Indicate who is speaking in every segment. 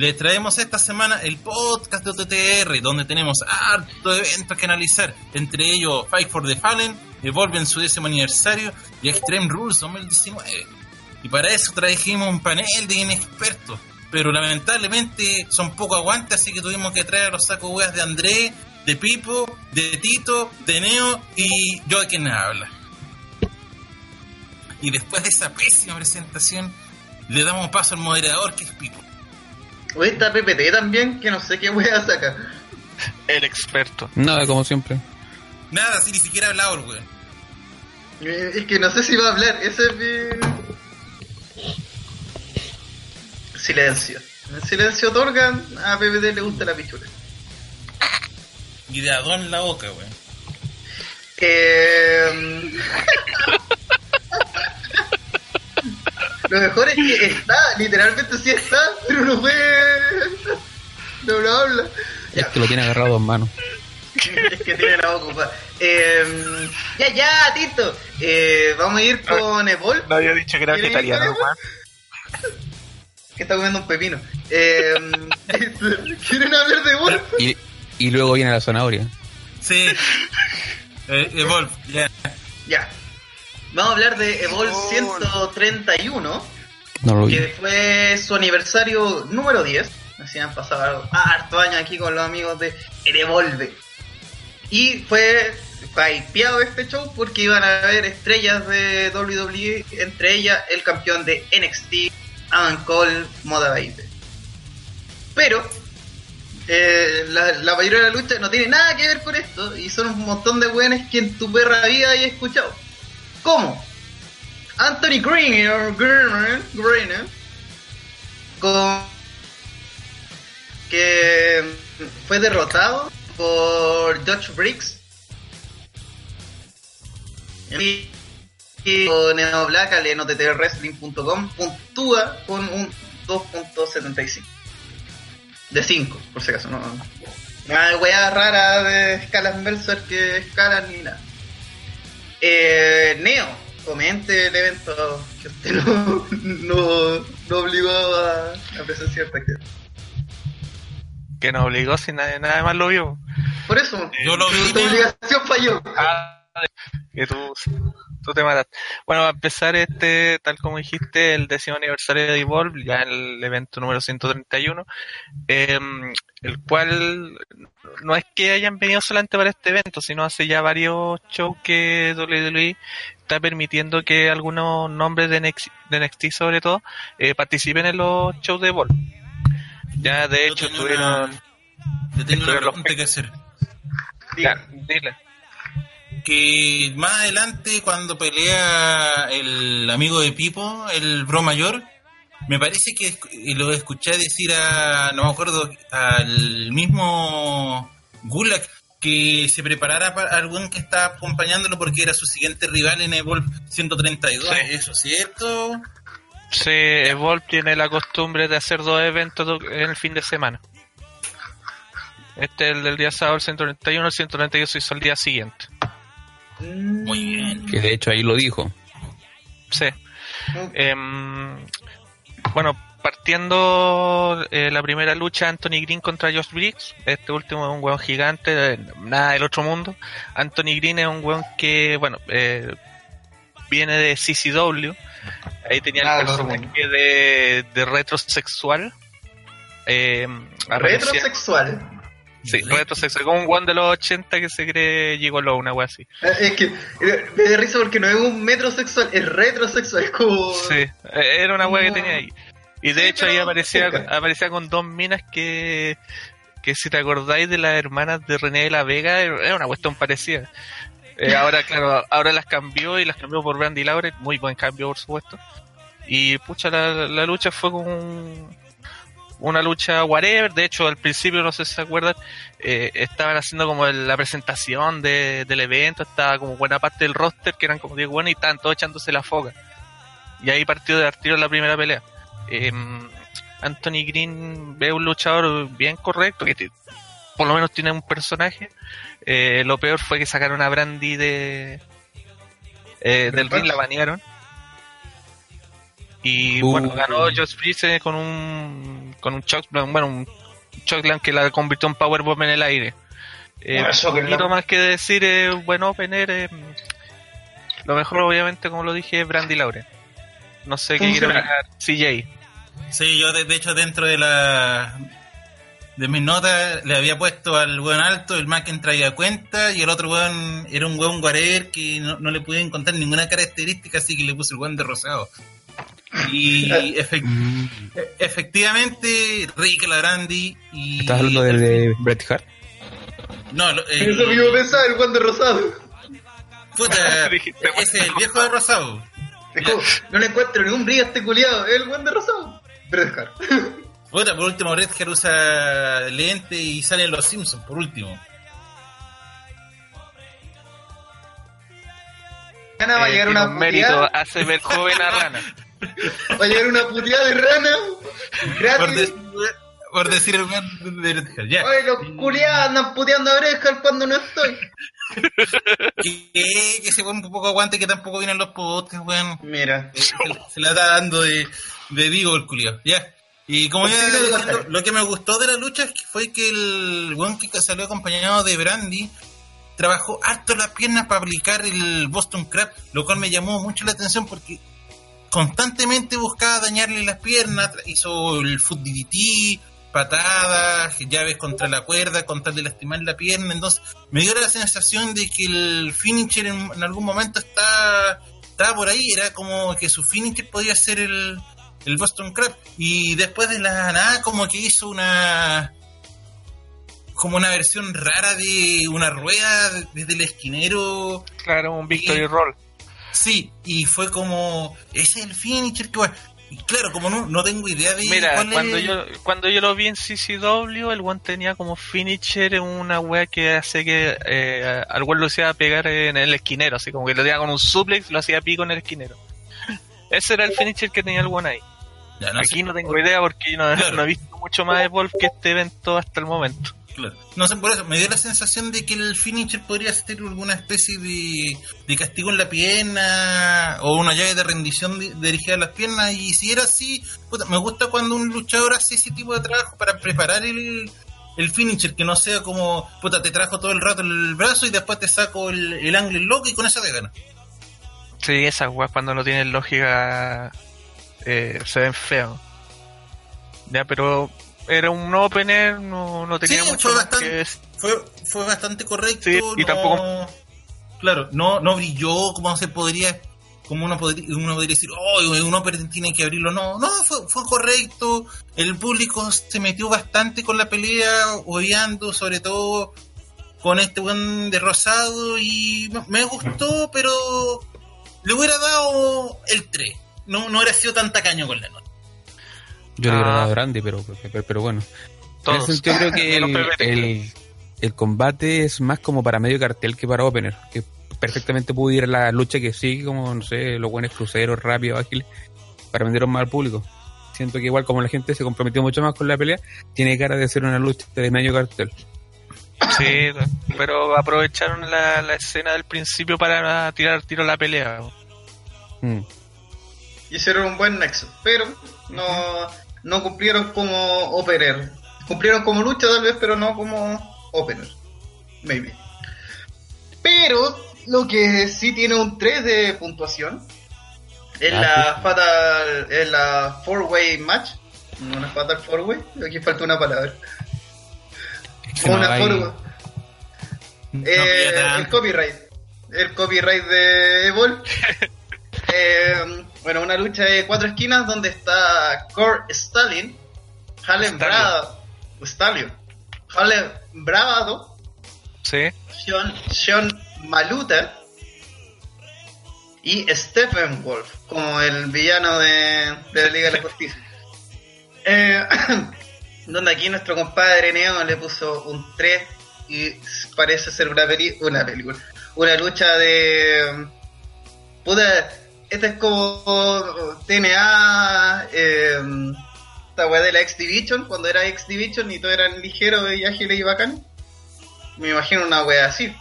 Speaker 1: Les traemos esta semana el podcast de OTTR, donde tenemos harto eventos que analizar, entre ellos Fight for the Fallen, Evolve en su décimo aniversario y Extreme Rules 2019. Y para eso trajimos un panel de inexpertos, pero lamentablemente son poco aguantes, así que tuvimos que traer a los sacos weas de André, de Pipo, de Tito, de Neo y yo de quien habla. Y después de esa pésima presentación, le damos paso al moderador que es Pipo.
Speaker 2: Hoy está PPT también, que no sé qué wea saca.
Speaker 3: El experto.
Speaker 4: Nada, como siempre.
Speaker 1: Nada, si ni siquiera ha hablado, weón.
Speaker 2: Eh, Es que no sé si va a hablar, ese es mi... Silencio. El silencio otorga, a PPT le gusta la pichula.
Speaker 1: Y de Adón en la boca, weón.
Speaker 2: Eh... Lo mejor es que está, literalmente sí está, pero no puede... No lo habla.
Speaker 4: Es que lo tiene agarrado en mano.
Speaker 2: es que tiene la boca ocupada. Eh, ya, ya, Tito. Eh, vamos a ir con Evol,
Speaker 3: No había dicho que era
Speaker 2: ¿Quieren ir
Speaker 3: vegetariano,
Speaker 2: que está comiendo un pepino. Eh, ¿Quieren hablar de Evol?
Speaker 4: Y, y luego viene la zanahoria.
Speaker 1: Sí. Eh, Evolve, ya.
Speaker 2: Ya. Vamos a hablar de Evol 131,
Speaker 4: No lo vi.
Speaker 2: que fue su aniversario número 10. Así han pasado harto años aquí con los amigos de Evolve. Y fue hypeado este show porque iban a haber estrellas de WWE, entre ellas el campeón de NXT, Adam Cole, Moda Baby. Pero eh, la, mayoría de la lucha no tiene nada que ver con esto y son un montón de weones que en tu perra vida hay escuchado. ¿Cómo? Anthony Green, Green, Green, con que fue derrotado por Josh Briggs y, Neo Black al nottrwrestling.com puntúa con un 2.75 de 5 por si acaso no nada de weá rara de escalas Mercer que escalas ni nada. Eh, Neo comente el evento que usted no, no, no obligó a, a presenciar.
Speaker 3: Que nos obligó si nadie, nada más lo vio.
Speaker 2: Por eso,
Speaker 1: Yo lo vi,
Speaker 2: tu obligación falló.
Speaker 3: Ah, que tú, tú te mataste. Bueno, va a empezar este, tal como dijiste, el décimo aniversario de Evolve, ya el evento número 131, em, el cual no es que hayan venido solamente para este evento, sino hace ya varios shows que WWE está permitiendo que algunos nombres de NXT, de NXT sobre todo, eh, participen en los shows de Evolve. Ya de hecho tuvieron...
Speaker 1: una- Yo tengo una pregunta que hacer.
Speaker 3: Ya, dile.
Speaker 1: Que más adelante, cuando pelea el amigo de Pipo, el Bro Mayor, me parece que lo escuché decir a, no me acuerdo, al mismo Gulag que se preparara para algún que estaba acompañándolo porque era su siguiente rival en Evolve 132.
Speaker 3: Sí.
Speaker 1: ¿Eso es cierto?
Speaker 3: Sí, Evolve tiene la costumbre de hacer dos eventos en el fin de semana. Este es el del día sábado, el 131, el 132 se hizo el día siguiente.
Speaker 1: Muy bien.
Speaker 4: Que de hecho ahí lo dijo.
Speaker 3: Sí. Em, bueno, partiendo eh, la primera lucha, Anthony Green contra Josh Briggs. Este último es un weón gigante, eh, nada del otro mundo. Anthony Green es un weón que, bueno, eh, viene de CCW. Ahí tenía
Speaker 2: Nada
Speaker 3: el personaje de, de retrosexual. Eh,
Speaker 2: Retrosexual.
Speaker 3: Sí, retrosexual, como un weón de los 80 que se cree gigolo, una wea así.
Speaker 2: Eh, Es que eh, me da risa porque no es un metrosexual, es retrosexual, es como...
Speaker 3: Sí, era una wea que tenía ahí. Y de
Speaker 2: Sí,
Speaker 3: hecho ahí aparecía, aparecía con dos minas que, que si te acordáis de las hermanas de René de la Vega, era una cuestión parecida. Eh, ahora, claro, ahora las cambió y las cambió por Brandy Lauret, muy buen cambio por supuesto. Y pucha, la, lucha fue como un, una lucha whatever. De hecho, al principio, no sé si se acuerdan, eh, estaban haciendo como la presentación de- del evento, estaba como buena parte del roster, que eran como 10 buenos, y estaban todos echándose la foca. Y ahí partió de tiro la primera pelea. Eh, Anthony Green ve un luchador bien correcto, por lo menos tiene un personaje. Eh, lo peor fue que sacaron a Brandy de eh, del ring, la banearon. Y
Speaker 4: Uh.
Speaker 3: bueno, ganó Josh Freeze con un con un chokeslam, bueno, un chokeslam que la convirtió en powerbomb en el aire. Eh,
Speaker 2: Bueno,
Speaker 3: poquito
Speaker 2: no-
Speaker 3: más que decir, eh, buen opener. eh, lo mejor, obviamente, como lo dije, es Brandy Lauren. No sé qué quiere CJ.
Speaker 1: Sí, yo de, de hecho dentro de la de mis notas le había puesto al weón alto, el más que traía cuenta, y el otro weón era un weón guarer que no, no le pude encontrar ninguna característica, así que le puse el weón de rosado. Y
Speaker 4: Mm.
Speaker 1: efectivamente, Rick la Brandy y...
Speaker 4: ¿Estás hablando de, de Bret Hart?
Speaker 1: No, lo- eh,
Speaker 2: Eso mismo pensaba, el guante rosado.
Speaker 1: puta, ese es el viejo de rosado.
Speaker 2: Es como, no le encuentro ningún brillo a este culiado, es el guante rosado. Bret Hart.
Speaker 1: Puta, por último, Red Hair usa lente y salen los Simpsons, por último.
Speaker 2: Mañana va a
Speaker 3: Eh,
Speaker 2: llegar una
Speaker 3: un mérito,
Speaker 2: puteada,
Speaker 3: hace ver joven a Rana.
Speaker 2: va a llegar una puteada de rana.
Speaker 1: Por,
Speaker 2: Gratis.
Speaker 1: por decir el weón de Red Hair, ya.
Speaker 2: Oye, los culiados andan puteando a Hart cuando no estoy.
Speaker 1: Que, que ese weón un poco aguante que tampoco vienen los podcasts, weón.
Speaker 2: Mira.
Speaker 1: Se, se la está dando de, de vivo el culiao, ya. Y como ya
Speaker 2: Sí,
Speaker 1: diciendo, lo que me gustó de la lucha fue que el weón que salió acompañado de Brandy trabajó harto las piernas para aplicar el Boston Crab, lo cual me llamó mucho la atención porque constantemente buscaba dañarle las piernas, hizo el foot DDT, patadas, llaves contra la cuerda, con tal de lastimar la pierna, entonces me dio la sensación de que el finisher en, en algún momento está, estaba por ahí, era como que su finisher podía ser el, el Boston Crab, y después de la nada como que hizo una como una versión rara de una rueda desde el esquinero
Speaker 3: Claro, un victory
Speaker 1: Y-
Speaker 3: roll.
Speaker 1: Sí, y fue como, ese es el finisher que. Y claro, como no, no tengo idea de
Speaker 3: Mira,
Speaker 1: cuál
Speaker 3: cuando
Speaker 1: es-
Speaker 3: yo, cuando yo lo vi en CCW, el one tenía como finisher una wea que hace que eh, al lo hacía pegar en el esquinero, así como que lo tenía con un suplex, lo hacía pico en el esquinero. Ese era el finisher que tenía el one ahí.
Speaker 1: Ya, no sé,
Speaker 3: Aquí no tengo idea porque no,
Speaker 1: Claro.
Speaker 3: no he visto mucho más de Wolf que este evento hasta el momento.
Speaker 1: claro. No sé, por eso me dio la sensación de que el finisher podría ser alguna especie de, de castigo en la pierna o una llave de rendición di- dirigida a las piernas. Y si era así, puta, me gusta cuando un luchador hace ese tipo de trabajo para preparar el, el finisher, que no sea como, puta, te trajo todo el rato el brazo y después te saco el, el ángulo loco y con eso te gana.
Speaker 3: Sí, esas weas cuando no tienen lógica eh, se ven feos. Ya, pero era un opener, no, no tenía
Speaker 1: Sí,
Speaker 3: mucho
Speaker 1: fue bastante- fue, fue bastante correcto.
Speaker 3: Sí, y
Speaker 1: no-
Speaker 3: tampoco-
Speaker 1: Claro, no, no brilló como se podría, como uno podría, uno podría decir, oh, un opera tiene que abrirlo. No, no, fue, fue correcto. El público se metió bastante con la pelea, odiando, sobre todo con este buen de rosado. Y me- me gustó, pero le hubiera dado el 3. No, no hubiera sido tan tacaño con la nota.
Speaker 4: Yo le hubiera
Speaker 3: Ah.
Speaker 4: dado a Brandy, pero, pero, pero bueno.
Speaker 3: Todos.
Speaker 4: En ese sentido creo que el, el combate es más como para medio cartel que para opener. Que perfectamente pudo ir a la lucha que sigue, como, no sé, los buenos cruceros, rápidos, ágiles, para vender más al público. Siento que igual como la gente se comprometió mucho más con la pelea, tiene cara de ser una lucha de medio cartel.
Speaker 3: Sí, pero aprovecharon la, la escena del principio para tirar tiro a la pelea.
Speaker 4: Mm.
Speaker 2: Hicieron un buen nexo, pero no, no cumplieron como opener. Cumplieron como lucha tal vez, pero no como opener. Maybe. Pero lo que sí tiene un 3 de puntuación es la fatal, es la four way match. No una fatal four way, aquí falta una palabra.
Speaker 4: Es que no
Speaker 2: una
Speaker 4: hay-
Speaker 2: four way.
Speaker 1: No
Speaker 2: Eh, el copyright. El copyright de Evol. Eh, bueno, una lucha de cuatro esquinas donde está Core Stalin, Halen. Bravo, Stallion, Halen Bravado,
Speaker 3: Sí.
Speaker 2: Sean, Sean Maluta y Stephen Wolf como el villano de, de la Liga de la Justicia. Eh, Donde aquí nuestro compadre Neo le puso un 3 y parece ser una, peli una película. Una lucha de. Puta, esta es como TNA. Eh, esta weá de la X Division, cuando era X Division y todos eran ligeros y ágiles y bacán. Me imagino una wea así.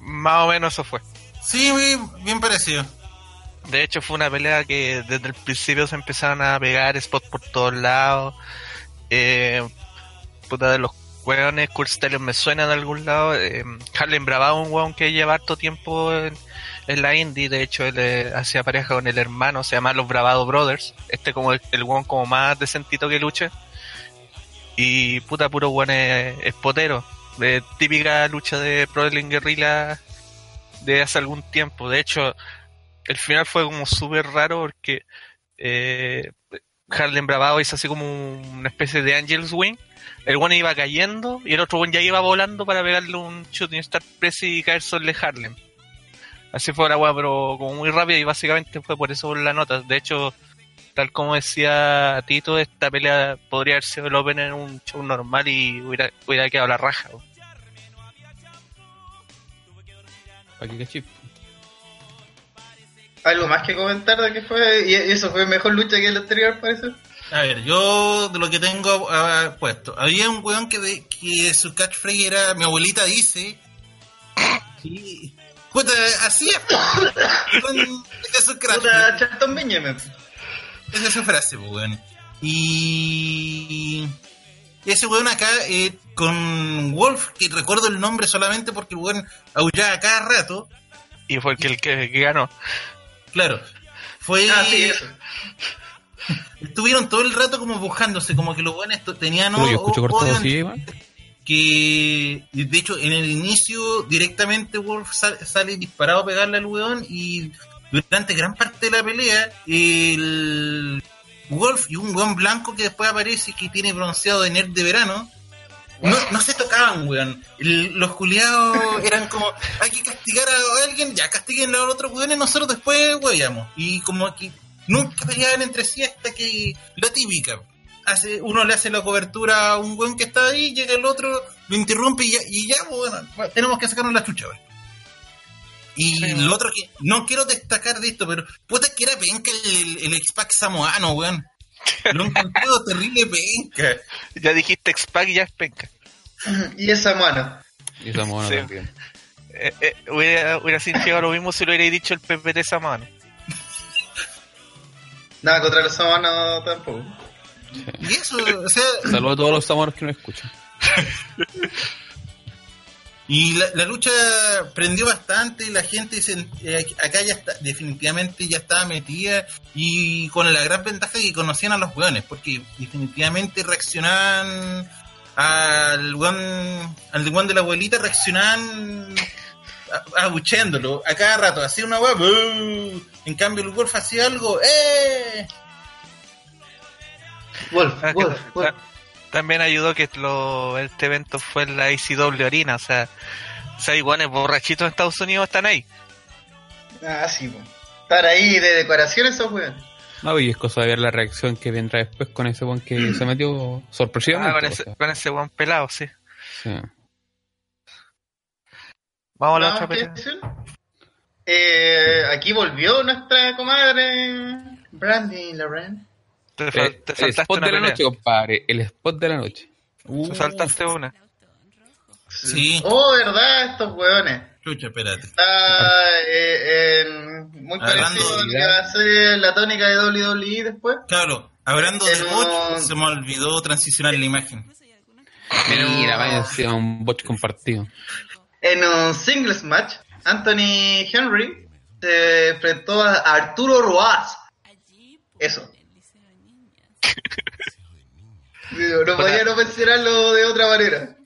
Speaker 3: Más o menos eso fue.
Speaker 1: Sí, muy bien parecido.
Speaker 3: De hecho, fue una pelea que desde el principio se empezaron a pegar spots por todos lados. Eh, puta de los weones, Kurt Stallion me suena de algún lado. Eh, Harlem Bravado, un weón que lleva harto tiempo en, en la indie. De hecho, él eh, hacía pareja con el hermano, se llama Los Bravado Brothers. Este como el, weón como más decentito que luche. Y puta, puro weón es, potero. De típica lucha de Pro Wrestling Guerrilla de hace algún tiempo. De hecho, el final fue como súper raro porque eh, Harlem Bravado hizo así como una especie de Angel's Wing. El one iba cayendo y el otro one ya iba volando para pegarle un shooting star press y caer sobre Harlem. Así fue la weá, pero como muy rápido y básicamente fue por eso la nota. De hecho, tal como decía Tito, esta pelea podría haber sido el Open en un show normal y hubiera, hubiera quedado la raja.
Speaker 4: cachis.
Speaker 2: Algo más que comentar de que fue. Y eso fue mejor lucha que el anterior, parece.
Speaker 1: A ver, yo de lo que tengo ah, puesto, había un weón que, de, que su catchphrase era mi abuelita dice. Sí. Puta, así es. po. Weón, Esa es su
Speaker 2: Puta. Charlton Benjamin.
Speaker 1: Esa es su frase, pues, weón. Y. Ese weón acá eh, con Wolf, que recuerdo el nombre solamente porque el weón aullaba cada rato.
Speaker 3: Y fue el que, el que, ganó.
Speaker 1: Claro. Fue.
Speaker 2: Ah, sí, eso.
Speaker 1: Estuvieron todo el rato como buscándose, como que los weones tenían
Speaker 4: Pero yo escucho cortado así, weón.
Speaker 1: Que de hecho en el inicio directamente Wolf sal- sale disparado a pegarle al weón y durante gran parte de la pelea el Wolf y un weón blanco que después aparece que tiene bronceado de nerd de verano no, no se tocaban, weón. Los culiados eran como, hay que castigar a alguien, ya castiguen a los otros weones, nosotros después weyamos. Y como que nunca peleaban entre sí hasta que la típica. Hace, uno le hace la cobertura a un weón que está ahí, llega el otro, lo interrumpe y ya, y ya pues, bueno, tenemos que sacarnos la chucha, weón. Y
Speaker 3: Sí,
Speaker 1: lo otro que, no quiero destacar de esto, pero puta que era penca el, el X-Pac samoano, weón. Lo encontré terrible penca.
Speaker 3: Ya dijiste X-Pac y ya es penca.
Speaker 2: Y esa mano.
Speaker 4: Y esa mona
Speaker 3: Sí.
Speaker 4: también.
Speaker 3: Eh, eh, hubiera, hubiera significado lo mismo si lo hubiera dicho el PPT esa mano.
Speaker 2: Nada contra los samanos tampoco.
Speaker 1: Y eso, o sea,
Speaker 4: Saludos a todos los samonos que nos escuchan.
Speaker 1: Y la, la lucha prendió bastante, la gente se- eh, acá ya está, definitivamente ya estaba metida y con la gran ventaja que conocían a los weones, porque definitivamente reaccionaban al weón, al weón de la abuelita, reaccionaban abucheándolo a cada rato, hacía una weá, en cambio el Wolf hacía algo, ¡eh!
Speaker 2: Wolf,
Speaker 3: Ah,
Speaker 2: Wolf, Wolf.
Speaker 3: ta- también ayudó que lo, este evento fue en la ICW Arena, o sea, seis guanes borrachitos en Estados Unidos están ahí.
Speaker 2: Ah, sí, po. Estar ahí de decoración esos weón.
Speaker 4: No, y es cosa de ver la reacción que vendrá después con ese weón que se metió
Speaker 3: Ah,
Speaker 4: sorpresivamente.
Speaker 3: con,
Speaker 4: o
Speaker 3: ese,
Speaker 4: sea,
Speaker 3: con ese guan pelado, sí.
Speaker 4: sí.
Speaker 3: Vamos a la otra pelea.
Speaker 2: Eh, aquí volvió nuestra comadre Brandy Loren.
Speaker 3: Te, fal-
Speaker 4: Eh,
Speaker 3: te
Speaker 4: el
Speaker 3: saltaste
Speaker 4: spot
Speaker 3: una
Speaker 4: de la
Speaker 3: pelea.
Speaker 4: noche, compadre. El spot de la noche.
Speaker 3: Te saltaste una.
Speaker 1: Sí.
Speaker 2: Oh, verdad, estos weones.
Speaker 1: Chucha, espérate.
Speaker 2: Está eh, muy
Speaker 1: Hablando
Speaker 2: parecido a lo
Speaker 4: de-
Speaker 2: que va a ser la tónica de WWE después.
Speaker 1: Claro, hablando de bot, se me olvidó transicionar la imagen.
Speaker 4: Mira, vaya encima un bot compartido.
Speaker 2: En un singles match, Anthony Henry se enfrentó a Arturo Ruaz. Eso. Digo, no podía no mencionarlo de otra manera.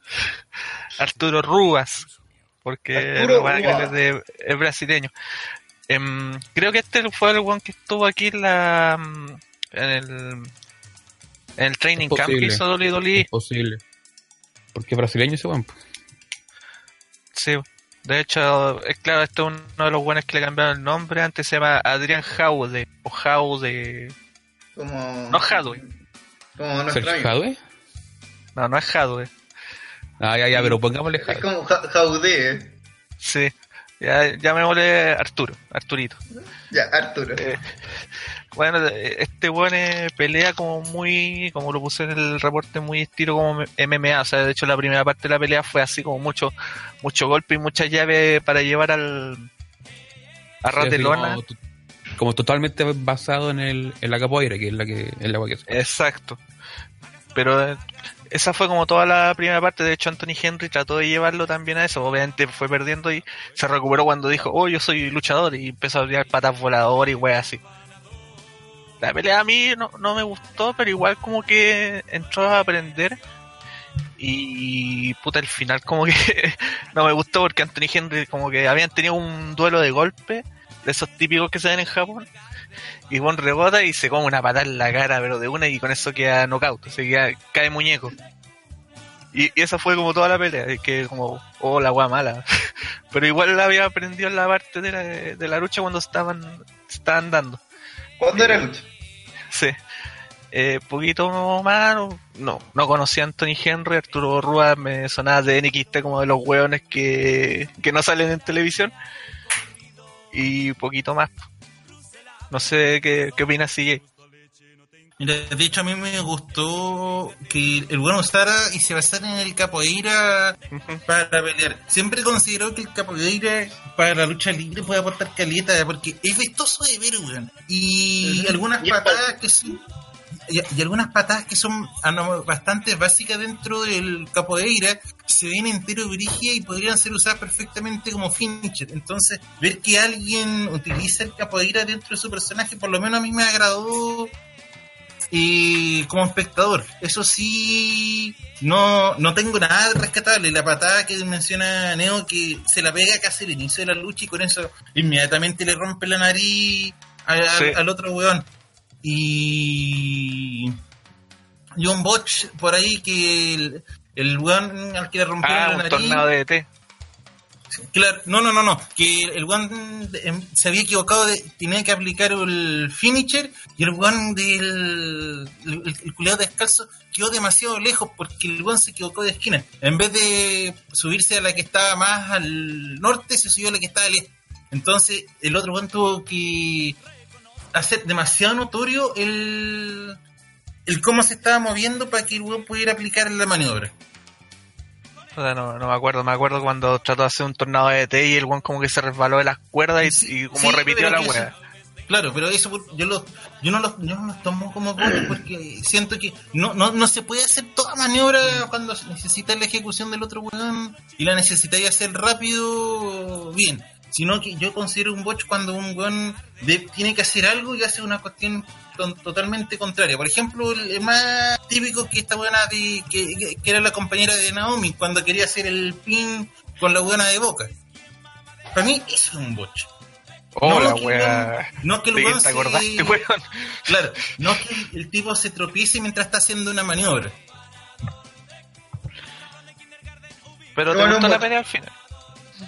Speaker 3: Arturo Rubas, porque
Speaker 2: Arturo Rubas.
Speaker 3: es, de- es brasileño. Em, creo que este fue el one que estuvo aquí en la mm, en el en el training camp que
Speaker 4: posible.
Speaker 3: hizo WWE.
Speaker 4: Es posible. Porque es brasileño ese pues.
Speaker 3: Sí, de hecho, es claro, este es uno de los buenos que le cambiaron el nombre. Antes se llama Adrián Jaude, o Jaude,
Speaker 2: Como,
Speaker 3: no Jadwe.
Speaker 2: como nuestro
Speaker 4: Sergio
Speaker 2: amigo.
Speaker 4: Jadwe.
Speaker 3: No, no es Hadwe.
Speaker 4: Ah, ya, ya, pero pongámosle
Speaker 2: Es
Speaker 4: Jade.
Speaker 2: como Ja- Jaude, ¿eh?
Speaker 3: Sí. Ya, llamémosle Arturo, Arturito.
Speaker 2: Ya, Arturo.
Speaker 3: Eh, bueno, este weón eh, pelea como muy, como lo puse en el reporte, muy estilo como MMA. O sea, de hecho la primera parte de la pelea fue así como mucho, mucho golpe y muchas llaves para llevar al a ras
Speaker 4: Como, to- como totalmente basado en, el, en la capoeira, que es la que es la que.
Speaker 3: Exacto. Pero eh, esa fue como toda la primera parte. De hecho, Anthony Henry trató de llevarlo también a eso. Obviamente fue perdiendo y se recuperó cuando dijo, oh, yo soy luchador. Y empezó a tirar patas voladoras y weas así. La pelea a mí no, no me gustó, pero igual como que entró a aprender. Y puta, el final como que no me gustó porque Anthony Henry como que habían tenido un duelo de golpe, de esos típicos que se ven en Japón. Y Bon rebota y se come una patada en la cara, pero de una y con eso queda knockout, o sea, queda- cae muñeco. Y, y esa fue como toda la pelea, que como, oh, la wea mala. pero igual la había aprendido en la parte de la, de la lucha cuando estaban, estaban dando.
Speaker 2: ¿Cuándo era lucha?
Speaker 3: Sí. Eh, poquito más, no, no, no conocía a Anthony Henry, Arturo Rúa me sonaba de NXT como de los hueones que, que no salen en televisión. Y poquito más. No sé qué, qué opinas, CJ.
Speaker 1: Mira, de hecho a mí me gustó que el bueno usara y se basara en el capoeira para pelear. Siempre consideró que el capoeira para la lucha libre puede aportar caleta porque es vistoso de ver, weón. Y algunas
Speaker 2: Y
Speaker 1: patadas que son y, y algunas patadas que son bastante básicas dentro del capoeira se ven entero brígidas y podrían ser usadas perfectamente como finisher. Entonces, ver que alguien utiliza el capoeira dentro de su personaje, por lo menos a mí me agradó y como espectador. Eso sí, no, no tengo nada rescatable. La patada que menciona Neo, que se la pega casi al inicio de la lucha y con eso inmediatamente le rompe la nariz al, al-
Speaker 3: Sí.
Speaker 1: al otro weón. Y. Y un botch por ahí que el, el weón al que le rompieron
Speaker 3: Ah,
Speaker 1: la
Speaker 3: un
Speaker 1: nariz.
Speaker 3: tornado de ET.
Speaker 1: Claro, no, no, no, no, que el one em, se había equivocado, de, tenía que aplicar el finisher y el one del el, el culiado descalzo quedó demasiado lejos porque el one se equivocó de esquina. En vez de subirse a la que estaba más al norte, se subió a la que estaba al este. Entonces el otro one tuvo que hacer demasiado notorio el, el cómo se estaba moviendo para que el one pudiera aplicar la maniobra.
Speaker 3: O sea, no, no me acuerdo, me acuerdo cuando trató de hacer un tornado de ET y el one como que se resbaló de las cuerdas y,
Speaker 1: Sí,
Speaker 3: y como
Speaker 1: sí,
Speaker 3: repitió la wea.
Speaker 1: Claro, pero eso yo, lo, yo, no, los, yo no los tomo como goles porque siento que no, no, no se puede hacer toda maniobra cuando se necesita la ejecución del otro weón y la necesitáis hacer rápido, bien. Sino que yo considero un botch cuando un weón de- tiene que hacer algo y hace una cuestión to- totalmente contraria. Por ejemplo, el más típico que esta buena de, que, que- que era la compañera de Naomi cuando quería hacer el pin con la buena de boca. Para mí eso es un botch.
Speaker 3: Oh, la
Speaker 1: que
Speaker 3: wea.
Speaker 1: no que el
Speaker 3: ¿De qué
Speaker 1: weón
Speaker 3: te
Speaker 1: se-
Speaker 3: acordaste, weón?
Speaker 1: Claro, no que el, el tipo se tropiece mientras está haciendo una maniobra.
Speaker 3: Pero te
Speaker 2: Bueno,
Speaker 3: gustó la
Speaker 2: un-
Speaker 3: pelea al final.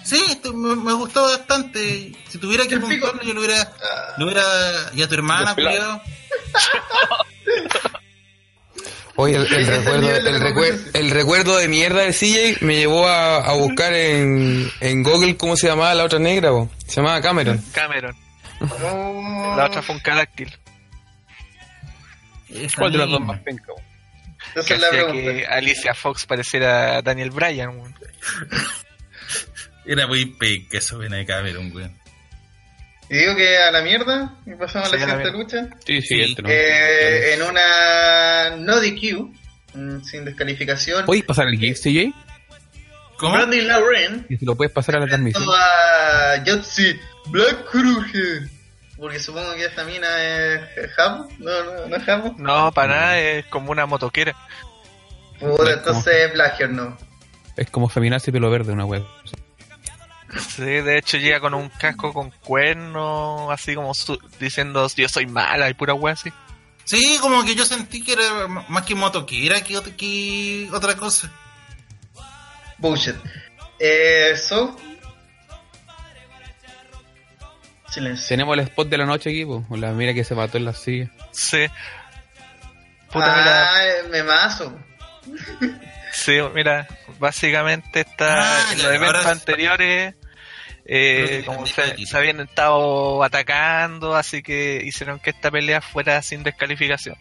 Speaker 1: Sí, esto me, me gustó bastante. Si tuviera que puntuarlo, yo lo hubiera, lo hubiera. Y a tu hermana, culiao.
Speaker 4: Oye, el, recuerdo, el, recuer- el recuerdo de mierda de CJ me llevó a, a buscar en, en Google cómo se llamaba la otra negra, po. se llamaba Cameron.
Speaker 3: Cameron.
Speaker 2: no.
Speaker 3: La otra fue un cadáctil.
Speaker 4: ¿Cuál de las dos más penca?
Speaker 3: Que
Speaker 2: es la
Speaker 3: hacía que Alicia Fox pareciera Daniel Bryan.
Speaker 1: Era muy peca eso, ven de Cameron, weón.
Speaker 2: Y digo que a la mierda, y pasamos
Speaker 3: Sí,
Speaker 2: a la
Speaker 3: la
Speaker 2: siguiente lucha.
Speaker 4: Sí, sí,
Speaker 1: Sí.
Speaker 4: este.
Speaker 2: Eh, en una no DQ, mm, sin descalificación,
Speaker 4: ¿Puedes pasar el GIF, CJ?
Speaker 1: ¿Cómo?
Speaker 2: Brandy Lauren
Speaker 4: Y si lo puedes pasar a la transmisión.
Speaker 2: a Yotzi Black Kruger. Porque supongo que esta mina es es Jamo. No, no, no es Jamo.
Speaker 3: No, para nada, es como una motoquera.
Speaker 2: Puta, entonces Blacker no.
Speaker 4: Es como feminazi y pelo verde, una web.
Speaker 3: Sí, de hecho llega con un casco con cuernos, así como su- diciendo yo soy mala y pura wea así.
Speaker 1: Sí, como que yo sentí que era más que motoquera que, que otra cosa.
Speaker 2: Bullshit. Eh, so. Silencio.
Speaker 4: Tenemos el spot de la noche aquí, po. La mira que se mató en la silla.
Speaker 3: Sí. Puta, mira,
Speaker 2: Ah, me mazo.
Speaker 3: Sí, mira, básicamente está
Speaker 1: Ah,
Speaker 3: en los eventos anteriores, eh, como se, se habían estado atacando, así que hicieron que esta pelea fuera sin descalificación.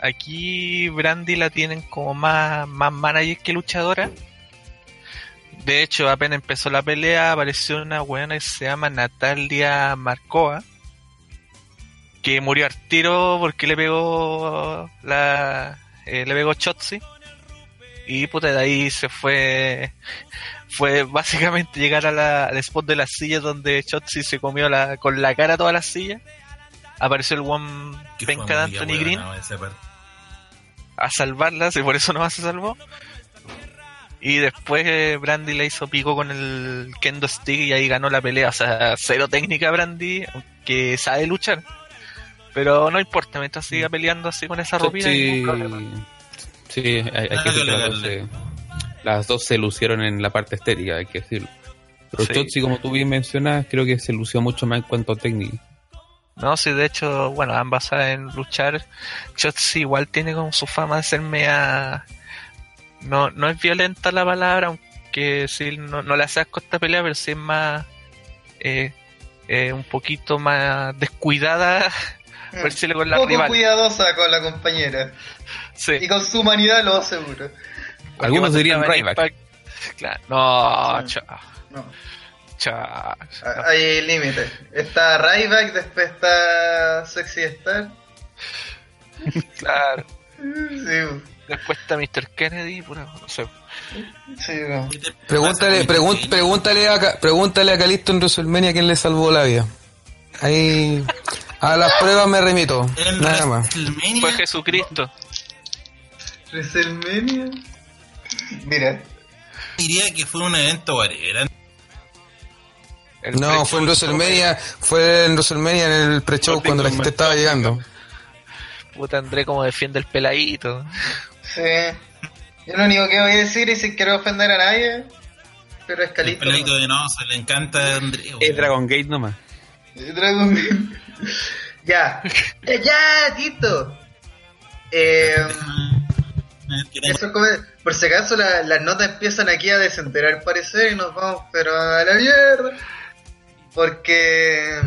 Speaker 3: Aquí Brandy la tienen como más, más manager que luchadora. De hecho, apenas empezó la pelea, apareció una buena que se llama Natalia Markova, que murió al tiro porque le pegó la eh, le pegó Chotzi y puta de ahí se fue fue básicamente llegar a la- al spot de las sillas donde Chotzi se comió la, con la cara todas las sillas apareció el one penca de Anthony Green a salvarlas y por eso no se salvó. Y después eh, Brandy le hizo pico con el Kendo Stick y ahí ganó la pelea. O sea, cero técnica Brandy, aunque sabe luchar. Pero no importa, mientras siga peleando así con esa ropita.
Speaker 4: Sí,
Speaker 3: ningún problema.
Speaker 4: sí, hay, hay que las dos, se, lucieron en la parte estética, hay que decirlo. Pero
Speaker 3: Sí.
Speaker 4: Chotzi, como tú bien mencionas, creo que se lució mucho más en cuanto a técnica.
Speaker 3: No, sí, de hecho, bueno, ambas saben luchar. Chotzi igual tiene como su fama de ser media... No, no es violenta la palabra, aunque sí, no, no le hace asco esta pelea, pero sí es más... eh, eh, un poquito más descuidada por decirlo con la
Speaker 2: Poco
Speaker 3: rival.
Speaker 2: cuidadosa con la compañera.
Speaker 3: Sí.
Speaker 2: Y con su humanidad lo aseguro.
Speaker 4: Algunos dirían.
Speaker 3: Impact- Claro. No,
Speaker 2: Sí.
Speaker 3: chao,
Speaker 2: No.
Speaker 3: chao.
Speaker 2: Hay límite. Está Ryback, después está Sexy Star.
Speaker 3: Claro.
Speaker 2: Sí,
Speaker 3: Después está Mr. Kennedy, pura, no sé.
Speaker 2: sí, no.
Speaker 1: ¿Qué te
Speaker 5: Pregúntale, pregúntale, a, Ca- pregúntale a Calisto en WrestleMania quién le salvó la vida. Ahí a las pruebas me remito. Nada más.
Speaker 3: Fue Jesucristo.
Speaker 2: WrestleMania. Mira,
Speaker 1: diría que fue un evento.
Speaker 3: El
Speaker 5: No, fue en WrestleMania, fue en WrestleMania en el pre-show cuando la gente estaba llegando.
Speaker 3: Puta André como defiende el peladito.
Speaker 2: sí. Yo lo único que voy a decir y sin querer ofender a nadie, pero es
Speaker 1: El
Speaker 2: Calito.
Speaker 1: peladito de no, se le encanta a André.
Speaker 4: Es. Dragon Gate nomás.
Speaker 2: Dragon Ball. ya. Ya, Tito. Eh, eso come- por si acaso la- las notas empiezan aquí a descender al parecer y nos vamos pero a la mierda. Porque...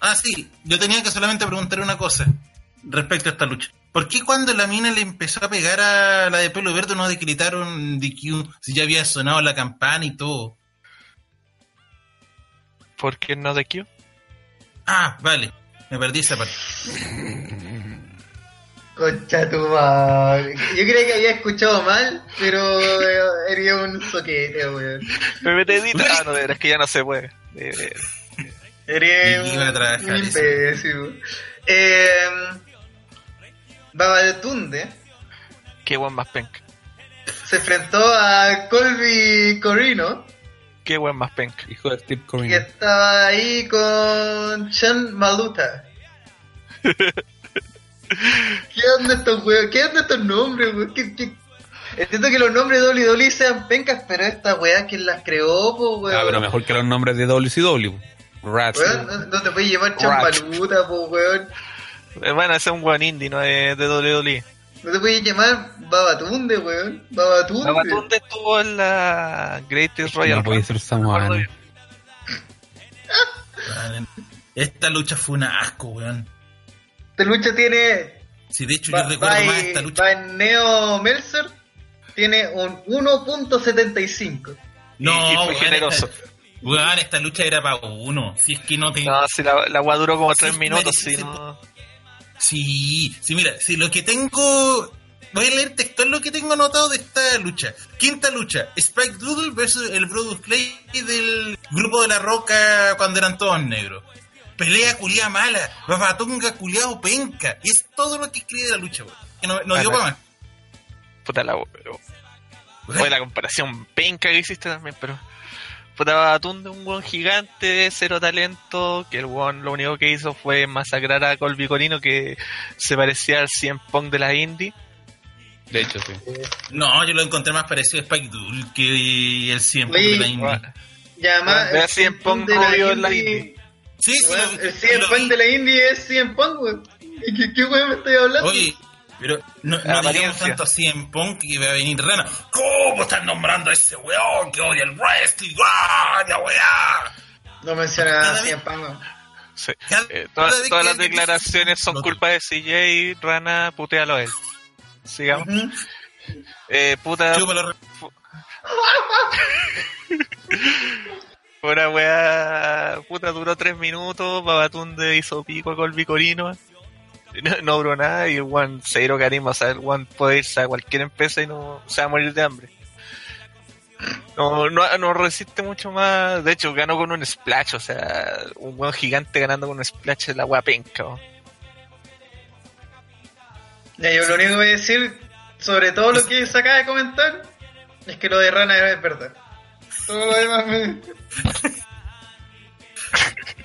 Speaker 1: Ah, sí, yo tenía que solamente preguntar una cosa respecto a esta lucha. ¿Por qué cuando la mina le empezó a pegar a la de pelo verde no decretaron DQ si ya había sonado la campana y todo?
Speaker 3: ¿Por qué no de Q?
Speaker 1: Ah, vale, me perdí esa parte.
Speaker 2: Concha tu madre. Yo creía que había escuchado mal, pero eh, era un soquete, weón.
Speaker 3: PPT Ah, no, veras que ya no se puede.
Speaker 2: Era un, un imbécil. Eh, Babatunde
Speaker 3: Qué buen más penca.
Speaker 2: se enfrentó a Colby Corino,
Speaker 3: Qué buen más penca.
Speaker 4: Hijo de Steve
Speaker 2: que
Speaker 4: Corino.
Speaker 2: estaba ahí con Chan Maluta. ¿Qué onda estos weón? ¿Qué onda estos nombres, weón? ¿Qué, qué? Entiendo que los nombres de WWE sean pencas, pero esta weá, ¿quién las creó, po, weón?
Speaker 4: Ah, pero mejor que los nombres de WCW. Rats.
Speaker 2: Weón, no, no te puedes llamar
Speaker 4: Rat.
Speaker 2: Chambaluta, po, weón.
Speaker 3: Bueno, ese es un buen indie, no es de WWE.
Speaker 2: No te puedes llamar Babatunde, weón. Babatunde.
Speaker 3: Babatunde estuvo en la Greatest Royal
Speaker 4: No puede ser Samoano.
Speaker 1: Esta lucha fue un asco, weón.
Speaker 2: Esta lucha tiene.
Speaker 1: Si de hecho
Speaker 2: Va,
Speaker 1: yo recuerdo
Speaker 2: va
Speaker 1: más
Speaker 2: y-
Speaker 1: esta lucha.
Speaker 2: va en Neo Meltzer. Tiene un 1.75.
Speaker 1: No,
Speaker 3: y generoso.
Speaker 1: Esta, weón, esta lucha era para uno. Si es que no te.
Speaker 3: No, si la, la agua duró como
Speaker 1: Sí,
Speaker 3: tres
Speaker 1: sí,
Speaker 3: minutos,
Speaker 1: sí,
Speaker 3: si
Speaker 1: sí.
Speaker 3: no.
Speaker 1: Sí, sí, mira, si lo que tengo. Voy a leer textual lo que tengo anotado de esta lucha. Quinta lucha: Spike Doodle versus el Brodus Clay del grupo de la Roca cuando eran todos negros. Pelea culiada mala, babatunga culiado penca. Y es todo lo que escribe de la lucha, weón. Que no, no dio para más.
Speaker 3: Puta la. Fue la comparación penca que hiciste también, pero. Puta Batunde, un buen gigante, cero talento, que el weón lo único que hizo fue masacrar a Colby Corino, que se parecía al 100 Pong de la indie.
Speaker 4: De hecho, sí.
Speaker 1: No, yo lo encontré más parecido a Spike Doodle que el 100
Speaker 2: Oye,
Speaker 1: de la Indy.
Speaker 2: Y además.
Speaker 3: Ve a
Speaker 2: el
Speaker 3: CM Punk
Speaker 2: de la
Speaker 3: rubio en la
Speaker 2: indie-
Speaker 3: indie.
Speaker 1: Sí, lo-
Speaker 2: el
Speaker 1: lo
Speaker 2: CM Punk
Speaker 1: vi.
Speaker 2: de la Indie es CM Punk, weón. ¿Y ¿Qué, qué weón me estoy hablando?
Speaker 1: Oye, Pero no, no digamos tanto así en Punk que va a venir Rana. ¿Cómo están nombrando a ese weón que odia el wrestling? ¡Ah, la weá!
Speaker 2: No menciona
Speaker 1: Cada
Speaker 2: así
Speaker 1: vez-
Speaker 2: en Pango.
Speaker 1: Cada-
Speaker 3: Eh, todas, las declaraciones son culpa de CJ, Rana, putealo a él. Sigamos. Eh, puta, Una weá, puta, duró tres minutos, Babatunde hizo pico con el Vicorino, no, no duró nada y el one cero carisma, o sea, el one puede irse a cualquier empresa y no se va a morir de hambre. No, no, no resiste mucho más, de hecho ganó con un splash, o sea, un weón gigante ganando con un splash es la weá penca. ¿no?
Speaker 2: Ya, yo lo único que voy a decir sobre todo lo que se acaba de comentar es que lo de Rana es verdad. Todo lo demás me...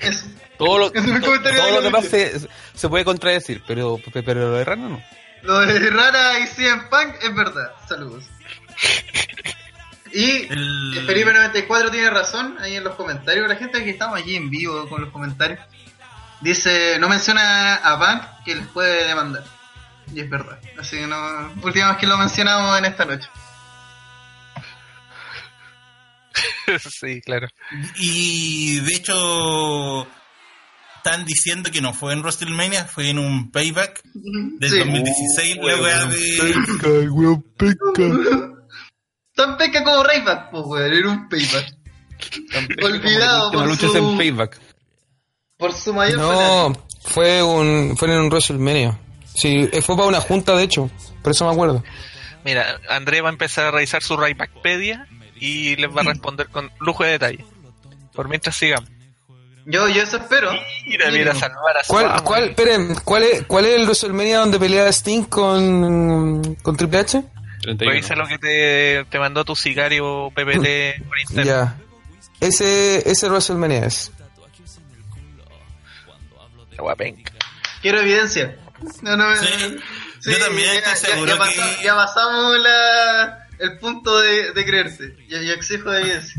Speaker 2: Eso.
Speaker 4: Todo lo,
Speaker 2: Es
Speaker 4: todo lo
Speaker 2: de
Speaker 4: demás se puede contradecir, pero, pero lo de Rana no.
Speaker 2: Lo de Rana y CM Punk es verdad. Saludos. Y
Speaker 1: El-
Speaker 2: Felipe 94 tiene razón ahí en los comentarios. La gente que estamos allí en vivo con los comentarios dice, no menciona a Punk que les puede demandar. Y es verdad. Así que no, última vez que lo mencionamos en esta noche.
Speaker 3: sí, claro.
Speaker 1: Y de hecho, están diciendo que no fue en WrestleMania, fue en un payback del
Speaker 2: Sí.
Speaker 1: 2016. la weá de.
Speaker 2: Tan peca como Rayback, pues weón, era un payback. Olvidado por
Speaker 4: luchas
Speaker 2: su-
Speaker 4: en payback.
Speaker 2: Por su mayor
Speaker 5: No, fue un fue en un WrestleMania. Sí, eh, fue para una junta, de hecho. Por eso me acuerdo.
Speaker 3: Mira, André va a empezar a revisar su Raybackpedia y les va a responder con lujo de detalle. Por mientras sigamos.
Speaker 2: Yo, yo eso espero.
Speaker 3: Mira, mira, salvar a
Speaker 5: ¿Cuál, cuál, esperen, ¿cuál es, cuál es el WrestleMania donde pelea Sting con, con Triple H?
Speaker 4: 31.
Speaker 3: Revisa lo que te, te mandó tu sicario PPT por Instagram.
Speaker 5: Ya. Ese, ese WrestleMania es.
Speaker 3: La.
Speaker 2: Quiero evidencia. No, no,
Speaker 1: Sí, yo también
Speaker 2: ya,
Speaker 1: estoy
Speaker 2: ya-
Speaker 1: seguro
Speaker 2: ya
Speaker 1: que-
Speaker 2: ya pasamos la, el punto de, de creerse. Exijo evidencia.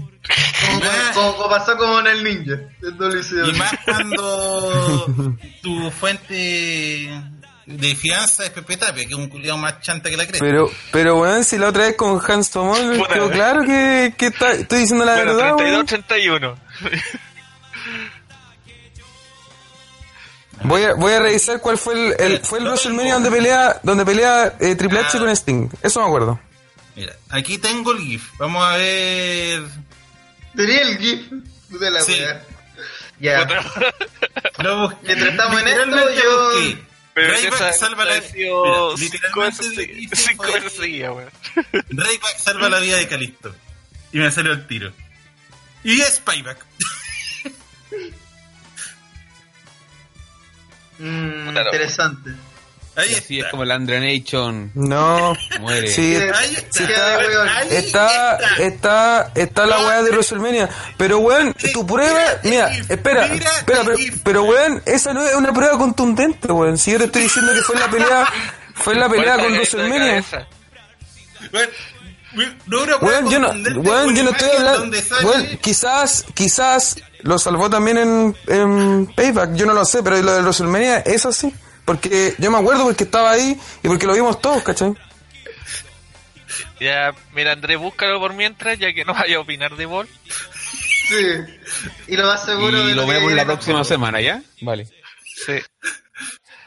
Speaker 2: Como, como- como pasó con el ninja. WCW.
Speaker 1: Y más cuando tu fuente de fianza es Pepe Tapia, que es un culiado más chanta que la cresta.
Speaker 5: Pero, pero weón, si la otra vez con Hans Tomón quedó claro que, que está- estoy diciendo la
Speaker 3: Bueno,
Speaker 5: verdad, weón.
Speaker 3: 32-31.
Speaker 5: Voy a, voy a revisar cuál fue el, el- fue el WrestleMania donde pelea, donde pelea eh, Triple H
Speaker 1: Ah.
Speaker 5: con Sting. Eso me acuerdo.
Speaker 1: Mira, aquí tengo el GIF. Vamos a ver.
Speaker 2: Tenía el GIF de la
Speaker 1: Sí.
Speaker 2: Ya.
Speaker 1: Lo busqué.
Speaker 2: Mientras estamos en esto, yo-
Speaker 1: busqué.
Speaker 3: Pero
Speaker 1: Rayback salva la
Speaker 3: ha sido
Speaker 1: Mira,
Speaker 3: cinco veces
Speaker 1: literalmente
Speaker 3: cinco seguidas, weón.
Speaker 1: Rayback salva la vida de Calisto. Y me salió el tiro. Y es payback.
Speaker 2: Mm,
Speaker 3: no.
Speaker 1: Ahí
Speaker 4: Y así
Speaker 1: está.
Speaker 4: es como la Andrea Nation
Speaker 5: No.
Speaker 4: muere.
Speaker 5: Sí,
Speaker 1: Ahí está.
Speaker 2: Sí, está, weón.
Speaker 1: Ahí
Speaker 5: Está, está, está la weá de WrestleMania. Pero weón, tu prueba, mira, espera, espera,
Speaker 1: el
Speaker 5: pero, pero weón, esa no es una prueba contundente, weón. Si yo te estoy diciendo que fue en la pelea, fue la pelea con WrestleMania.
Speaker 1: no una
Speaker 5: Weón, yo no,
Speaker 1: con
Speaker 5: yo no estoy hablando. quizás, quizás lo salvó también en, en Payback, yo no lo sé, pero lo de WrestleMania es así. Porque yo me acuerdo porque estaba ahí y porque lo vimos todos, ¿cachai?
Speaker 3: Ya, mira, Andrés, búscalo por mientras, ya que no vaya a opinar de Ball.
Speaker 2: Sí. Y lo más seguro
Speaker 4: Y
Speaker 2: de
Speaker 4: lo
Speaker 2: que
Speaker 4: vemos la próxima semana, ¿ya? Vale.
Speaker 3: Sí.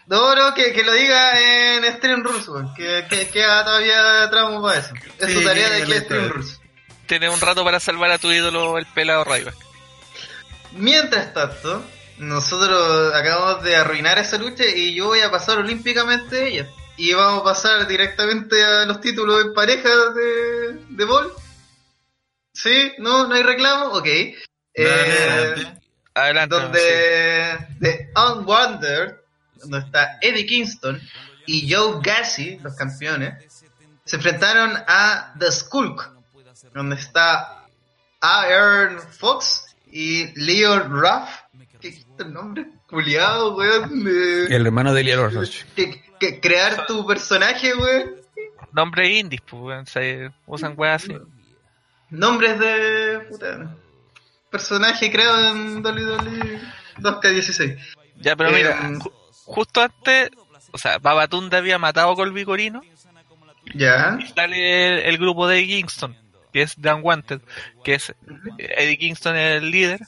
Speaker 2: No, no, que, que lo diga en Stream Rules. Que, que queda todavía tramo para eso. Es
Speaker 1: Sí,
Speaker 2: su tarea de
Speaker 1: que
Speaker 2: Stream. Rules.
Speaker 3: Tienes un rato para salvar a tu ídolo, el pelado Ryback.
Speaker 2: Mientras tanto, nosotros acabamos de arruinar esa lucha y yo voy a pasar olímpicamente ella. Y vamos a pasar directamente a los títulos en pareja de, de Ball. ¿Sí? ¿No? ¿No hay reclamo? Ok. Eh,
Speaker 1: adelante.
Speaker 3: Adelante. sí.
Speaker 2: donde The Unwandered, donde está Eddie Kingston y Joe Gassi, los campeones, se enfrentaron a The Skulk, donde está Aaron Fox y Leo Ruff. ¿Qué es el nombre? Culiado, weón. de-
Speaker 4: El hermano de Elia Rosach.
Speaker 2: que, que crear tu personaje, weón.
Speaker 3: Nombre indies, pues, weón, se usan weas así.
Speaker 2: Nombres de. Puta, personaje creado en WWE 2K16.
Speaker 3: Ya, pero
Speaker 2: Eh,
Speaker 3: mira, ju- justo antes o sea, Babatunde había matado a Colby Corino
Speaker 2: Ya.
Speaker 3: y sale el, el grupo de Eddie Kingston, que es The Unwanted, que es Eddie Kingston es el líder,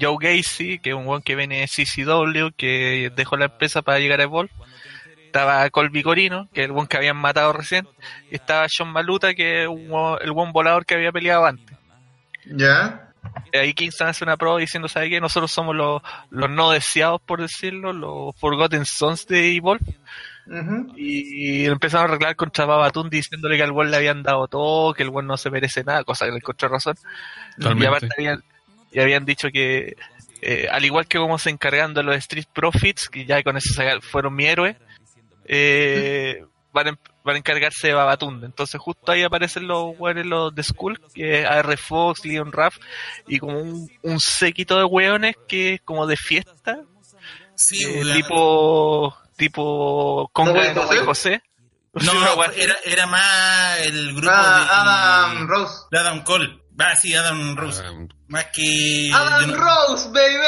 Speaker 3: Joe Gacy, que es un weón que viene de CCW, que dejó la empresa para llegar a Evolve, estaba Colby Corino, que es el buen que habían matado recién, y estaba John Maluta, que es el buen volador que había peleado antes.
Speaker 2: Ya.
Speaker 3: Ahí Kingston hace una prueba diciendo, ¿sabe qué? Nosotros somos los, los no deseados, por decirlo, los Forgotten Sons de Evolve. Y empezaron a arreglar contra Babatun diciéndole que al buen le habían dado todo, que el buen no se merece nada, cosa que le encontró razón. Y aparte habían, y habían dicho que, eh, al igual que como se encargan de los Street Profits, que ya con eso fueron mi héroe, eh, van, a, em- van a encargarse de Babatunde. Entonces justo ahí aparecen los weones los de Skull, que es AR Fox, Leon Raff, y como un, un séquito de weones que es como de fiesta,
Speaker 1: Sí,
Speaker 3: eh, tipo, tipo Conga
Speaker 2: ¿No,
Speaker 3: de
Speaker 2: José?
Speaker 3: José.
Speaker 1: No, era, era más el grupo
Speaker 2: Ah,
Speaker 1: de
Speaker 2: Adam Rose.
Speaker 1: de Adam Cole. Ah, sí, Adam Rose.
Speaker 4: Ah,
Speaker 1: Más que.
Speaker 2: Adam
Speaker 1: no-
Speaker 2: Rose, baby.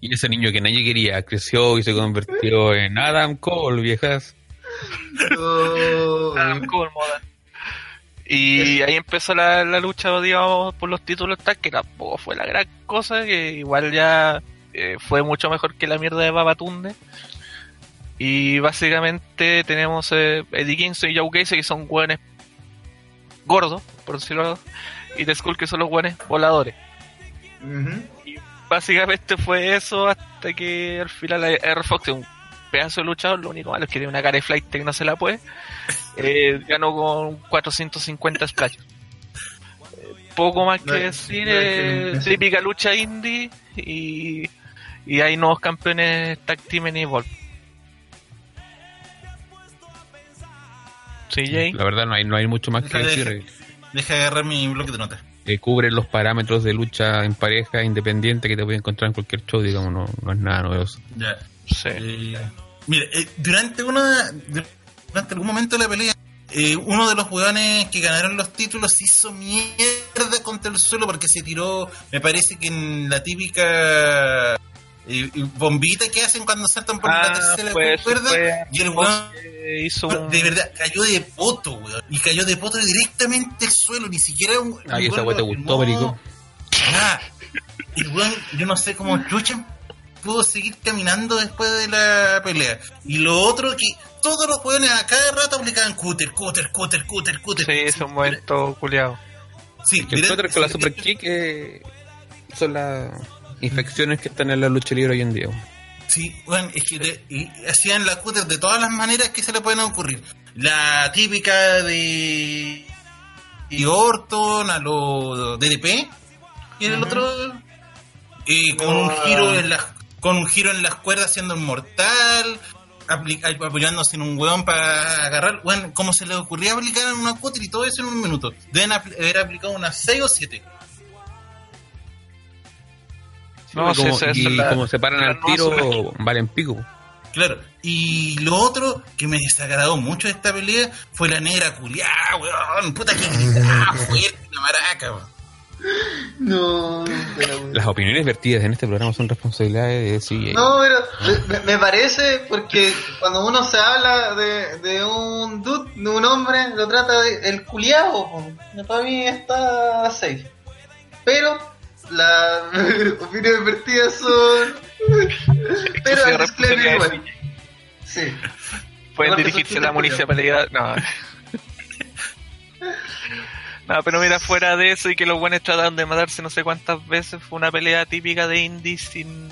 Speaker 4: Y ese niño que nadie quería creció y se convirtió en Adam Cole, viejas.
Speaker 2: Oh,
Speaker 3: Adam Cole, moda. Y ahí empezó la, la lucha, digamos, por los títulos tag, que tampoco fue la gran cosa, que igual ya eh, fue mucho mejor que la mierda de Babatunde. Y básicamente tenemos eh, Eddie Kingston y Joe Gacy, que son hueones gordos, por decirlo así, y The Skull, que son los hueones voladores.
Speaker 2: Ujú.
Speaker 3: Básicamente fue eso hasta que al final R. Fox, un pedazo de luchador, lo único malo es que tiene una cara de flight que no se la puede, eh, ganó con 450 splash. Eh, Poco más que
Speaker 2: No
Speaker 3: decir,
Speaker 2: no
Speaker 3: eh, típica lucha indie y, y hay nuevos campeones tag team en Evolve. CJ,
Speaker 4: La verdad no hay, no hay mucho más que
Speaker 1: de-
Speaker 4: decir.
Speaker 1: Deja de agarrar mi bloque de notas.
Speaker 4: Eh, cubre los parámetros de lucha en pareja independiente que te puedes encontrar en cualquier show, digamos, no, no es nada novedoso.
Speaker 1: Ya.
Speaker 3: sí.
Speaker 1: Eh, mira, eh, durante una durante algún momento de la pelea, eh, uno de los hueones que ganaron los títulos se hizo mierda contra el suelo porque se tiró, me parece que en la típica eh, bombita que hacen cuando saltan por la
Speaker 3: Ah,
Speaker 1: tercera cuerda
Speaker 3: fue-
Speaker 1: y el
Speaker 3: Eh, hizo un...
Speaker 1: de verdad cayó de poto, weón. Y cayó de poto directamente al suelo, ni siquiera un.
Speaker 4: Ay,
Speaker 1: el
Speaker 4: esa
Speaker 1: weón
Speaker 4: te gustó.
Speaker 1: Ah, el weón, yo no sé cómo Chucha pudo seguir caminando después de la pelea. Y lo otro que todos los weones a cada rato aplicaban cúter, cúter, cúter, cúter, cúter.
Speaker 3: Sí, es un momento culiado.
Speaker 1: Sí,
Speaker 4: El Cutter con la Super Kick eh, son las infecciones que están en la lucha libre hoy en día.
Speaker 1: Sí, bueno, es que de- y hacían la cúter de todas las maneras que se le pueden ocurrir. La típica de, de Orton a lo DDP y el otro eh, con un
Speaker 2: No.
Speaker 1: giro en las con un giro en las cuerdas haciendo un mortal apli- apoyándose en un hueón para agarrar bueno como se le ocurría aplicar en una cúter y todo eso en un minuto deben apl- haber aplicado unas 6 o 7
Speaker 3: No,
Speaker 4: como,
Speaker 3: sí,
Speaker 4: y
Speaker 3: la-
Speaker 4: como se paran al tiro, valen pico.
Speaker 1: Claro, y lo otro que me desagradó mucho de esta pelea fue la negra culiada, weón. Puta que gritaba fuerte la maraca, weón.
Speaker 2: No, pero...
Speaker 4: Las opiniones vertidas en este programa son responsabilidades de sí.
Speaker 2: No, pero me, me parece porque cuando uno se habla de, de un dude, de un hombre, lo trata de el culiao. po. Para mí está safe. Pero las opiniones vertidas son. pero el disclaimer igual. Sí.
Speaker 3: Pueden
Speaker 2: Aparte
Speaker 3: dirigirse a la municipalidad. No. no, pero mira, fuera de eso y que los buenos tratan de matarse no sé cuántas veces, fue una pelea típica de indies sin,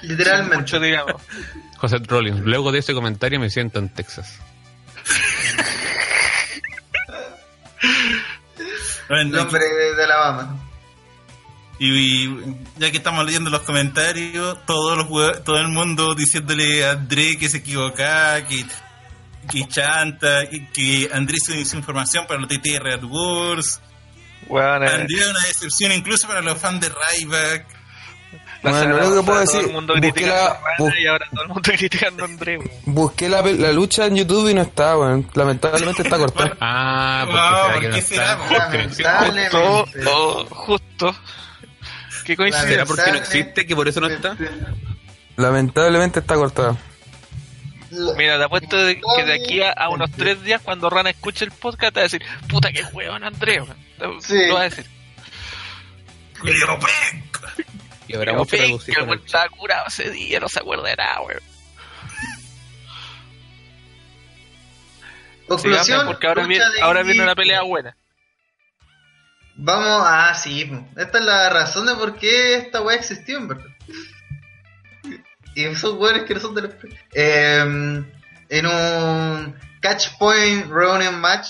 Speaker 3: sin
Speaker 2: Literalmente.
Speaker 3: mucho, digamos.
Speaker 4: José Rollins, luego de ese comentario me siento en Texas.
Speaker 2: El hombre de Alabama.
Speaker 1: Y, y ya que estamos leyendo los comentarios, todos los todo el mundo diciéndole a André que se equivocaba, que, que chanta, que, que André hizo desinformación para los TTR Red Wars.
Speaker 3: Bueno, eh,
Speaker 1: André es una decepción incluso para los fans de Ryback.
Speaker 3: la
Speaker 5: Bueno, lo único que puedo
Speaker 3: pasada todo
Speaker 5: decir,
Speaker 3: el mundo
Speaker 5: busqué
Speaker 3: criticando
Speaker 5: la-
Speaker 3: a Rana
Speaker 5: bus-
Speaker 3: y ahora todo el mundo criticando a André.
Speaker 5: Busqué la, la lucha en YouTube y no está, weón. Lamentablemente está cortada.
Speaker 4: Ah, porque
Speaker 1: No,
Speaker 4: será
Speaker 1: ¿por
Speaker 4: que no
Speaker 1: qué
Speaker 4: está.
Speaker 1: será?
Speaker 2: Lamentablemente.
Speaker 3: Justo, oh, justo. Qué
Speaker 4: ¿Será
Speaker 3: coincidencia.
Speaker 4: porque no existe que por eso no está?
Speaker 5: Lamentablemente está cortado.
Speaker 3: Mira, te apuesto de- que de aquí a, a unos tres días, cuando Rana escuche el podcast, te va a decir, puta que huevón, Andrés. weón". Te-
Speaker 2: Sí.
Speaker 3: Lo va a decir.
Speaker 4: Y habrá mucho
Speaker 3: "Ven, que
Speaker 4: regocijo
Speaker 3: el estaba curado ese día, no se acuerda de nada, weón.
Speaker 2: Conclusión,
Speaker 3: porque ahora viene, ahora viene una pelea buena.
Speaker 2: Vamos, ah, sí. Esta es la razón de por qué esta weá existió, en verdad. Y esos weones que no son de los. Eh, en un Catch Point match,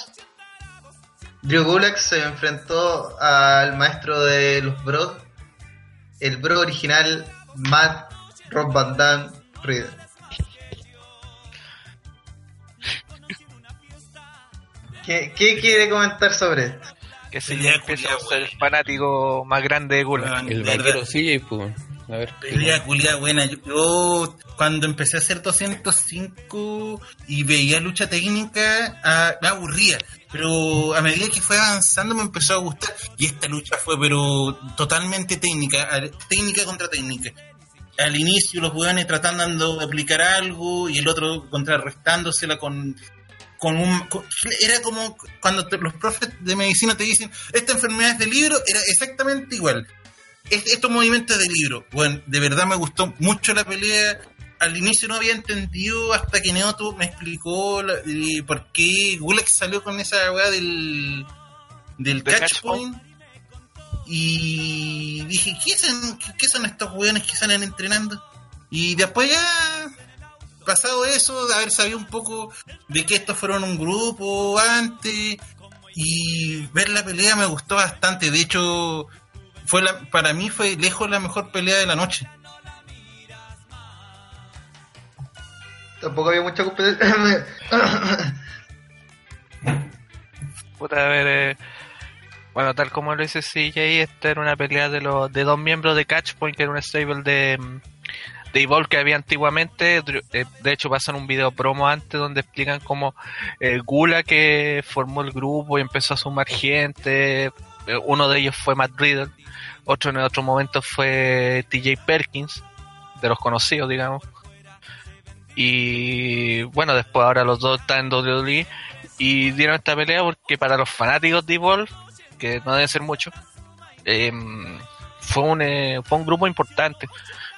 Speaker 2: Drew Gulak se enfrentó al maestro de los bros, el bro original Matt Rob Van. ¿Qué, ¿Qué quiere comentar sobre esto?
Speaker 3: Que ya empieza a ser fanático más grande de Gula.
Speaker 4: El
Speaker 1: de
Speaker 4: vaquero. CJ, pues. A ver.
Speaker 1: Pelea culiada buena. Yo, yo cuando empecé a hacer 205 y veía lucha técnica, ah, me aburría. Pero a medida que fue avanzando me empezó a gustar. Y esta lucha fue pero totalmente técnica, técnica contra técnica. Al inicio los hueones tratando de aplicar algo y el otro contrarrestándosela con con un con- era como cuando te- los profes de medicina te dicen esta enfermedad es de libro era exactamente igual. Es- estos movimientos de libro. Bueno de verdad me gustó mucho la pelea. Al inicio no había entendido hasta que Neoto me explicó la- eh, por qué Gulak salió con esa weá del del
Speaker 3: De
Speaker 1: catch point. y dije ¿qué son, qué- qué son estos weones que salen entrenando? y después ya pasado eso, de haber sabido un poco de que estos fueron un grupo antes y ver la pelea me gustó bastante. De hecho, fue la, para mí fue lejos la mejor pelea de la noche.
Speaker 2: Tampoco había mucha competencia.
Speaker 3: Puta, a ver, eh, bueno, tal como lo dice CJ, esta era una pelea de los de dos miembros de Catchpoint, que era un stable de, mm, de Evolve que había antiguamente. Eh, De hecho, pasan un video promo antes donde explican cómo el Gula que formó el grupo y empezó a sumar gente. eh, Uno de ellos fue Matt Riddle, otro en otro momento fue TJ Perkins, de los conocidos, digamos. Y bueno, después ahora los dos están en WWE y dieron esta pelea porque para los fanáticos de Evolve, que no deben ser muchos, em, fue, un, eh, fue un grupo importante.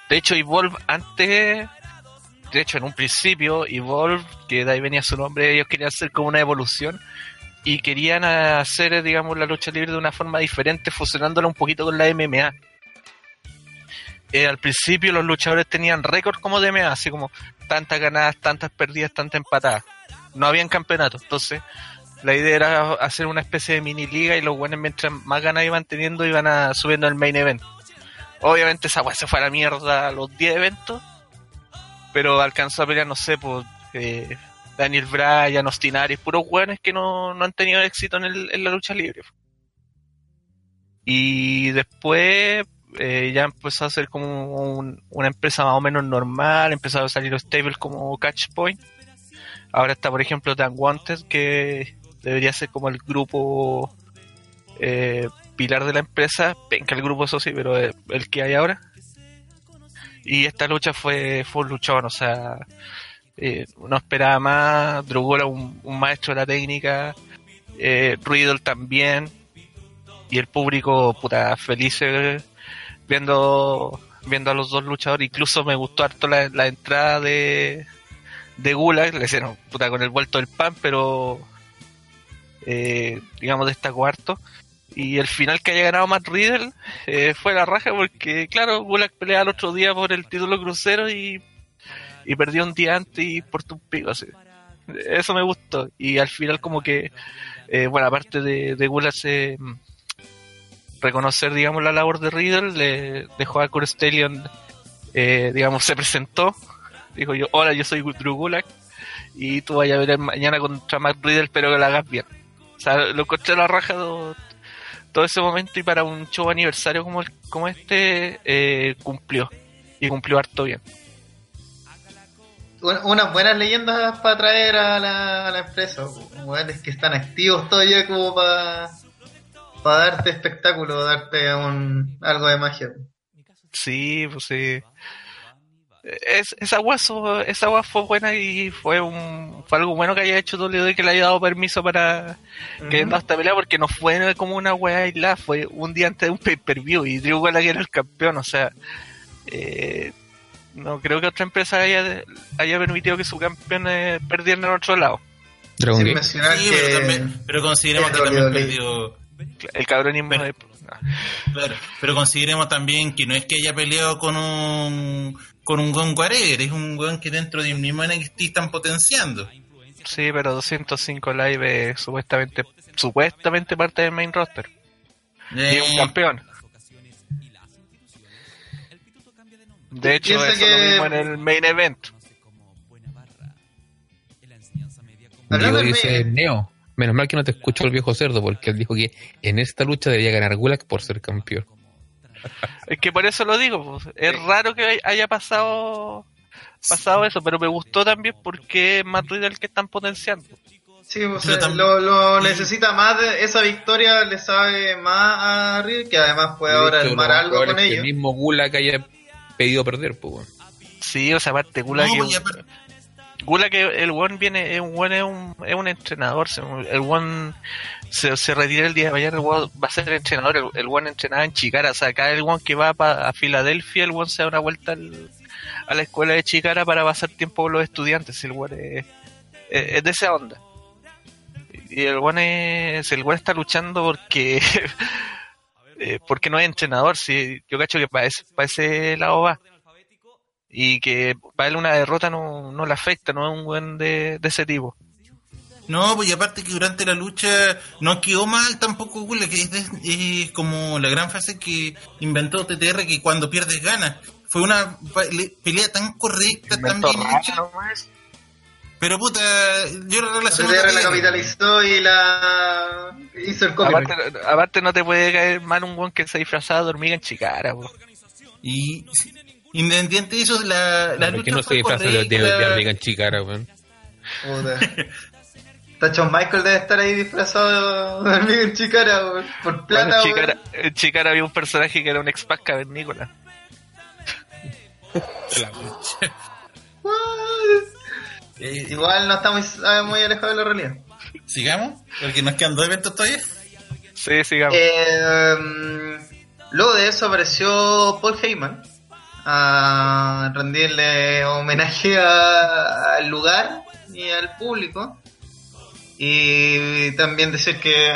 Speaker 3: De hecho, Evolve antes, de hecho en un principio, Evolve, que de ahí venía su nombre, ellos querían hacer como una evolución y querían hacer, digamos, la lucha libre de una forma diferente, fusionándola un poquito con la MMA. Eh, al principio los luchadores tenían récord como de MMA, así como tantas ganadas, tantas perdidas, tantas empatadas. No habían campeonatos, entonces la idea era hacer una especie de mini liga y los buenos mientras más ganas iban teniendo iban a, subiendo al main event. Obviamente esa weá se fue a la mierda a los 10 eventos, pero alcanzó a pelear, no sé, pues eh, Daniel Bryan, Austin Aries, puros weones que no, no han tenido éxito en, el- en la lucha libre. Y después eh, ya empezó a ser como un- una empresa más o menos normal, empezó a salir los stables como Catchpoint. Ahora está, por ejemplo, Dan Wanted, que debería ser como el grupo eh, pilar de la empresa. Venga, el grupo eso sí, pero eh, el que hay ahora. Y esta lucha fue, fue un luchón, o sea, eh, no esperaba más. Drew era un, maestro de la técnica, eh, también, y el público, puta, feliz eh, viendo viendo a los dos luchadores. Incluso me gustó harto la, la entrada de, de Gulag, le hicieron puta con el vuelto del pan, pero eh, digamos destacó harto. Y el final que haya ganado Matt Riddle eh, fue la raja porque, claro, Gulag pelea el otro día por el título crucero y, y perdió un día antes y por un pico así. Eso me gustó. Y al final como que, eh, bueno, aparte de, de se mm, reconocer, digamos, la labor de Riddle, le dejó a Kurt Stallion, eh, digamos, se presentó, dijo yo, hola, yo soy Drew Gulak, y tú vayas a ver mañana contra Matt Riddle, pero que lo hagas bien. O sea, lo encontré a la raja todo ese momento y para un show aniversario como, el- como este, eh, cumplió. Y cumplió harto bien.
Speaker 2: Un- unas buenas leyendas para traer a la, a la empresa. Weones que están activos todavía como para darte espectáculo, darte un, algo de magia.
Speaker 3: Sí, pues sí. Es, esa agua esa agua fue buena y fue un fue algo bueno que haya hecho WWE que le haya dado permiso para que
Speaker 2: Ujú.
Speaker 3: dado esta pelea porque no fue como una weá aislada, fue un día antes de un pay per view y Drew Gallagher era el campeón, o sea eh, no creo que otra empresa haya, haya permitido que su campeón eh, perdiera en otro lado.
Speaker 4: Dragon
Speaker 2: Sin
Speaker 4: Gate.
Speaker 2: mencionar
Speaker 1: Sí,
Speaker 2: que...
Speaker 1: pero, también, pero consideremos que también perdió.
Speaker 3: El cabronismo
Speaker 1: Pero-
Speaker 3: de-
Speaker 1: Claro, pero consideremos también que no es que haya peleado con un con un weón whatever, es un weón que dentro de un mismo NXT están potenciando.
Speaker 3: Sí, pero 205 live es supuestamente supuestamente parte del main roster. Y
Speaker 1: Eh,
Speaker 3: un campeón. De hecho, es lo
Speaker 2: que-
Speaker 3: mismo en el main event.
Speaker 4: Diego dice Neo. Menos mal que no te escuchó el viejo cerdo, porque él dijo que en esta lucha debía ganar Gulak por ser campeón.
Speaker 3: Es que por eso lo digo, pues, es raro que hay- haya pasado pasado eso, pero me gustó también porque es Matt Riddle el que están potenciando.
Speaker 2: Sí, o
Speaker 1: Pero
Speaker 2: sea,
Speaker 1: tam-
Speaker 2: lo, necesita más, de- esa victoria le sabe más a Riddle, que además puede
Speaker 4: De
Speaker 2: ahora armar algo con
Speaker 4: es que
Speaker 2: ellos.
Speaker 4: El mismo Gulak haya pedido perder, pues.
Speaker 3: Sí, o sea, aparte Gula
Speaker 1: No,
Speaker 3: que
Speaker 1: pues,
Speaker 3: Que el one viene, un one es un, es un entrenador, el one se, se retira el día de mañana, el one va a ser entrenador, el, el one entrenaba en Chicara, o sea, acá el one que va pa- a Filadelfia, el one se da una vuelta al- a la escuela de Chicara para pasar tiempo con los estudiantes, el one es, es- es de esa onda. Y el one es, el one está luchando porque eh, porque no es entrenador, si yo cacho que para ese, para ese lado va y que para él una derrota no, no le afecta, no es un buen de, de ese tipo.
Speaker 1: No, pues y aparte que durante la lucha no quedó mal tampoco Gula, que es, como la gran frase que inventó TTR que cuando pierdes ganas. Fue una pelea tan correcta, tan bien hecha.
Speaker 3: nomás.
Speaker 1: Pero puta, yo la relaciono
Speaker 2: CTR
Speaker 1: con
Speaker 2: la
Speaker 1: TTR.
Speaker 2: capitalizó y la hizo el copyright.
Speaker 3: Aparte, aparte no te puede caer mal un buen que se ha disfrazado de hormiga en chicara. po.
Speaker 1: Y independiente de eso, la, la
Speaker 4: ¿Por qué
Speaker 1: lucha
Speaker 4: no se
Speaker 1: fue
Speaker 4: disfraza de, de, de en Chicara, weón?
Speaker 2: Puta. Tacho Michael debe estar ahí disfrazado de hormiga en chicara weón, por
Speaker 3: Bueno,
Speaker 2: plata.
Speaker 3: en,
Speaker 2: weón.
Speaker 3: chicara, en Chicara había un personaje que era un ex-pac cavernícola.
Speaker 1: Eh,
Speaker 2: Igual no estamos muy, muy alejados de la realidad.
Speaker 1: Sigamos, porque nos quedan dos eventos todavía.
Speaker 3: Sí, sigamos.
Speaker 2: Eh, luego de eso apareció Paul Heyman a rendirle homenaje a- al lugar y al público. Y también decir que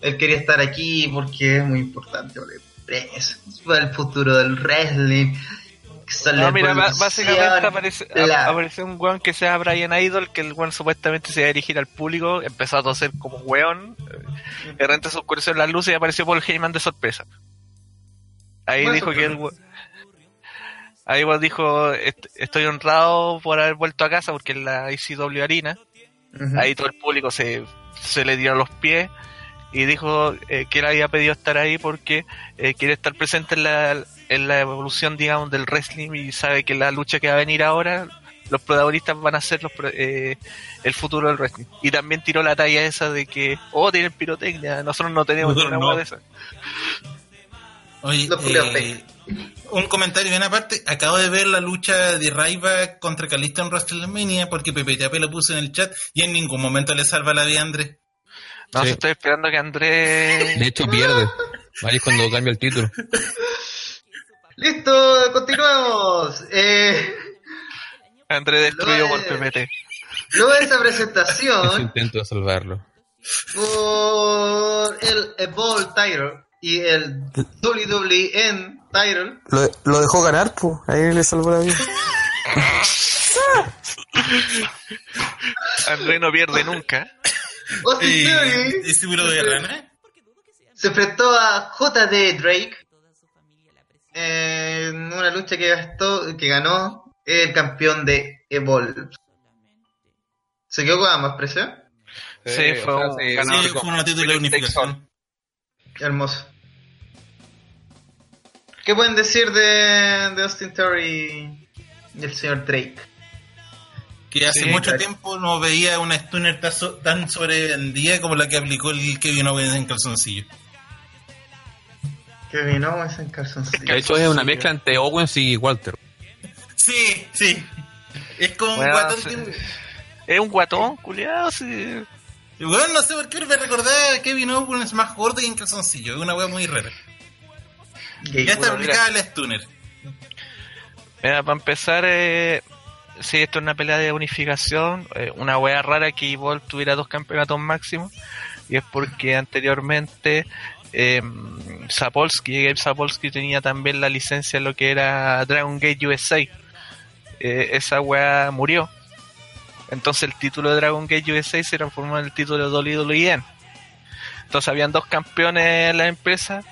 Speaker 2: él quería estar aquí porque es muy importante para el futuro del wrestling.
Speaker 3: No, mira, básicamente aparece,
Speaker 2: la-
Speaker 3: un weón que sea Brian Idol, que el weón supuestamente se iba a dirigir al público, empezó a toser como weón, eh, de repente se oscureció las luces y apareció Paul Heyman de sorpresa. Ahí dijo que el weón- Ahí weón dijo, "Est- estoy honrado por haber vuelto a casa porque en la ICW Arena,
Speaker 2: Ujú.
Speaker 3: ahí todo el público se, se le dio a los pies y dijo eh, que él había pedido estar ahí porque eh, quiere estar presente en la, en la evolución, digamos, del wrestling y sabe que la lucha que va a venir ahora, los protagonistas van a ser los, pro- eh, el futuro del wrestling. Y también tiró la talla esa de que, oh, tienen pirotecnia, nosotros no tenemos
Speaker 1: Nosotros
Speaker 3: ninguna
Speaker 1: no.
Speaker 3: de esa.
Speaker 1: Oye, eh, un comentario bien aparte. Acabo de ver la lucha de Raiva contra Kalisto en WrestleMania porque Pepe Tape lo puso en el chat y en ningún momento le salva la vida a Andrés.
Speaker 3: No,
Speaker 4: Sí.
Speaker 3: estoy esperando que Andrés...
Speaker 4: De hecho, pierde. Es cuando cambia el título.
Speaker 2: Listo, continuamos. Eh,
Speaker 3: Andrés destruyó por PPT.
Speaker 2: luego de esa presentación,
Speaker 4: intento de salvarlo.
Speaker 2: por el Evolve Title y el WWN Title,
Speaker 5: Lo, lo dejó ganar, pues. Ahí le salvó la vida.
Speaker 3: Andrés no pierde nunca.
Speaker 1: Eh,
Speaker 2: Theory
Speaker 1: ¿Es seguro de rana?
Speaker 2: se enfrentó a JD Drake en una lucha que, gastó, que ganó el campeón de Evolve. ¿Se quedó con ambas presión?
Speaker 3: Sí, fue un
Speaker 4: se-
Speaker 3: ganador.
Speaker 1: Sí, fue una título de unificación.
Speaker 2: Hermoso. ¿Qué pueden decir de, de Austin Theory y el señor Drake?
Speaker 1: Que hace
Speaker 3: Sí,
Speaker 1: mucho
Speaker 2: claro.
Speaker 1: tiempo no veía una stunner tan, so- tan sobrevendida como la que aplicó el Kevin Owens en calzoncillo.
Speaker 2: Kevin Owens en calzoncillo.
Speaker 4: De hecho, es una mezcla entre Owens y Walter.
Speaker 1: Sí, Sí. Es como un guatón
Speaker 3: sí.
Speaker 1: que...
Speaker 3: Es un guatón, culiado, sí.
Speaker 1: Y bueno, no sé por qué me recordaba a Kevin Owens más gordo y en calzoncillo. Es una wea muy rara. Ya está aplicada el Stunner.
Speaker 3: Mira, para empezar, eh, sí, esto es una pelea de unificación. eh, una wea rara que Evolve tuviera dos campeonatos máximos. Y es porque anteriormente eh, Sapolsky, Gabe Sapolsky tenía también la licencia en lo que era Dragon Gate USA. Eh, esa wea murió. Entonces el título de Dragon Gate USA se transformó en el título de WWE. Entonces habían dos campeones en la empresa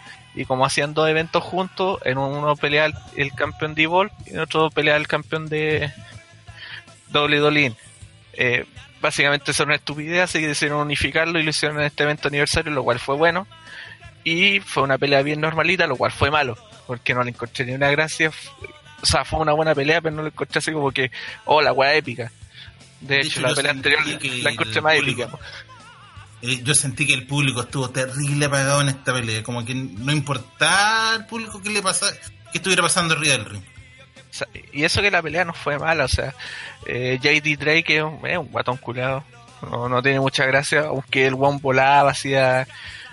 Speaker 3: y como hacían dos eventos juntos, en uno pelea el, el campeón de Evolve y en otro pelea el campeón de WWE. Eh, básicamente era una estupidez, así que decidieron unificarlo y lo hicieron en este evento aniversario, lo cual fue bueno. Y fue una pelea bien normalita, lo cual fue malo, porque no le encontré ni una gracia. O sea, fue una buena pelea, pero no le encontré así como que, oh, la weá épica. De,
Speaker 1: De
Speaker 3: hecho,
Speaker 1: hecho,
Speaker 3: la pelea anterior la encontré más
Speaker 1: público-
Speaker 3: épica.
Speaker 1: Eh, yo sentí que el público estuvo terrible apagado en esta pelea. Como que no importaba al público que le pasara, que estuviera pasando arriba del ring.
Speaker 3: Y eso que la pelea no fue mala, o sea, eh, JD Drake es un, un guatón culiado, no, no tiene mucha gracia, aunque el one volaba, hacía,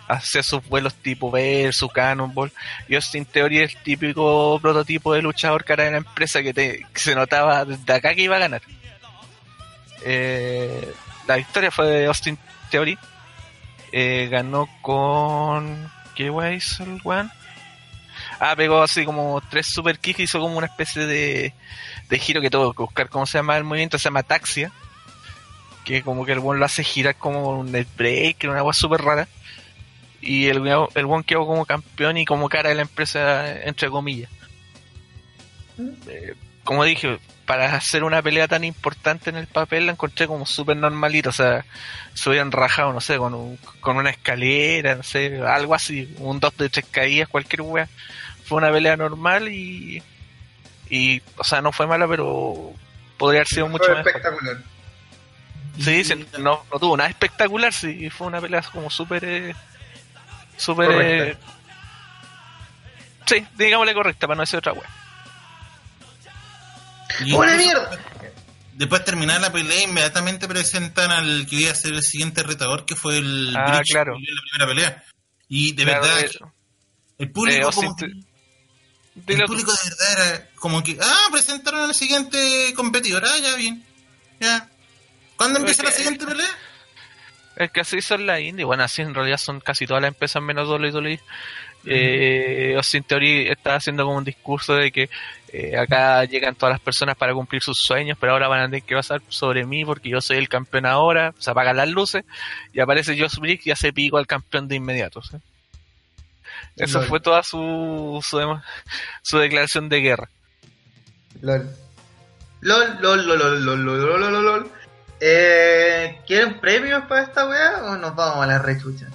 Speaker 3: hacía sus vuelos tipo Bear, su Cannonball, y Austin Theory es el típico prototipo de luchador cara de la empresa que, te, se notaba desde acá que iba a ganar. Eh, la victoria fue de Austin Theory, eh, ganó con... ¿Qué guay hizo el weón? Ah, pegó así como tres super kicks, hizo como una especie de, de giro que tengo que buscar cómo se llama el movimiento, se llama taxia. Que como que el buen lo hace girar como un net break, una agua súper rara. Y el, el quedó como campeón y como cara de la empresa, entre comillas. Eh, como dije, para hacer una pelea tan importante en el papel la encontré como súper normalita, o sea, se hubieran rajado, no sé, con, un- con una escalera, no sé, algo así, un dos de tres caídas, cualquier wea. Fue una pelea normal y, y, o sea, no fue mala, pero podría haber sido mucho
Speaker 2: Fue
Speaker 3: mejor.
Speaker 2: espectacular.
Speaker 3: Sí, sí, no, no tuvo nada espectacular, sí, fue una pelea como súper, eh, súper, eh, sí, digámosle correcta, para no decir otra wea.
Speaker 1: Y
Speaker 2: ¡Buena
Speaker 1: incluso
Speaker 2: mierda!
Speaker 1: Después de terminar la pelea, inmediatamente presentan al que iba a ser el siguiente retador, que fue el
Speaker 3: Ah,
Speaker 1: Bridge
Speaker 3: claro.
Speaker 1: que la primera pelea. Y de
Speaker 3: Claro,
Speaker 1: verdad,
Speaker 3: eh,
Speaker 1: el público
Speaker 3: eh,
Speaker 1: como que- el
Speaker 3: tú.
Speaker 1: público de verdad era como que, ah, presentaron al siguiente competidor, ah, ya bien, ya. ¿Cuándo empieza la siguiente pelea?
Speaker 3: Es que así son la indie. Bueno, así en realidad son casi todas las empresas menos WWE. Eh, Austin Theory está haciendo como un discurso de que eh, acá llegan todas las personas para cumplir sus sueños, pero ahora van a tener que pasar sobre mí porque yo soy el campeón ahora, se apagan las luces y aparece Josh Briggs y hace pico al campeón de inmediato. ¿sí? Eso fue toda su, su, su, declaración de guerra.
Speaker 2: LOL. LOL, LOL, LOL, LOL, LOL, LOL, LOL, LOL. Eh, ¿Quieren premios para esta weá o nos vamos a la rechucha?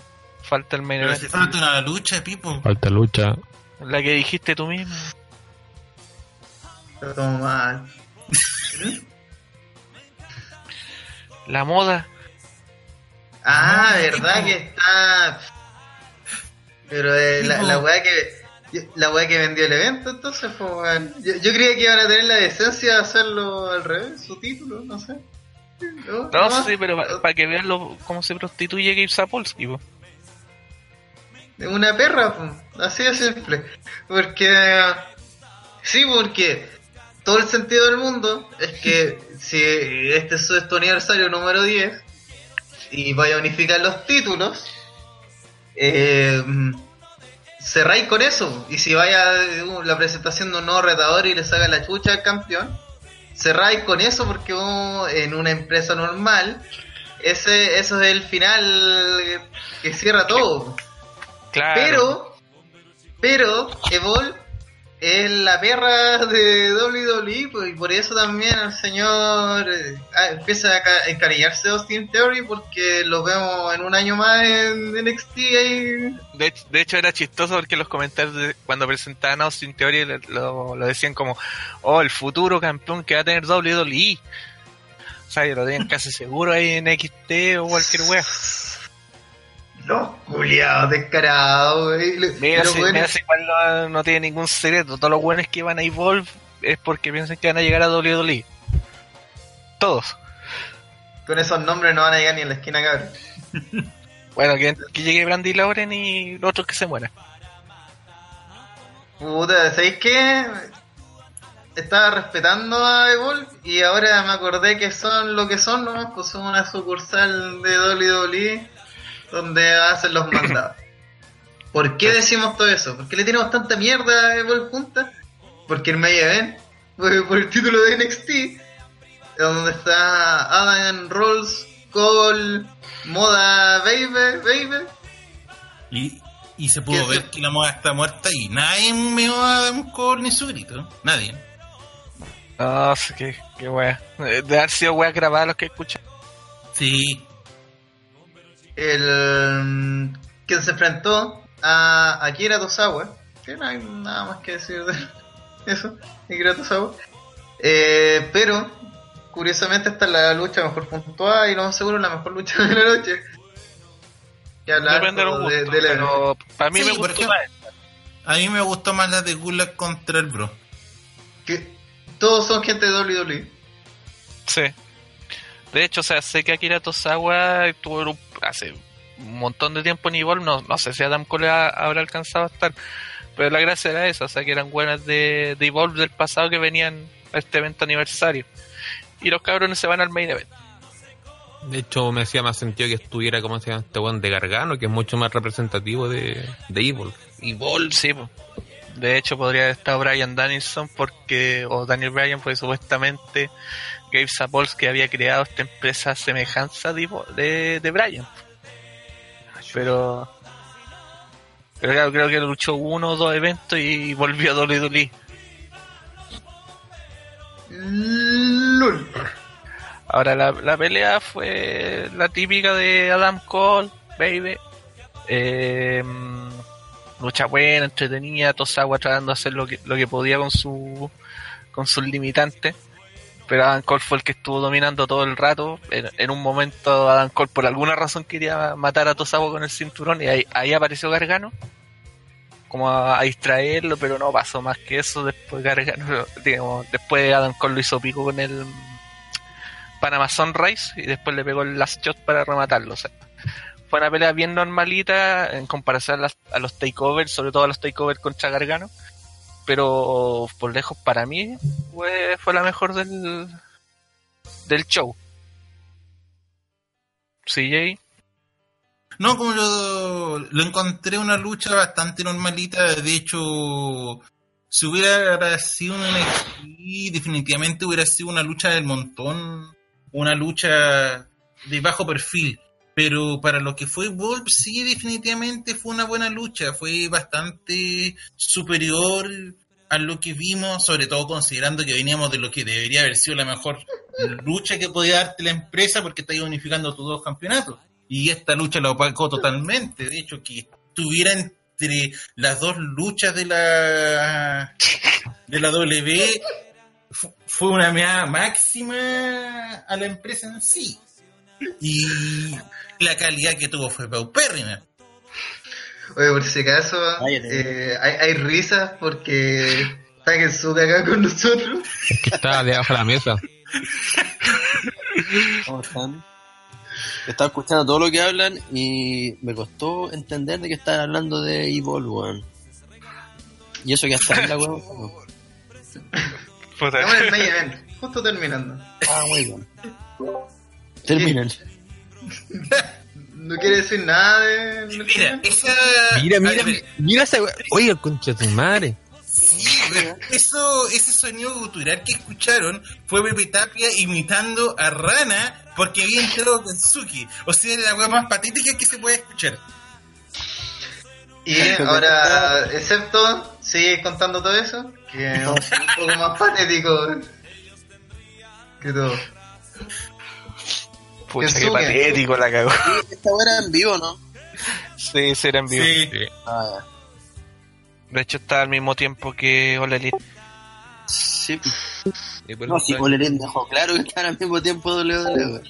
Speaker 3: Falta el menor.
Speaker 1: Pero si falta una lucha, Pipo.
Speaker 4: Falta lucha.
Speaker 3: La que dijiste tú mismo.
Speaker 2: Lo tomo mal.
Speaker 3: La moda.
Speaker 2: Ah, verdad que está. Pero eh, la, la weá que. La weá que vendió el evento, entonces, pues, yo, yo creía que iban a tener la decencia de hacerlo al revés, su título, no sé. No,
Speaker 3: No, sí, pero para que vean lo, cómo se prostituye Gabe Sapolsky. po.
Speaker 2: Una perra, pues, así de simple. Porque. Sí, porque. Todo el sentido del mundo es que si este es su- tu aniversario número 10 y vaya a unificar los títulos, eh, cerráis con eso. Y si vaya uh, la presentación de un nuevo retador y le saca la chucha al campeón, cerráis con eso porque uh, en una empresa normal, ese eso es el final que cierra todo.
Speaker 3: Claro.
Speaker 2: Pero, pero, Evol es la perra de WWE, pues, y por eso también el señor eh, ah, empieza a ca- encariñarse de Austin Theory porque lo vemos en un año más en NXT ahí.
Speaker 3: De, hecho- era chistoso porque los comentarios de- cuando presentaban a Austin Theory lo, decían como, oh, el futuro campeón que va a tener WWE. O sea, lo tenían casi seguro ahí en XT o cualquier wea.
Speaker 2: Los culiados descarados, güey.
Speaker 3: Mira, si,
Speaker 2: bueno
Speaker 3: mira si igual no, no tiene ningún secreto. Todos los buenos que van a Evolve es porque piensan que van a llegar a WWE. Todos.
Speaker 2: Con esos nombres no van a llegar ni en la esquina, cabrón.
Speaker 3: Bueno, que, que llegue Brandy Lauren y los otros que se mueran.
Speaker 2: Puta, ¿sabéis qué? Estaba respetando a Evolve y ahora me acordé que son lo que son, ¿no? Pues son una sucursal de WWE donde hacen los mandados. ¿Por qué decimos todo eso? ¿Por qué le tenemos tanta mierda a Evolve junta? Porque el Maya ven por, por el título de NXT, donde está Adam Rolls, Cole, Moda Baby, Baby.
Speaker 1: Y, y se pudo
Speaker 2: ¿Qué
Speaker 1: ver que la moda está muerta y nadie meó a Adam Cole ni su grito. Nadie.
Speaker 3: Ah, sí, qué, qué wea. Eh, De haber sido wea grabada los que escuchan.
Speaker 1: Sí.
Speaker 2: El mm, que se enfrentó a Akira Tozawa, que no hay nada más que decir de eso, Akira Tozawa, eh, pero curiosamente esta es la lucha mejor puntuada y lo más seguro la mejor lucha de la noche.
Speaker 3: Depende de los
Speaker 2: de-
Speaker 3: gustos,
Speaker 2: del
Speaker 3: pero para mí
Speaker 1: Sí,
Speaker 3: me
Speaker 1: por
Speaker 3: gustó
Speaker 1: ejemplo.
Speaker 3: más.
Speaker 1: A mí me gustó más la de Gulag contra el Bro.
Speaker 2: que todos son gente de WWE.
Speaker 3: Sí. De hecho, o sea, sé que Akira Tozawa estuvo en un- hace un montón de tiempo en Evolve, no, no sé si Adam Cole ha- habrá alcanzado a estar, pero la gracia era esa, o sea, que eran buenas de, de Evolve del pasado que venían a este evento aniversario. Y los cabrones se van al main event.
Speaker 4: De hecho, me hacía más sentido que estuviera, ¿cómo se llama este weón? De Gargano, que es mucho más representativo de, de Evil.
Speaker 3: Evolve, sí, po. De hecho, podría haber estado Brian Danielson porque, o Daniel Bryan, porque supuestamente Gabe Sapolsky había creado esta empresa semejanza de, de, de. Pero, pero claro, creo que luchó uno o dos eventos y volvió a WWE.
Speaker 2: LOL.
Speaker 3: Ahora, la, la pelea fue la típica de Adam Cole, baby. Eh, lucha buena, entretenida, Tosawa tratando de hacer lo que, lo que podía con su con sus limitantes. Pero Adam Cole fue el que estuvo dominando todo el rato. En, en un momento Adam Cole por alguna razón quería matar a Tosawa con el cinturón y ahí, apareció Gargano. Como a, distraerlo, pero no pasó más que eso. Después Gargano, digamos, después Adam Cole lo hizo pico con el Panama Sunrise y después le pegó el last shot para rematarlo. Fue una pelea bien normalita en comparación a, las- a los takeovers, sobre todo a los takeovers contra Gargano. Pero por lejos para mí fue, fue la mejor del, del show. CJ,
Speaker 1: No, como lo, lo encontré una lucha bastante normalita. De hecho, si hubiera sido un NXT, definitivamente hubiera sido una lucha del montón. Una lucha de bajo perfil. Pero para lo que fue Wolf, sí, definitivamente fue una buena lucha. Fue bastante superior a lo que vimos, sobre todo considerando que veníamos de lo que debería haber sido la mejor lucha que podía darte la empresa porque está unificando tus dos campeonatos. Y esta lucha la opacó totalmente. De hecho, que estuviera entre las dos luchas de la de la W fu- fue una meada máxima a la empresa en sí. Y la calidad que tuvo fue paupérrima.
Speaker 2: Oye, por si acaso, eh, hay, hay risas porque está Kensuke acá con nosotros.
Speaker 4: Que estaba debajo de la mesa.
Speaker 6: ¿Cómo están? Estaba escuchando todo lo que hablan y me costó entender de que estaban hablando de Evil, weón. Y eso que hasta ahí la weón.
Speaker 3: puta,
Speaker 2: Estamos en el main event, justo terminando.
Speaker 6: Ah, muy bien. Terminan.
Speaker 2: No quiere decir nada de.
Speaker 1: Mira, esa.
Speaker 4: Mira, mira,
Speaker 1: ver,
Speaker 4: mira esa. Oiga, concha de tu madre.
Speaker 1: Sí, pero eso, ese sonido gutural que escucharon fue Pepe Tapia imitando a Rana porque había entrado Kensuke. O sea, era la weá más patética que se puede escuchar.
Speaker 2: Y ahora, excepto, sigue contando todo eso, que es un poco más patético que todo.
Speaker 3: Pucha, qué
Speaker 2: Kensuke.
Speaker 3: patético la cagó.
Speaker 6: Esta era en vivo, ¿no?
Speaker 3: Sí, será en vivo.
Speaker 1: Sí.
Speaker 6: Ah.
Speaker 3: De hecho, está al mismo tiempo que All Elite.
Speaker 6: Sí. No, si
Speaker 4: está-
Speaker 6: Olerén dejó claro que están al mismo tiempo WWE.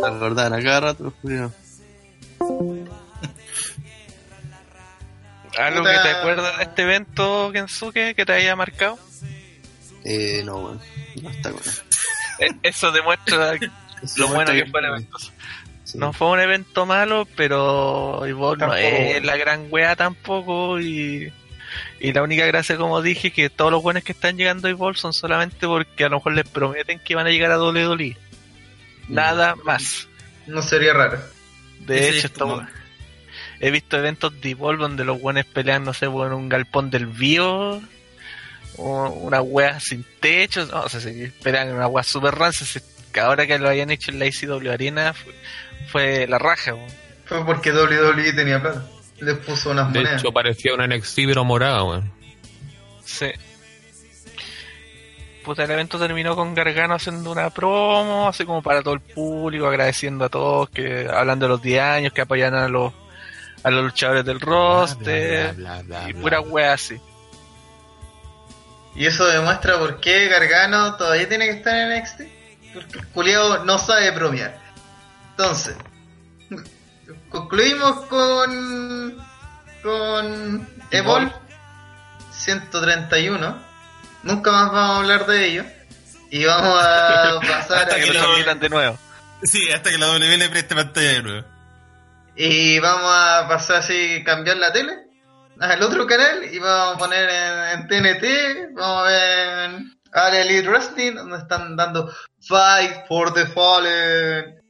Speaker 6: La verdad, a cada rato, Julio.
Speaker 3: ¿Algo que te acuerdas de este evento, Kensuke, que te haya marcado?
Speaker 6: Eh, no, weón. No está con
Speaker 3: Eh, Eso demuestra lo bueno que fue el evento. No fue un evento malo, pero Evolve no es la gran wea tampoco. Y, y la única gracia, como dije, que todos los buenos que están llegando a Evolve son solamente porque a lo mejor les prometen que van a llegar a WWE. Nada más.
Speaker 2: No sería raro.
Speaker 3: De hecho, esto- he visto eventos de Evolve donde los buenos pelean, no sé, por un galpón del bio. O una wea sin techo. No, o sea, si pelean en una wea super rancia. Que ahora que lo hayan hecho en la ICW Arena fue, fue la raja.
Speaker 2: Fue porque WWE tenía plata. Les puso unas
Speaker 4: De
Speaker 2: monedas.
Speaker 4: hecho, parecía una NXT pero morada, weón.
Speaker 3: Sí. Puta, el evento terminó con Gargano haciendo una promo, así como para todo el público, agradeciendo a todos, que hablando de los 10 años, que apoyan a los a los luchadores del roster,
Speaker 4: Bla, bla, bla,
Speaker 3: y
Speaker 4: bla,
Speaker 3: pura wea así.
Speaker 2: Y eso demuestra por qué Gargano todavía tiene que estar en NXT. Porque el culiao no sabe bromear. Entonces, concluimos con. con Evolve 131. Nunca más vamos a hablar de ello. Y vamos a pasar
Speaker 3: Hasta
Speaker 2: a.
Speaker 3: que lo
Speaker 1: lo-
Speaker 3: transmitan de nuevo.
Speaker 1: Sí, hasta que la W le preste pantalla de nuevo.
Speaker 2: Y vamos a pasar así, cambiar la tele al otro canal y vamos a poner en, en TNT, vamos a ver All Elite Wrestling, donde están dando Fight for the Fallen.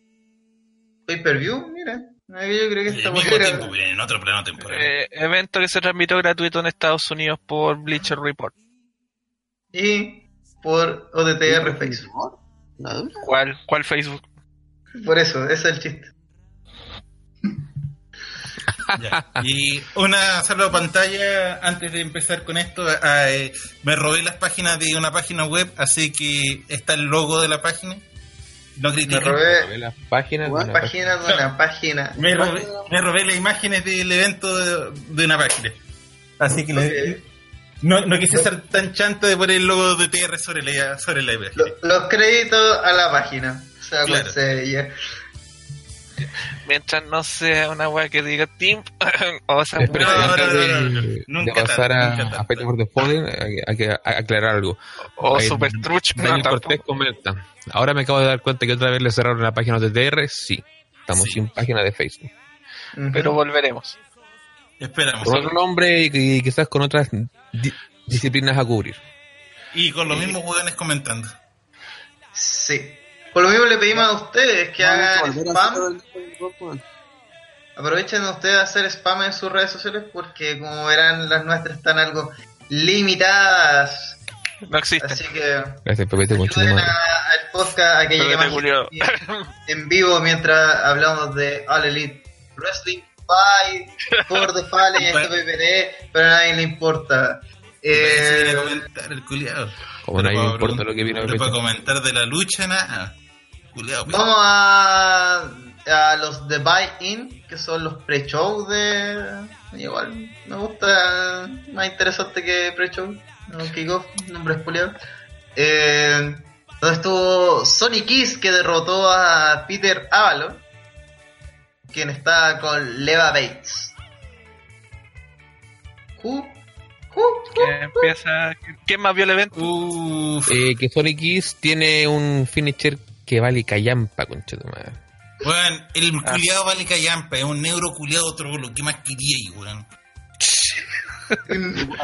Speaker 2: Pay per view, mira. Ahí Yo creo que esta
Speaker 1: Al mismo tiempo, en otro plano temporal.
Speaker 3: Eh, evento que se transmitió gratuito en Estados Unidos por Bleacher Report.
Speaker 2: y por OTTR Facebook.
Speaker 3: ¿Cuál, cuál Facebook?
Speaker 2: Por eso, ese es el chiste.
Speaker 1: Ya. Y una salva pantalla antes de empezar con esto. ah, eh, me robé las páginas de una página web, así que está el logo de la página. No
Speaker 2: Me robé
Speaker 4: las páginas. de una
Speaker 2: página de una página.
Speaker 1: Me robé, me robé las imágenes del evento de, de una página. Así que no, no quise ser tan chanto de poner el logo de TR sobre la, sobre la imagen.
Speaker 2: Lo- los créditos a la página. O sea,
Speaker 1: Claro.
Speaker 3: Mientras no sea una wea que diga Team o sea,
Speaker 4: Espera,
Speaker 1: No, no, no, no, no.
Speaker 4: de, de
Speaker 1: Nunca
Speaker 4: pasar
Speaker 1: tanto,
Speaker 4: a,
Speaker 1: nunca
Speaker 4: hay, que aclarar algo.
Speaker 3: o
Speaker 4: Eh,
Speaker 3: Super Truch, no,
Speaker 4: Daniel
Speaker 3: tampoco.
Speaker 4: Cortés comenta. Ahora me acabo de dar cuenta que otra vez le cerraron la página de TR. Sí, estamos
Speaker 1: Sí.
Speaker 4: sin página de Facebook.
Speaker 3: Pero volveremos.
Speaker 1: Esperamos.
Speaker 4: Con otro nombre y, y quizás con otras di- disciplinas a cubrir.
Speaker 1: Y con los mismos hueones comentando.
Speaker 2: Sí. Por lo mismo le pedimos a ustedes que hagan spam. Aprovechen ustedes a hacer spam en sus redes sociales porque como verán las nuestras están algo limitadas.
Speaker 3: No existe.
Speaker 2: Así que
Speaker 4: Gracias, Pepete,
Speaker 2: al podcast a que llegue más en vivo mientras hablamos de All Elite Wrestling Fight for the Fallen y este PPT, pero a nadie le importa. Eh,
Speaker 1: a comentar el culiado.
Speaker 4: Como a nadie le importa lo que viene a
Speaker 1: No para
Speaker 4: Pepete.
Speaker 1: comentar de la lucha, nada. Culiado.
Speaker 2: Vamos a, a los de Buy-In, que son los pre-show de... Igual, me gusta más interesante que pre-show. No, kickoff, nombre espuleado. Eh, donde estuvo Sonny Kiss, que derrotó a Peter Avalon, quien está con Leva Bates. Who? Who?
Speaker 3: Que empieza. ¿Quién más vio el evento?
Speaker 4: Eh, que Sonic Kiss tiene un finisher que vale callampa, concha tu madre.
Speaker 1: Weón, el
Speaker 3: Ah.
Speaker 1: culiado vale callampa, es un negro culiado trolo. ¿Qué más quería ahí, weón?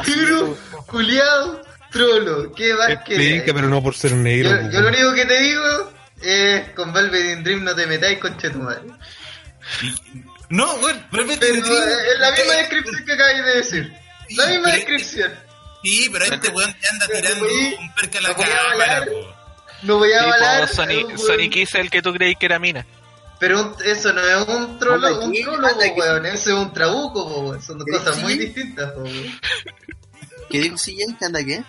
Speaker 2: Negro, culiado, trolo. ¿Qué más querés?
Speaker 4: pero no por ser negro.
Speaker 2: Yo, yo lo único que te digo es con Velvet in Dream no te metáis con Chetumal.
Speaker 1: Y- No, weón,
Speaker 2: eh, es la misma descripción que acabáis de decir. La misma
Speaker 1: Pero-
Speaker 2: descripción.
Speaker 1: Sí, pero este weón te anda tirando un perca a la cámara.
Speaker 2: No voy a
Speaker 3: Tipo
Speaker 2: avalar.
Speaker 3: Sonic. Sonic Kiss, el que tú creí que era mina.
Speaker 2: Pero un- eso no es un trolo,
Speaker 6: Anda
Speaker 2: un trolo, weón. Eso es un trabuco, po, weón. Son dos
Speaker 6: ¿Qué
Speaker 2: cosas muy
Speaker 6: sí?
Speaker 2: distintas, po, weón.
Speaker 6: ¿Qué dijo siguiente? ¿Anda qué?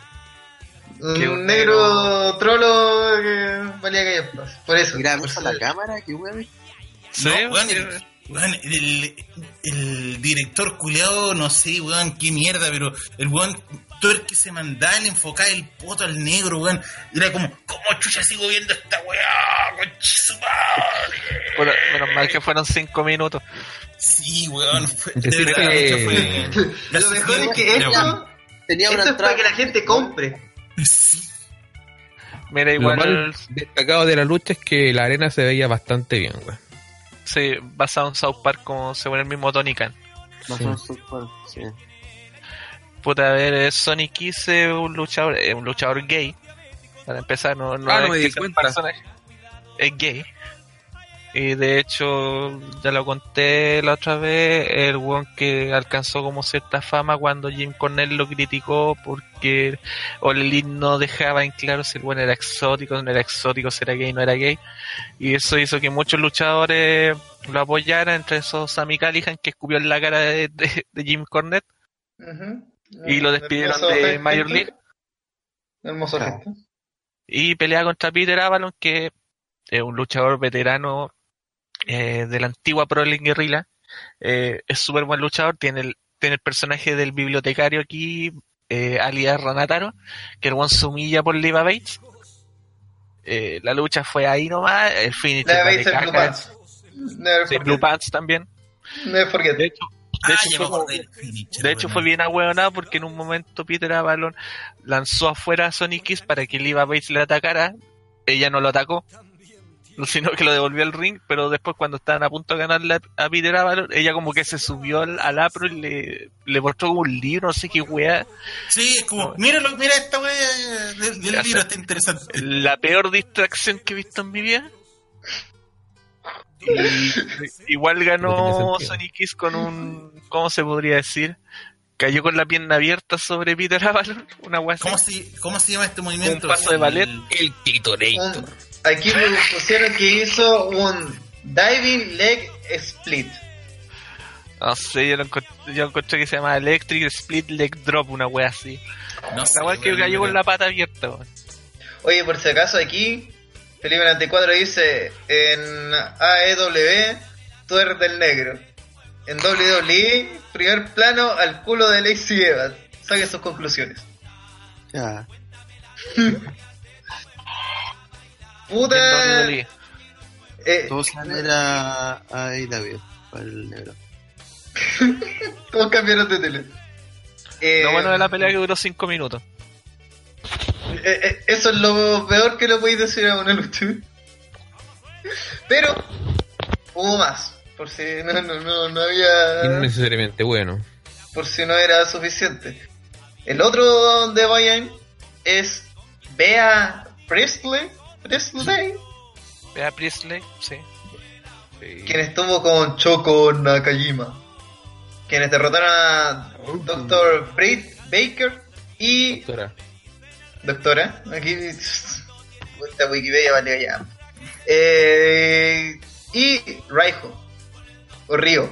Speaker 2: Un,
Speaker 3: Que un
Speaker 2: negro trolo que valía callampas. Por eso.
Speaker 6: Mira,
Speaker 2: por
Speaker 6: la cámara, qué weón.
Speaker 3: Sí,
Speaker 1: No, weón,
Speaker 3: sí.
Speaker 1: el, weón, el, el director culeado, no sé, weón, qué mierda, pero el weón, todo el que se mandaba le enfocaba el poto al negro, weón. Era como, ¿cómo chucha sigo viendo esta weá?
Speaker 3: Bueno, menos mal que fueron cinco minutos.
Speaker 1: Sí, weón, fue,
Speaker 4: Es
Speaker 1: de
Speaker 4: decir,
Speaker 1: verdad,
Speaker 4: que-
Speaker 1: hecho fue.
Speaker 2: Lo mejor es que esto,
Speaker 1: weón.
Speaker 6: Tenía
Speaker 2: esto
Speaker 6: una
Speaker 2: es para que la gente compre.
Speaker 1: Sí,
Speaker 3: Mira,
Speaker 4: Lo
Speaker 3: igual,
Speaker 4: más destacado de la lucha es que la arena se veía bastante bien, güey.
Speaker 3: sí, basado en South Park como según el mismo Tony Khan.
Speaker 6: No
Speaker 4: Sí.
Speaker 6: son super- sí.
Speaker 3: Puta, a ver, Sonic Kiss es un luchador, es un luchador gay. Para empezar, no, no
Speaker 4: Ah, no
Speaker 3: es
Speaker 4: me
Speaker 3: que personaje. Es gay. Y de hecho, ya lo conté la otra vez, el one que alcanzó como cierta fama cuando Jim Cornell lo criticó porque Elite no dejaba en claro si el one era exótico, no era exótico, si era gay, no era gay. Y eso hizo que muchos luchadores lo apoyaran, entre esos Sammy Callihan que escupió en la cara de, de- de Jim Cornette
Speaker 2: Ujú.
Speaker 3: Y lo despidieron de
Speaker 2: gesto.
Speaker 3: Major League.
Speaker 2: Hermoso
Speaker 6: Claro.
Speaker 2: gesto.
Speaker 3: y pelea contra Peter Avalon, que es un luchador veterano eh, de la antigua Pro Wrestling Guerrilla. Eh, es súper buen luchador, tiene el, tiene el personaje del bibliotecario aquí, eh, alias Ranataro, que el one se humilla por Leva Bates. Eh, la lucha fue ahí nomás, el finish caca,
Speaker 2: Blue Pants. Never.
Speaker 3: Blue Pants también.
Speaker 2: Never forget.
Speaker 3: De hecho, de
Speaker 1: Ah,
Speaker 3: hecho
Speaker 1: ya
Speaker 3: fue como- de hecho fue bien ahueonado porque en un momento Peter Avalon lanzó afuera a Sonic Kiss para que Liva Bates le atacara. Ella no lo atacó, sino que lo devolvió al ring, pero después cuando estaban a punto de ganarle a Peter Avalon, ella como que se subió al, al apro y le, le mostró como un libro, no sé qué wea.
Speaker 1: Sí, es como, míralo, mira esta wea del, libro, está interesante.
Speaker 3: La peor distracción que he visto en mi vida. Y- igual
Speaker 4: No
Speaker 3: ganó
Speaker 4: sentido.
Speaker 3: Sonic Kiss con un, ¿cómo se podría decir? Cayó con la pierna abierta sobre Peter Avalon, una wea así.
Speaker 1: ¿Cómo se, ¿Cómo se llama este movimiento?
Speaker 3: Un paso de ballet.
Speaker 1: El-
Speaker 4: Titorator.
Speaker 2: Aquí me pusieron que hizo un diving leg split.
Speaker 3: No sé, yo, lo encont- yo encontré que se llama Electric Split Leg Drop, una wea así.
Speaker 1: No sé,
Speaker 3: La wea que cayó con la pata abierta, weón.
Speaker 2: Oye, por si acaso aquí, Felipe 94 dice, en AEW, tú eres del negro. En WWE, primer plano al culo de Lacey Evans. Saque sus conclusiones.
Speaker 6: Ya.
Speaker 2: Puta...
Speaker 3: WWE.
Speaker 2: eh,
Speaker 6: Todos saben era a AEW, para el negro.
Speaker 2: todos cambiaron de tele. Eh,
Speaker 3: Lo bueno de la pelea que duró 5 minutos.
Speaker 2: eh, eh, eso es lo peor que le podéis decir a una lucha. Pero hubo más. Por si no, no, no, no había...
Speaker 4: Innecesariamente bueno.
Speaker 2: por si no era suficiente. El otro donde vayan es Bea Presley, Presley,
Speaker 3: Vea Priestley, sí.
Speaker 2: quien estuvo con Choco Nakajima, quienes derrotaron a Dr. Britt Baker y
Speaker 4: Doctora.
Speaker 2: Doctora, aquí esta Wikipedia vale ya. Eh, y Raijo, o Río.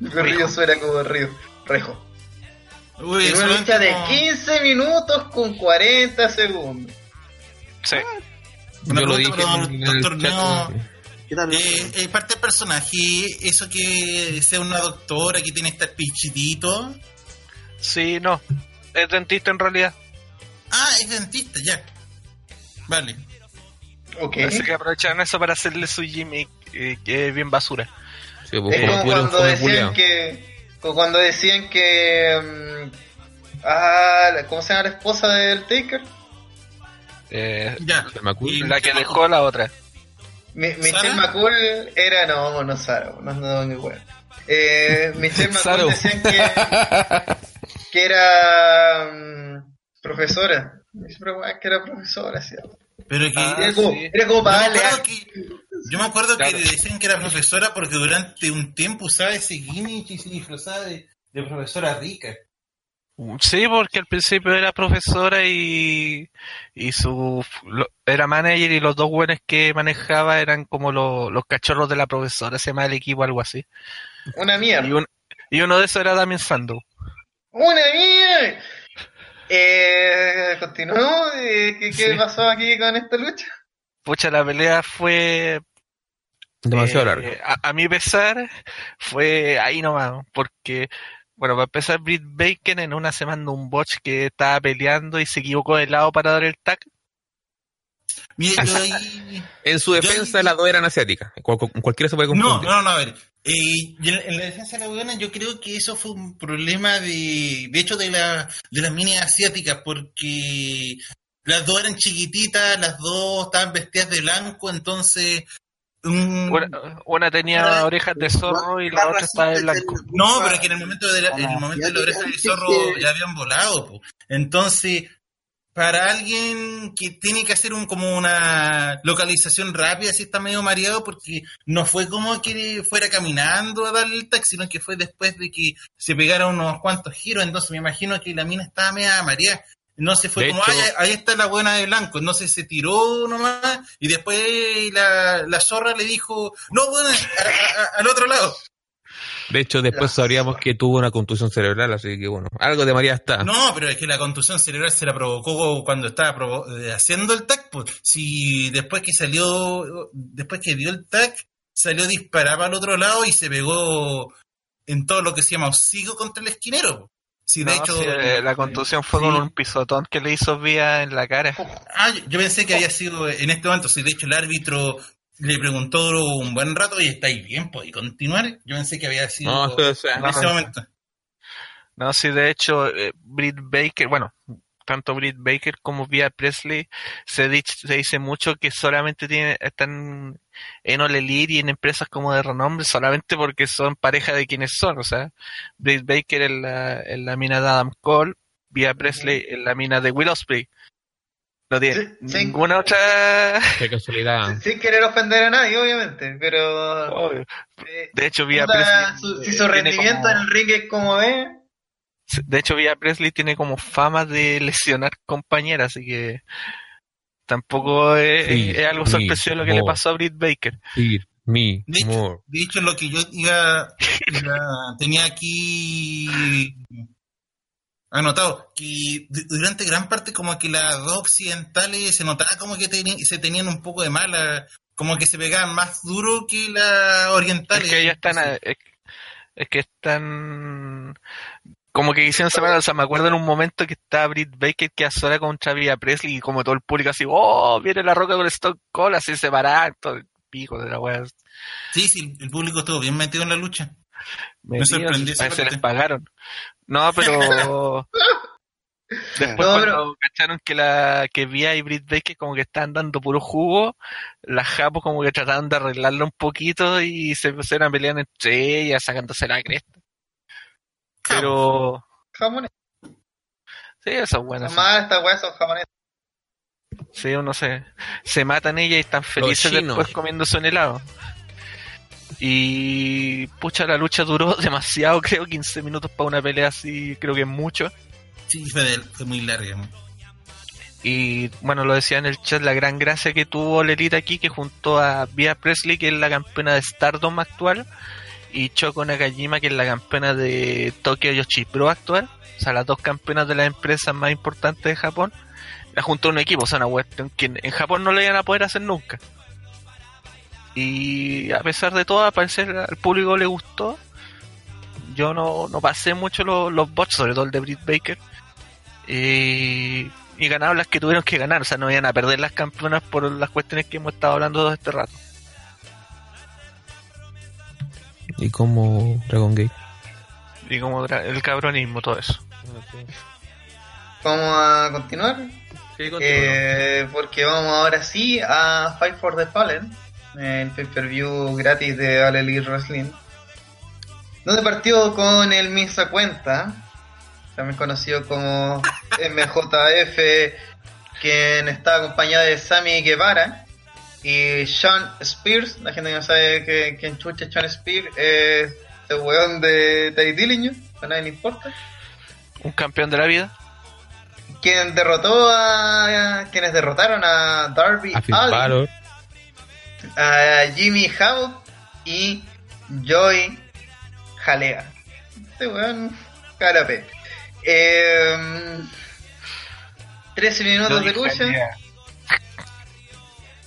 Speaker 2: Río suena como Río. Rejo.
Speaker 1: Uy,
Speaker 2: En una lucha de
Speaker 1: como-
Speaker 2: 15 minutos con 40 segundos.
Speaker 3: Sí.
Speaker 1: Una
Speaker 4: Yo lo
Speaker 1: pregunta,
Speaker 4: dije
Speaker 1: pero,
Speaker 4: en el
Speaker 1: doctor, no-
Speaker 6: ¿Qué tal?
Speaker 1: Eh, eh, parte del personaje, eso que sea una doctora que tiene este pichitito.
Speaker 3: Sí, no. Es dentista en realidad.
Speaker 1: Ah, es dentista, ya. Vale.
Speaker 2: Ok.
Speaker 3: Así que aprovecharon eso para hacerle su gimmick, eh, que es bien basura.
Speaker 4: Sí, pues,
Speaker 2: Es
Speaker 4: como
Speaker 2: cuando decían
Speaker 4: culiao.
Speaker 2: que. Como cuando decían que. mm, ah, ¿cómo se llama la esposa del Taker?
Speaker 3: Eh,
Speaker 1: Ya. Y-
Speaker 3: la que dejó la otra.
Speaker 2: Mi- Michelle
Speaker 1: ¿Sara?
Speaker 2: McCool era. No, no Sara, no, no, no, bueno. Eh, Michelle. McCool decían que. que era. mm, profesora. Que era profesora, sí.
Speaker 1: Pero que.
Speaker 3: Ah,
Speaker 2: era, como,
Speaker 3: sí.
Speaker 2: era como
Speaker 1: yo,
Speaker 2: para
Speaker 1: me
Speaker 2: darle
Speaker 1: acuerdo
Speaker 2: a-
Speaker 1: que, yo me acuerdo
Speaker 3: Claro.
Speaker 1: que decían que era profesora porque durante un tiempo usaba ese gimmick y se disfrazaba de, de profesora rica.
Speaker 3: Sí, porque al principio era profesora y, y su lo- era manager y los dos buenos que manejaba eran como lo- los cachorros de la profesora, se llama el equipo algo así.
Speaker 2: Una mierda.
Speaker 3: Y, un- y uno de esos era Damien Sandow.
Speaker 2: ¡Una mierda! Eh, continuamos. Eh, ¿Qué, qué
Speaker 3: Sí.
Speaker 2: pasó aquí con esta lucha?
Speaker 3: Pucha, la pelea fue
Speaker 4: Demasiado
Speaker 3: Eh,
Speaker 4: largo.
Speaker 3: A, a mi pesar, fue ahí nomás, porque, bueno, para empezar, Britt Baker en una se mandó un botch que estaba peleando y se equivocó de lado para dar el tag.
Speaker 1: Mira, yo ahí.
Speaker 4: En su defensa, las dos eran asiáticas. Cual- cual- cualquiera se puede
Speaker 1: No,
Speaker 4: confundir.
Speaker 1: no, no, a ver. Eh, y en, la defensa de la buena, yo creo que eso fue un problema de, de hecho, de la de las minas asiáticas, porque las dos eran chiquititas, las dos estaban vestidas de blanco, entonces... mm,
Speaker 3: Una, una tenía orejas de zorro y la otra estaba de blanco.
Speaker 1: No, pero es que en el momento de la- en el momento de la oreja
Speaker 6: te-
Speaker 1: de zorro ya habían volado, po. Entonces, para alguien que tiene que hacer un como una localización rápida, si está medio mareado, porque no fue como que fuera caminando a darle el taxi, sino que fue después de que se pegara unos cuantos giros, entonces me imagino que la mina estaba media mareada. No se fue
Speaker 4: De
Speaker 1: como,
Speaker 4: hecho-
Speaker 1: "Ay, ahí está la buena de blanco, no sé, se tiró nomás y después la, la zorra le dijo, no, bueno, a- a- al otro lado.
Speaker 4: De hecho, después
Speaker 2: La-
Speaker 4: sabríamos que tuvo una contusión cerebral, así que bueno, algo de María está.
Speaker 1: No, pero es que la contusión cerebral se la provocó cuando estaba provo- eh, haciendo el TAC. Pues. Si después que salió, después que dio el TAC, salió disparaba al otro lado y se pegó en todo lo que se llama hocico contra el esquinero. po. Si de
Speaker 3: No,
Speaker 1: hecho.
Speaker 3: sí, eh, la contusión fue
Speaker 1: Sí.
Speaker 3: con un pisotón que le hizo vía en la cara.
Speaker 1: Ah, yo- yo pensé que había sido en este momento. Si de hecho el árbitro le preguntó un buen rato y estáis bien, podéis continuar. Yo pensé que había sido
Speaker 4: No, o sea,
Speaker 1: en ese
Speaker 3: no.
Speaker 1: momento.
Speaker 3: No, sí, de hecho, eh, Britt Baker, bueno, tanto Britt Baker como Via Presley se, dich- se dice mucho que solamente tienen, están en Elite y en empresas como de renombre solamente porque son pareja de quienes son. O sea, Britt Baker en la, en la mina de Adam Cole, Via Presley en la mina de Will. No tiene ninguna otra.
Speaker 4: Qué casualidad.
Speaker 2: Sin querer ofender a nadie, obviamente, pero...
Speaker 3: Obvio.
Speaker 2: eh,
Speaker 3: De hecho,
Speaker 2: puta,
Speaker 3: Presley.
Speaker 2: su- si su
Speaker 3: tiene
Speaker 2: rendimiento
Speaker 3: como-
Speaker 2: en el ring es como es,
Speaker 3: De hecho, Via Presley tiene como fama de lesionar compañeras, así que tampoco es,
Speaker 4: Sí,
Speaker 3: es algo sorpresivo lo que le pasó a Britt Baker.
Speaker 4: Sí, me,
Speaker 1: De hecho,
Speaker 4: more.
Speaker 1: De hecho, lo que yo iba, iba- tenía aquí anotado, que du- durante gran parte como que las dos occidentales se notaba como que teni- se tenían un poco de mala, como que se pegaban más duro que las orientales.
Speaker 3: Es que ellas están, a- es, es que están como que quisieron separar, o sea, me acuerdo en un momento que estaba Britt Baker que a sola contra Via Presley y como todo el público así, oh, viene la roca con Stone Cold, así separadas, todo el pico de la wea.
Speaker 1: Sí, sí, el público estuvo bien metido en la lucha. Esa
Speaker 3: parece que les pagaron. No, pero después
Speaker 2: No,
Speaker 3: cuando cacharon que la que Via y Britt Baker como que estaban dando puro jugo, las japos como que trataron de arreglarlo un poquito y se pusieron a pelear entre ellas sacándose la cresta. Pero
Speaker 2: jamones.
Speaker 3: sí, eso es bueno.
Speaker 2: Más estas weas son jamones.
Speaker 3: Sí, uno se, se matan ellas y están felices después comiéndose un helado. Y pucha, la lucha duró demasiado, creo, 15 minutos para una pelea así, creo que es mucho.
Speaker 1: Sí, fue, de- fue muy larga. ¿no?
Speaker 3: Y bueno, lo decía en el chat, la gran gracia que tuvo Lelita aquí, que junto a Via Presley, que es la campeona de Stardom actual, y Choco Nakajima, que es la campeona de Tokyo Yoshi Pro actual, o sea, las dos campeonas de las empresas más importantes de Japón, la juntó un equipo, o sea, una cuestión que en Japón no lo iban a poder hacer nunca. Y a pesar de todo, al parecer al público le gustó. Yo no, no pasé mucho los, los bots, sobre todo el de Britt Baker. Y, y ganaron las que tuvieron que ganar, o sea, no iban a perder las campeonas por las cuestiones que hemos estado hablando todo este rato.
Speaker 4: Y como Dragon Gate.
Speaker 3: Y como dra- el cabronismo, todo eso.
Speaker 2: Vamos a continuar. Eh, porque vamos ahora sí a Fight for the Fallen, el pay-per-view gratis de All Elite Wrestling. Donde partió con el Misa Cuenta, también conocido como MJF, quien está acompañado de Sammy Guevara y Sean Spears. La gente que no sabe que, quién chucha es Sean Spears es el weón de Teddy Dillinger, a nadie le importa
Speaker 3: Un campeón de la vida.
Speaker 2: quien derrotó a quienes derrotaron a Darby
Speaker 4: A
Speaker 2: Allin. A Jimmy Havoc y Joy Jalea. Este weón carapé. Eh, 13 minutos de lucha.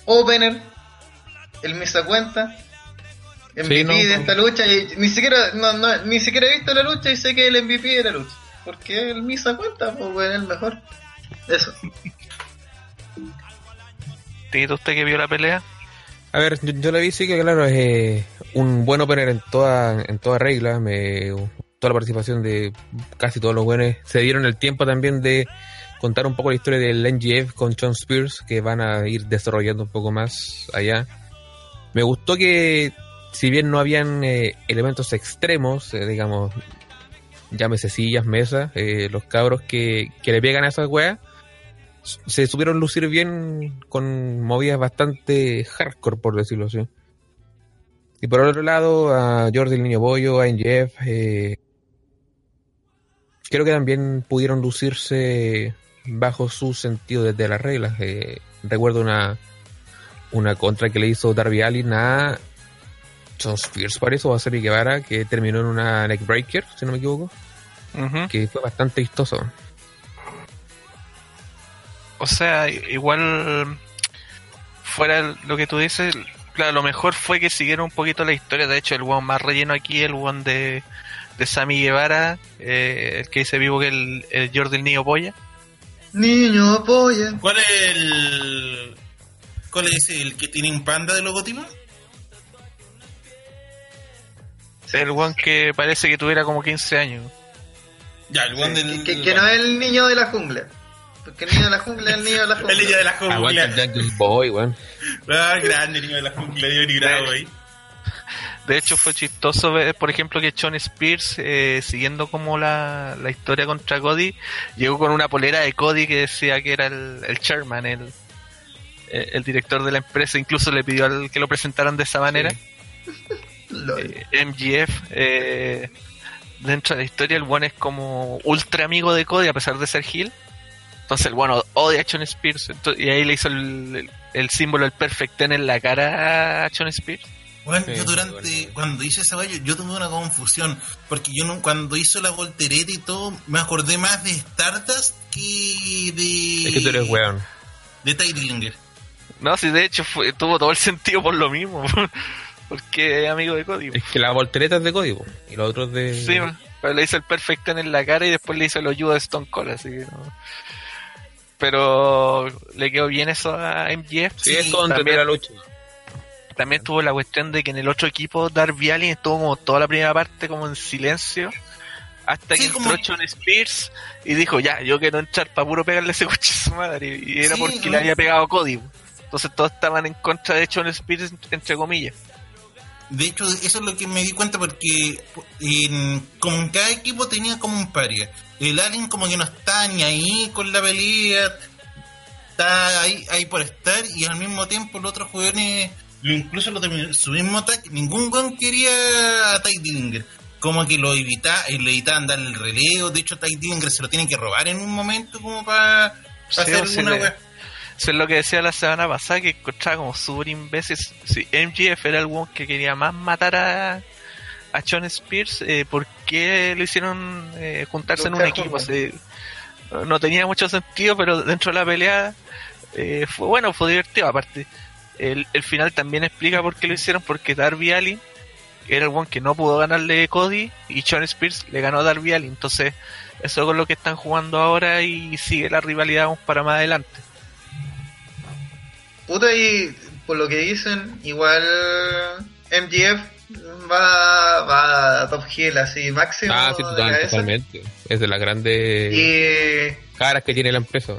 Speaker 2: Opener. El misa cuenta. MVP
Speaker 4: Sí, no,
Speaker 2: de esta lucha. y ni siquiera no, no, ni siquiera he visto la lucha y sé que el MVP de la lucha. Porque el misa cuenta, pues el mejor. Eso.
Speaker 3: ¿Tito usted que vio la pelea?
Speaker 4: A ver, yo, yo la vi, sí que claro, es eh, un buen opener en toda, en toda regla. Me, toda la participación de casi todos los buenos. Se dieron el tiempo también de contar un poco la historia del NGF con John Spears, que van a ir desarrollando un poco más allá. Me gustó que, si bien no habían eh, elementos extremos, eh, digamos, llámese sillas, mesas, los cabros que, que le pegan a esas weas, se supieron lucir bien con movidas bastante hardcore, por decirlo así. Y por otro lado, a Jordi el Niño Bollo, a NGF, eh, creo que también pudieron lucirse bajo su sentido desde las reglas. Eh, recuerdo una, una contra que le hizo Darby Allin a John Spears, parece, o a Guevara, que terminó en una neckbreaker, si no me equivoco, que fue bastante vistoso.
Speaker 3: O sea, igual fuera lo que tú dices, claro, lo mejor fue que siguieron un poquito la historia. De hecho, el one más relleno aquí, el one de, de Sammy Guevara, eh, el que dice vivo que el, el Jordi el Niño Polla.
Speaker 2: Niño, apoya.
Speaker 1: ¿Cuál es el. ¿Cuál es el que tiene un panda de logotipo?
Speaker 3: El one que parece que tuviera como 15 años.
Speaker 1: Ya, el one
Speaker 2: Sí,
Speaker 1: del.
Speaker 2: que, que no es el niño de la jungla. Porque el niño de la jungla es el niño de la jungla.
Speaker 1: El niño de la
Speaker 4: Aguanta
Speaker 1: jungla.
Speaker 4: el Jungle Boy, weón.
Speaker 1: Ah, grande niño de la jungla, Johnny Bravo ahí.
Speaker 3: De hecho, fue chistoso ver, por ejemplo, que Sean Spears, eh, siguiendo como la, la historia contra Cody, llegó con una polera de Cody que decía que era el, el chairman, el, el, el director de la empresa. Incluso le pidió al que lo presentaran de esa manera.
Speaker 2: Lol.
Speaker 3: Eh, MGF, eh, dentro de la historia, el bueno es como ultra amigo de Cody a pesar de ser Hill. Entonces el bueno odia a Sean Spears. Y ahí le hizo el, el, el símbolo del Perfect Ten en la cara a Sean Spears.
Speaker 1: Bueno,
Speaker 4: Sí,
Speaker 1: yo durante,
Speaker 4: bueno.
Speaker 1: cuando hice esa valla, yo tuve una confusión, porque yo no, cuando hizo la voltereta y todo, me acordé más de Stardust que de...
Speaker 4: Es que tú eres weón.
Speaker 1: De Ty Dillinger.
Speaker 3: No, sí, de hecho fue, tuvo todo el sentido por lo mismo. Porque es amigo de Cody.
Speaker 4: Es que la voltereta es de código y los otros de.
Speaker 3: Sí, pero le hizo el Perfect Ten en la cara y después le hizo el hoyudo de Stone Cold, así que no. Pero le quedó bien eso a MGF.
Speaker 4: Sí, es la lucha.
Speaker 3: también tuvo la cuestión de que en el otro equipo Darby Allin estuvo como toda la primera parte como en silencio. Hasta
Speaker 1: Sí,
Speaker 3: que
Speaker 1: como-
Speaker 3: entró Sean Spears y dijo, ya, yo quiero entrar para puro pegarle ese coche a su madre. Y era
Speaker 1: Sí,
Speaker 3: porque
Speaker 1: ¿no?
Speaker 3: le había pegado Cody. Entonces todos estaban en contra de Sean Spears, entre comillas.
Speaker 1: De hecho, eso es lo que me di cuenta porque en, como en cada equipo tenía como un paria. El Alien como que no está ni ahí con la pelea, está ahí, ahí por estar y al mismo tiempo los otros jugadores, incluso los de su mismo tag, ningún gon quería a Ty Dillinger. Como que lo evita, eh, le evitaban darle el relevo, de hecho Ty Dillinger se lo tienen que robar en un momento como para
Speaker 3: Sí,
Speaker 1: hacer
Speaker 3: sí,
Speaker 1: alguna
Speaker 3: le-. Eso es lo que decía la semana pasada, que encontraba como súper imbécil. Si MGF era el one que quería más matar a, a Sean Spears, eh, ¿por qué lo hicieron eh, juntarse en un equipo? Se- no tenía mucho sentido, pero dentro de la pelea eh, fue bueno, fue divertido. Aparte, el, el final también explica por qué lo hicieron, porque Darby Allin era el one que no pudo ganarle Cody y Sean Spears le ganó a Darby Allin. Entonces, eso es con lo que están jugando ahora y sigue la rivalidad vamos para más adelante.
Speaker 2: Puta, y por lo que dicen, igual MGF va, va a Top Hill así máximo.
Speaker 4: Ah, sí, total- totalmente. Es de las grandes
Speaker 2: Y,
Speaker 4: caras que tiene la empresa.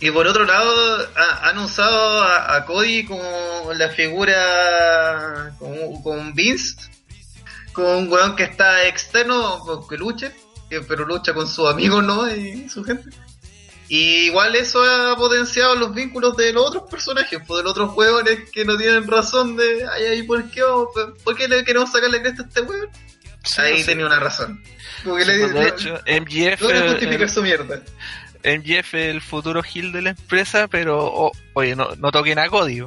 Speaker 2: y por otro lado, ha- han usado a, a Cody como la figura con, con Vince, con un weón que está externo, que lucha, que- pero lucha con sus amigos, ¿no? Y su gente. Y igual eso ha potenciado los vínculos de los otros personajes, pues de los otros hueones que no tienen razón de, ay, ay, ¿por qué, vamos- ¿por qué le queremos sacarle cresta a este hueón?
Speaker 3: Sí,
Speaker 2: Ahí tenía una razón. Como que
Speaker 3: Sí,
Speaker 2: le
Speaker 3: pues, de hecho, MGF,
Speaker 2: no le su mierda.
Speaker 3: MGF es el futuro Hill de la empresa, pero oye, no, no toquen a Cody.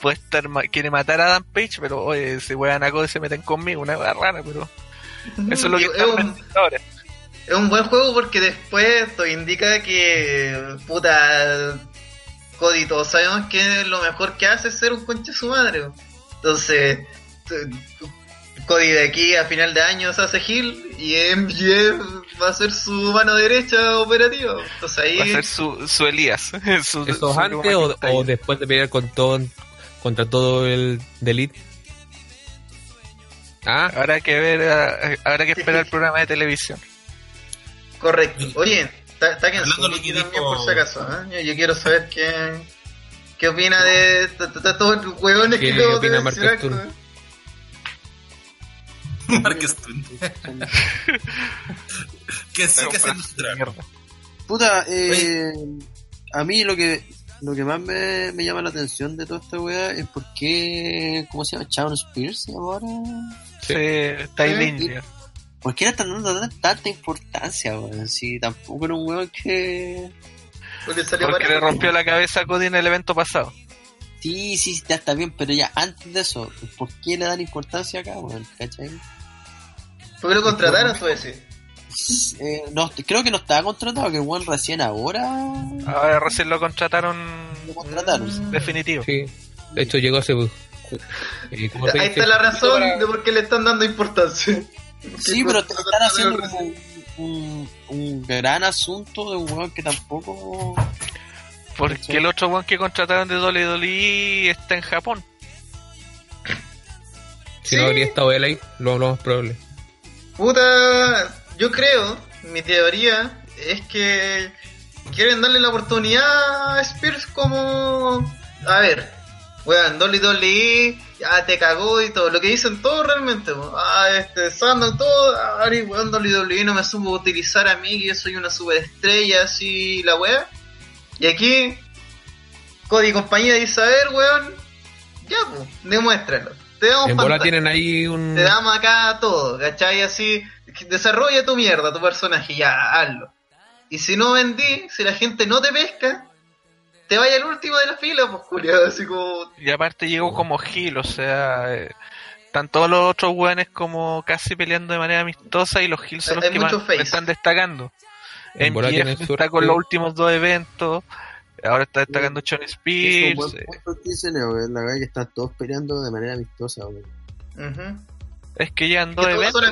Speaker 3: Puede estar, quiere matar a Dan Page, pero oye, se juegan a Cody se meten conmigo, una hueá rara, pero eso es lo que
Speaker 2: Es un-
Speaker 3: ahora.
Speaker 2: Es un buen juego porque después esto indica que, puta, Cody, todos sabemos que lo mejor que hace es ser un conche su madre. Entonces, Cody de aquí a final de año se hace Hill y MGF va a ser su mano derecha operativa. Entonces ahí...
Speaker 3: Va a ser su, su Elías. su-
Speaker 4: ¿Eso
Speaker 3: su
Speaker 4: antes o, después de pelear con todo, contra todo el Delete? Ah,
Speaker 3: Habrá que ver, eh, habrá que esperar el programa de televisión.
Speaker 2: Correcto. Oye, Está, está
Speaker 1: que
Speaker 2: también,
Speaker 1: dijo-
Speaker 2: por si acaso. ¿eh? Yo, yo quiero saber qué, qué opina de, los huevones que
Speaker 4: ¿Qué
Speaker 2: acabo de
Speaker 4: opina Mark
Speaker 2: mencionar. ¿eh?
Speaker 1: Stone. que sí que
Speaker 3: Mierda.
Speaker 6: Puta, eh, a mí lo que lo que más me, me llama la atención de toda esta weá es por qué, ¿cómo se llama? Shawn Spears se llama ahora.
Speaker 3: Sí, Ty
Speaker 2: Sí.
Speaker 3: Dillinger.
Speaker 6: ¿Por qué le están dando tan- tanta importancia, weón? Si tampoco era un weón que...
Speaker 2: Porque salió
Speaker 3: Porque le rompió la cabeza a Cody en el evento pasado.
Speaker 6: Sí, sí, ya está bien, pero ya antes de eso, ¿por qué le dan importancia acá, weón? ¿Cachai?
Speaker 2: Porque lo contrataron, tú decís.
Speaker 6: Eh, no, creo que no estaba contratado, que weón recién ahora...
Speaker 3: Ahora recién lo contrataron
Speaker 6: Lo contrataron.
Speaker 3: definitivo.
Speaker 4: Sí. De hecho, llegó hace. eh, ¿cómo se
Speaker 2: Ahí está la razón
Speaker 4: Para-
Speaker 2: de por qué le están dando importancia.
Speaker 6: Sí, pero te están haciendo como un, un, un gran asunto de un weón que tampoco...
Speaker 3: Porque el otro one que contrataron de WWE está en Japón.
Speaker 4: Si no habría estado él ahí, lo, lo más probable.
Speaker 2: Puta, yo creo, mi teoría es que quieren darle la oportunidad a Spears como... A ver, weón, WWE ya te cagó y todo, lo que dicen todos realmente, po. ah, este, Sandow, todo, Ari, weón, WWE no me supo utilizar a mí, que yo soy una superestrella, así, la wea. Y aquí, Cody y compañía dice, a ver, weón, ya, pues, demuéstralo. Te damos
Speaker 4: En bola
Speaker 2: pantalla.
Speaker 4: tienen ahí un.
Speaker 2: Te damos acá todo, ¿cachai? Así, desarrolla tu mierda, tu personaje, ya, hazlo. Y si no vendí, si la gente no te pesca, te vaya al último de la fila, pues, culiado, así como...
Speaker 3: Y aparte llegó como heel, o sea, eh, están todos los otros weones como casi peleando de manera amistosa y los heels son los
Speaker 2: hay
Speaker 3: que
Speaker 2: mucho
Speaker 3: más
Speaker 2: face.
Speaker 3: están destacando.
Speaker 4: En
Speaker 3: MJF está
Speaker 4: suerte.
Speaker 3: con los últimos dos eventos, ahora está destacando Sean
Speaker 6: Es un
Speaker 3: Spears.
Speaker 6: buen
Speaker 3: eh,
Speaker 6: punto que dice Leo, weón, la verdad que están todos peleando de manera amistosa, weón.
Speaker 2: ujú.
Speaker 3: Es que ya en dos eventos.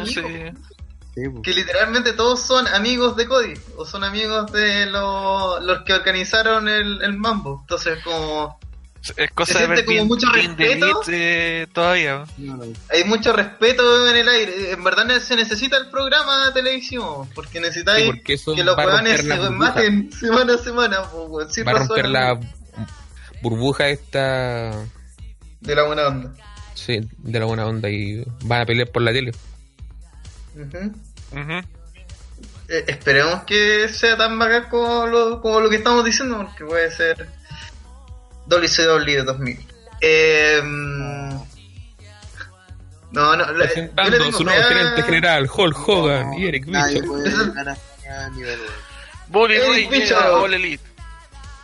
Speaker 6: Sí.
Speaker 2: Que literalmente todos son amigos de Cody, o son amigos de los, los que organizaron el, el Mambo. Entonces, como...
Speaker 3: es cosa
Speaker 2: Se
Speaker 3: de
Speaker 2: como
Speaker 3: bien,
Speaker 2: mucho
Speaker 3: bien de
Speaker 2: respeto.
Speaker 3: Eh, todavía.
Speaker 6: No, no.
Speaker 2: Hay mucho respeto en el aire. En verdad se necesita el programa de televisión, porque necesitáis
Speaker 4: Sí, porque eso
Speaker 2: que los
Speaker 4: la
Speaker 2: se maten semana a semana, pues, sin
Speaker 4: Va a romper
Speaker 2: razón
Speaker 4: la burbuja esta.
Speaker 2: de la buena onda.
Speaker 4: Sí, de la buena onda y van a pelear por la tele.
Speaker 2: Ujú.
Speaker 3: Ujú.
Speaker 2: Eh, esperemos que sea tan bacán como lo, como lo que estamos diciendo, porque puede ser WCW 2000. Eh, no, no, la- yo le
Speaker 4: su nuevo
Speaker 2: fea-
Speaker 4: gerente general, Hulk Hogan y Eric Bischoff.
Speaker 6: a.
Speaker 3: Bully
Speaker 2: Eric
Speaker 3: llega
Speaker 2: Bischoff.
Speaker 3: a All Elite.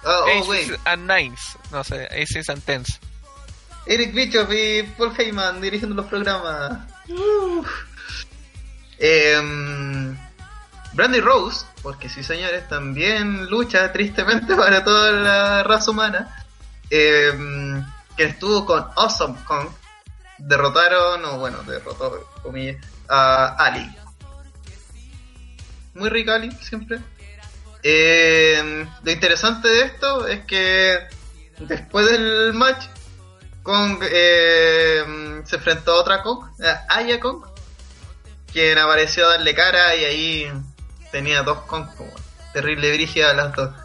Speaker 2: Ah, oh,
Speaker 3: Aces
Speaker 2: wait.
Speaker 3: and Nines. No sé, Aces and Tens.
Speaker 2: Eric Bischoff y Paul Heyman dirigiendo los programas. Uf. Em, Brandy Rose, porque sí señores, también lucha tristemente para toda la raza humana. Em, que estuvo con Awesome Kong. Derrotaron, o bueno, derrotó, a Ali. Muy rica Ali, siempre. Em, lo interesante de esto es que después del match, Kong eh, se enfrentó a otra Kong, a Aya Kong, quien apareció a darle cara y ahí tenía dos Kong como terrible brígida las dos.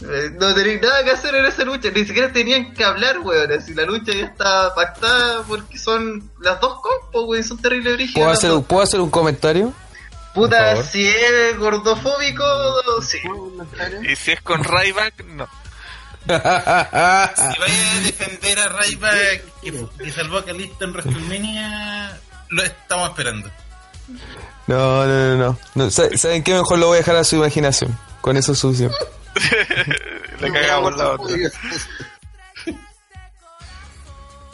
Speaker 2: Eh, No tenían nada que hacer en esa lucha, ni siquiera tenían que hablar, weón. Así la lucha ya está pactada porque son las dos pues, weón, son terrible brígidas.
Speaker 5: ¿Puedo hacer,
Speaker 2: dos.
Speaker 5: ¿Puedo hacer un comentario?
Speaker 2: Puta, si es gordofóbico, sí.
Speaker 3: Y si es con Ryback, no.
Speaker 1: Si vaya a defender a Ryback que, que salvó a Kalisto en WrestleMania, lo estamos esperando.
Speaker 5: No, no, no, no. no. ¿sabe- ¿Saben qué? Mejor lo voy a dejar a su imaginación. Con eso es suficiente.
Speaker 3: Le cagamos la otra.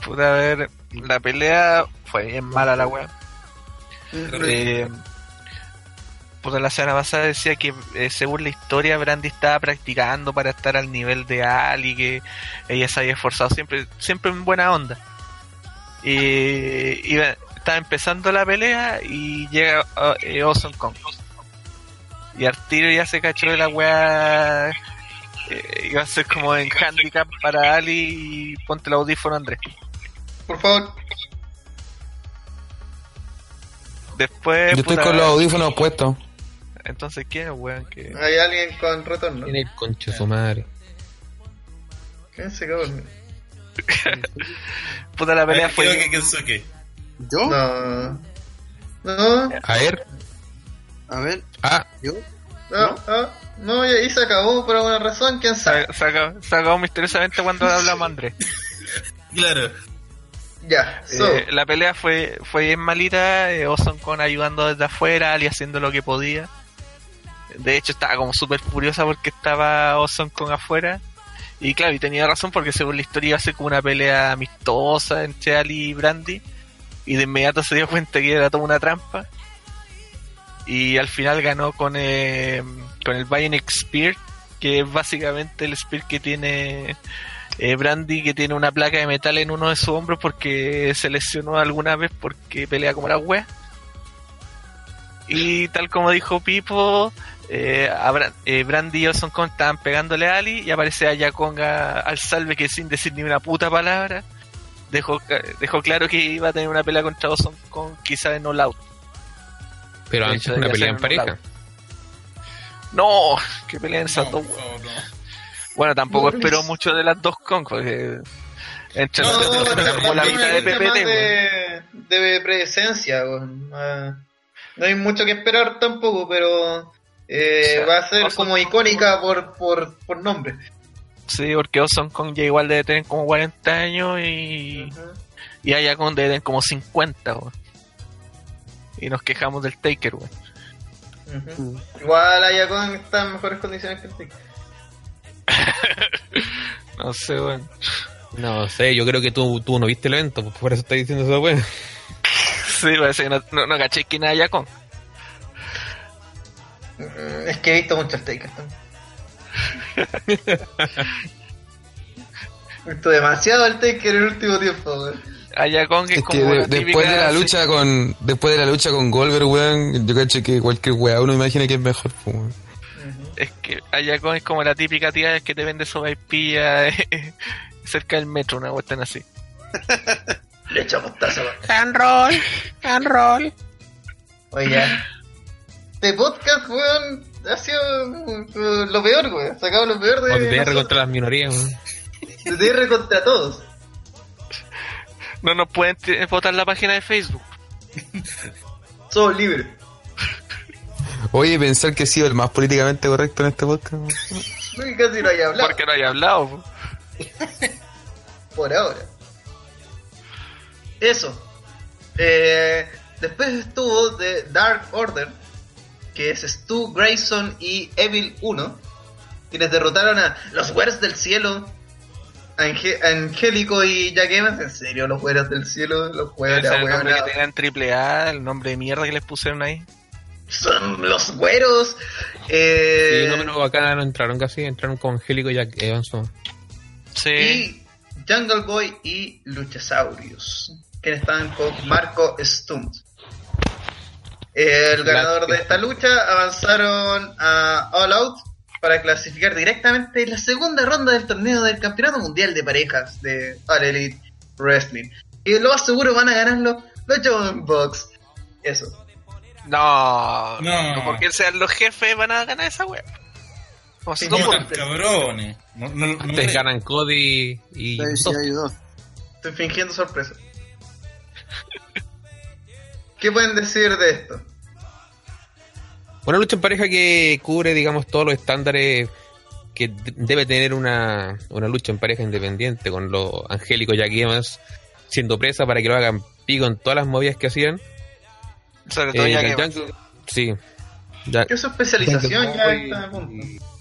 Speaker 3: Pude ver, la pelea fue bien mala la weá. Eh, puta, la semana pasada decía que eh, según la historia Brandy estaba practicando para estar al nivel de Ali, que ella se había esforzado siempre, siempre en buena onda. Y iba- estaba empezando la pelea y llega uh, eh, Awesome Kong. Y al tiro ya se cachó de la weá. eh, iba a ser como en handicap para Ali y ponte el audífono Andrés.
Speaker 2: Por favor.
Speaker 3: Después.
Speaker 5: Yo estoy
Speaker 3: puta,
Speaker 5: con los audífonos puestos.
Speaker 3: Entonces, ¿quién es weón que.?
Speaker 2: Hay alguien con retorno.
Speaker 4: Tiene el concho su madre.
Speaker 2: ¿Quién se quedó?
Speaker 3: Puta, la pelea fue.
Speaker 1: que Kensuke.
Speaker 6: ¿Yo?
Speaker 2: No. No,
Speaker 4: A ver.
Speaker 6: A ver,
Speaker 4: Ah,
Speaker 6: ¿yo?
Speaker 2: no, no, no, y ahí se acabó por alguna razón, quién sabe.
Speaker 3: Se, se acabó, se acabó misteriosamente cuando hablamos Andrés.
Speaker 1: Claro.
Speaker 2: Ya, so,
Speaker 3: Eh, la pelea fue, fue bien malita, eh, con ayudando desde afuera, Ali haciendo lo que podía. De hecho estaba como súper furiosa porque estaba Ozone con afuera. Y claro, y tenía razón porque según la historia iba a ser como una pelea amistosa entre Ali y Brandy. Y de inmediato se dio cuenta que era toda una trampa. Y al final ganó con, eh, con el Bionic Spear, que es básicamente el Spear que tiene eh, Brandy que tiene una placa de metal en uno de sus hombros porque se lesionó alguna vez porque pelea como la wea. Y tal como dijo Pipo, eh, eh, Brandy y Ozone Kong estaban pegándole a Ali y aparece a Yakonga al salve que sin decir ni una puta palabra dejó, ca- dejó claro que iba a tener una pelea contra Ozone Kong quizá en All Out.
Speaker 4: pero antes una pelea en pareja.
Speaker 3: No, que peleen esas
Speaker 1: No,
Speaker 3: dos
Speaker 1: no.
Speaker 3: Bueno, tampoco
Speaker 2: No,
Speaker 3: espero mucho de las dos Kong porque entre
Speaker 2: no, pero
Speaker 3: tenemos la mitad de PPT.
Speaker 2: de, de presencia, weón. Ah, no hay mucho que esperar tampoco, pero eh,
Speaker 3: O sea,
Speaker 2: va a ser como icónica por, por, por nombre.
Speaker 3: Sí, porque Ozone Kong ya igual debe tener como 40 años y,
Speaker 2: Ujú.
Speaker 3: y Aya Kong debe tener como 50, weón. Y nos quejamos del Taker, weón.
Speaker 2: Igual Ayakon está en mejores condiciones que el Tic.
Speaker 3: No sé, weón.
Speaker 4: No sé, yo creo que tú, tú no viste el evento, pues por eso estás diciendo eso, weón.
Speaker 3: Sí, parece que no, no, no caché quién es Aya Kong.
Speaker 2: Mm, Es que he visto muchos Takers también. He visto demasiado el Taker en el último tiempo,
Speaker 3: Kong es,
Speaker 5: Es que
Speaker 3: como
Speaker 5: de-
Speaker 3: la
Speaker 5: después
Speaker 3: típica-
Speaker 5: de la
Speaker 3: sí,
Speaker 5: lucha con después de la lucha con Goldberg, weón, yo caché que cualquier weá uno imagina que es mejor, weón.
Speaker 3: Es que Aya Kong es como la típica tía que te vende sopaipilla eh, cerca del metro, una cuestión así.
Speaker 2: Le echamos taza, weón.
Speaker 4: Hand roll.
Speaker 2: Oye. Este podcast, weón, ha sido lo peor, weón. Sacado lo peor de.
Speaker 4: OTR
Speaker 2: nosotros.
Speaker 4: contra las minorías, weón.
Speaker 2: TTR contra todos.
Speaker 3: No nos pueden votar la página de Facebook.
Speaker 2: Somos libres.
Speaker 5: Oye, pensar que he sido el más políticamente correcto en este podcast. weón.
Speaker 2: No que casi no haya hablado.
Speaker 3: Porque no haya hablado. po.
Speaker 2: Por ahora. Eso. Eh, después estuvo The Dark Order, que es Stu Grayson y Evil 1, quienes derrotaron a los güeros del cielo, Ange- Angélico y Jack Evans. En serio, los güeros del cielo, los güeros,
Speaker 3: el nombre que
Speaker 2: weón,
Speaker 3: tenían triple A, el nombre de mierda que les pusieron ahí.
Speaker 2: son los güeros. Eh,
Speaker 4: Sí, no, pero acá no entraron casi, entraron con Angélico y Jack Evans. ¿no?
Speaker 3: Sí.
Speaker 2: y Jungle Boy y Luchasaurus, quienes estaban con Marco Stunt. El ganador de esta lucha avanzaron a All Out para clasificar directamente en la segunda ronda del torneo del Campeonato Mundial de Parejas de All Elite Wrestling. Y lo más seguro van a ganarlo los Young Bucks. Eso.
Speaker 3: No,
Speaker 1: No.
Speaker 3: no, porque sean los jefes van a ganar esa wea. O sea,
Speaker 1: No cabrones. No, no, no
Speaker 4: Antes
Speaker 1: me-
Speaker 4: ganan Cody y...
Speaker 6: Sí, sí, ayudó.
Speaker 2: Estoy fingiendo sorpresa. ¿Qué pueden decir de esto?
Speaker 4: Una lucha en pareja que cubre, digamos, todos los estándares que debe tener una, una lucha en pareja independiente, con los angélicos Jack Evans siendo presa para que lo hagan pico en todas las movidas que hacían.
Speaker 3: Sobre todo
Speaker 4: Eh,
Speaker 3: ya
Speaker 4: Jack sí. Ya-
Speaker 2: ¿Qué es su especialización ya está
Speaker 4: los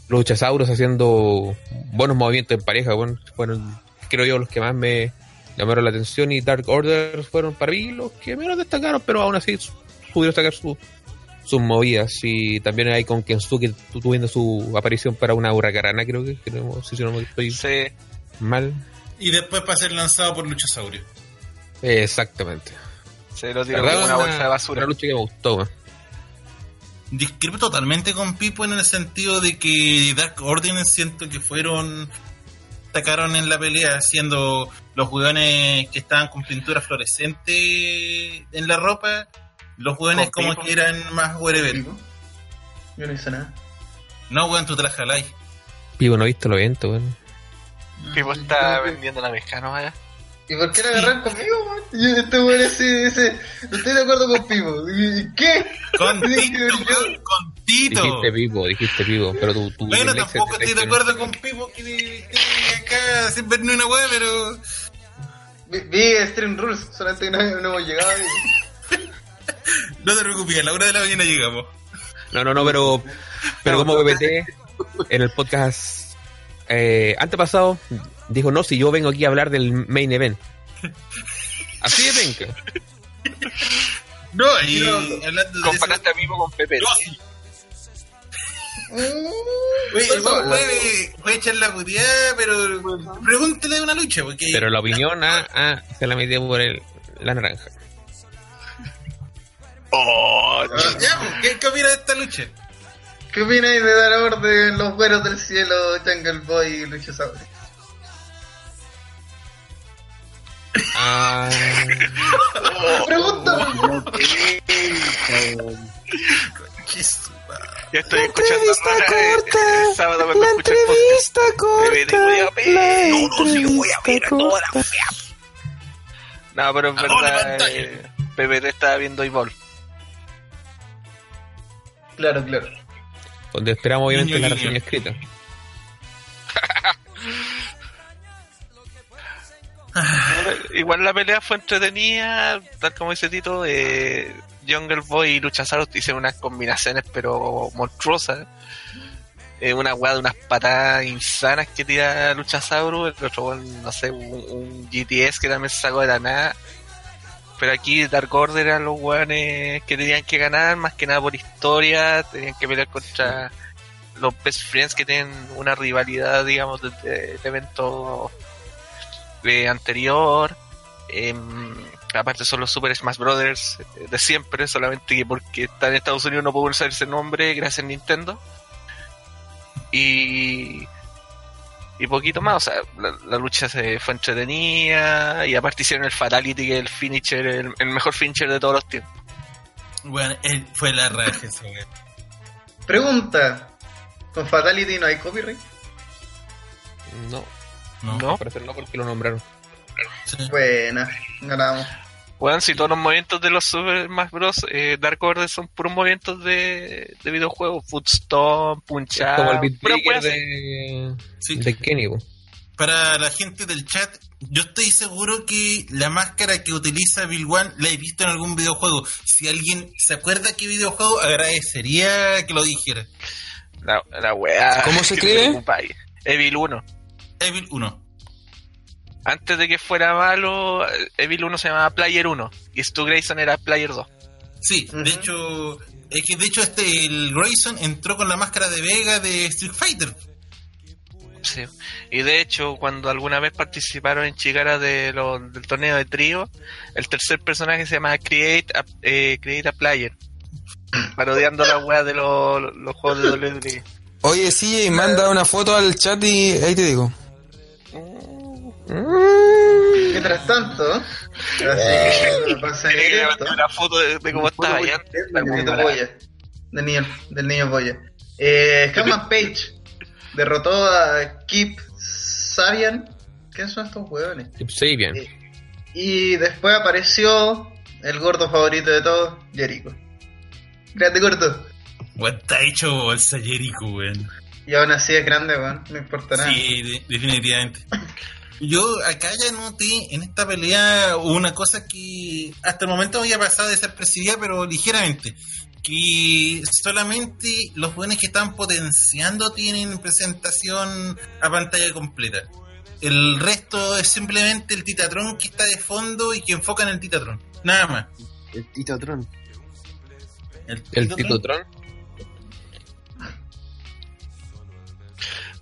Speaker 4: luchasauros haciendo buenos movimientos en pareja, bueno, fueron, creo yo, los que más me llamaron la atención y Dark Order fueron para mí los que menos destacaron, pero aún así pudieron sacar su- sus movidas y también hay con Kensuke tu- tuviendo su aparición para una huracarana, creo que, creo, si no estoy
Speaker 3: Sí,
Speaker 4: mal.
Speaker 1: Y después para ser lanzado por Luchasaurio.
Speaker 4: Exactamente.
Speaker 3: se lo
Speaker 4: La
Speaker 3: tiró una
Speaker 4: una,
Speaker 3: bolsa de basura.
Speaker 4: una lucha que me gustó. man.
Speaker 1: Discrepo totalmente con Pipo en el sentido de que Dark Order siento que fueron atacaron en la pelea siendo los hueones que estaban con pintura fluorescente en la ropa los hueones como que eran más wherever
Speaker 2: Yo no hice nada.
Speaker 1: No, weón, tú te la jaláis.
Speaker 4: Pivo, no he visto los eventos, weón.
Speaker 3: Tipo está vendiendo la mezcano allá.
Speaker 2: ¿Y por qué no agarran conmigo, weón? Y este weón así dice, no estoy de acuerdo con Pipo. ¿Y qué?
Speaker 1: Con con Tito.
Speaker 4: Dijiste Pipo, dijiste Pipo, pero tú... tú
Speaker 1: Bueno, tampoco estoy de acuerdo con Pipo que, que acá sin ver ni una weá, pero.
Speaker 2: Vi, vi Stream Rules, solamente que no, no hemos llegado. y-
Speaker 1: No te preocupes, a la hora de la mañana llegamos.
Speaker 4: No, no, no, pero, pero como PPT en el podcast eh, antepasado dijo, no, si yo vengo aquí a hablar del main event. Así de penca.
Speaker 1: No, y hablando de eso.
Speaker 3: Comparaste a Pipo con Pepe.
Speaker 1: No, sí. Oye, el weón puede, puede echar la puteada, pero pregúntale de una lucha, porque.
Speaker 4: Pero la opinión ah, ah, se la metió por el, la naranja.
Speaker 3: Oh,
Speaker 1: Ah, Ya, pues, ¿qué, ¿qué opinas de esta lucha?
Speaker 2: ¿Qué opináis de dar orden los güeros del cielo, Jungle Boy y Luchasaurus?
Speaker 4: Ah,
Speaker 2: Pregunta.
Speaker 3: ya estoy escuchando ahora, eh, el sábado cuando escucho el podcast. Bebé, te voy a ver. No, no, sí, voy a ver a toda la wea. No, pero es verdad, eh, PPT estaba viendo Ivol.
Speaker 2: Claro, claro.
Speaker 4: donde esperamos obviamente
Speaker 1: Guiño,
Speaker 4: la reseña escrita.
Speaker 3: Igual la pelea fue entretenida, tal como dice Tito, eh, Jungle Boy y Luchasaurus hicieron unas combinaciones pero monstruosas. Eh, una weá de unas patadas insanas que tira Luchasaurus, el otro no sé, un, un GTS que también se sacó de la nada. Pero aquí Dark Order eran los weones que tenían que ganar, más que nada por historia, tenían que pelear contra los Best Friends que tienen una rivalidad, digamos, desde el evento eh, anterior. Em, aparte son los Super Smash Brothers eh, de siempre, solamente que porque está en Estados Unidos no puedo usar ese nombre gracias a Nintendo. Y y poquito más, o sea, la, la lucha se fue entretenida y aparte hicieron el Fatality que es el finisher, el, el mejor finisher de todos los tiempos.
Speaker 1: Bueno, él fue la raja.
Speaker 2: Pregunta. ¿Con Fatality no hay copyright?
Speaker 4: No,
Speaker 1: No,
Speaker 3: ¿No?
Speaker 4: parece no porque lo nombraron.
Speaker 1: Sí.
Speaker 2: Buena, ganamos.
Speaker 3: Bueno, si todos los movimientos de los Super Smash Bros. Eh, Dark Order son puros movimientos de, de videojuegos, Footstomp, Punch
Speaker 4: Es como el Beat de,
Speaker 1: Sí.
Speaker 4: de Kenny.
Speaker 1: Para la gente del chat, yo estoy seguro que la máscara que utiliza Bill One la he visto en algún videojuego. Si alguien se acuerda qué videojuego, agradecería que lo dijera.
Speaker 3: La, la wea.
Speaker 5: ¿Cómo se escribe?
Speaker 3: Evil 1.
Speaker 1: Evil 1.
Speaker 3: Antes de que fuera malo, Evil 1 se llamaba Player 1 y Stu Grayson era Player 2.
Speaker 1: Sí, de hecho, es que de hecho este el Grayson entró con la máscara de Vega de Street Fighter.
Speaker 3: Sí. Y de hecho, cuando alguna vez participaron en Chigara de lo- del torneo de trío, el tercer personaje se llama Create a, eh, Create a Player. Parodiando la wea de los, los juegos de WWE.
Speaker 5: Oye, sí, manda una foto al chat y ahí te digo.
Speaker 2: Mientras tanto, así que
Speaker 3: una foto de, de cómo estaba allá.
Speaker 2: del niño del niño, polla. Eh, Scamman Page derrotó a Kip Sabian. ¿Qué son estos huevones?
Speaker 4: Tip Sabian.
Speaker 2: Eh, Y después apareció el gordo favorito de todos, Jericho. Grande gordo.
Speaker 1: Weón, está hecho bolsa Jericho, weón.
Speaker 2: Y aún así es grande, weón. No importa nada.
Speaker 1: Sí, de- definitivamente. Yo acá ya noté en esta pelea una cosa que hasta el momento había pasado desapercibida, pero ligeramente. Que solamente los buenos que están potenciando tienen presentación a pantalla completa. El resto es simplemente el Titatron que está de fondo y que enfoca en el Titatron. Nada más.
Speaker 6: El Tito Tron.
Speaker 4: El
Speaker 1: Titatron
Speaker 4: Tito Tron.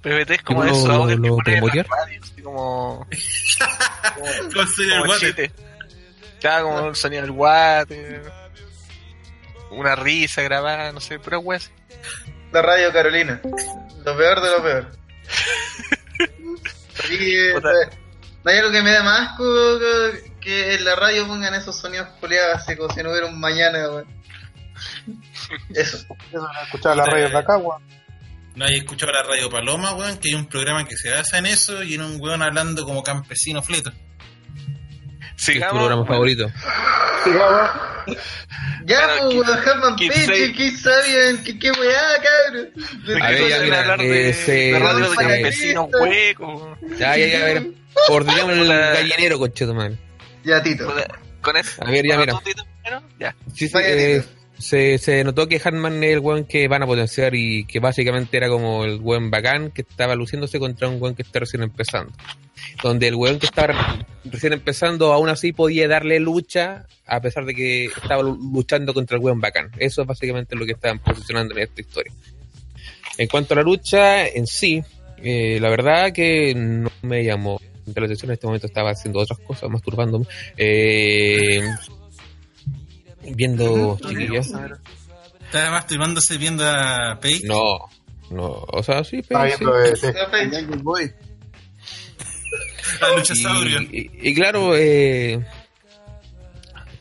Speaker 3: PBT es como
Speaker 4: ¿Y
Speaker 3: esos
Speaker 4: lo-
Speaker 3: audios que
Speaker 4: lo
Speaker 3: ponen en radio, así como,
Speaker 1: Con
Speaker 3: como
Speaker 1: Water.
Speaker 3: chiste. Ya, como el sonido del guate, una risa grabada, no sé, pura wea así.
Speaker 2: La radio Carolina. Lo peor de lo peor. Y, eh, no hay algo que me da más asco que en la radio pongan esos sonidos culiados así como si no hubiera un mañana, weón. Eso.
Speaker 7: Escuchaba la radio de acá, weón.
Speaker 1: No hay escuchado la Radio Paloma, weón, que hay un programa que se basa en eso y en un weón hablando como campesino fleto.
Speaker 4: Es tu
Speaker 3: Sigamos.
Speaker 4: programa favorito.
Speaker 2: Ya, pues, Herman
Speaker 3: Say-
Speaker 2: qué sabían, que qué weá, cabrón.
Speaker 3: ¿De
Speaker 4: A ver, ya, mira,
Speaker 3: hablar de, de radio de campesinos huecos?
Speaker 4: Ya, ya, ya, a ver. Ordenemos el gallinero, concheto madre.
Speaker 2: Ya, Tito.
Speaker 3: Con eso.
Speaker 4: A ver, ya, mira.
Speaker 3: Ya.
Speaker 4: Sí, sí, eh. Se, se notó que Hartman es el weón que van a potenciar y que básicamente era como el weón bacán que estaba luciéndose contra un weón que está recién empezando. Donde el weón que estaba re- recién empezando aún así podía darle lucha a pesar de que estaba lu- luchando contra el weón bacán. Eso es básicamente lo que estaban posicionando en esta historia. En cuanto a la lucha en sí, eh, la verdad que no me llamó la atención. En este momento estaba haciendo otras cosas, masturbándome. Eh, viendo chiquillas.
Speaker 1: Estaba viendo a Paige.
Speaker 4: No, no, o sea, sí. Y, y- y claro, eh,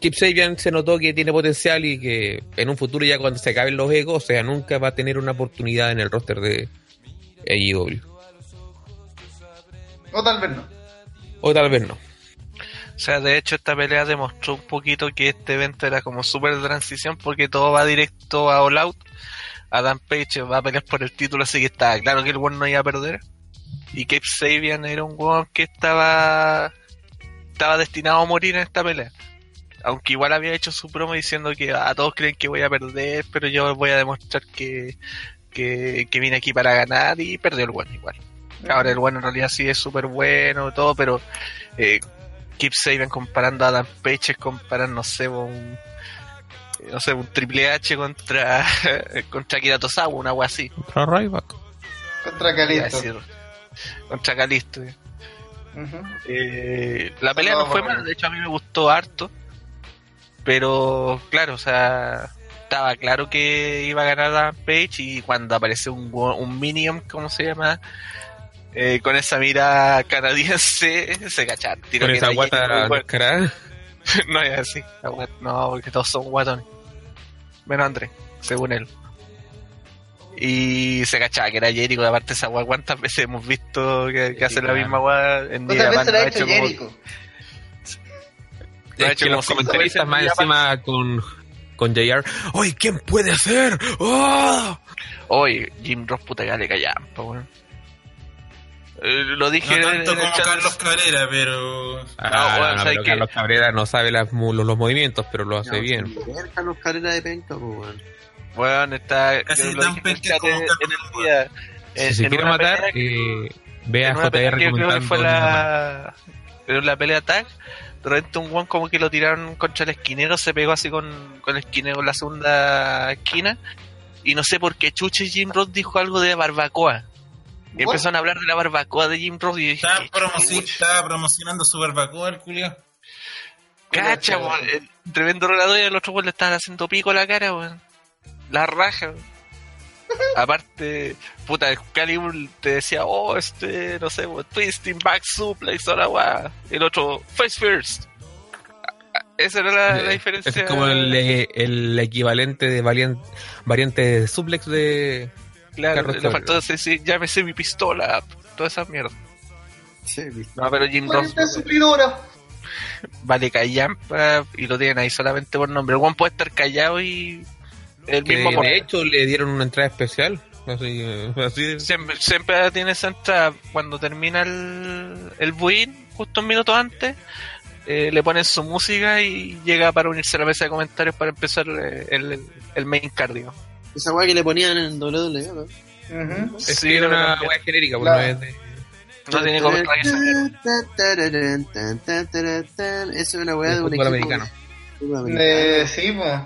Speaker 4: Kip Sabian se notó que tiene potencial y que en un futuro ya cuando se acaben los egos, o sea, nunca va a tener una oportunidad en el roster de AEW.
Speaker 2: O tal vez no.
Speaker 4: O tal vez no.
Speaker 3: O sea, de hecho esta pelea demostró un poquito que este evento era como súper transición porque todo va directo a All Out. Adam Page va a pelear por el título, así que está claro que el one no iba a perder. Y Cape Sabian era un weón que estaba estaba destinado a morir en esta pelea. Aunque igual había hecho su promo diciendo que a todos creen que voy a perder, pero yo voy a demostrar que, que, que vine aquí para ganar y perdió el one igual. Ahora el bueno en realidad sí es súper bueno y todo, pero eh, Keep Sabian comparando a Adam Page es comparar, no sé, un no sé, un Triple H contra contra Kira Tosawa, una agua así.
Speaker 4: Contra Ryback.
Speaker 2: Contra Calisto.
Speaker 3: decir. Contra Calisto.
Speaker 2: Ujú.
Speaker 3: Eh, la pelea no
Speaker 2: No,
Speaker 3: fue mala, de hecho a mí me gustó harto. Pero claro, o sea, estaba claro que iba a ganar Adam Page y cuando apareció un, un Minion, ¿cómo se llama? Eh, con esa mira canadiense, se cacharon. tiro
Speaker 4: Con
Speaker 3: que
Speaker 4: esa guata
Speaker 3: bueno.
Speaker 4: descarada.
Speaker 3: no es así, no, porque todos son guatones. Menos André, según él. Y se cachaba que era Jericho, aparte esa guay, ¿cuántas veces hemos visto que, que hace la misma guay en New
Speaker 2: ¿Cuántas veces lo ha hecho
Speaker 3: como-
Speaker 2: Jericho?
Speaker 3: lo ha
Speaker 4: Es
Speaker 3: hecho
Speaker 4: que
Speaker 3: como
Speaker 4: los comentaristas más encima con, con JR. ¡Oye, quién puede ser! ¡Oh!
Speaker 3: Oye, Jim Ross puta que le callampa, weón. Eh, lo dije
Speaker 1: No
Speaker 3: en
Speaker 1: tanto
Speaker 3: el
Speaker 1: como
Speaker 3: chat.
Speaker 1: Carlos Cabrera, pero.
Speaker 4: Ah,
Speaker 3: bueno,
Speaker 4: no. Carlos Cabrera no sabe las los, los movimientos, pero lo hace bien.
Speaker 6: Carlos Carrera de penca, pues, weón.
Speaker 3: Weón, está.
Speaker 1: Casi
Speaker 3: lo
Speaker 1: tan
Speaker 3: dije en el
Speaker 1: penca
Speaker 3: chat
Speaker 1: como
Speaker 3: en, el día.
Speaker 4: Si
Speaker 3: En-
Speaker 4: se
Speaker 3: en
Speaker 4: quiere matar, eh, ve a JR comentando.
Speaker 3: fue
Speaker 4: la-.
Speaker 3: Pero la pelea tag, de repente un guan como que lo tiraron contra el esquinero, se pegó así con, con el esquinero en la segunda esquina. Y no sé por qué Chuche Jim Ross dijo algo de barbacoa. Y empezaron a hablar de la barbacoa de Jim Ross y dije,
Speaker 1: Estaba,
Speaker 3: "¿Qué
Speaker 1: promoci- estaba promocionando su barbacoa, el culio.
Speaker 3: Cacha, weón. El tremendo relador y el otro weón le estaban haciendo pico a la cara, weón. La raja, weón. Aparte, puta, Excalibur te decía, oh, este, no sé, weón, twisting back suplex, ahora weón. El otro, face first. Esa era la, la diferencia.
Speaker 4: Es como el, eh, el equivalente de variante, variante de suplex de.
Speaker 3: Claro, le faltó decir, llámese mi pistola, toda esa mierda.
Speaker 6: Sí.
Speaker 3: No, pero Jim Ross vale callampa y lo tienen ahí solamente por nombre. El one puede estar callado y el mismo por
Speaker 4: de hecho le dieron una entrada especial. Así, así de-
Speaker 3: Siempre, siempre tiene esa entrada cuando termina el, el buin, justo un minuto antes, eh, le ponen su música y llega para unirse a la mesa de comentarios para empezar eh, el, el, el main cardio.
Speaker 6: Esa weá que le ponían en WWE, ¿no?
Speaker 4: Es
Speaker 3: Sí,
Speaker 4: era una wea genérica, pues,
Speaker 2: Claro.
Speaker 4: no es de-
Speaker 3: No tiene como esa
Speaker 6: es una weá
Speaker 4: de
Speaker 6: de un equipo.
Speaker 4: americano.
Speaker 2: Eh, sí, pues.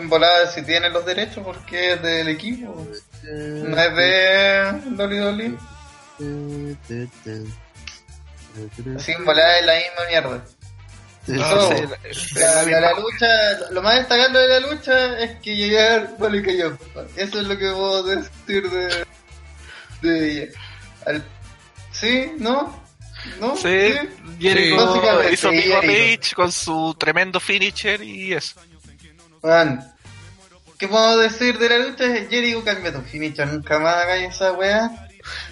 Speaker 2: En volada, si tiene los derechos, porque es del equipo. No es de WWE. Así en volada es la misma mierda.
Speaker 3: No,
Speaker 2: La, la- lucha, lo más destacable de la lucha es que llegar vale que yo. Eso es lo que puedo decir de, de ella. Al- ¿Sí? ¿No? ¿No?
Speaker 3: Sí, Jericho
Speaker 2: Básicamente,
Speaker 3: hizo
Speaker 2: sí,
Speaker 3: pico a. Page con su tremendo finisher y eso.
Speaker 2: Man, ¿qué puedo decir de la lucha? Jericho cambia tu finicho, nunca más hagáis esa weá.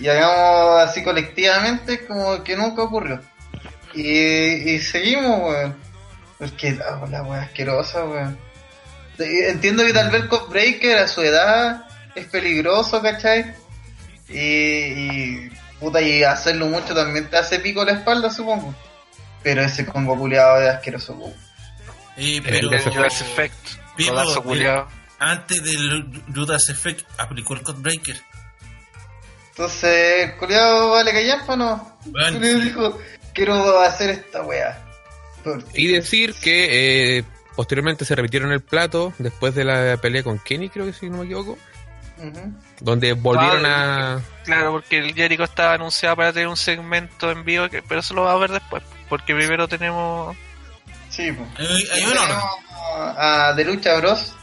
Speaker 2: Y hagamos así colectivamente como que nunca ocurrió. Y, y seguimos, weón. Porque la, la weá asquerosa, weón. Entiendo que tal vez el Code Breaker a su edad es peligroso, ¿cachai? Y, y puta, y hacerlo mucho también te hace pico la espalda, supongo. Pero ese combo culiado es asqueroso, weón.
Speaker 4: El
Speaker 1: pero,
Speaker 4: Judas
Speaker 3: Judas Effect.
Speaker 1: Eh, antes del Judas Effect aplicó el Codebreaker.
Speaker 2: Entonces, el culiado vale callampa, ¿no?
Speaker 1: Bueno,
Speaker 2: dijo, quiero hacer esta weá.
Speaker 4: Y decir que eh, posteriormente se repitieron el plato después de la pelea con Kenny, creo que si no me equivoco, donde volvieron
Speaker 3: Ah,
Speaker 4: a...
Speaker 3: Claro, porque el Jericho estaba anunciado para tener un segmento en vivo, que- pero eso lo va a ver después. Porque primero tenemos.
Speaker 2: Sí, pues.
Speaker 1: hay, hay uno, ¿no?
Speaker 2: a De Lucha Bros.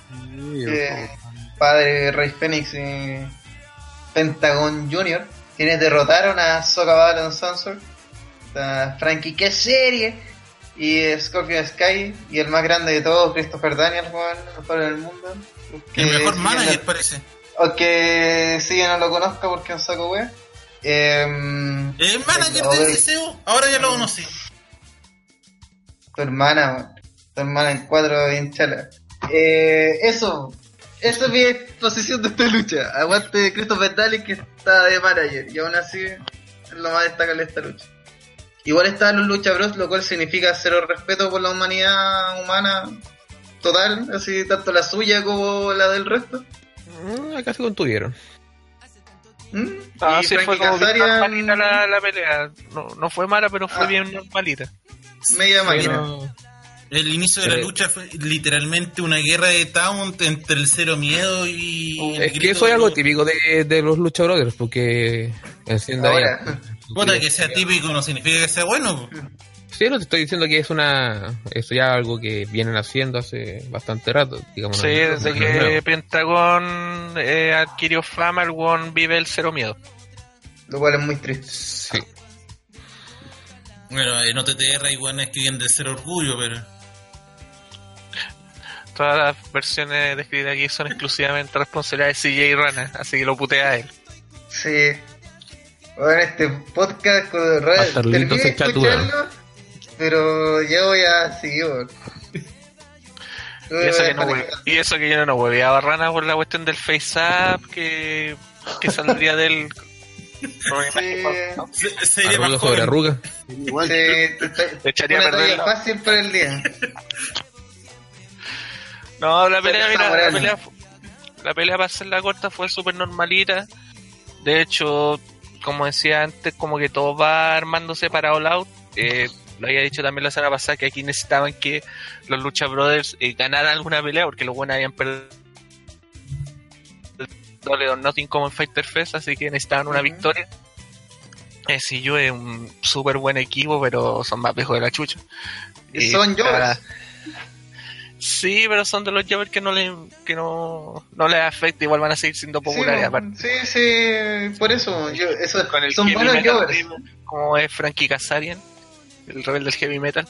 Speaker 2: que padre de Rey Fénix y Pentagon Jr. quienes derrotaron a Soca Battle Sunsour, a Frankie qué serie y Scorpion Sky y el más grande de todos Christopher Daniels weón, mejor en el mundo
Speaker 1: El mejor manager,
Speaker 2: bien no-
Speaker 1: parece.
Speaker 2: aunque si yo no lo conozca porque es un saco wea em,
Speaker 1: El manager de DCU, ahora ya lo conocí.
Speaker 2: tu hermana tu hermana en cuatro hinchala eh, eso esa es mi exposición de esta lucha. Aguante Christopher Daniels que está de manager y aún así es lo más destacable de esta lucha. Igual están los lucha bros, lo cual significa cero respeto por la humanidad humana total, así tanto la suya como la del resto.
Speaker 4: Mm, acá se contuvieron.
Speaker 2: ¿Mm?
Speaker 3: Ah,
Speaker 2: Y
Speaker 3: sí, fue como bien
Speaker 2: Kazarian,
Speaker 3: normalita la, la pelea. No, no fue mala, pero fue
Speaker 2: Ah.
Speaker 3: bien normalita.
Speaker 2: media máquina.
Speaker 4: Pero-
Speaker 1: El inicio de la
Speaker 4: Eh.
Speaker 1: lucha fue literalmente una guerra de Taunt entre el Cero Miedo y. el
Speaker 4: Es que eso es algo típico de, de los Lucha Brothers, porque enciende ahí-
Speaker 2: Ahora,
Speaker 1: Puta, que sea típico no significa que sea bueno.
Speaker 4: Sí, no te estoy diciendo que es una. Eso ya algo que vienen haciendo hace bastante rato, digamos.
Speaker 3: Sí,
Speaker 4: no-
Speaker 3: desde
Speaker 4: no es
Speaker 3: que
Speaker 4: nuevo.
Speaker 3: Pentagon eh, adquirió fama, el one vive el cero miedo.
Speaker 2: lo cual es muy triste.
Speaker 4: Sí.
Speaker 1: Bueno, en OTTR hay buenas que vienen de ser orgullo, pero.
Speaker 3: Todas las versiones descritas aquí son exclusivamente responsabilidad de CJ Rana, así que lo putea a él.
Speaker 2: Sí. Bueno, este podcast con terminé de escucharlo, pero ya voy a seguir.
Speaker 3: Y eso, que no
Speaker 2: dejar
Speaker 3: hue- y eso que yo no hueveaba a Rana por la cuestión del face up que, que saldría del.
Speaker 2: Sí.
Speaker 1: Sería
Speaker 4: Arruga
Speaker 1: más
Speaker 4: sobre
Speaker 1: joven.
Speaker 4: arruga.
Speaker 6: Igual,
Speaker 2: te-
Speaker 3: echaría a perder la-
Speaker 2: fácil para el día.
Speaker 3: No, la pelea, mira, la pelea, la pelea para hacerla corta fue súper normalita. De hecho, como decía antes, como que todo va armándose para All Out. Eh, lo había dicho también la semana pasada que aquí necesitaban que los Lucha Brothers eh, ganaran alguna pelea porque los buenos habían perdido Double or Nothing como en Fighter Fest, así que necesitaban una victoria. Eh, sí, yo es un súper buen equipo, pero son más viejos de la chucha.
Speaker 2: Y son
Speaker 3: está-
Speaker 2: Jovers.
Speaker 3: Sí, pero son de los Jovers que no le, que no, no les afecta, igual van a seguir siendo populares
Speaker 2: sí,
Speaker 3: aparte.
Speaker 2: sí, sí, por eso. Yo, eso
Speaker 3: Con el
Speaker 2: son buenos jovers.
Speaker 3: como es Frankie Kazarian, el rebelde del heavy metal.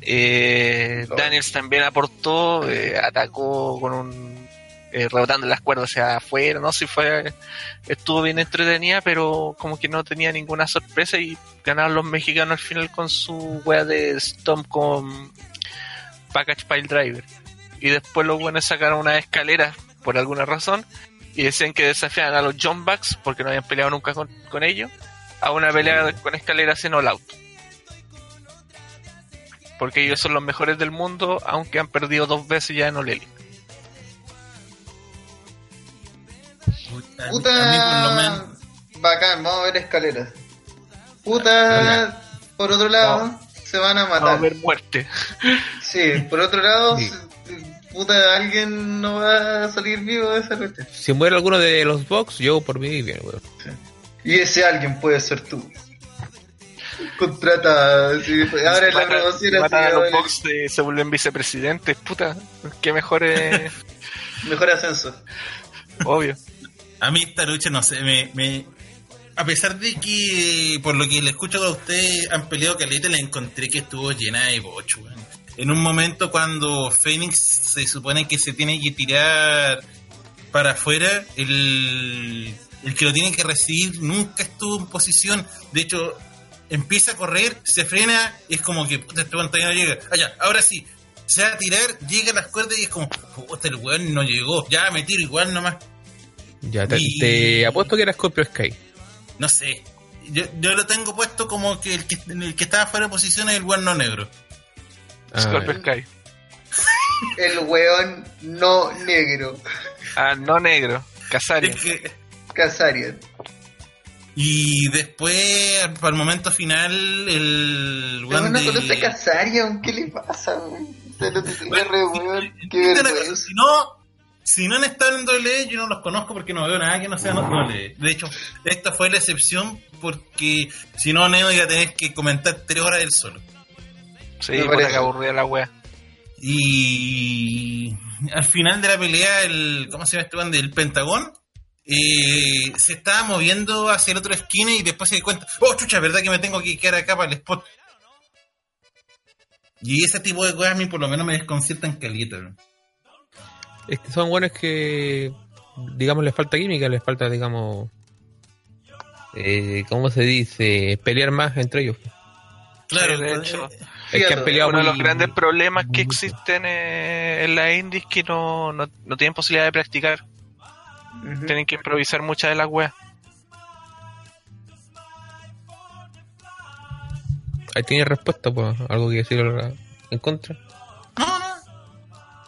Speaker 3: Eh,
Speaker 2: Oh.
Speaker 3: Daniels también aportó, eh, atacó con un eh, rebotando las cuerdas hacia afuera, no sé si fue estuvo bien entretenida, pero como que no tenía ninguna sorpresa y ganaron los mexicanos al final con su wea de Stomp con Package Pile Driver. Y después los buenos sacaron una escalera por alguna razón y decían que desafiaban a los John Bucks porque no habían peleado nunca con, con ellos a una pelea con escaleras en All Out. Porque ellos son los mejores del mundo, aunque han perdido dos veces ya en All Elite.
Speaker 1: Puta,
Speaker 2: Puta, bacán, vamos a ver escaleras. Puta, por otro lado, se van a
Speaker 3: Vamos a
Speaker 2: matar.
Speaker 3: ver muerte.
Speaker 2: Sí, por otro lado,
Speaker 4: Sí.
Speaker 2: puta, alguien no va a salir vivo de esa lucha.
Speaker 4: Si muere alguno de los box, yo por mí bien, weón.
Speaker 2: Y ese alguien puede ser tú. Contrata, sí, ahora en la promoción así,
Speaker 3: matan a los
Speaker 2: ahora-
Speaker 3: Bucks y se vuelven vicepresidentes, puta. Qué mejor es,
Speaker 2: mejor ascenso.
Speaker 3: obvio.
Speaker 1: A mí esta lucha, no sé, me, me, a pesar de que, por lo que le escucho a ustedes, han peleado caleta, le encontré que estuvo llena de bocho, weón. En un momento cuando Phoenix se supone que se tiene que tirar para afuera, el, el que lo tiene que recibir nunca estuvo en posición. De hecho, empieza a correr, se frena, y es como que puta, este todavía no llega. Allá, ahora sí, se va a tirar, llega a las cuerdas y es como, puta, el weón no llegó. Ya me tiro igual nomás.
Speaker 4: Ya, te,
Speaker 1: Y-
Speaker 4: te apuesto que era Scorpio Sky.
Speaker 1: No sé. Yo, yo lo tengo puesto como que el que, el que estaba fuera de posición es el weón no negro.
Speaker 4: Ah,
Speaker 3: Scorpio Sky.
Speaker 2: El weón no negro.
Speaker 3: Ah, no negro. Casario.
Speaker 1: Es que,
Speaker 2: Casarian.
Speaker 1: y después, para el momento final, el weón
Speaker 2: no
Speaker 1: de...
Speaker 2: conoce a Casarian, ¿qué le pasa, weón? Se lo tiene re, weón. Qué vergüenza.
Speaker 1: Si no, si no han estado en doble yo no los conozco porque no veo nada que no sea doble De hecho, esta fue la excepción porque si no, Neo iba a tener que comentar tres horas él solo.
Speaker 3: Sí,
Speaker 2: parece.
Speaker 3: que aburrida la wea.
Speaker 1: Y al final de la pelea, el ¿cómo se llama este weón? del Pentagón? eh, se estaba moviendo hacia el otro esquina y después se dio cuenta, oh chucha, verdad que me tengo que quedar acá para el spot. Y ese tipo de cosas a mí por lo menos me desconciertan caleta.
Speaker 4: Es que son buenos que, digamos, les falta química, les falta, digamos, eh, ¿cómo se dice? Pelear más entre ellos.
Speaker 1: Claro,
Speaker 3: Sí, de
Speaker 1: eh,
Speaker 3: hecho.
Speaker 4: Es que han peleado
Speaker 3: Uno de los grandes problemas que existen eh, en la indies que no, no, no tienen posibilidad de practicar. Tienen que improvisar muchas de las weas.
Speaker 4: Ahí tiene respuesta, pues, algo que decir en contra.
Speaker 1: no,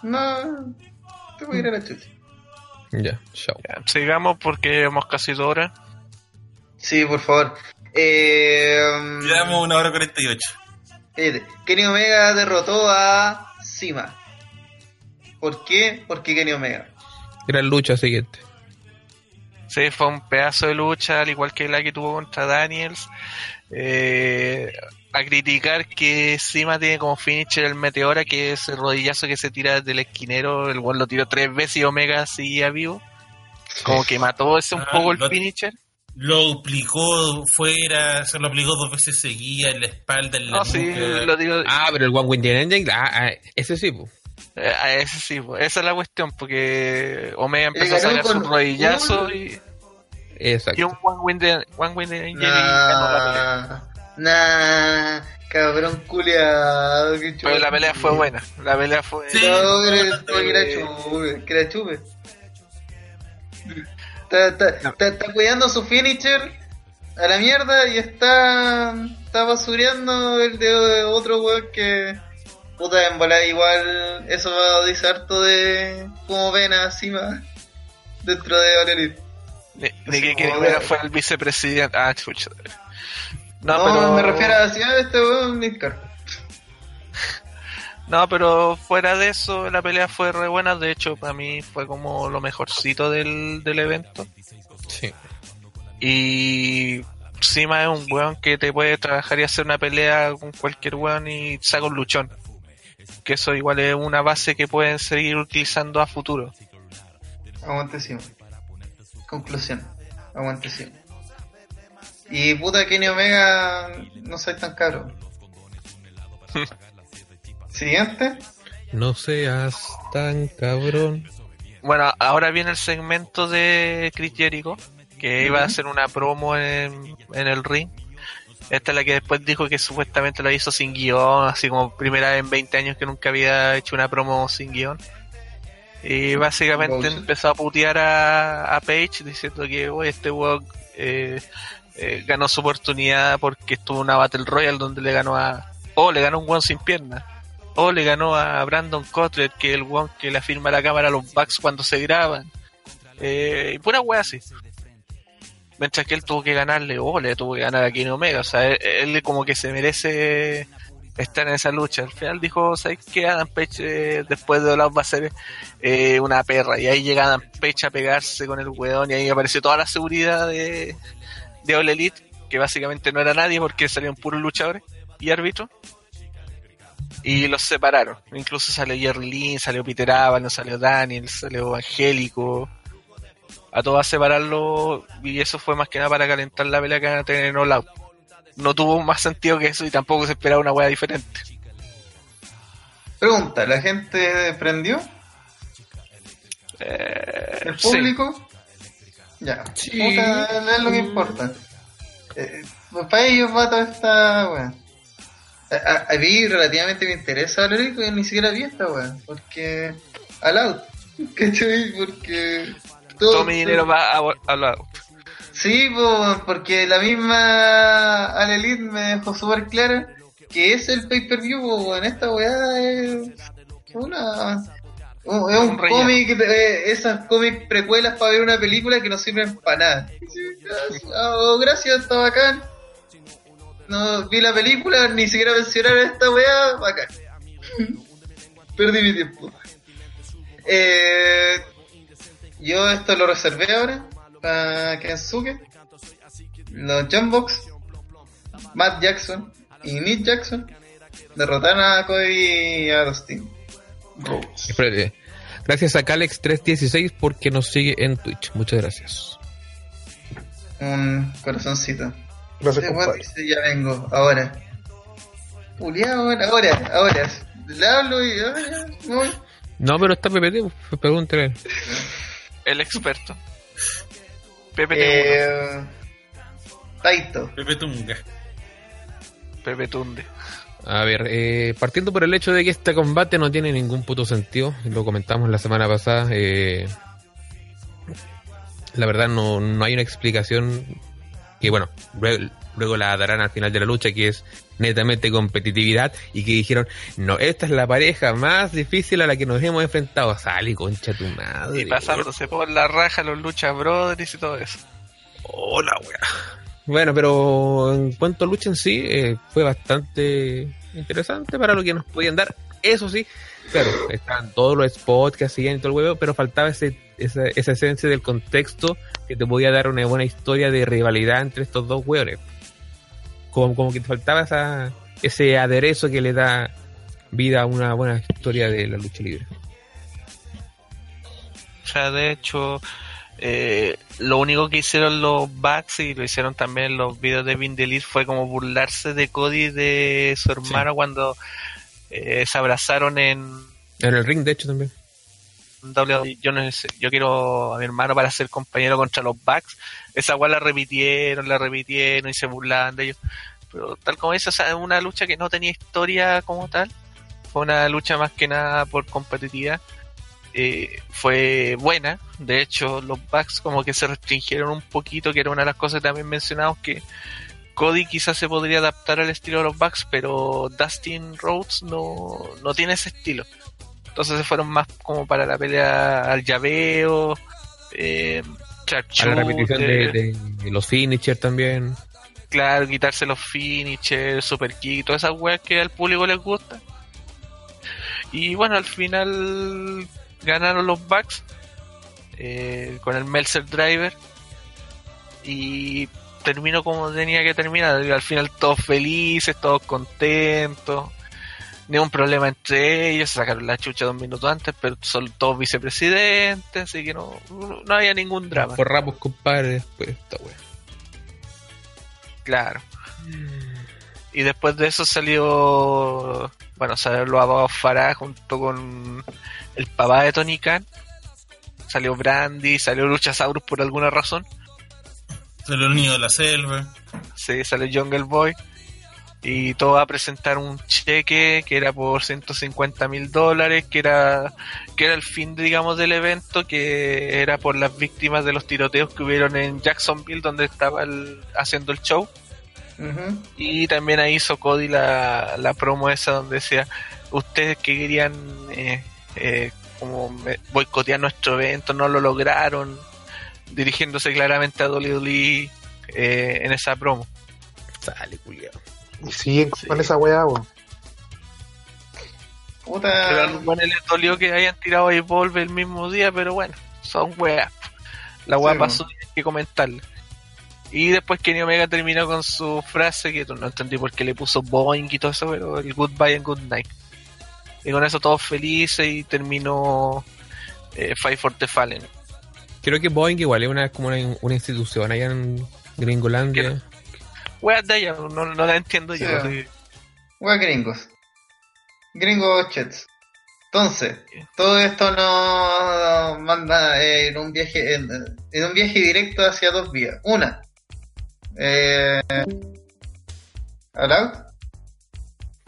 Speaker 1: no.
Speaker 2: No, te voy a ir a la chucha.
Speaker 4: Ya, chao.
Speaker 3: Ya, sigamos porque llevamos casi dos horas.
Speaker 2: Sí, por favor. Eh,
Speaker 1: Llevamos una hora 48.
Speaker 2: fíjate, Kenny Omega derrotó a Sima. ¿Por qué? Porque Kenny Omega.
Speaker 4: Gran lucha siguiente.
Speaker 3: Sí, fue un pedazo de lucha, al igual que la que tuvo contra Daniels. Eh, a criticar que Sima tiene como finisher el Meteora, que es el rodillazo que se tira desde el esquinero. El cual lo tiró tres veces y Omega seguía vivo. Como que mató ese un
Speaker 1: Ah,
Speaker 3: poco el
Speaker 1: lo-
Speaker 3: finisher.
Speaker 1: Lo aplicó fuera, se lo aplicó dos veces seguida en la espalda, en la
Speaker 3: No, sí,
Speaker 1: nuca.
Speaker 3: lo digo.
Speaker 4: Ah, pero el One Wind Engine, ah, ah, ese sí, pues.
Speaker 3: Eh, ese sí, pues, esa es la cuestión, porque Omega empezó a
Speaker 2: ganó
Speaker 3: sacar su rodillazo y,
Speaker 4: Exacto.
Speaker 3: y un One Wind, one wind Angel y ganó la pelea.
Speaker 2: Nah, nah, cabrón culiado. qué
Speaker 3: Pero la pelea fue buena, la pelea fue...
Speaker 1: Sí.
Speaker 2: No, era-
Speaker 1: no,
Speaker 2: que era chupe, que era chupe. Está, está, está, está cuidando su finisher a la mierda y está, está basureando el dedo de otro weón que. Puta, en volar igual. Eso dice harto de cómo ven a Cima dentro de All Elite.
Speaker 3: De, de
Speaker 2: Sí,
Speaker 3: que fue el vicepresidente. Ah, chucha.
Speaker 2: No,
Speaker 3: No, pero...
Speaker 2: me refiero a de este weón.
Speaker 3: No, pero fuera de eso, la pelea fue re buena. De hecho, para mí fue como lo mejorcito del, del evento.
Speaker 4: Sí.
Speaker 3: Y Sima es un weón que te puede trabajar y hacer una pelea con cualquier weón y saca un luchón. Que eso igual es una base que pueden seguir utilizando a futuro.
Speaker 2: Aguante. Conclusión. Aguante Cima. Y puta Kenny Omega, no soy tan caro. Siguiente.
Speaker 4: No seas tan cabrón.
Speaker 3: Bueno, ahora viene el segmento de Chris Jericho, que iba a hacer una promo en, en el ring. Esta es la que después dijo que supuestamente lo hizo sin guion, así como primera vez en 20 años que nunca había hecho una promo sin guion. Y básicamente empezó a putear a, a Page diciendo que "Oye, este weón eh, eh, ganó su oportunidad porque estuvo en una Battle Royale donde le ganó a... O le ganó un weón sin piernas. O le ganó a Brandon Cutler, que es el weón que le afirma a la cámara a los backs cuando se graban. Eh, y pura wea así. Mientras que él tuvo que ganarle, o le tuvo que ganar a Kenny Omega. O sea, él, él como que se merece estar en esa lucha. Al final dijo, ¿sabes qué? Adam Page eh, después de Olaf va a ser eh, una perra. Y ahí llega Adam Page a pegarse con el weón y ahí apareció toda la seguridad de, de Elite, que básicamente no era nadie porque salieron puros luchadores y árbitros. Y los separaron. Incluso salió Jerry Lynn, salió Peter Avalon, salió Daniel, salió Angélico. a todas separarlo y eso fue más que nada para calentar la pelea que van a tener en All. No tuvo más sentido que eso y tampoco se esperaba una wea diferente.
Speaker 2: Pregunta, ¿la gente prendió?
Speaker 3: Eh,
Speaker 2: ¿El
Speaker 3: sí.
Speaker 2: público? Ya.
Speaker 4: Sí.
Speaker 2: Puta, es lo que importa. Eh, para ellos va toda esta weá. A, a- a mí relativamente me interesa Valorant, porque ni siquiera vi esta weá. Porque. Al out. ¿Cachai? Porque.
Speaker 3: Todo mi dinero va a, a All Out.
Speaker 2: Sí, po, porque la misma Al Elite me dejó súper clara que es el pay-per-view, en esta weá es una... un- Es un cómic, de- esas cómics precuelas para ver una película que no sirven para nada. Oh, gracias, está bacán. No vi la película, ni siquiera mencionaron esta weá, bacán. Perdí mi tiempo. Eh, yo esto lo reservé ahora para Kensuke, los Jumbox, Matt Jackson y Nick Jackson derrotaron a Cody y a Dustin.
Speaker 4: Espérate. Gracias a Calex316 porque nos sigue en Twitch. Muchas gracias.
Speaker 2: Un corazoncito.
Speaker 7: Gracias,
Speaker 2: dice, ya vengo, ahora. Julián, ahora, ahora, ahora. Le hablo y ahora.
Speaker 4: No, pero está PPT, pregúntale.
Speaker 3: El experto. PPT1.
Speaker 2: Eh, Taito.
Speaker 1: Pepe Tunga.
Speaker 3: Pepe Tunde.
Speaker 4: A ver, eh, partiendo por el hecho de que este combate no tiene ningún puto sentido, lo comentamos la semana pasada, eh, la verdad no, no hay una explicación que bueno, luego, luego la darán al final de la lucha que es netamente competitividad y que dijeron, no, esta es la pareja más difícil a la que nos hemos enfrentado, sale concha tu madre.
Speaker 3: Y pasándose por la raja los lucha brothers y todo eso.
Speaker 4: Hola, weá. Bueno, pero en cuanto a lucha en sí, eh, fue bastante interesante para lo que nos podían dar. Eso sí, claro, estaban todos los spots que hacían y todo el huevo, pero faltaba ese, esa, esa esencia del contexto que te podía dar una buena historia de rivalidad entre estos dos hueones. Como, como que te faltaba esa, ese aderezo que le da vida a una buena historia de la lucha libre.
Speaker 3: O sea, de hecho, eh, lo único que hicieron los Bucks y lo hicieron también los videos de Vin Delis fue como burlarse de Cody y de su hermano cuando eh, se abrazaron en
Speaker 4: En el ring, de hecho, también.
Speaker 3: Yo, no sé, yo quiero a mi hermano para ser compañero contra los Bucks. Esa igual la repitieron, la repitieron y se burlaban de ellos. Pero tal como dice, o sea, es una lucha que no tenía historia como tal. Fue una lucha más que nada por competitividad. Eh, fue buena. De hecho, los Bucks como que se restringieron un poquito, que era una de las cosas que también mencionamos que Cody quizás se podría adaptar al estilo de los Bucks, pero Dustin Rhodes no, no tiene ese estilo. Entonces se fueron más como para la pelea al llaveo, eh,
Speaker 4: A la repetición de,
Speaker 3: sharpshooter,
Speaker 4: de- de los finishers también.
Speaker 3: claro, quitarse los finishers, super kick, todas esas weas que al público les gusta. Y bueno, al final ganaron los Bucks eh, con el Meltzer Driver y terminó como tenía que terminar. Al final todos felices, todos contentos. Ningún problema entre ellos, se sacaron la chucha dos minutos antes, pero son todos vicepresidentes, así que no, no había ningún drama.
Speaker 4: Forramos, compadre, después esta wea.
Speaker 3: Claro. Y después de eso salió, bueno, salieron los abogados Farah junto con el papá de Tony Khan. Salió Brandy, salió Luchasaurus por alguna razón.
Speaker 1: Salió el niño de la selva.
Speaker 3: Sí, salió Jungle Boy. Y todo va a presentar un cheque que era por 150 mil dólares, que era, que era el fin, digamos, del evento, que era por las víctimas de los tiroteos que hubieron en Jacksonville, donde estaba el- haciendo el show. Y también ahí hizo Cody la, la promo esa donde decía, ustedes que querían eh, eh, como me- boicotear nuestro evento, no lo lograron, dirigiéndose claramente a WWE eh, en esa promo.
Speaker 4: Sale, culiao.
Speaker 7: Y siguen con esa weá, weón.
Speaker 2: Puta.
Speaker 3: Pero a los buenos les dolió que hayan tirado a Evolve el mismo día, pero bueno, son weas. La wea
Speaker 2: Sí,
Speaker 3: pasó y hay que comentarla. Y después Kenny Omega terminó con su frase que no entendí por qué le puso Boeing y todo eso, pero el goodbye and good night. Y con eso todos felices y terminó eh, Fight for the Fallen.
Speaker 4: Creo que Boeing igual es una, como una, una institución allá en Gringolandia.
Speaker 3: Weas de allá, no, no la entiendo yo.
Speaker 2: Sí.
Speaker 3: sí.
Speaker 2: Wea gringos. Gringos chets. Entonces, todo esto nos manda eh, en un viaje en, en un viaje directo hacia dos vías. Una, eh.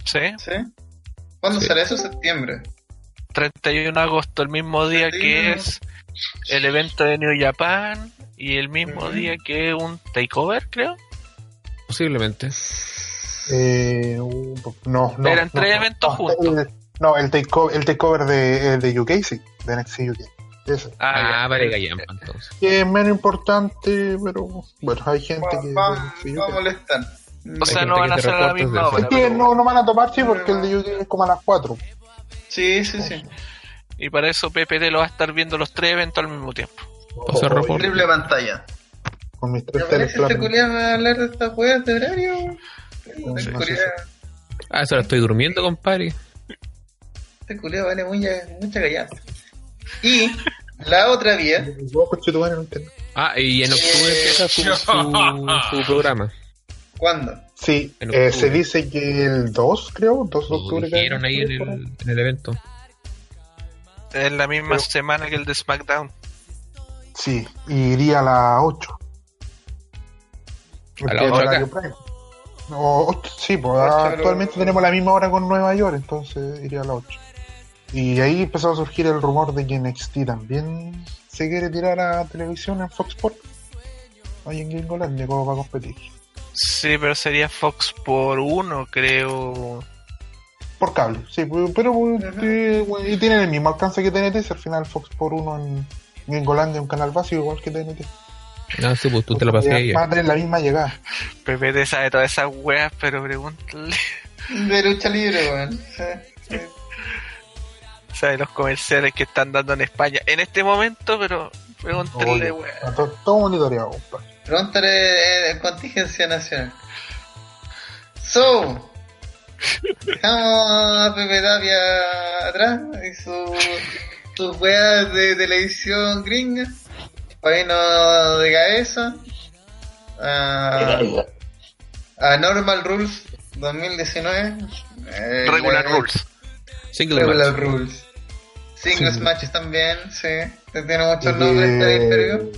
Speaker 3: Sí,
Speaker 2: ¿Sí? ¿Cuándo
Speaker 4: Sí.
Speaker 2: sale eso? Septiembre.
Speaker 3: 31 de agosto, el mismo día que
Speaker 2: 31.
Speaker 3: es el evento de New Japan y el mismo día que es un takeover, creo.
Speaker 4: Posiblemente.
Speaker 7: Eh, no, no.
Speaker 3: Eran
Speaker 7: no,
Speaker 3: tres
Speaker 7: no,
Speaker 3: eventos
Speaker 7: no,
Speaker 3: juntos.
Speaker 7: el- no, el takeover, el takeover de, eh, de UK, sí, de NXT UK. Ese.
Speaker 4: Ah,
Speaker 3: ya.
Speaker 4: vale, Gallampa, entonces.
Speaker 7: Que es menos importante, pero bueno, hay gente
Speaker 2: Va,
Speaker 7: que.
Speaker 2: va- va a molestar.
Speaker 3: O sea, no van a hacer a la misma hora.
Speaker 7: Es que
Speaker 3: pero-
Speaker 7: no, no van a topar, sí, porque el de UK es como a las 4.
Speaker 2: Sí, sí, sí.
Speaker 3: Y para eso PPT lo va a estar viendo los tres eventos al mismo tiempo.
Speaker 4: Pasa el reporte.
Speaker 2: Triple pantalla.
Speaker 7: Con mis
Speaker 2: ¿Te
Speaker 7: tres
Speaker 2: parece este
Speaker 7: teleplanos.
Speaker 2: culiao a hablar de estas weas de horario? Este
Speaker 7: no
Speaker 2: culiao,
Speaker 4: Ah, eso lo estoy durmiendo, compadre.
Speaker 2: este culiao vale mucha, mucha gallada. Y la otra vía,
Speaker 7: no.
Speaker 4: Ah, y en octubre empieza su, su, su programa.
Speaker 2: ¿cuándo?
Speaker 7: Sí,
Speaker 4: En
Speaker 7: eh,
Speaker 4: octubre.
Speaker 7: se dice que el 2, creo, 2 de
Speaker 4: Lo
Speaker 7: octubre.
Speaker 4: dijeron ahí en el, en el evento.
Speaker 3: Es la misma
Speaker 7: Pero-
Speaker 3: semana que el de SmackDown.
Speaker 7: Sí, y iría a las 8.
Speaker 4: ¿A las ocho acá?
Speaker 7: O, ocho, sí, pues actualmente tenemos la misma hora con Nueva York, entonces iría a las 8. Y ahí empezó a surgir el rumor de que NXT también se quiere tirar a televisión en Fox Sports. Ahí en Gringolandia, como va a competir.
Speaker 3: Sí, pero sería Fox por uno, creo.
Speaker 7: Por cable, sí, pero pues, eh, y tienen el mismo alcance que TNT, si al final Fox por uno en Gringolandia es un canal básico igual que TNT.
Speaker 4: Ah, sí, pues tú te la pasé a ella.
Speaker 7: tener la misma llegada.
Speaker 3: PPT sabe todas esas weas, pero pregúntale.
Speaker 2: De lucha libre, weón.
Speaker 3: Sabe los comerciales que están dando en España en este momento, pero pregúntale,
Speaker 7: está todo, todo monitoreado, compadre.
Speaker 2: Pregúntale eh, contingencia nacional. So, dejamos a Pepe Tapia atrás y su, sus weas de televisión gringa. Bueno, de cabeza. A, a Normal Rules 2019. eh,
Speaker 3: Regular
Speaker 2: le-
Speaker 3: Rules.
Speaker 4: Single
Speaker 2: Regular
Speaker 4: match.
Speaker 2: Rules. Singles
Speaker 7: Sí.
Speaker 2: matches también, sí. Tiene muchos nombres este pay-per-view.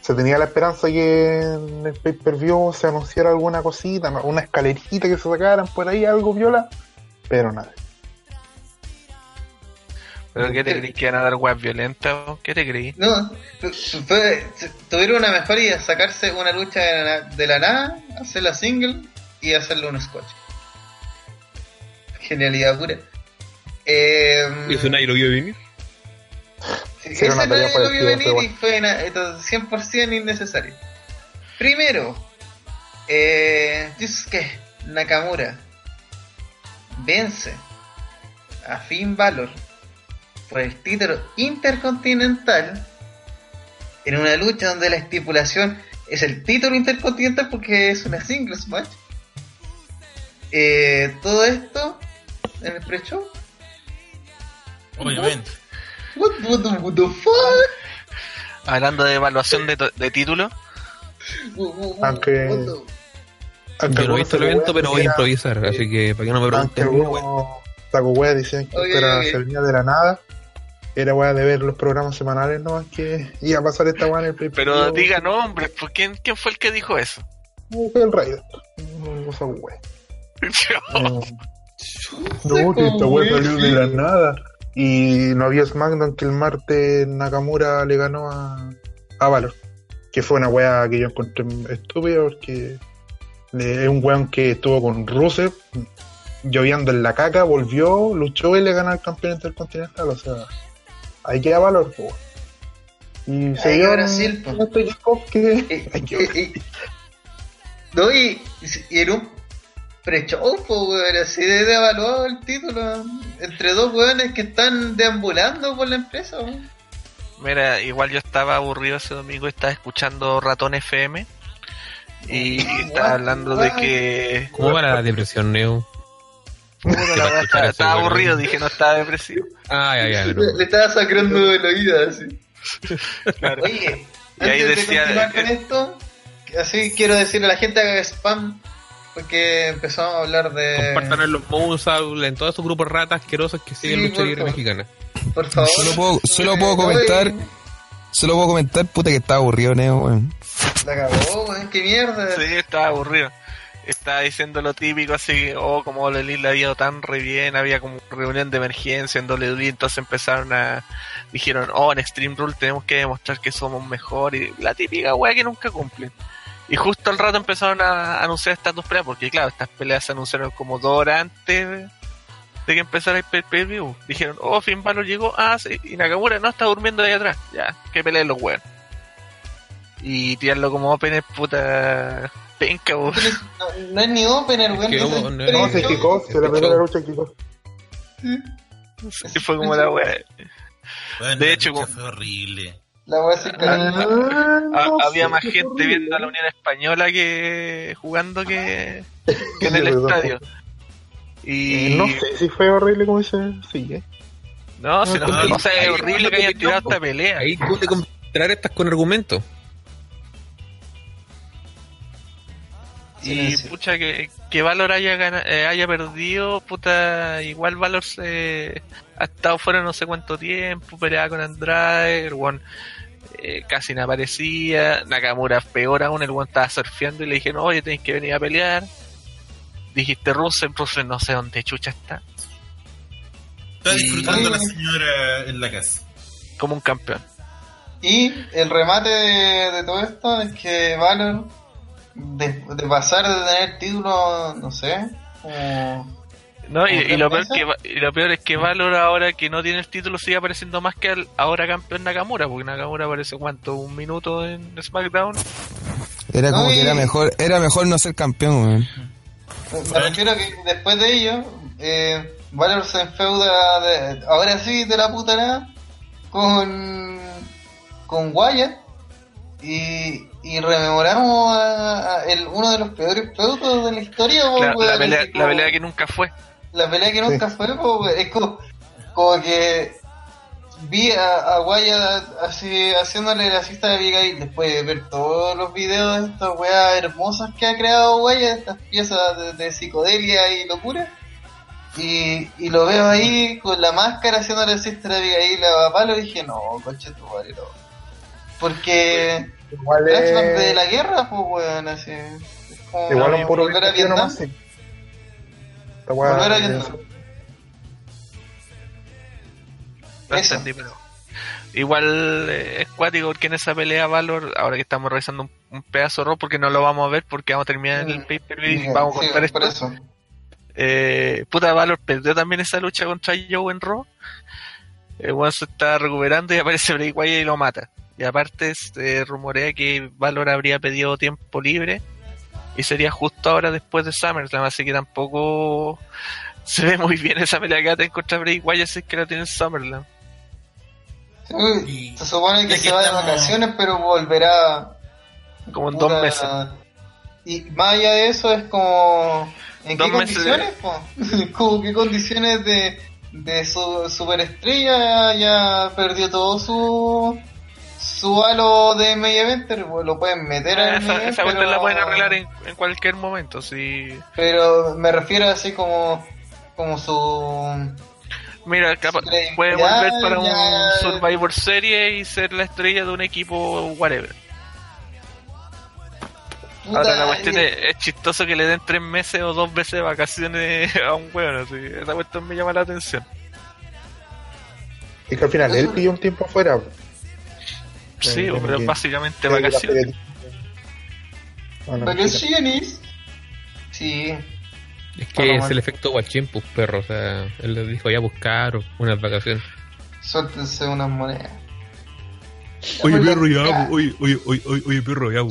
Speaker 7: se tenía la esperanza que en el pay-per-view se anunciara alguna cosita, ¿no? una escalerita que se sacaran por ahí, algo viola, pero nada.
Speaker 3: ¿Pero qué te creí que iban a dar weas violentas? o ¿Qué te creí?
Speaker 2: No, tuvieron una mejor idea, sacarse una lucha de la, de la nada, hacerla single y hacerle un scotch. Genialidad pura. Eh,
Speaker 4: Eso nadie lo vio venir.
Speaker 7: tarea
Speaker 2: nadie lo vio venir y fue na- entonces, 100% innecesario. Primero, eh, Yusuke Nakamura vence a Finn Balor por el título intercontinental en una lucha donde la estipulación es el título intercontinental porque es una singles match. Eh, todo esto en el pre-show.
Speaker 1: Obviamente.
Speaker 2: What, what the, what the fuck?
Speaker 3: Hablando de evaluación de, to- de título,
Speaker 7: Aunque- Aunque
Speaker 4: Yo no he visto el evento, pero voy a improvisar, así que para que no me
Speaker 7: Aunque
Speaker 4: pregunten.
Speaker 7: algunos saco wea decían que
Speaker 2: Oye,
Speaker 7: esto era
Speaker 2: oye.
Speaker 7: se venía de la nada, era wea de ver los programas semanales nomás que iba a pasar esta wea en el pay
Speaker 3: pero diga nombres, ¿por quién, ¿quién fue el que dijo eso?
Speaker 7: Fue el Raider. No saco wea. Eh, No, que esta wea salió de la nada. Y no había SmackDown que el martes Nakamura le ganó a, a Valor. Que fue una wea que yo encontré estúpida porque es un weón que estuvo con Rusev lloviendo en la caca, volvió, luchó y le ganó al campeón intercontinental. O sea, ahí queda Valor. po. Y se dio
Speaker 2: Brasil, po.
Speaker 7: un que
Speaker 2: Eh, eh, eh, No, y, y en un pre-show, po, weón, así de de evaluado el título entre dos weones que están deambulando por la empresa, weón.
Speaker 3: Mira, igual yo estaba aburrido ese domingo, estaba escuchando Ratón FM y estaba hablando de que
Speaker 4: ¿Cómo va la depresión, Neo?
Speaker 3: Puta, la verdad, estaba,
Speaker 4: eso,
Speaker 3: estaba
Speaker 4: güey.
Speaker 3: aburrido, dije no estaba depresivo.
Speaker 4: Ah, ya, ya, pero...
Speaker 2: Le, le estaba sacando de la vida, así.
Speaker 3: Claro.
Speaker 2: Oye,
Speaker 3: Y ahí
Speaker 2: antes
Speaker 3: decía-
Speaker 2: de continuar con esto, así quiero decirle a la gente que haga spam, porque empezamos a hablar de...
Speaker 4: Compartan en los Moonsault, en todos esos grupos ratas asquerosos que siguen
Speaker 2: Sí,
Speaker 4: lucha libre mexicana.
Speaker 2: Por favor.
Speaker 5: Solo puedo, solo puedo
Speaker 2: Oye,
Speaker 5: comentar, solo puedo comentar, puta que está aburrido, Neo, weón.
Speaker 2: La cagó, weón, qué mierda.
Speaker 3: Sí, estaba aburrido. Estaba diciendo lo típico, así, oh, como Elite le había ido tan re bien, había como reunión de emergencia en WWE, entonces empezaron a, dijeron, oh, en Extreme Rule tenemos que demostrar que somos mejor, y la típica wea que nunca cumplen. Y justo al rato empezaron a anunciar estas dos peleas, porque claro, estas peleas se anunciaron como dos horas antes de, que empezara el pay per view. Dijeron, oh, Finn llegó, ah, sí, y Nakamura no está durmiendo ahí atrás, ya, que peleen los weones. Y tirarlo como opener, puta, penca.
Speaker 2: No, no es ni opener, weón. es
Speaker 4: no,
Speaker 7: No, se quicó, se la primera lucha quicó.
Speaker 3: Y fue como la wea.
Speaker 1: Bueno,
Speaker 3: De
Speaker 1: la
Speaker 3: hecho, como-
Speaker 1: fue horrible.
Speaker 2: La weá se cagó.
Speaker 3: Ha- había más gente viendo a la Unión Española que jugando que, que en el
Speaker 7: Sí,
Speaker 3: estadio. Y
Speaker 7: Eh, No sé si fue horrible como dice. Sí, eh.
Speaker 3: no, si no,
Speaker 1: no,
Speaker 3: o sea, es horrible que hayan tirado esta pelea.
Speaker 4: Ahí tú te contrarrestas con argumentos.
Speaker 3: Y pucha, que, que Valor haya, gana- eh, haya perdido, puta, igual Valor se ha estado fuera no sé cuánto tiempo, peleaba con Andrade, el one, eh, casi no aparecía, Nakamura peor aún, el one estaba surfeando y le dijeron, oye, tenéis que venir a pelear. Dijiste Russell, Russell no sé dónde chucha está,
Speaker 1: Está
Speaker 3: Y-
Speaker 1: disfrutando la señora en la casa.
Speaker 3: como un campeón.
Speaker 2: Y el remate de, de todo esto es que Valor, de, de pasar de tener el título, no sé.
Speaker 3: No, y,
Speaker 2: ¿Como
Speaker 3: y lo peor que, y lo peor es que Valor ahora que no tiene el título sigue apareciendo más que al ahora campeón Nakamura, porque Nakamura aparece cuánto, un minuto en SmackDown.
Speaker 5: Era como
Speaker 2: No,
Speaker 5: que era mejor, era mejor no ser campeón.
Speaker 2: Me refiero a que después de ello, eh, Valor se enfeuda, de, ahora sí, de la puta nada, con, con Wyatt. Y, y rememoramos a- a el, uno de los peores feudos de la historia. po,
Speaker 3: La, pelea, la que nunca fue.
Speaker 2: la pelea que nunca fue, po, weón. es como, como que vi a, a Wyatt así haciéndole la cista de Abigail después de ver todos los videos de estas weas hermosas que ha creado Wyatt, estas piezas de, de psicodelia y locura. Y, y lo veo ahí con la máscara haciéndole la cista de Abigail a Palo y dije, no, coche tu madre, no. Porque
Speaker 7: Igual
Speaker 2: flashback
Speaker 7: es.
Speaker 2: de la guerra, pues weón, así. es como
Speaker 7: Igual un puro
Speaker 2: volver a Vietnam.
Speaker 7: nomás, sí. Esta weá-
Speaker 2: Volver a Vietnam.
Speaker 3: No
Speaker 2: Eso.
Speaker 3: entendí, pero. Igual eh, es cuático porque en esa pelea Valor, ahora que estamos revisando un, un pedazo Raw, porque no lo vamos a ver porque vamos a terminar el
Speaker 2: Mm.
Speaker 3: pay per view y
Speaker 2: Sí,
Speaker 3: vamos a
Speaker 2: sí,
Speaker 3: contar
Speaker 2: por
Speaker 3: esto.
Speaker 2: eso.
Speaker 3: Eh, puta Valor perdió también esa lucha contra Joe en Raw. El se está recuperando y aparece Bray Wyatt y lo mata. Y aparte se rumorea que Valor habría pedido tiempo libre y sería justo ahora después de SummerSlam, así que tampoco se ve muy bien esa pelea que va a tener contra Bray Wyatt si es que la tiene en SummerSlam.
Speaker 2: Sí, se supone que se va de vacaciones, pero volverá.
Speaker 3: Como en dos meses.
Speaker 2: Y más allá de eso, es como. ¿En
Speaker 3: Dos
Speaker 2: qué condiciones? po? como qué condiciones de, de su superestrella ya perdió todo su. Su halo de pues, lo pueden meter en
Speaker 3: esa,
Speaker 2: main
Speaker 3: esa
Speaker 2: pero-
Speaker 3: la pueden arreglar en, en cualquier momento. Si...
Speaker 2: Pero me refiero así como. Como su.
Speaker 3: Mira, capa-
Speaker 2: Sí,
Speaker 3: puede volver para
Speaker 2: ya.
Speaker 3: un Survivor Series y ser la estrella de un equipo whatever. Ahora la cuestión es, es chistoso que le den tres meses o dos veces de vacaciones a un weón, así. Esa cuestión me llama la atención.
Speaker 7: Es que al final él pidió un tiempo afuera.
Speaker 3: Sí, pero
Speaker 7: que-
Speaker 3: básicamente
Speaker 7: que
Speaker 3: vacaciones.
Speaker 7: Ah,
Speaker 2: Vacaciones. Sí.
Speaker 4: Es que
Speaker 2: Bueno,
Speaker 4: es
Speaker 2: bueno.
Speaker 4: el efecto guachín, pues perro. O sea, él le dijo ya buscar unas vacaciones.
Speaker 2: Suéltense unas monedas.
Speaker 4: Oye,
Speaker 2: Llámalo
Speaker 4: perro, ya, oye, oye, oye, oye, perro, ya.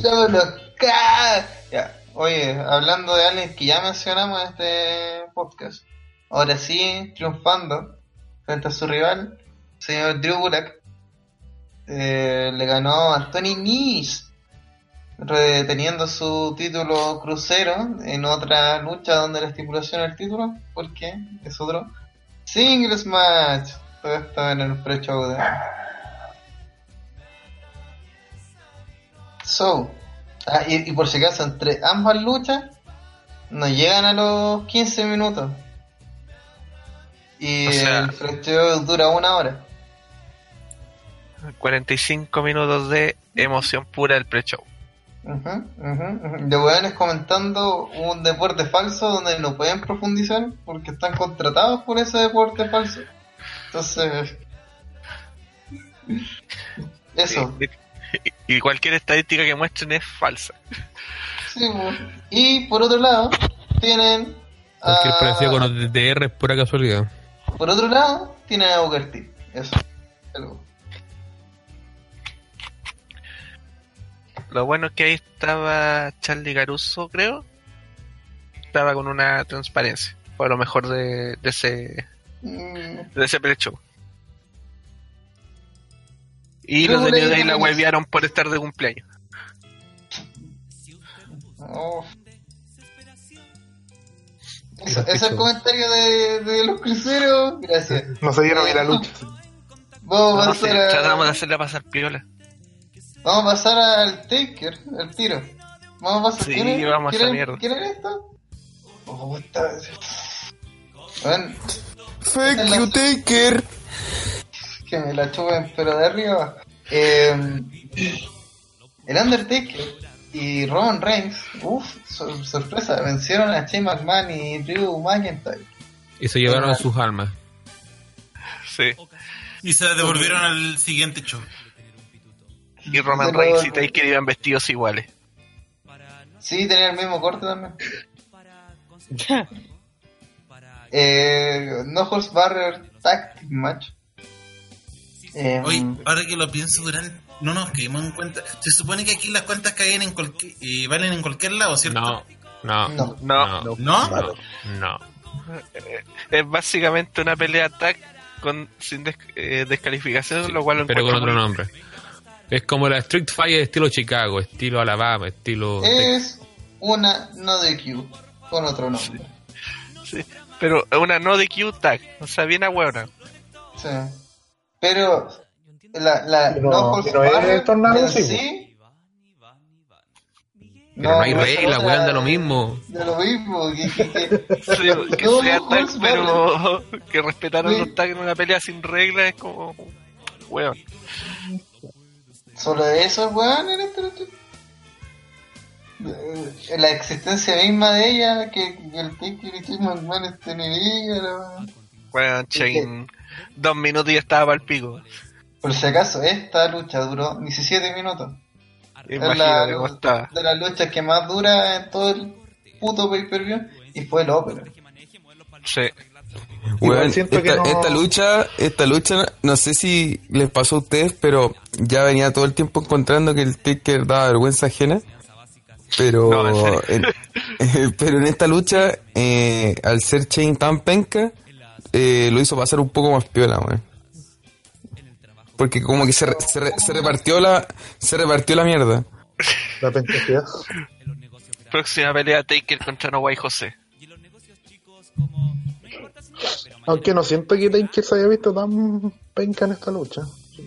Speaker 2: Ya. Oye, hablando de alguien que ya mencionamos en este podcast. Ahora sí, triunfando frente a su rival, señor Drew Gulak. Eh, le ganó a Anthony Nese, reteniendo su título crucero en otra lucha donde la estipulación del título, porque es otro singles match. Todo esto en el pre-show de So, ah, y, y por si acaso, entre ambas luchas, no llegan a los 15 minutos. Y
Speaker 3: O sea-
Speaker 2: el fresteo dura una hora.
Speaker 3: 45 minutos de emoción pura del pre-show.
Speaker 2: Ujú, ujú, ujú. De weones comentando un deporte falso donde no pueden profundizar porque están contratados por ese deporte falso. Entonces, eso.
Speaker 3: Y, cualquier estadística que muestren es falsa.
Speaker 2: Sí, y por otro lado, tienen.
Speaker 4: Cualquier
Speaker 2: a-
Speaker 4: parecido con los DTR es pura casualidad.
Speaker 2: Por otro lado, tienen a Booker T. Eso. Algo.
Speaker 3: Lo bueno es que ahí estaba Charlie Caruso, creo. Estaba con una transparencia. Fue lo mejor de, de ese
Speaker 2: Mm,
Speaker 3: de ese pre-show. Y los de New Day la huevearon por estar de cumpleaños.
Speaker 2: oh. Eso- es el comentario de, de los cruceros. Gracias.
Speaker 7: No se dieron bien la lucha.
Speaker 2: Vamos a
Speaker 3: No sé,
Speaker 2: pasar a-
Speaker 3: tratamos de hacerla pasar piola.
Speaker 2: Vamos a pasar al Taker, al tiro. Vamos a pasar.
Speaker 3: Sí,
Speaker 2: ¿quieren-
Speaker 3: vamos a esa
Speaker 2: quieren-
Speaker 3: mierda.
Speaker 2: ¿Quieren esto? Oh, está- Bueno,
Speaker 5: Fuck you, Taker.
Speaker 2: que me la chupen, pero de arriba. Eh, el Undertaker y Roman Reigns, uff, sorpresa, vencieron a Shane McMahon y Drew McIntyre.
Speaker 4: Y se llevaron sus almas.
Speaker 3: Sí.
Speaker 1: Y se devolvieron al siguiente show.
Speaker 3: Y Roman
Speaker 2: Pero-
Speaker 3: Reigns y Taker iban vestidos iguales.
Speaker 2: Sí, tenía el mismo corte también. eh, no Holds Barrier Tactic Match. Eh,
Speaker 1: Oye, ahora que lo pienso durante... No nos caímos en cuenta. Se supone que aquí las cuentas caen en cualquier... eh, valen en cualquier lado, ¿cierto?
Speaker 4: No, no,
Speaker 2: no.
Speaker 3: No,
Speaker 4: no,
Speaker 1: ¿No?
Speaker 4: no, no.
Speaker 3: es básicamente una pelea tag con sin des- eh, descalificación, lo cual lo
Speaker 4: Pero con otro nombre. Es como la Street Fighter estilo Chicago, estilo Alabama, estilo...
Speaker 2: Es una no de Q con otro nombre.
Speaker 3: Sí. Pero una no de Q tag, o sea, bien a huevona.
Speaker 2: Sí. Pero la, la
Speaker 7: no-
Speaker 2: no
Speaker 7: es tornado, sí,
Speaker 2: sí.
Speaker 4: Pero no hay regla, weón, da lo mismo.
Speaker 2: De lo mismo. Que, que- que-
Speaker 3: Sí, que
Speaker 2: No,
Speaker 3: sea
Speaker 2: no,
Speaker 3: tag,
Speaker 2: Hulk
Speaker 3: pero que respetaron
Speaker 2: Sí.
Speaker 3: los tags en una pelea sin reglas es como. Weón.
Speaker 2: Solo eso es weón en este. Eh, La existencia misma de ella, que, que el Taker y Shane McMahon estén en ella, la-
Speaker 3: Weón, Chain. Dos minutos y ya estaba para el pico.
Speaker 2: Por si acaso, esta lucha duró 17 minutos. Es la, de las luchas que más dura en todo el puto pay-per-view y fue el ópera.
Speaker 3: Sí.
Speaker 7: Que
Speaker 5: esta,
Speaker 7: no-
Speaker 5: esta lucha, esta lucha, no sé si les pasó a ustedes, pero ya venía todo el tiempo encontrando que el Taker daba vergüenza ajena. Pero,
Speaker 3: No, en
Speaker 5: pero en esta lucha, eh, al ser Chain tan penca, eh, lo hizo pasar un poco más piola. Porque como que se, re- se, re- se repartió la, se repartió la mierda.
Speaker 7: La pencacidad.
Speaker 3: Próxima pelea Taker contra No Way José.
Speaker 7: Aunque no siento que Taker se haya visto tan penca en esta lucha.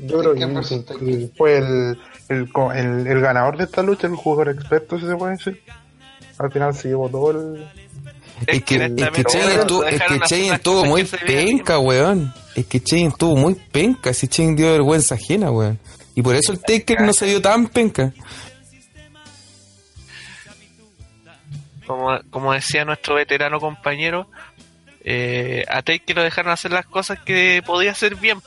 Speaker 7: Yo creo
Speaker 2: ¿Qué
Speaker 7: que, fue el, el, el, el ganador de esta lucha, el jugador experto, si se puede decir. Al final se llevó todo el...
Speaker 5: Es que, es que Chain estuvo, muy penca, weón. Es que Chain estuvo muy penca, si Chain dio vergüenza ajena, weón. Y por eso el Taker no se dio tan penca.
Speaker 3: Como, como decía nuestro veterano compañero, eh, a Taker lo dejaron hacer las cosas que podía hacer bien.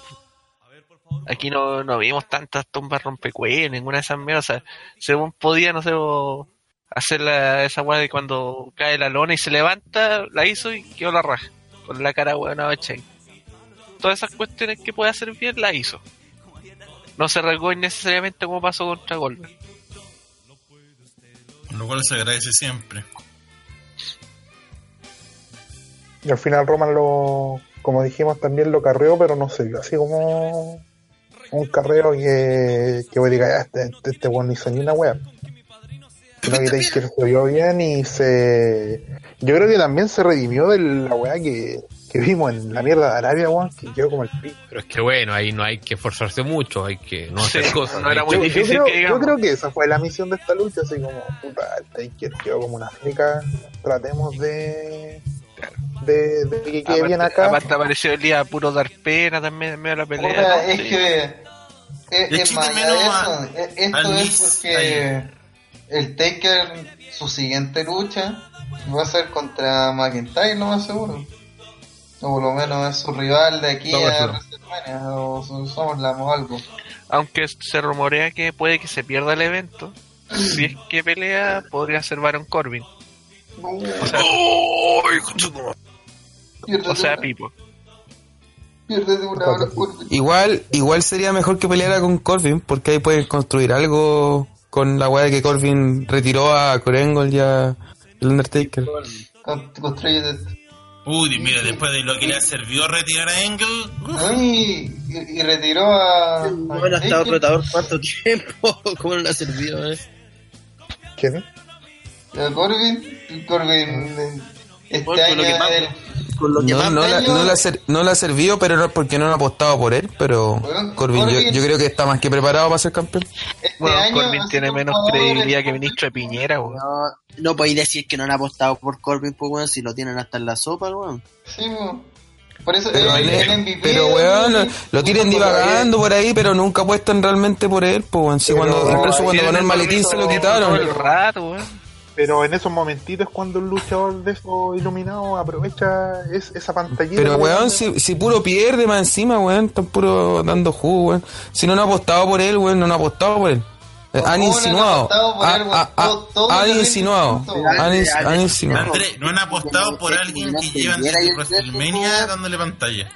Speaker 3: Aquí no, no vimos tantas tumbas rompecuellos, ninguna de esas mierdas. Según podía, no sé, hacer la, esa weá de cuando cae la lona y se levanta, la hizo y quedó la raja. Con la cara buena de. Todas esas cuestiones que puede hacer bien, la hizo. No se arriesgó innecesariamente como pasó contra Goldberg.
Speaker 1: Lo cual se agradece siempre.
Speaker 7: Y al final Roman lo, como dijimos, también lo carreó, pero no se vio así como un carreo que, que vos digas, "Ah, este, este, este weón no hizo ni una wea. Sino que Taker se vio bien y se... Yo creo que también se redimió de la wea que, que vimos en la mierda de Arabia, weón, que quedó como el pico.
Speaker 4: Pero es que bueno, ahí no hay que esforzarse mucho, hay que no hacer
Speaker 3: Sí,
Speaker 4: cosas.
Speaker 3: no era muy
Speaker 7: Yo, yo
Speaker 3: difícil
Speaker 7: creo,
Speaker 3: que
Speaker 7: yo creo que esa fue la misión de esta lucha, así como, puta, el Taker quedó como una fleca, tratemos de, de, de que quede bien
Speaker 3: Aparte,
Speaker 7: acá.
Speaker 3: aparte apareció el día puro dar pena también en medio de la pelea.
Speaker 2: Puta,
Speaker 3: ¿no?
Speaker 2: es
Speaker 3: Sí.
Speaker 2: que. Es, es más, eso,
Speaker 1: a-
Speaker 2: es- esto es porque el Taker, su siguiente lucha, va a ser contra McIntyre, lo más seguro. O por lo menos es su rival de aquí a. WrestleMania, o su SummerSlam o algo.
Speaker 3: Aunque se rumorea que puede que se pierda el evento. Si es que pelea, podría ser Baron Corbin. O sea,
Speaker 2: Pierde
Speaker 3: o sea Pipo.
Speaker 2: pierde de una hora
Speaker 5: Igual, igual sería mejor que peleara con Corbin, porque ahí pueden construir algo con la weá de que Corbin retiró a Corengo y a el Undertaker.
Speaker 2: con- construye esto.
Speaker 1: Uy, mira, después de lo que le ha servido retirar a Engel,
Speaker 2: ¿No? Y, retiró a.
Speaker 6: Bueno, ha estado retador cuánto tiempo, ¿cómo no le ha servido, eh?
Speaker 7: ¿Quién?
Speaker 2: A Corbin, Corbin eh, este
Speaker 6: lo
Speaker 2: año
Speaker 6: que más-
Speaker 2: el-
Speaker 6: Con lo que
Speaker 5: No,
Speaker 6: más
Speaker 5: no, la, no, la ha ser- no la ha servido, pero no porque no han apostado por él, pero
Speaker 2: Bueno,
Speaker 5: Corbin yo,
Speaker 2: Corbin-
Speaker 5: yo creo que está más que preparado para ser campeón.
Speaker 2: este
Speaker 3: Bueno,
Speaker 2: año
Speaker 3: Corbin tiene menos credibilidad que
Speaker 2: el-
Speaker 3: ministro de Piñera, weón.
Speaker 6: No, no podéis decir que no han apostado por Corbin, pues, weón, si lo tienen hasta en la sopa, weón.
Speaker 2: Sí, por eso
Speaker 5: Pero,
Speaker 2: el,
Speaker 5: en-
Speaker 2: el MVP
Speaker 5: pero
Speaker 2: del-
Speaker 5: weón, lo, lo
Speaker 2: por ahí.
Speaker 5: divagando por ahí, pero nunca apuestan realmente por él, pues weón.
Speaker 7: Pero-
Speaker 5: cuando, incluso cuando ganó el maletín se lo
Speaker 3: todo
Speaker 5: quitaron.
Speaker 3: el rato, weón.
Speaker 7: Pero en esos momentitos cuando el luchador de esos iluminados aprovecha es, esa pantallita.
Speaker 5: Pero weón, si, si puro pierde más encima, weón, están puro dando jugo, weón. Si no han apostado por él, weón, no han apostado por él. Eh,
Speaker 2: ¿Cómo
Speaker 5: Han
Speaker 2: no
Speaker 5: insinuado.
Speaker 2: apostado por él,
Speaker 5: Han insinuado. Han insinuado.
Speaker 1: André, ¿no han apostado por alguien que llevan desde WrestleMania dándole pantalla?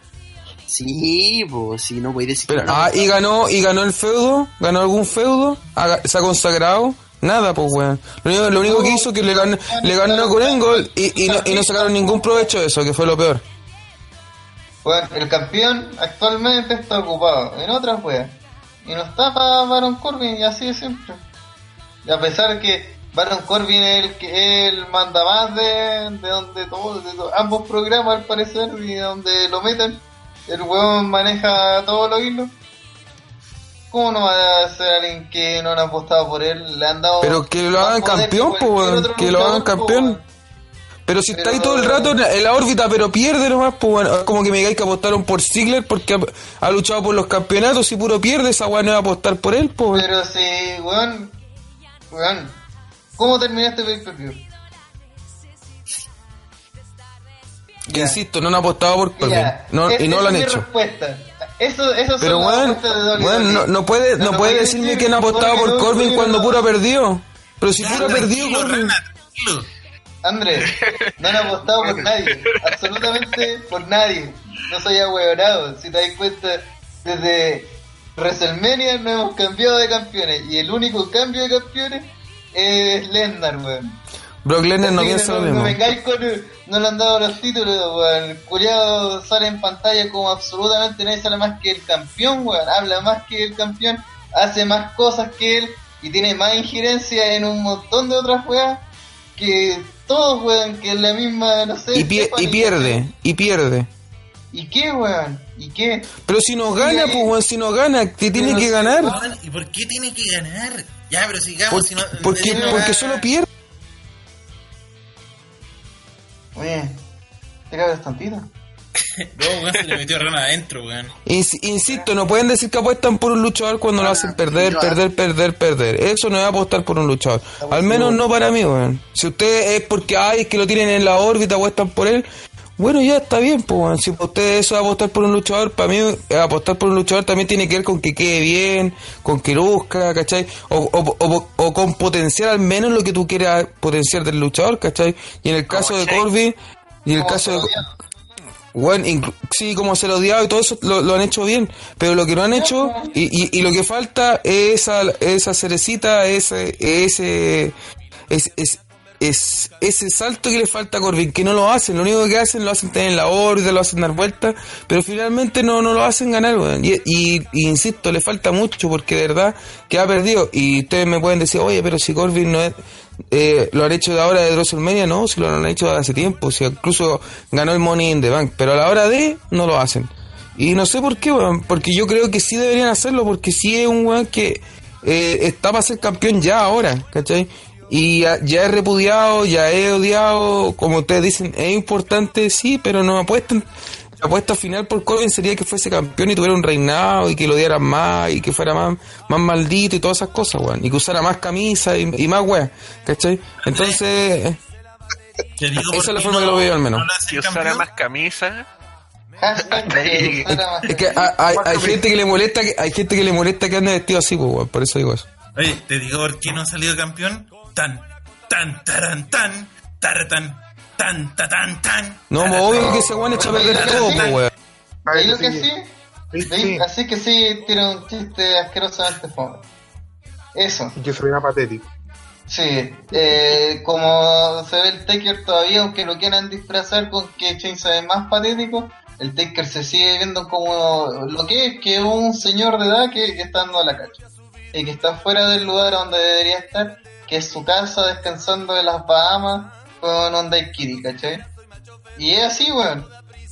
Speaker 6: Sí, pues, si no decir
Speaker 5: Pero,
Speaker 6: que no.
Speaker 5: ah, y ganó, y ganó el feudo, ganó algún feudo, se ha consagrado, nada, pues weón. Lo único, lo único que hizo que le ganó, le ganó a Corengo y, y, no, y no sacaron ningún provecho de eso, que fue lo peor.
Speaker 2: Bueno, el campeón actualmente está ocupado en otras weas. Y no está para Baron Corbin y así de siempre. Y a pesar que Baron Corbin es el que él manda más de, de donde todos, de ambos programas al parecer y de donde lo meten, el weón maneja todos los hilos. ¿Cómo no va a ser alguien que no han apostado por él? Le han dado.
Speaker 5: Pero que lo hagan campeón,
Speaker 2: que otro
Speaker 5: que lo hagan
Speaker 2: po,
Speaker 5: campeón. Pero si está ahí todo el rato en la, en la órbita, pero pierde nomás, pues bueno, es como que me digáis que apostaron por Ziggler porque ha, ha luchado por los campeonatos y puro pierde, esa weá no va a apostar por él, pues.
Speaker 2: Pero si, weón, weón, ¿cómo terminaste pay per view?
Speaker 5: Que insisto, no han apostado por
Speaker 2: Ya,
Speaker 5: no, y no lo han hecho.
Speaker 2: respuesta. Eso, eso
Speaker 5: Pero
Speaker 2: WWE.
Speaker 5: weón, no, no puede, no, puede decirme
Speaker 2: decir
Speaker 5: que han apostado
Speaker 2: porque
Speaker 5: por
Speaker 2: no
Speaker 5: Corbin cuando puro perdió. Pero si
Speaker 1: Ya,
Speaker 5: puro perdió, Corbin.
Speaker 1: Rana, tranquilo.
Speaker 2: André, no han apostado por nadie, absolutamente por nadie. No soy ahueonado, si te das cuenta, desde WrestleMania no hemos cambiado de campeones y el único cambio de campeones es Lesnar, weón.
Speaker 5: Brock Lesnar no
Speaker 2: que
Speaker 5: piensa lo
Speaker 2: no,
Speaker 5: mismo.
Speaker 2: me con. No le han dado los títulos, weón. El culiado sale en pantalla como absolutamente nadie sale más que el campeón, weón. Habla más que el campeón, hace más cosas que él y tiene más injerencia en un montón de otras weas que todos, weón. Que es la misma, no sé.
Speaker 5: Y, pie- y pierde, y pierde.
Speaker 2: ¿Y qué, weón? ¿Y qué?
Speaker 5: Pero si no gana, pues weón, si no gana, te tiene que
Speaker 2: si-
Speaker 5: ganar.
Speaker 1: ¿Y por qué tiene que ganar? Ya, pero sigamos.
Speaker 5: Por-
Speaker 1: si no,
Speaker 5: porque,
Speaker 1: si no-
Speaker 5: porque solo pierde.
Speaker 2: Oye, te cagas tantito.
Speaker 1: No, weón, se le metió Rana adentro, weón.
Speaker 5: Ins- Insisto, no pueden decir que apuestan por un luchador cuando lo hacen perder, perder, perder, perder. Eso no es apostar por un luchador. Al menos no para mí, weón. Si ustedes es porque ay, es que lo tienen en la órbita, apuestan por él. Bueno, ya está bien, pues. Si ustedes eso es apostar por un luchador, para mí eh, apostar por un luchador también tiene que ver con que quede bien, con que luzca, ¿cachai? O, o, o, o con potenciar al menos lo que tú quieras potenciar del luchador, ¿cachai? Y en el caso de. Corbin, y en el caso de... Bueno, sí, como se lo odiado y todo eso lo, lo han hecho bien, pero lo que no han hecho y, y, y lo que falta es esa, esa cerecita, ese, ese, es, es es ese salto que le falta a Corbin, que no lo hacen, lo único que hacen lo hacen tener en la órbita, lo hacen dar vueltas, pero finalmente no, no lo hacen ganar, weón. Y, insisto, le falta mucho porque de verdad que ha perdido. Y ustedes me pueden decir, oye, pero si Corbin no es, eh, lo han hecho de ahora de WrestleMania, no, si lo han hecho hace tiempo, si incluso ganó el Money in the Bank, pero a la hora de, no lo hacen. Y no sé por qué, weón, porque yo creo que sí deberían hacerlo, porque sí es un weón que eh, está para ser campeón ya ahora, ¿cachai? Y ya, ya es repudiado, ya es odiado, como ustedes dicen, es importante, sí, pero no apuestan. La apuesta final por Corbin sería que fuese campeón y tuviera un reinado y que lo dieran más y que fuera más, más maldito y todas esas cosas, weón. Y que usara más camisa y, y más weón, ¿cachai? Entonces, Esa es la forma que lo veo, al menos.
Speaker 1: no
Speaker 3: usara más camisa,
Speaker 2: más
Speaker 5: es que hay, hay- hay gente que le molesta que, hay gente que le molesta que ande vestido así, pues, weón, por eso digo eso.
Speaker 1: Oye, te digo por qué no ha salido campeón. Tan, tan, taran, tan, taratan, tan, ta, tan, tan.
Speaker 5: No, pues, obvio que ese weón echa a perder todo, pues, weón.
Speaker 2: Ahí lo que sí,
Speaker 7: Sí,
Speaker 2: ahí-
Speaker 7: sí,
Speaker 2: así que sí tiene un chiste asquerosamente fome. Eso,
Speaker 7: y que se veía patético.
Speaker 2: sí. Eh, como se ve el Taker todavía, aunque lo quieran disfrazar con que se ve más patético, el Taker se sigue viendo como lo que es, que es un señor de edad que, que está dando a la cacha. Y que está fuera del lugar donde debería estar, que es su casa descansando en las Bahamas con un daiquiri, ¿cachai? Y es así, weón.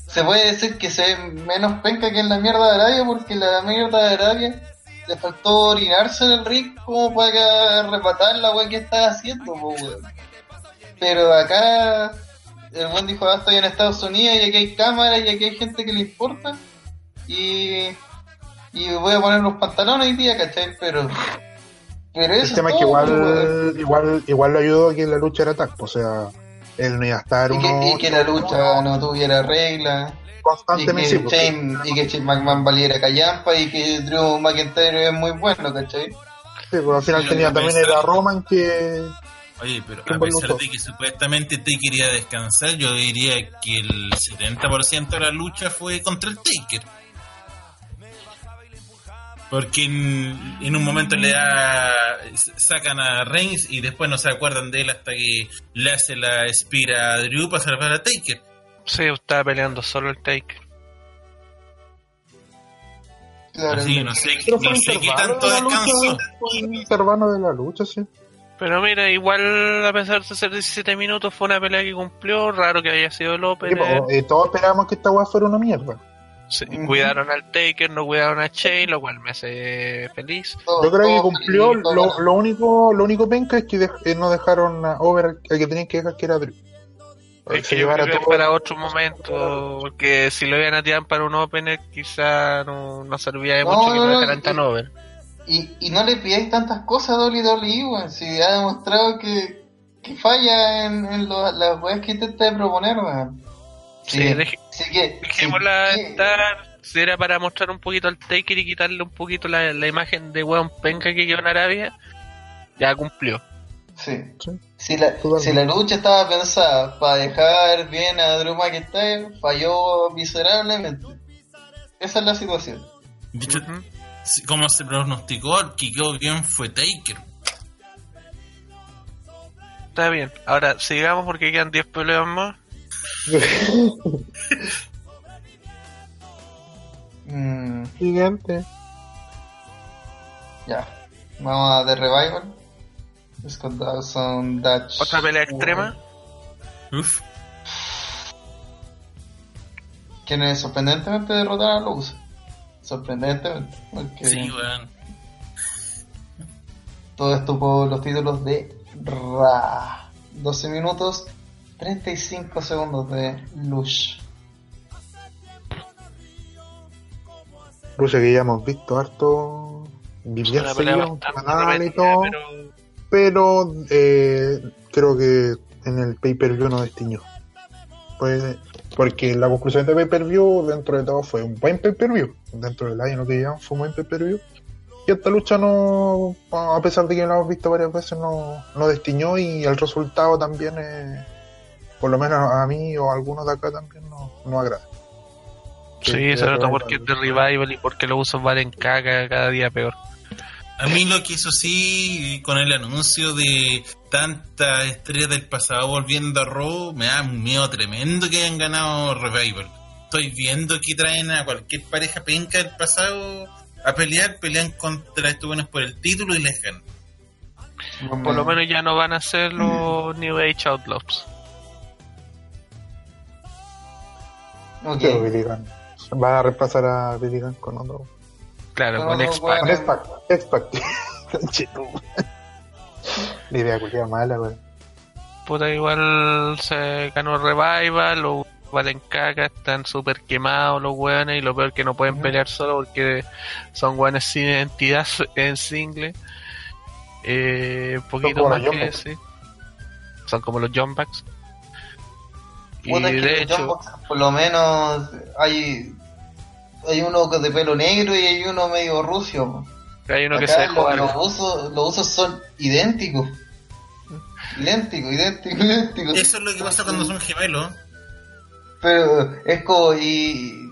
Speaker 2: Se puede decir que se ve menos penca que en la mierda de Arabia porque la mierda de Arabia le faltó orinarse en el ring como para repatar la weón que estaba haciendo, weón. Pero acá el buen dijo, ah, estoy en Estados Unidos y aquí hay cámaras y aquí hay gente que le importa y, y voy a poner los pantalones hoy día, ¿cachai? Pero, pero eso
Speaker 7: El tema es
Speaker 2: es
Speaker 7: que igual, igual, igual lo ayudó a que la lucha era tacto, o sea, él no iba a estar
Speaker 2: Y que,
Speaker 7: uno
Speaker 2: y que la lucha no tuviera reglas. Y
Speaker 7: constantemente.
Speaker 2: que,
Speaker 7: sí, porque-
Speaker 2: Shane, y que Shane McMahon valiera callampa y que Drew McIntyre es muy bueno, ¿cachai?
Speaker 7: sí, pero al final
Speaker 1: Sí,
Speaker 7: tenía
Speaker 1: que
Speaker 7: también era Roman que
Speaker 1: Oye, pero a pesar de que supuestamente Taker quería descansar, yo diría que el 70% de la lucha fue contra el Taker. Porque en, en un momento le da, sacan a Reigns y después no se acuerdan de él hasta que le hace la espira a Drew para salvar a Taker.
Speaker 3: sí, estaba peleando solo el Taker.
Speaker 2: Claro,
Speaker 1: Así, no sé,
Speaker 7: Pero
Speaker 1: no sé qué tanto
Speaker 7: de la lucha, de la sí.
Speaker 3: Pero mira, igual a pesar de ser 17 minutos, fue una pelea que cumplió. Raro que haya sido López.
Speaker 7: Sí, eh, todos esperábamos que esta weá fuera una mierda.
Speaker 3: Sí. Cuidaron al Taker, no cuidaron a Shane, lo cual me hace feliz.
Speaker 7: Yo creo que cumplió, lo,
Speaker 2: bueno.
Speaker 7: lo único lo único penca es que eh, no dejaron a Over al que tenían que dejar que era Drew.
Speaker 3: Es que yo creo que para otro momento, porque si lo iban a tirar para un opener, quizá no, no servía de
Speaker 2: No,
Speaker 3: mucho que
Speaker 2: no,
Speaker 3: lo
Speaker 2: no,
Speaker 3: dejaran tan over.
Speaker 2: Y, y no le pidáis tantas cosas a WWE, weón. Si ha demostrado que, que falla en, en lo- las weas que intenta proponer, weón.
Speaker 3: Sí, deje-
Speaker 2: Así que.
Speaker 3: Dejémosla
Speaker 2: sí,
Speaker 3: estar. Si era para mostrar un poquito al Taker y quitarle un poquito la, la imagen de weón penca que quedó en Arabia, ya cumplió.
Speaker 2: Sí.
Speaker 7: Sí.
Speaker 2: Si la, si la lucha estaba pensada para dejar bien a Drew McIntyre, falló miserablemente. Esa es la situación.
Speaker 1: De hecho,
Speaker 3: Ujú.
Speaker 1: si- como se pronosticó, el que quedó bien fue Taker.
Speaker 3: Está bien. Ahora, sigamos porque quedan 10 peleas más.
Speaker 2: Mm,
Speaker 7: Gigante.
Speaker 2: ya. Vamos a The Revival. Scott Dawson, Dutch.
Speaker 3: Otra pelea extrema.
Speaker 1: Uf.
Speaker 2: Quienes sorprendentemente derrotaron a Luz. Sorprendentemente. Porque
Speaker 1: Sí, weón.
Speaker 2: todo esto por los títulos de Ra. 12 minutos, 35 segundos de Lush.
Speaker 7: Lucha que ya hemos visto harto.
Speaker 3: Pelea
Speaker 7: seguido, y todo.
Speaker 3: pero
Speaker 7: pero eh, creo que en el pay-per-view no destiñó. Pues, porque la conclusión de pay-per-view dentro de todo fue un buen pay-per-view. Dentro del año lo que llevan fue un buen pay-per-view. Y esta lucha no, a pesar de que la hemos visto varias veces, no, no destiñó y el resultado también, eh, por lo menos a mí o a algunos de acá también no, no agrada.
Speaker 3: sí,
Speaker 7: que
Speaker 3: nota
Speaker 7: revival.
Speaker 3: porque es de revival y porque los usos valen caca cada día peor.
Speaker 1: A mí lo que hizo sí, con el anuncio de tantas estrellas del pasado volviendo a Raw, me da un miedo tremendo que hayan ganado Revival. Estoy viendo que traen a cualquier pareja penca del pasado a pelear, pelean contra estos buenos por el título y les ganan.
Speaker 3: Por lo menos ya no van a ser los New Age Outlaws.
Speaker 2: Ok.
Speaker 7: Pero Billy Gunn. Va a reemplazar a Billy Gunn con otro.
Speaker 3: Claro,
Speaker 2: No,
Speaker 3: con X-Pac.
Speaker 7: Con X-Pac. X-Pac. La idea culia mala, weón.
Speaker 3: Puta, igual se ganó Revival, los valen caca, están súper quemados los weones y lo peor que no pueden pelear solo porque son weones sin identidad en single. Eh, poquito más que decir. Son como los John Y
Speaker 2: que
Speaker 3: de hecho,
Speaker 2: por lo menos hay hay uno de pelo negro y hay uno medio rucio.
Speaker 3: hay uno que se dejó
Speaker 2: los, usos, los usos son idénticos. Idénticos, idénticos, idénticos.
Speaker 1: Eso es lo que pasa cuando son gemelos.
Speaker 2: Pero es como y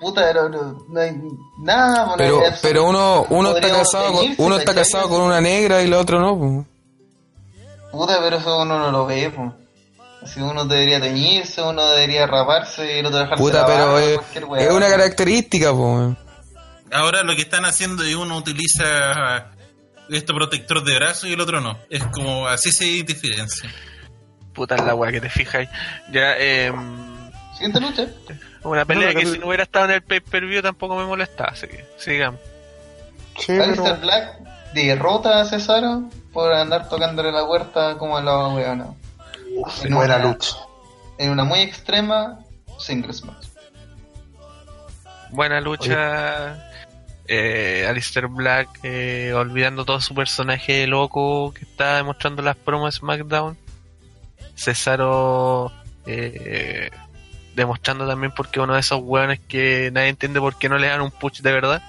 Speaker 2: puta, no, no, no hay nada.
Speaker 5: Pero, pero uno, uno está casado con, uno está casado con una negra y la otra no, pues.
Speaker 2: Puta, pero eso uno no lo ve, pues. Así uno debería teñirse, uno debería raparse y el otro dejarse
Speaker 5: Puta, pero es, es una característica, pues.
Speaker 1: Ahora lo que están haciendo es uno utiliza esto protector de brazo y el otro no. Es como así se diferencia.
Speaker 3: Puta la weá que te fijas. Ya, eh,
Speaker 2: Siguiente lucha.
Speaker 3: una pelea
Speaker 7: No,
Speaker 3: que si no hubiera estado en el pay-per-view tampoco me molestaba, así que sigamos.
Speaker 7: Sí.
Speaker 2: Black derrota a Cesaro por andar tocándole la puerta como a la weona.
Speaker 7: Buena lucha.
Speaker 2: En una muy extrema singles match.
Speaker 3: Buena lucha. Eh, Alistair Black eh, olvidando todo su personaje loco que está demostrando las promos de SmackDown. Cesaro eh, demostrando también porque uno de esos hueones que nadie entiende por qué no le dan un push de verdad.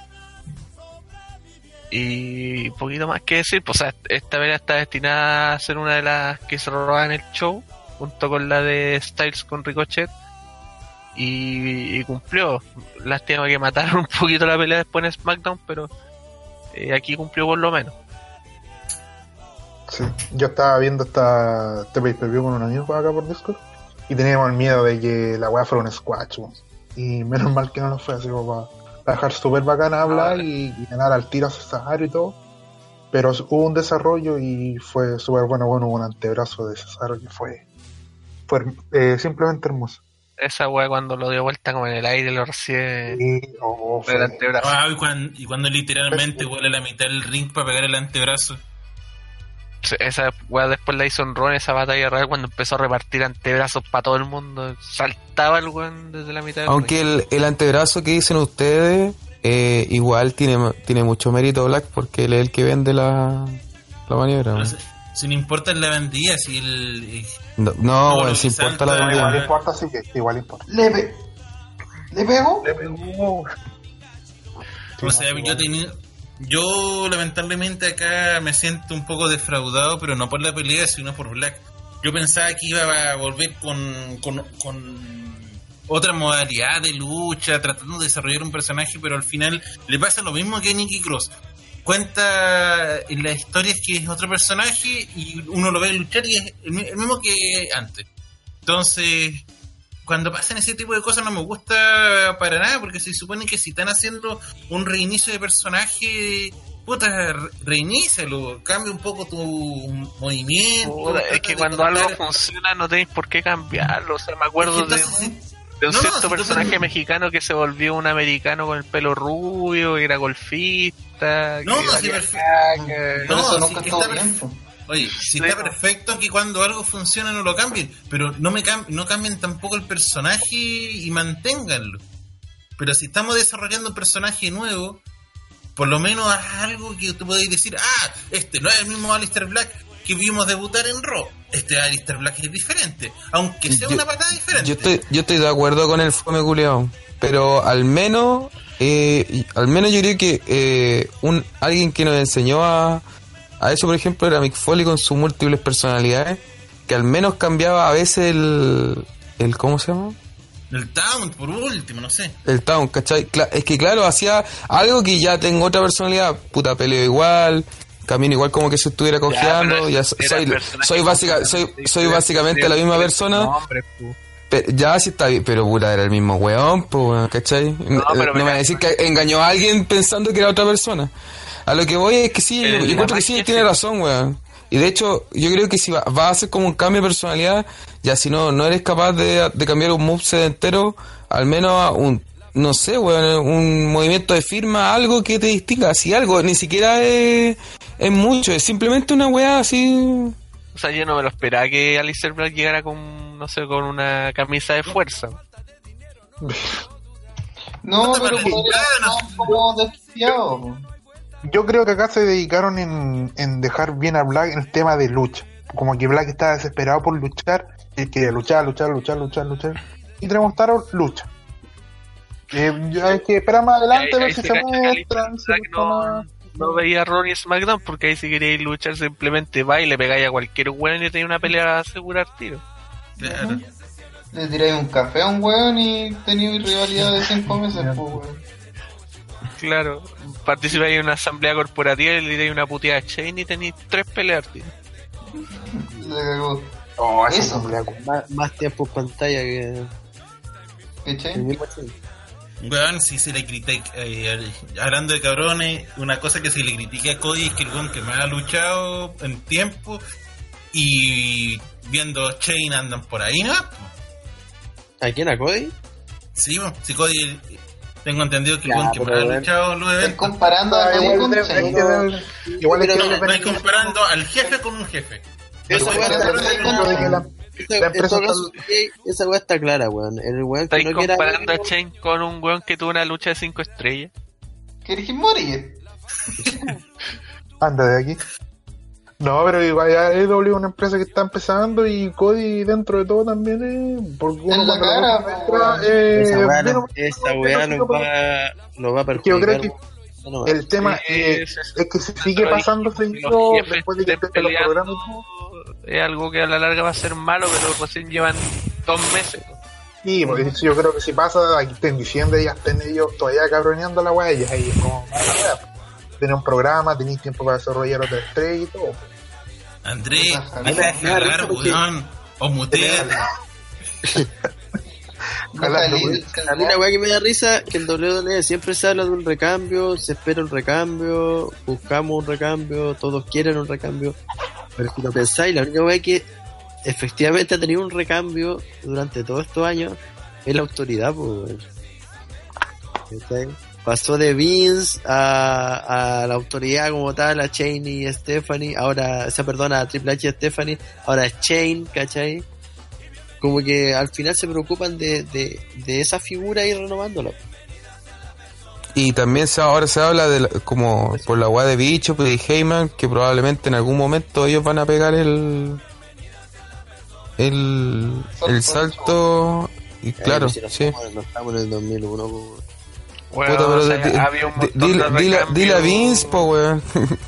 Speaker 3: Y poquito más que decir, pues esta vez está destinada a ser una de las que se roban el show, junto con la de Styles con Ricochet y, y cumplió. Lástima que mataron un poquito la pelea después en SmackDown, pero eh, aquí cumplió por lo menos.
Speaker 7: Sí. Yo estaba viendo esta, este pay per view con un amigo acá por Discord y teníamos el miedo de que la weá fuera un squash. Y menos mal que no lo fue, así como para dejar súper bacana hablar y, y ganar al tiro a Cesaro y todo. Pero hubo un desarrollo y fue súper bueno. Bueno, hubo un antebrazo de Cesaro que fue, fue eh, simplemente hermoso.
Speaker 3: Esa wea cuando lo dio vuelta como en el aire lo recibe
Speaker 7: Y, oh,
Speaker 3: el
Speaker 7: fue-
Speaker 3: antebrazo.
Speaker 1: Ah, y, cuando, y cuando literalmente huele la mitad del ring para pegar el antebrazo.
Speaker 3: Esa wea después la hizo en Ron, esa batalla real cuando empezó a repartir antebrazos para todo el mundo. Saltaba el weón desde la mitad del
Speaker 5: Aunque el, el antebrazo que dicen ustedes, eh, igual tiene, tiene mucho mérito Black porque él es el que vende la, la maniobra. Weón.
Speaker 1: si, si no importa en la bandilla, si el. eh,
Speaker 5: No, no, si importa la
Speaker 1: salta-
Speaker 7: Igual
Speaker 5: bandera.
Speaker 7: importa, sí que igual importa.
Speaker 2: ¿Le, pe- ¿Le pegó?
Speaker 1: O sea, yo tenía. Yo lamentablemente acá me siento un poco defraudado, pero no por la pelea, sino por Black. Yo pensaba que iba a volver con, con, con otra modalidad de lucha, tratando de desarrollar un personaje, pero al final le pasa lo mismo que a Nicky Cross. Cuenta en las historias que es otro personaje y uno lo ve luchar y es el mi- el mismo que antes. Entonces, cuando pasan ese tipo de cosas no me gusta para nada, porque se supone que si están haciendo un reinicio de personaje, puta, re- reinícialo, cambia un poco tu movimiento.
Speaker 3: Puta, es que cuando algo funciona no tenéis por qué cambiarlo. O sea, me acuerdo de,
Speaker 1: Entonces, sí,
Speaker 3: de un
Speaker 1: No,
Speaker 3: cierto personaje
Speaker 1: te-
Speaker 3: mexicano que se volvió un americano con el pelo rubio, que era golfista.
Speaker 1: No,
Speaker 3: que
Speaker 1: no, sí, perfecto. No,
Speaker 2: eso
Speaker 1: sí,
Speaker 2: nunca
Speaker 1: está
Speaker 2: estuvo
Speaker 1: perfecto.
Speaker 2: bien.
Speaker 1: Oye, si está perfecto que cuando algo funcione no lo cambien, pero no me cam- no cambien tampoco el personaje y manténganlo. Pero si estamos desarrollando un personaje nuevo, por lo menos haz algo que tú podáis decir, ah, este no es el mismo Alistair Black que vimos debutar en Raw. Este Alistair Black es diferente, aunque sea
Speaker 5: Yo-
Speaker 1: una patada diferente.
Speaker 5: Yo estoy, yo estoy de acuerdo con el fome culiao, pero al menos, eh, al menos yo creo que eh, un alguien que nos enseñó a, a eso, por ejemplo, era Mick Foley con sus múltiples personalidades, que al menos cambiaba a veces el, el ¿cómo se llama?
Speaker 1: El Town, por último, no sé.
Speaker 5: El Town, ¿cachai? Es que claro, hacía algo que ya tengo otra personalidad, puta peleo igual, camino igual como que se estuviera cojeando, ya, soy, soy, básica, soy, soy básicamente la misma persona, ya sí está bien, pero puta era el mismo weón, pues ¿cachai? No,
Speaker 3: pero
Speaker 5: me
Speaker 3: mira-
Speaker 5: va a decir que engañó a alguien pensando que era otra persona. A lo que voy es que sí,
Speaker 3: El-
Speaker 5: yo, yo encuentro que sí, tiene
Speaker 3: sí.
Speaker 5: razón, weón. Y de hecho, yo creo que si va, va a hacer como un cambio de personalidad, ya si no, no eres capaz de, de cambiar un moveset entero, al menos a un, no sé, weón, un movimiento de firma, algo que te distinga, así algo, ni siquiera es, es mucho, es simplemente una weá así.
Speaker 3: O sea, yo no me lo esperaba que Alistair Black llegara con, no sé, con una camisa de fuerza.
Speaker 2: No, pero podría como desquiciado.
Speaker 7: Yo creo que acá se dedicaron en, en dejar bien a Black en el tema de lucha. Como que Black estaba desesperado por luchar. Él quería luchar, luchar, luchar, luchar, luchar. Y Tremont Starr lucha. Eh, hay que esperar más adelante a ver si
Speaker 3: se
Speaker 7: se muestran.
Speaker 3: Black no, no veía a Ronnie SmackDown porque ahí si queréis luchar simplemente va y le pegáis a cualquier weón y tenía una pelea a asegurar tiro.
Speaker 1: Claro.
Speaker 2: Le tiráis un café a un weón y tenéis rivalidad de 5 meses, pues weón.
Speaker 3: Claro, participáis en una asamblea corporativa y le dais una puteada a Shane y tenéis tres peleas tío.
Speaker 2: Le cagó.
Speaker 7: Oh, eso.
Speaker 6: Más, más tiempo en pantalla que mismo Shane.
Speaker 1: Weón, si se le critica, eh, hablando de cabrones, una cosa que se le critica a Cody es que el weón que más ha luchado en tiempo y viendo Chain andan por ahí, ¿no?
Speaker 6: ¿A quién? ¿A Cody?
Speaker 1: Sí, bueno, si Cody, tengo entendido que el
Speaker 6: Ya,
Speaker 1: weón que más ha luchado los eventos.
Speaker 2: comparando a
Speaker 7: Ah, igual
Speaker 2: con
Speaker 7: ver- igual
Speaker 1: Estáis comparando al jefe con un jefe.
Speaker 7: La-
Speaker 6: esa- weá está clara, weón. El weón que
Speaker 3: Estáis
Speaker 6: no quiera
Speaker 3: comparando a Shane con un weón que tuvo una lucha de cinco estrellas.
Speaker 2: ¿Qué eres morir?
Speaker 7: Anda de aquí. No, pero igual ya AEW es una empresa que está empezando y Cody dentro de todo también es... Porque uno cuando
Speaker 2: cara,
Speaker 7: entra,
Speaker 2: po,
Speaker 7: eh,
Speaker 6: Esa weá, lo va, lo va a
Speaker 7: que yo
Speaker 6: perjudicar.
Speaker 7: creo que.
Speaker 6: No,
Speaker 7: el tema es que se sigue pasando seguido después de que
Speaker 3: estén
Speaker 7: empiezan los programas.
Speaker 3: es algo que a la larga va a ser malo, pero recién llevan dos meses.
Speaker 7: Sí, pues eso yo creo que si pasa aquí en diciembre ya estén ellos todavía cabroneando la weá y ahí es como Tener un programa, tenéis tiempo para desarrollar otra estrella y todo.
Speaker 1: André,
Speaker 2: Ajá.
Speaker 1: deja de
Speaker 6: porque-
Speaker 1: weón. O mutea.
Speaker 2: El-
Speaker 6: A mí la weá que me da risa que en WWE siempre se habla de un recambio, se espera un recambio, buscamos un recambio, todos quieren un recambio. Pero si lo pensáis, la única weá que efectivamente ha tenido un recambio durante todos estos años es la autoridad, pues. Pasó de Vince a, a la autoridad como tal, a Shane y Stephanie, ahora, se perdona, a Triple H y Stephanie, ahora es Shane, ¿cachai? como que al final se preocupan de, de, de esa figura y renovándola.
Speaker 5: Y también se, ahora se habla de la- como por la weá de Bicho y de Heyman que probablemente en algún momento ellos van a pegar el el, el salto y claro,
Speaker 6: Eh, si no
Speaker 5: sí.
Speaker 6: estamos, no estamos en el 2001.
Speaker 3: Bueno,
Speaker 5: Puta, pero
Speaker 3: o sea, había un montón
Speaker 5: dile,
Speaker 3: de
Speaker 5: dile- dile a Vince, po weón.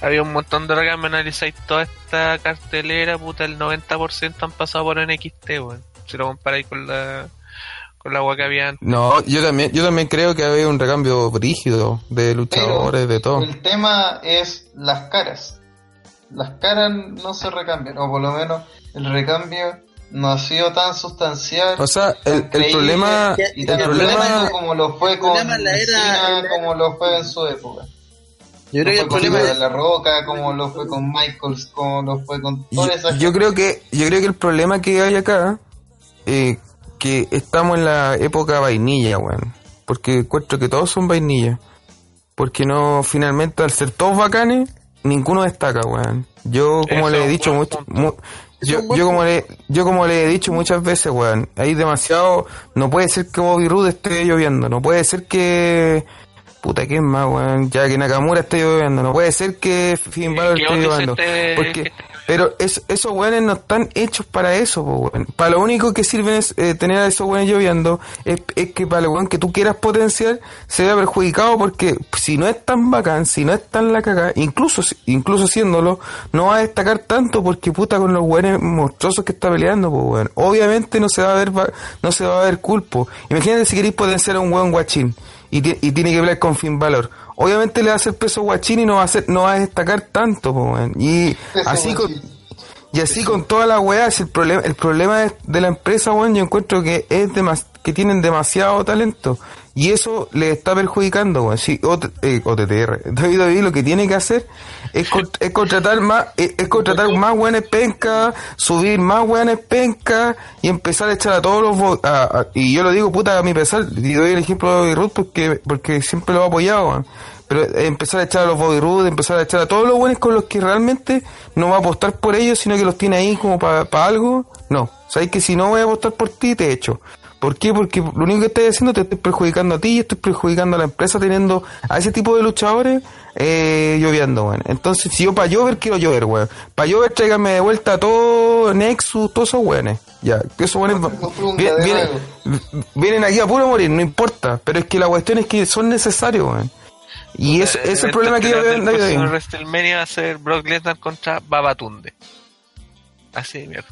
Speaker 3: Había un montón de recambios, analizáis toda esta cartelera, puta, el 90% han pasado por NXT, weón. Si lo comparáis con la con la agua que había antes.
Speaker 5: No, yo también, yo también creo que había un recambio rígido de luchadores, de todo.
Speaker 2: El tema es las caras. Las caras no se recambian, o por lo menos el recambio no ha sido tan sustancial.
Speaker 5: O sea, el, el problema,
Speaker 6: Que-
Speaker 2: y
Speaker 5: el problema,
Speaker 2: como lo fue con
Speaker 6: era-
Speaker 2: como lo fue en su época.
Speaker 6: Yo creo que
Speaker 2: Como
Speaker 6: el
Speaker 2: fue con
Speaker 6: problema
Speaker 2: de La Roca, como lo fue con Michaels, como lo fue con
Speaker 5: yo,
Speaker 2: toda esa
Speaker 5: yo creo que, yo creo que el problema que hay acá, eh, que estamos en la época vainilla, weón. Porque encuentro que todos son vainilla. Porque no, finalmente, al ser todos bacanes, ninguno destaca, weón. Yo, como
Speaker 3: Eso
Speaker 5: le he dicho mucho, mu- yo, yo como le, yo como le he dicho muchas veces, weón, hay demasiado, no puede ser que Bobby Roode esté lloviendo, no puede ser que, puta, ¿qué es más, weón? Ya que Nakamura esté lloviendo, no puede ser que Finn Balor esté lloviendo. Porque, Pero es, esos weones no están hechos para eso, po, weón. Para lo único que sirven es eh, tener a esos weones lloviendo, es, es que para el weón que tú quieras potenciar se vea perjudicado porque si no es tan bacán, si no es tan la cagada, incluso, incluso siéndolo, no va a destacar tanto porque puta con los weones monstruosos que está peleando, po, weón. Obviamente no se va a ver, no se va a ver culpo. Imagínate si queréis potenciar a un weón guachín y, y tiene que pelear con Finn Balor. Obviamente le va a hacer peso guachín y no va a hacer, no va a destacar tanto, po. Y así con, y así con toda la weá, si el problema, el problema es de la empresa, weón, yo encuentro que es demas- que tienen demasiado talento. Y eso le está perjudicando, weón. Si OT, eh, OTTR, WWE lo que tiene que hacer es, con- es contratar más, es, contratar más weones penca, subir más weones penca y empezar a echar a todos los a- y yo lo digo puta a mi pesar, y doy el ejemplo de Bobby Roode porque, porque siempre lo he apoyado. Pero empezar a echar a los Bobby Roode, empezar a echar a todos los buenos con los que realmente no va a apostar por ellos, sino que los tiene ahí como para algo. No, sabes que si no voy a apostar por ti, te echo. ¿Por qué? Porque lo único que estás haciendo te estoy perjudicando a ti y estoy perjudicando a la empresa teniendo a ese tipo de luchadores eh, lloviendo, weón. Entonces, si yo para llover quiero llover, weón. Para llover tráigame de vuelta a todo Nexus, todos esos weones. Ya, que esos weones vienen, vienen aquí a puro morir, no importa. Pero es que la cuestión es que son necesarios, weón. Y eso, ese es el problema que yo veo en.
Speaker 3: WrestleMania va a ser Brock Lesnar contra Babatunde. Así de mierda.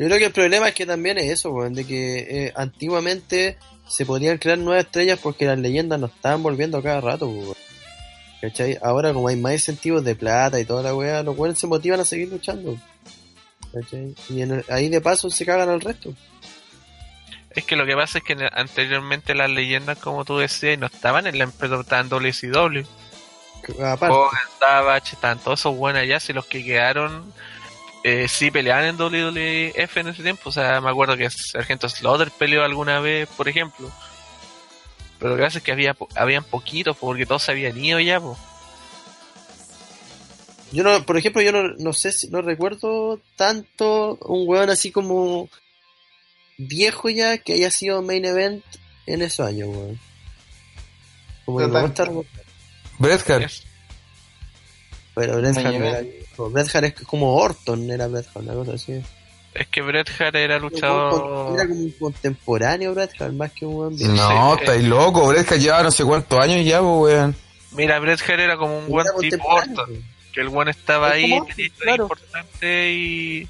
Speaker 6: Yo creo que el problema es que también es eso, weón, de que eh, antiguamente se podían crear nuevas estrellas porque las leyendas nos estaban volviendo cada rato, weón. ¿Cachai? Ahora como hay más incentivos de plata y toda la weá, los weones se motivan a seguir luchando. ¿Cachai? Y en el- ahí de paso se cagan al resto.
Speaker 3: Es que lo que pasa es que anteriormente las leyendas, como tú decías, no estaban en la empresa, estaban WCW.
Speaker 6: Aparte,
Speaker 3: Hogan, Savage, estaban todos esos buenos allá, si los que quedaron eh, sí peleaban en WWF en ese tiempo. O sea, me acuerdo que Sargento Slaughter peleó alguna vez, por ejemplo. Pero lo que pasa es que había po- habían poquitos, porque todos se habían ido ya, po.
Speaker 6: yo no, por ejemplo, yo no, no sé si, no recuerdo tanto un weón así como viejo ya que haya sido main event en esos años, weón. Como que.
Speaker 5: Bret Hart.
Speaker 3: Es-
Speaker 6: Pero Bret Hart Viejo. Bret Hart es como Orton, era Bret Hart, una cosa así.
Speaker 3: Es que Bret Hart era luchador.
Speaker 6: Era como un contemporáneo Bret Hart, más que un buen viejo.
Speaker 5: No,
Speaker 3: Sí,
Speaker 5: estáis loco, Bret Hart lleva no sé cuántos años ya, pues, weón.
Speaker 3: Mira, Bret Hart era como un buen tipo Orton. Que el buen estaba
Speaker 6: Es
Speaker 3: ahí,
Speaker 6: como
Speaker 3: tenía historia
Speaker 6: claro.
Speaker 3: importante y,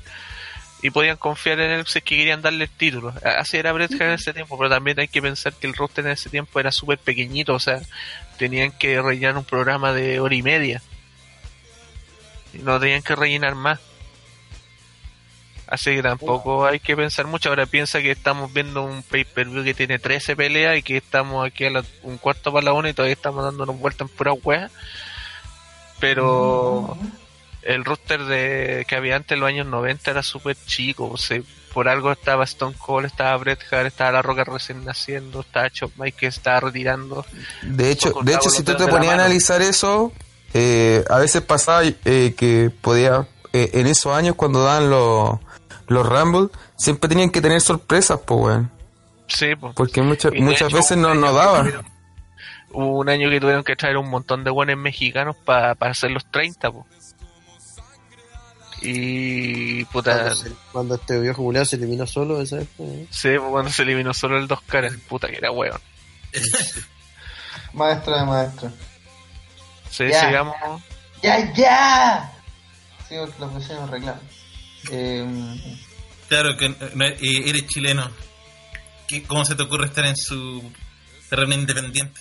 Speaker 3: y podían confiar en él si es que querían darle el título. Así era Bret Hart en ese tiempo, pero también hay que pensar que el roster en ese tiempo era súper pequeñito, o sea, tenían que rellenar un programa de hora y media. No tenían que rellenar más. Así que tampoco hay que pensar mucho. Ahora piensa que estamos viendo un pay-per-view que tiene 13 peleas y que estamos aquí a la- un cuarto para la una y todavía estamos dándonos vueltas en pura wea. Pero el roster de que había antes en los años 90 era súper chico. o sea, por algo estaba Stone Cold, estaba Bret Hart, estaba La Roca recién naciendo, estaba Chop Mike que estaba retirando.
Speaker 5: De hecho, de hecho, si tú te ponías a analizar eso, eh, a veces pasaba eh, que podía, eh, en esos años cuando daban los, los Rumble, siempre tenían que tener sorpresas, pues, weón.
Speaker 3: Sí, pues.
Speaker 5: Porque muchas, muchas
Speaker 3: hecho,
Speaker 5: veces no, no daban.
Speaker 3: Hubo un año que tuvieron que traer un montón de buenos mexicanos para hacer los 30, po. Y puta,
Speaker 6: Cuando, se- cuando este viejo se eliminó solo, esa vez,
Speaker 3: sí, cuando se eliminó solo el dos caras, puta que era weón.
Speaker 2: Maestra de maestra.
Speaker 3: Sí,
Speaker 2: Ya.
Speaker 3: sigamos.
Speaker 2: ¡Ya, ya! Sí, porque los vecinos reclaman. Eh,
Speaker 1: Claro que no, eres chileno. ¿Qué- ¿Cómo se te ocurre estar en su terreno independiente?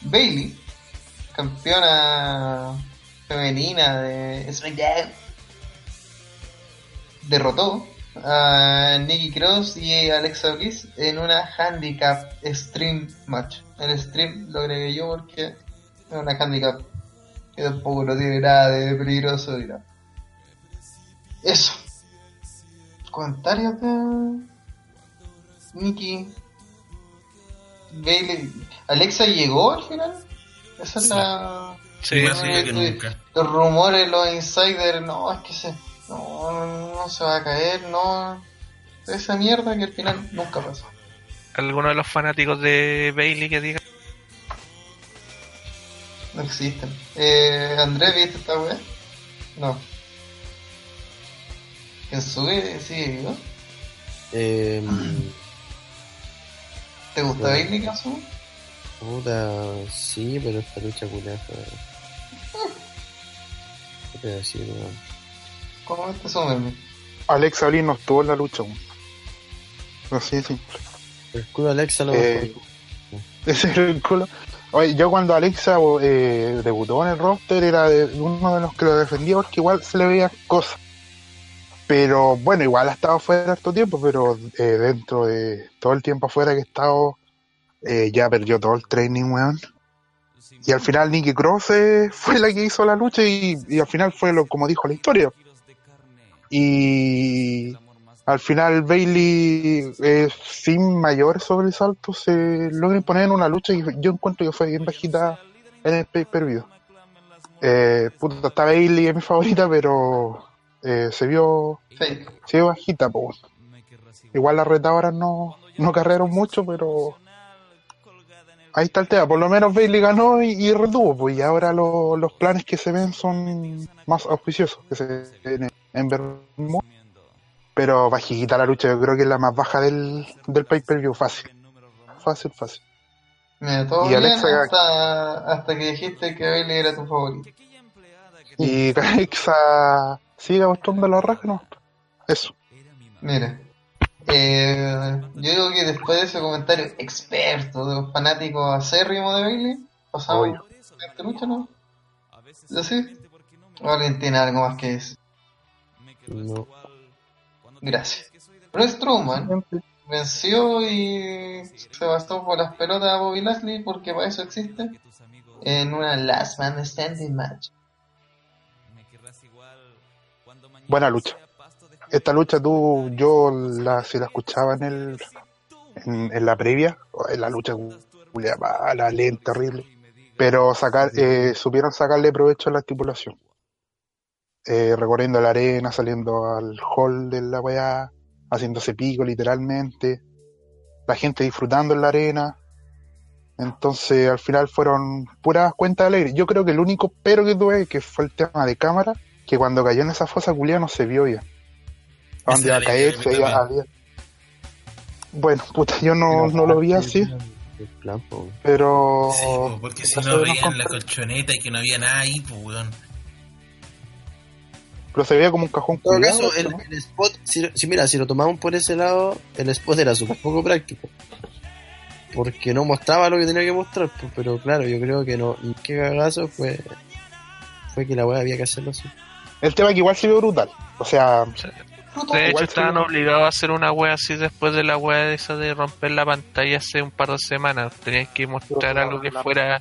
Speaker 2: Bailey, campeona femenina de SmackDown, derrotó a Nikki Cross y Alexa Bliss en una handicap stream match. El stream lo agregué yo porque es una handicap que tampoco no tiene nada de peligroso y nada. Eso. Comentarios de Nikki. Bailey. Alexa llegó al final. Esa es la.
Speaker 3: Sí, sí.
Speaker 1: allá que nunca.
Speaker 2: Los rumores, los insiders, no, es que se. No, no, no se va a caer, no. Esa mierda que al final nunca pasó.
Speaker 3: ¿Alguno de los fanáticos de Bailey que diga?
Speaker 2: No existen. Eh, Andrés, ¿viste esta weá? No. ¿Quién sube? ¿Sigue vivo?
Speaker 6: Eh,
Speaker 2: ¿Te gusta
Speaker 6: Bueno.
Speaker 2: Bailey que sube?
Speaker 6: puta, sí, pero esta lucha culiada fue. ¿Qué te voy a decir, weón?
Speaker 2: ¿Cómo te sume?
Speaker 7: Alexa Bliss no estuvo en la lucha. weón. Así de simple.
Speaker 6: El culo de Alexa lo
Speaker 7: Eh, Ese era el culo. Oye, yo cuando Alexa eh, debutó en el roster era uno de los que lo defendía porque igual se le veían cosas. Pero bueno, igual ha estado fuera harto tiempo, pero eh, dentro de todo el tiempo afuera que he estado, eh, ya perdió todo el training, weón. Y al final Nikki Cross eh, fue la que hizo la lucha y, y al final fue lo como dijo la historia. Y al final Bailey eh, sin mayores sobresaltos se logra imponer en una lucha y yo encuentro que fue bien bajita en el pay per view. Eh, puta, está Bailey es mi favorita, pero eh, se vio se vio bajita, po. Igual las retadoras no, no cargaron mucho, pero ahí está el tema. Por lo menos Bailey ganó y, y retuvo, pues y ahora lo- los planes que se ven son más auspiciosos que se ven en Bermuda. Pero bajita la lucha, yo creo que es la más baja del, del pay per view, fácil. Fácil, fácil.
Speaker 2: Mira, todo
Speaker 7: Y
Speaker 2: bien
Speaker 7: Alexa-
Speaker 2: hasta, hasta que dijiste que Bailey era tu favorito.
Speaker 7: Y Alexa siga mostrando la raja, ¿no? Eso.
Speaker 2: Mira, eh, yo digo que después de ese comentario experto de los fanáticos acérrimos de Bailey, pasamos
Speaker 7: Obvio.
Speaker 2: a lucha, ¿no? ¿Yo sí? ¿O alguien tiene algo más que decir?
Speaker 6: No.
Speaker 2: Gracias. Braun Strowman venció y se bastó por las pelotas a Bobby Lashley porque para eso existe en una Last Man Standing match.
Speaker 7: Buena lucha. Esta lucha tú, yo la, si la escuchaba en el en, en la previa, en la lucha mala, lenta, terrible. Pero sacar, eh, supieron sacarle provecho a la estipulación. Eh, recorriendo la arena, saliendo al hall de la weá, haciéndose pico literalmente, la gente disfrutando en la arena. Entonces al final fueron puras cuentas alegres. Yo creo que el único pero que tuve que fue el tema de cámara, que cuando cayó en esa fosa culia no se vio bien. A dónde iba a caer, se iba había- Bueno, puta, yo no, no lo vi así,
Speaker 6: El plan, po.
Speaker 7: pero...
Speaker 1: Sí, po, porque si no veían la colchoneta y que no había nada ahí, pues weón.
Speaker 7: Pero se veía como un cajón
Speaker 6: En todo
Speaker 7: culiado,
Speaker 6: caso, el,
Speaker 7: ¿no?
Speaker 6: el spot, si, si mira, si lo tomamos por ese lado, el spot era súper poco práctico. Porque no mostraba lo que tenía que mostrar, pues, pero claro, yo creo que no. Y qué cagazo fue, fue que la weá había que hacerlo así.
Speaker 7: El tema que igual se vio brutal. O sea,
Speaker 3: De
Speaker 7: Igual
Speaker 3: hecho, estaban
Speaker 7: ve-
Speaker 3: obligados a hacer una wea así después de la wea esa de romper la pantalla hace un par de semanas. Tenían que mostrar algo que fuera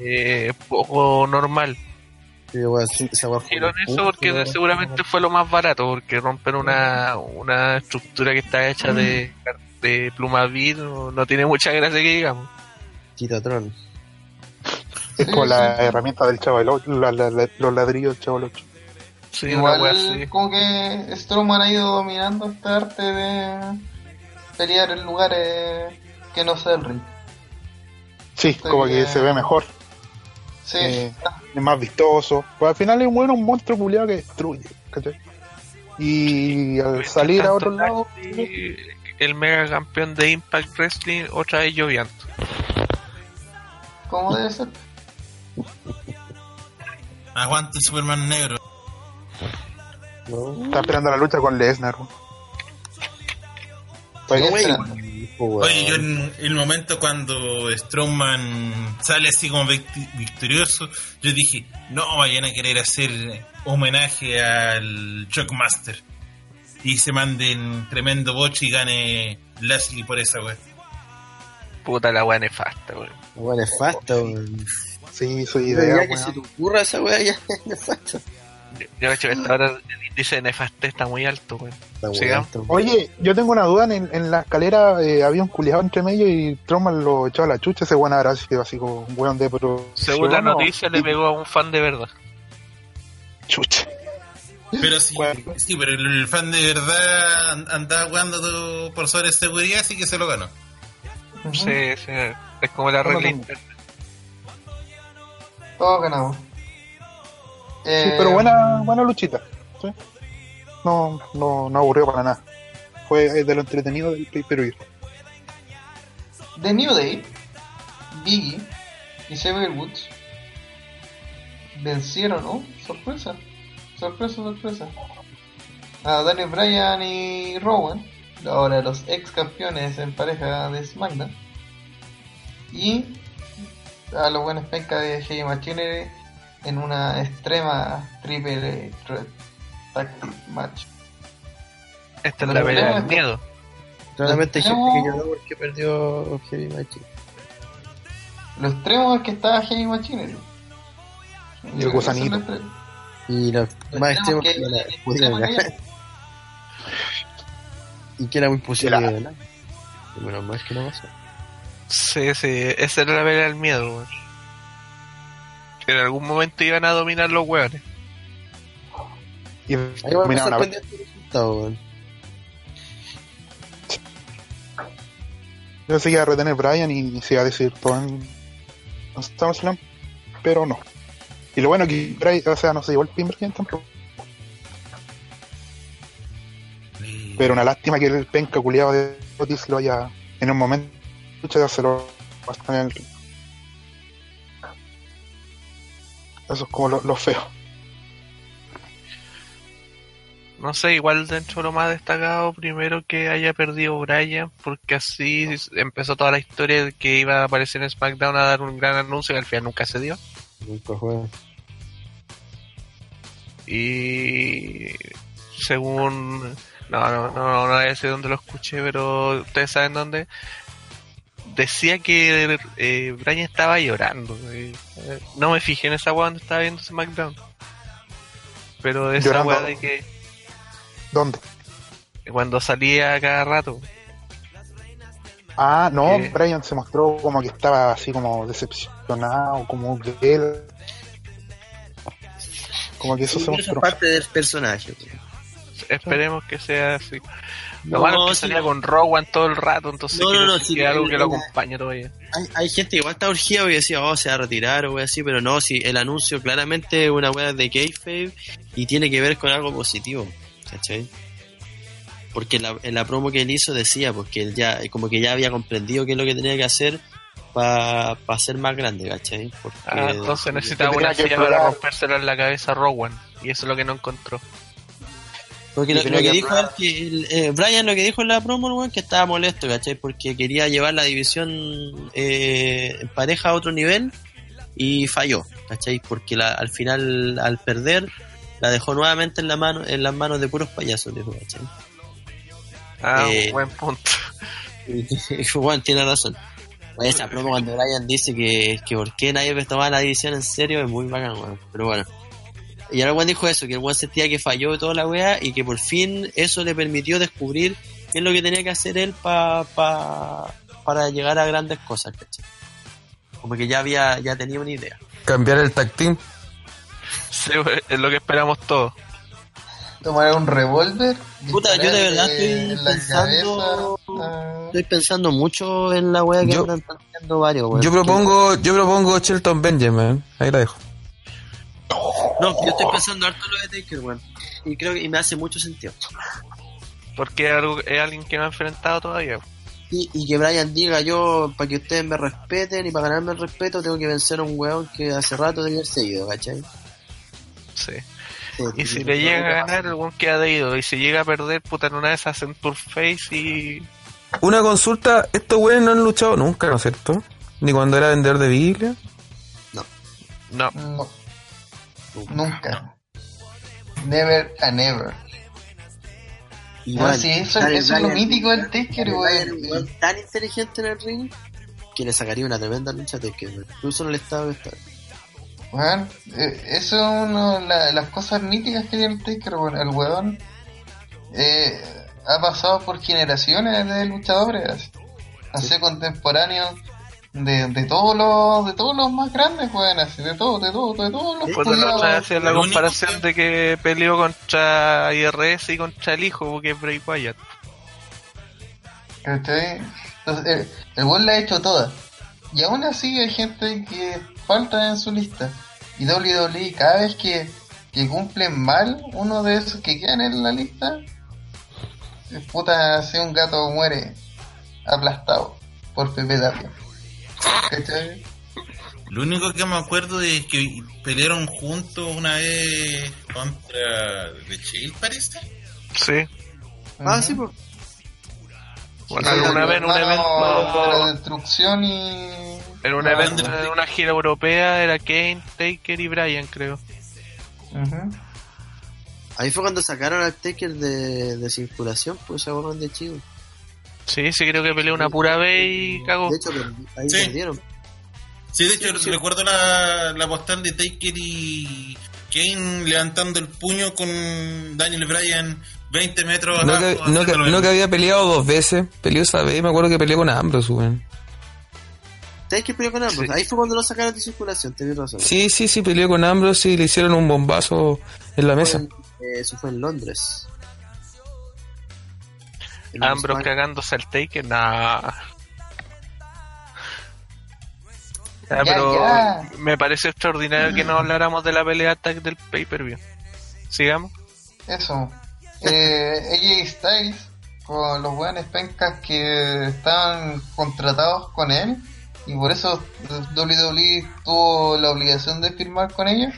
Speaker 3: eh, poco normal. Hicieron eso porque seguramente fue lo más barato, porque romper una, una estructura que está hecha de, de pluma vid no, no tiene mucha gracia que digamos.
Speaker 6: Chitatron.
Speaker 7: es como la herramienta del Ocho, la- la- la- los ladrillos del Ocho.
Speaker 3: Sí, wea
Speaker 2: Igual como que Strowman ha ido dominando esta arte de pelear en lugares que no sea el ring.
Speaker 7: Sí, como que se ve mejor,
Speaker 2: Sí,
Speaker 7: eh, es más vistoso. Pues al final es un bueno un monstruo culiado que destruye, ¿cachai? Y al salir a otro lado,
Speaker 3: el mega campeón de Impact Wrestling otra vez lloviendo.
Speaker 2: como debe ser.
Speaker 1: Aguante Superman negro.
Speaker 6: ¿no?
Speaker 7: está esperando la lucha con Lesnar. Pues.
Speaker 1: Oye, yo en el momento cuando Strowman sale así como victorioso, yo dije, no vayan a querer hacer homenaje al Shockmaster. Y se manden tremendo boche y gane Lashley por esa wea.
Speaker 3: Puta la wea nefasta, weón.
Speaker 6: La weá nefasta, weón.
Speaker 7: sí,
Speaker 6: Pero
Speaker 7: idea,
Speaker 6: ya que se te ocurra esa weá, ya es nefasta.
Speaker 3: Yo, yo he hecho esta hora el índice de nefastez está muy alto,
Speaker 6: weá.
Speaker 7: Oye, yo tengo una duda, en, en la escalera eh, había un culiado entre medio y Troman lo echó a la chucha, ese weón habrá sido así como un weón de pro.
Speaker 3: Según la noticia, le pegó a un fan de verdad.
Speaker 7: Chucha.
Speaker 1: Pero sí,
Speaker 7: Bueno.
Speaker 1: sí, pero el, fan de verdad and- andaba jugando por sobre seguridad, así que se lo ganó.
Speaker 3: Sí, sí, es como la regla interna.
Speaker 2: Todos ganamos.
Speaker 7: Sí,
Speaker 2: Eh,
Speaker 7: pero buena, buena luchita. Sí. no, no, no aburrió para nada. Fue eh, de lo entretenido del pay per.
Speaker 2: The New Day, Biggie y Xavier Woods vencieron, ¿no? Sorpresa, sorpresa, sorpresa. A Daniel Bryan y Rowan, ahora los ex campeones en pareja de SmackDown. Y a los buenos penca de Heavy Machinery en una extrema triple threat team match.
Speaker 3: Esta es la pelea del miedo.
Speaker 6: Claramente hay gente que lloró porque perdió Heavy Magic.
Speaker 2: Lo extremo es que estaba Heavy Machinery.
Speaker 7: Y el gusanito.
Speaker 6: Y los
Speaker 2: Lo
Speaker 6: más
Speaker 2: extremo
Speaker 6: extremos
Speaker 2: que-
Speaker 6: que ganar. Y que era muy posible de ganar. Y Menos mal que no pasó.
Speaker 3: Sí, sí, esa era la pelea del miedo, weón. En algún momento iban a dominar los weones.
Speaker 7: Y dominaron a-. Yo pensé que iba a retener Brian y se iba a decir todo en, en SummerSlam, pero no. Y lo bueno que Brian, o sea, no se llevó el pin Brian tampoco. Pero una lástima que el penca culiado de Otis lo haya en un momento lucha de hacerlo bastante en el Eso es como lo, lo feo.
Speaker 3: No sé, igual dentro de lo más destacado, primero que haya perdido Brian, porque así empezó toda la historia de que iba a aparecer en SmackDown a dar un gran anuncio que al final nunca se dio.
Speaker 6: Nunca juega.
Speaker 3: Y según... No, no, no, no, no sé dónde lo escuché, pero ustedes saben dónde. Decía que eh, Brian estaba llorando. eh. Eh, No me fijé en esa weá cuando estaba viendo SmackDown. Pero de esa
Speaker 7: Llorando.
Speaker 3: weá de que
Speaker 7: ¿Dónde?
Speaker 3: cuando salía cada rato.
Speaker 7: Ah, no,
Speaker 3: ¿Qué?
Speaker 7: Brian se mostró como que estaba así como decepcionado, como que él. Como que eso se
Speaker 6: eso es
Speaker 7: mostró.
Speaker 6: parte del personaje.
Speaker 3: Esperemos que sea así. Lo
Speaker 6: No,
Speaker 3: malo es que salía
Speaker 6: no.
Speaker 3: con Rowan todo el rato, entonces
Speaker 6: No, no, no, sí,
Speaker 3: que algo que lo acompañe todavía.
Speaker 6: Hay, hay gente que igual está urgida y decía, oh, se va a retirar o así, pero no, si el anuncio claramente es una wea de kayfabe y tiene que ver con algo positivo, ¿cachai? Porque en la, en la promo que él hizo decía, porque él ya, como que ya había comprendido qué es lo que tenía que hacer para ser más grande, ¿cachai? Porque,
Speaker 3: Ah, entonces necesitaba una silla para rompérsela en la cabeza a Rowan. Y eso es lo que no encontró.
Speaker 6: Porque lo, que dijo es que el- eh, Brian lo que dijo en la promo, weón, que estaba molesto, ¿cachai? Porque quería llevar la división eh, en pareja a otro nivel y falló, ¿cachai? Porque la- al final, al perder, la dejó nuevamente en, la mano, en las manos de puros payasos, dijo, ¿cachai?
Speaker 3: Ah,
Speaker 6: Eh,
Speaker 3: buen punto.
Speaker 6: Juan tiene razón. Esa promo cuando Brian dice que, que por qué nadie tomaba la división en serio es muy bacán, weón. Pero bueno. Y ahora Juan dijo eso, que el Juan sentía que falló toda la wea y que por fin eso le permitió descubrir qué es lo que tenía que hacer él pa, pa- para llegar a grandes cosas, ¿cachai? Como que ya había, ya tenía una idea.
Speaker 5: Cambiar el team.
Speaker 3: Sí, es lo que esperamos todos.
Speaker 2: Tomar un revólver.
Speaker 6: Puta, yo de verdad
Speaker 2: dispararle
Speaker 6: estoy pensando-
Speaker 2: cabeza
Speaker 6: Estoy pensando mucho en la wea que
Speaker 5: Yo-
Speaker 6: andan planteando varios, weón.
Speaker 5: Yo propongo, yo propongo Shelton Benjamin. Ahí la dejo.
Speaker 6: No, yo estoy pensando harto en lo de Taker, weón. Y creo que y me hace mucho sentido.
Speaker 3: Porque es, algo- es alguien que no ha enfrentado todavía.
Speaker 6: Y, y que Brian diga yo, para que ustedes me respeten y para ganarme el respeto, tengo que vencer a un weón que hace rato debía haberse ido, ¿cachai?
Speaker 3: Sí.
Speaker 6: Sí,
Speaker 3: Y si le llega a ganar, el buen queda de ido. Y si llega a perder, puta, en una de esas hacen tour face y.
Speaker 5: Una consulta, estos güeyes no han luchado nunca, ¿no es cierto? Ni cuando era vendedor de Biblia.
Speaker 3: No.
Speaker 2: No. Nunca. Never a never.
Speaker 6: Y
Speaker 2: Bueno,
Speaker 6: Brian-
Speaker 2: sí, eso, eso es lo mítico del Taker, weón.
Speaker 6: tan inteligente en el ring que le sacaría una tremenda lucha a Taker. Incluso en el estado de estar.
Speaker 2: Weón, eh, eso es una de la- las cosas míticas que tiene el Taker, weón. El weón eh, ha pasado por generaciones de luchadores, así contemporáneos de, de todos los de todos los más grandes, weón, así, de todos, de todos, de todos los
Speaker 3: Pues la otra hacía la
Speaker 1: único
Speaker 3: comparación
Speaker 1: que-
Speaker 3: de que peleó contra IRS y contra el hijo, que es Bray Wyatt.
Speaker 2: ¿Cachai? Entonces, el, el weón la ha hecho toda. Y aún así hay gente que falta en su lista. Y WWE cada vez que que cumplen mal uno de esos que quedan en la lista, eh, puta, si un gato muere aplastado por Pepe Tapia. ¿Cachai?
Speaker 1: Lo único que me acuerdo es que pelearon juntos una vez contra The Chill, parece.
Speaker 3: Sí.
Speaker 6: Ah, sí, pues.
Speaker 3: Bueno,
Speaker 2: Sí,
Speaker 3: alguna
Speaker 2: los
Speaker 3: vez en un
Speaker 2: de la
Speaker 3: evento,
Speaker 2: destrucción y...
Speaker 3: en un
Speaker 2: Ah,
Speaker 3: evento,
Speaker 1: Undertaker.
Speaker 3: en una gira europea era Kane, Taker y Bryan, creo.
Speaker 6: Ahí fue cuando sacaron al Taker de, de circulación, pues se acuerdan de chivo.
Speaker 3: Sí, sí creo que peleó una pura vez y cagó.
Speaker 6: De hecho, ahí
Speaker 1: Sí.
Speaker 6: perdieron.
Speaker 1: Sí, de hecho,
Speaker 6: Sí, sí.
Speaker 1: recuerdo la, la postal de Taker y Kane levantando el puño con Daniel Bryan 20 metros
Speaker 5: No
Speaker 1: abajo.
Speaker 5: que, no, que, no que había peleado dos veces. Peleó esa vez, me acuerdo que peleó con Ambrose, weón.
Speaker 6: ¿Sabes peleó con ambos?
Speaker 3: Sí.
Speaker 6: Ahí fue cuando lo sacaron de circulación, tenés razón.
Speaker 5: Sí, sí, sí, peleó con Ambrose y le hicieron un bombazo en la
Speaker 6: Fue
Speaker 5: mesa.
Speaker 6: en- eh, eso fue en Londres. España.
Speaker 3: cagándose al Taker, nah. Ya,
Speaker 2: Ya,
Speaker 3: pero
Speaker 2: ya.
Speaker 3: me parece extraordinario que no habláramos de la pelea tag del pay-per-view. Sigamos.
Speaker 2: Eso. Eh, AJ Styles, con los buenos pencas que estaban contratados con él, y por eso WWE tuvo la obligación de firmar con ellos.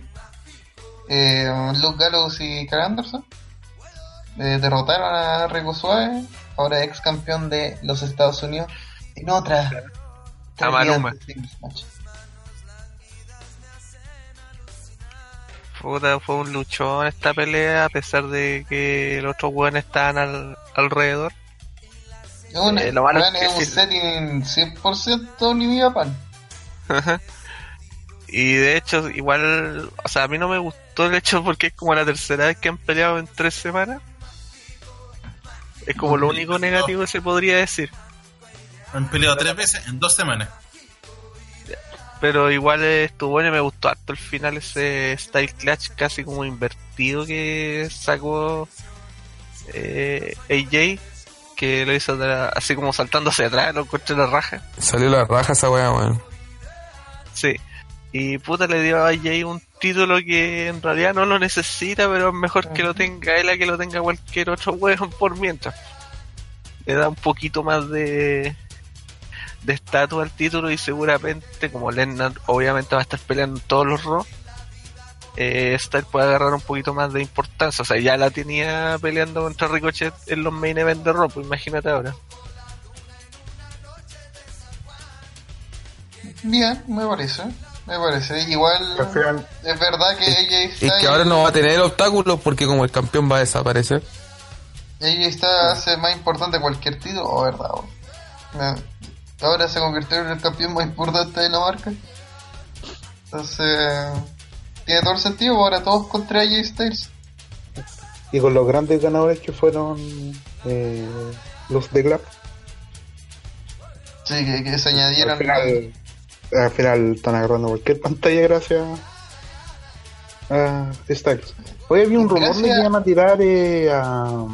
Speaker 2: Eh, Luke Gallows y Carl Anderson eh, derrotaron a Rico Suave, ahora ex campeón de los Estados Unidos, en otra.
Speaker 3: A Maluma. Puta, fue un luchón esta pelea, a pesar de que los otros weones estaban al- alrededor.
Speaker 2: Una-
Speaker 3: Eh, lo malo
Speaker 2: weón,
Speaker 3: es que
Speaker 2: es un
Speaker 3: sí.
Speaker 2: setting 100% ni viva pan.
Speaker 3: y de hecho, igual, o sea, a mí no me gustó el hecho porque es como la tercera vez que han peleado en tres semanas. Es como lo único negativo que se podría decir.
Speaker 1: Han peleado tres veces en dos semanas.
Speaker 3: Pero igual estuvo bueno y me gustó harto el final, ese style clutch casi como invertido que sacó eh, AJ, que lo hizo la- así como saltando hacia atrás, lo encontré la raja.
Speaker 5: Salió la raja esa weá, weón.
Speaker 3: Sí. Y puta le dio a AJ un título que en realidad no lo necesita, pero es mejor que lo tenga él a que lo tenga cualquier otro weón por mientras. Le da un poquito más de de estatus al título y seguramente como Lennon obviamente va a estar peleando en todos los Raw eh, Styles puede agarrar un poquito más de importancia o sea ya la tenía peleando contra Ricochet en los main event de Raw pues imagínate ahora
Speaker 2: Bien, me parece. Me parece. Igual
Speaker 7: Al
Speaker 2: es verdad que AJ
Speaker 5: Es
Speaker 2: Styles,
Speaker 5: que ahora no va a tener obstáculos porque como el campeón va a desaparecer.
Speaker 2: AJ Styles hace más importante cualquier título, o verdad. Ahora se convirtió en el campeón más importante de la marca. Entonces, tiene todo el sentido. Ahora todos contra AJ Styles.
Speaker 7: y con los grandes ganadores que fueron eh, los de Club,
Speaker 2: Sí, que, que se
Speaker 7: al
Speaker 2: añadieron.
Speaker 7: final, al final están agarrando cualquier pantalla gracias a Styles. Hoy había un rumor de que iban a tirar eh, a,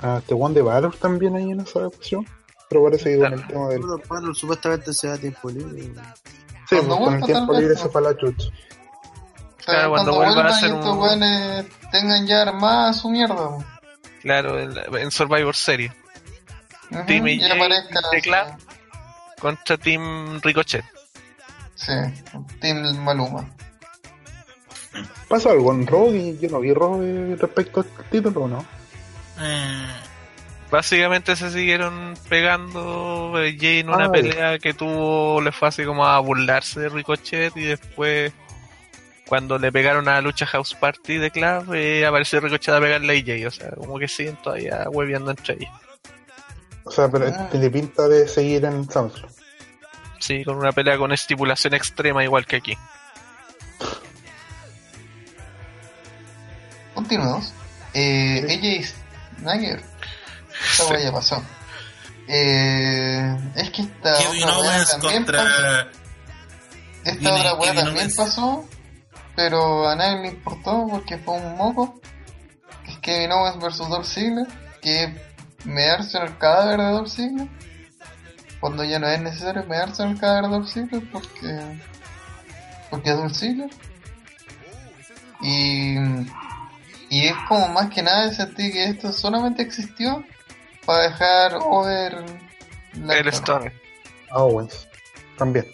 Speaker 7: a The One de Valor también ahí en esa ocasión, pero parece que con el tema del.
Speaker 6: Bueno, supuestamente se da tiempo libre.
Speaker 7: Sí,
Speaker 2: Cuando
Speaker 7: pues, con el tiempo libre
Speaker 2: no.
Speaker 7: se fue la chucha.
Speaker 3: Claro, cuando
Speaker 2: cuando,
Speaker 3: vuelvan a hacer
Speaker 2: y estos
Speaker 3: un-
Speaker 2: weones tengan ya armada su mierda.
Speaker 3: claro en, Survivor Series
Speaker 2: Ujú,
Speaker 3: Team
Speaker 2: y aparezca,
Speaker 3: de Club. contra Team Ricochet
Speaker 2: Sí, Team Maluma.
Speaker 7: ¿Pasó algo en Raw? Y yo no vi Raw respecto al título, ¿no?
Speaker 1: Eh,
Speaker 3: básicamente se siguieron pegando eh, Jay en una
Speaker 7: Ah,
Speaker 3: pelea que tuvo le fue así como a burlarse de Ricochet y después cuando le pegaron a la lucha House Party de Club eh, apareció Ricochet a pegarle a AJ o sea como que siguen todavía hueveando entre ellos
Speaker 7: O sea, pero
Speaker 2: Ah.
Speaker 7: tiene pinta de seguir en SummerSlam.
Speaker 3: Sí con una pelea con estipulación extrema igual que aquí
Speaker 2: Continuamos. Eh, AJ Snyder. Esta wea ya pasó. Eh, es que esta
Speaker 1: Kevin
Speaker 2: otra wea
Speaker 1: Owens
Speaker 2: también pasó. Esta otra wea
Speaker 1: Kevin
Speaker 2: también
Speaker 1: Owens.
Speaker 2: pasó. Pero a nadie le importó porque fue un moco. Es Kevin Owens versus Dolph Ziggler. Que mearse en el cadáver de Dolph Ziggler. Cuando ya no es necesario mearse en el cadáver de Ziggler porque. Porque es Ziggler. Y, y es como más que nada sentir que esto solamente existió para dejar over la
Speaker 3: El.
Speaker 7: A Owens. También.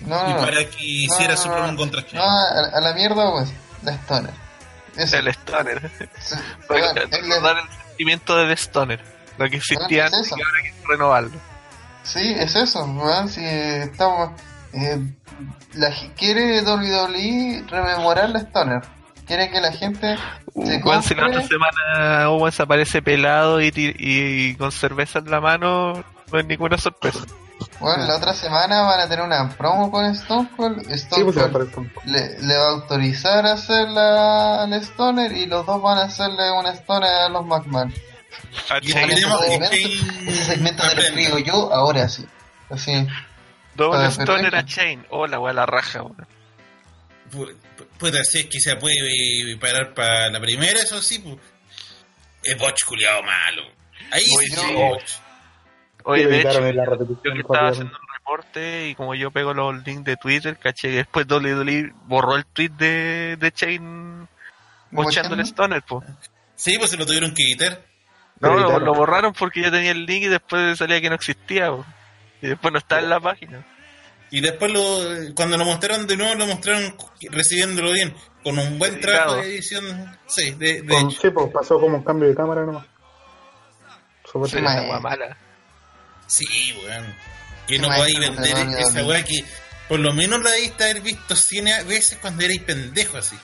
Speaker 2: No,
Speaker 1: Y
Speaker 2: no, no.
Speaker 1: para que hiciera
Speaker 2: No,
Speaker 1: su
Speaker 2: no.
Speaker 1: contra
Speaker 2: No, a, a la mierda, pues, la Stoner. Eso,
Speaker 3: El Stoner.
Speaker 2: sí,
Speaker 3: Para
Speaker 2: él le-
Speaker 3: recordar el sentimiento del Stoner. Lo que existía
Speaker 2: Bueno,
Speaker 3: antes y ahora hay que renovarlo.
Speaker 2: Sí, es eso, si estamos... Eh, la, quiere WWE rememorar la Stoner. Quiere que la gente se
Speaker 3: Weón, si la otra semana Owens aparece pelado y, ti- y con cerveza en la mano, no es ninguna sorpresa.
Speaker 2: Bueno, la otra semana van a tener una promo con Stone Cold.
Speaker 7: Sí,
Speaker 2: Stone
Speaker 7: pues
Speaker 2: Cold
Speaker 7: un poco.
Speaker 2: le, le va a autorizar a hacer la, la Stoner y los dos van a hacerle una Stoner a los McMahon.
Speaker 3: A
Speaker 1: Y
Speaker 3: Shane
Speaker 2: Ese segmento te lo escribo yo ahora sí. Así.
Speaker 3: doble
Speaker 2: Ah,
Speaker 3: Stoner a. Shane. Hola, weón, la raja,
Speaker 1: Puta, si es que se puede parar para la primera, eso sí, pues. Es botch culiado malo. Ahí
Speaker 3: Oye,
Speaker 1: sí.
Speaker 3: Oye, de hecho, yo que estaba haciendo un reporte y como yo pego los links de Twitter, caché que después WWE borró el tweet de, de Shane mochando el Stoner, po.
Speaker 1: Sí, pues se lo tuvieron que quitar.
Speaker 3: No, lo, borraron porque yo tenía el link y después salía que no existía. Y después no estaba en la página.
Speaker 1: Y después lo, cuando lo mostraron de nuevo, lo mostraron recibiéndolo bien, con un buen trabajo de edición. Sí, de, de
Speaker 7: Con-
Speaker 1: hecho.
Speaker 7: sí, pues pasó como un cambio de cámara nomás. Súper
Speaker 2: Sí,
Speaker 3: weá mala.
Speaker 1: Sí, weón. Que
Speaker 2: Sí,
Speaker 1: no podáis vender esa weá que por lo menos la debiste haber visto 100 veces cuando erais pendejo así.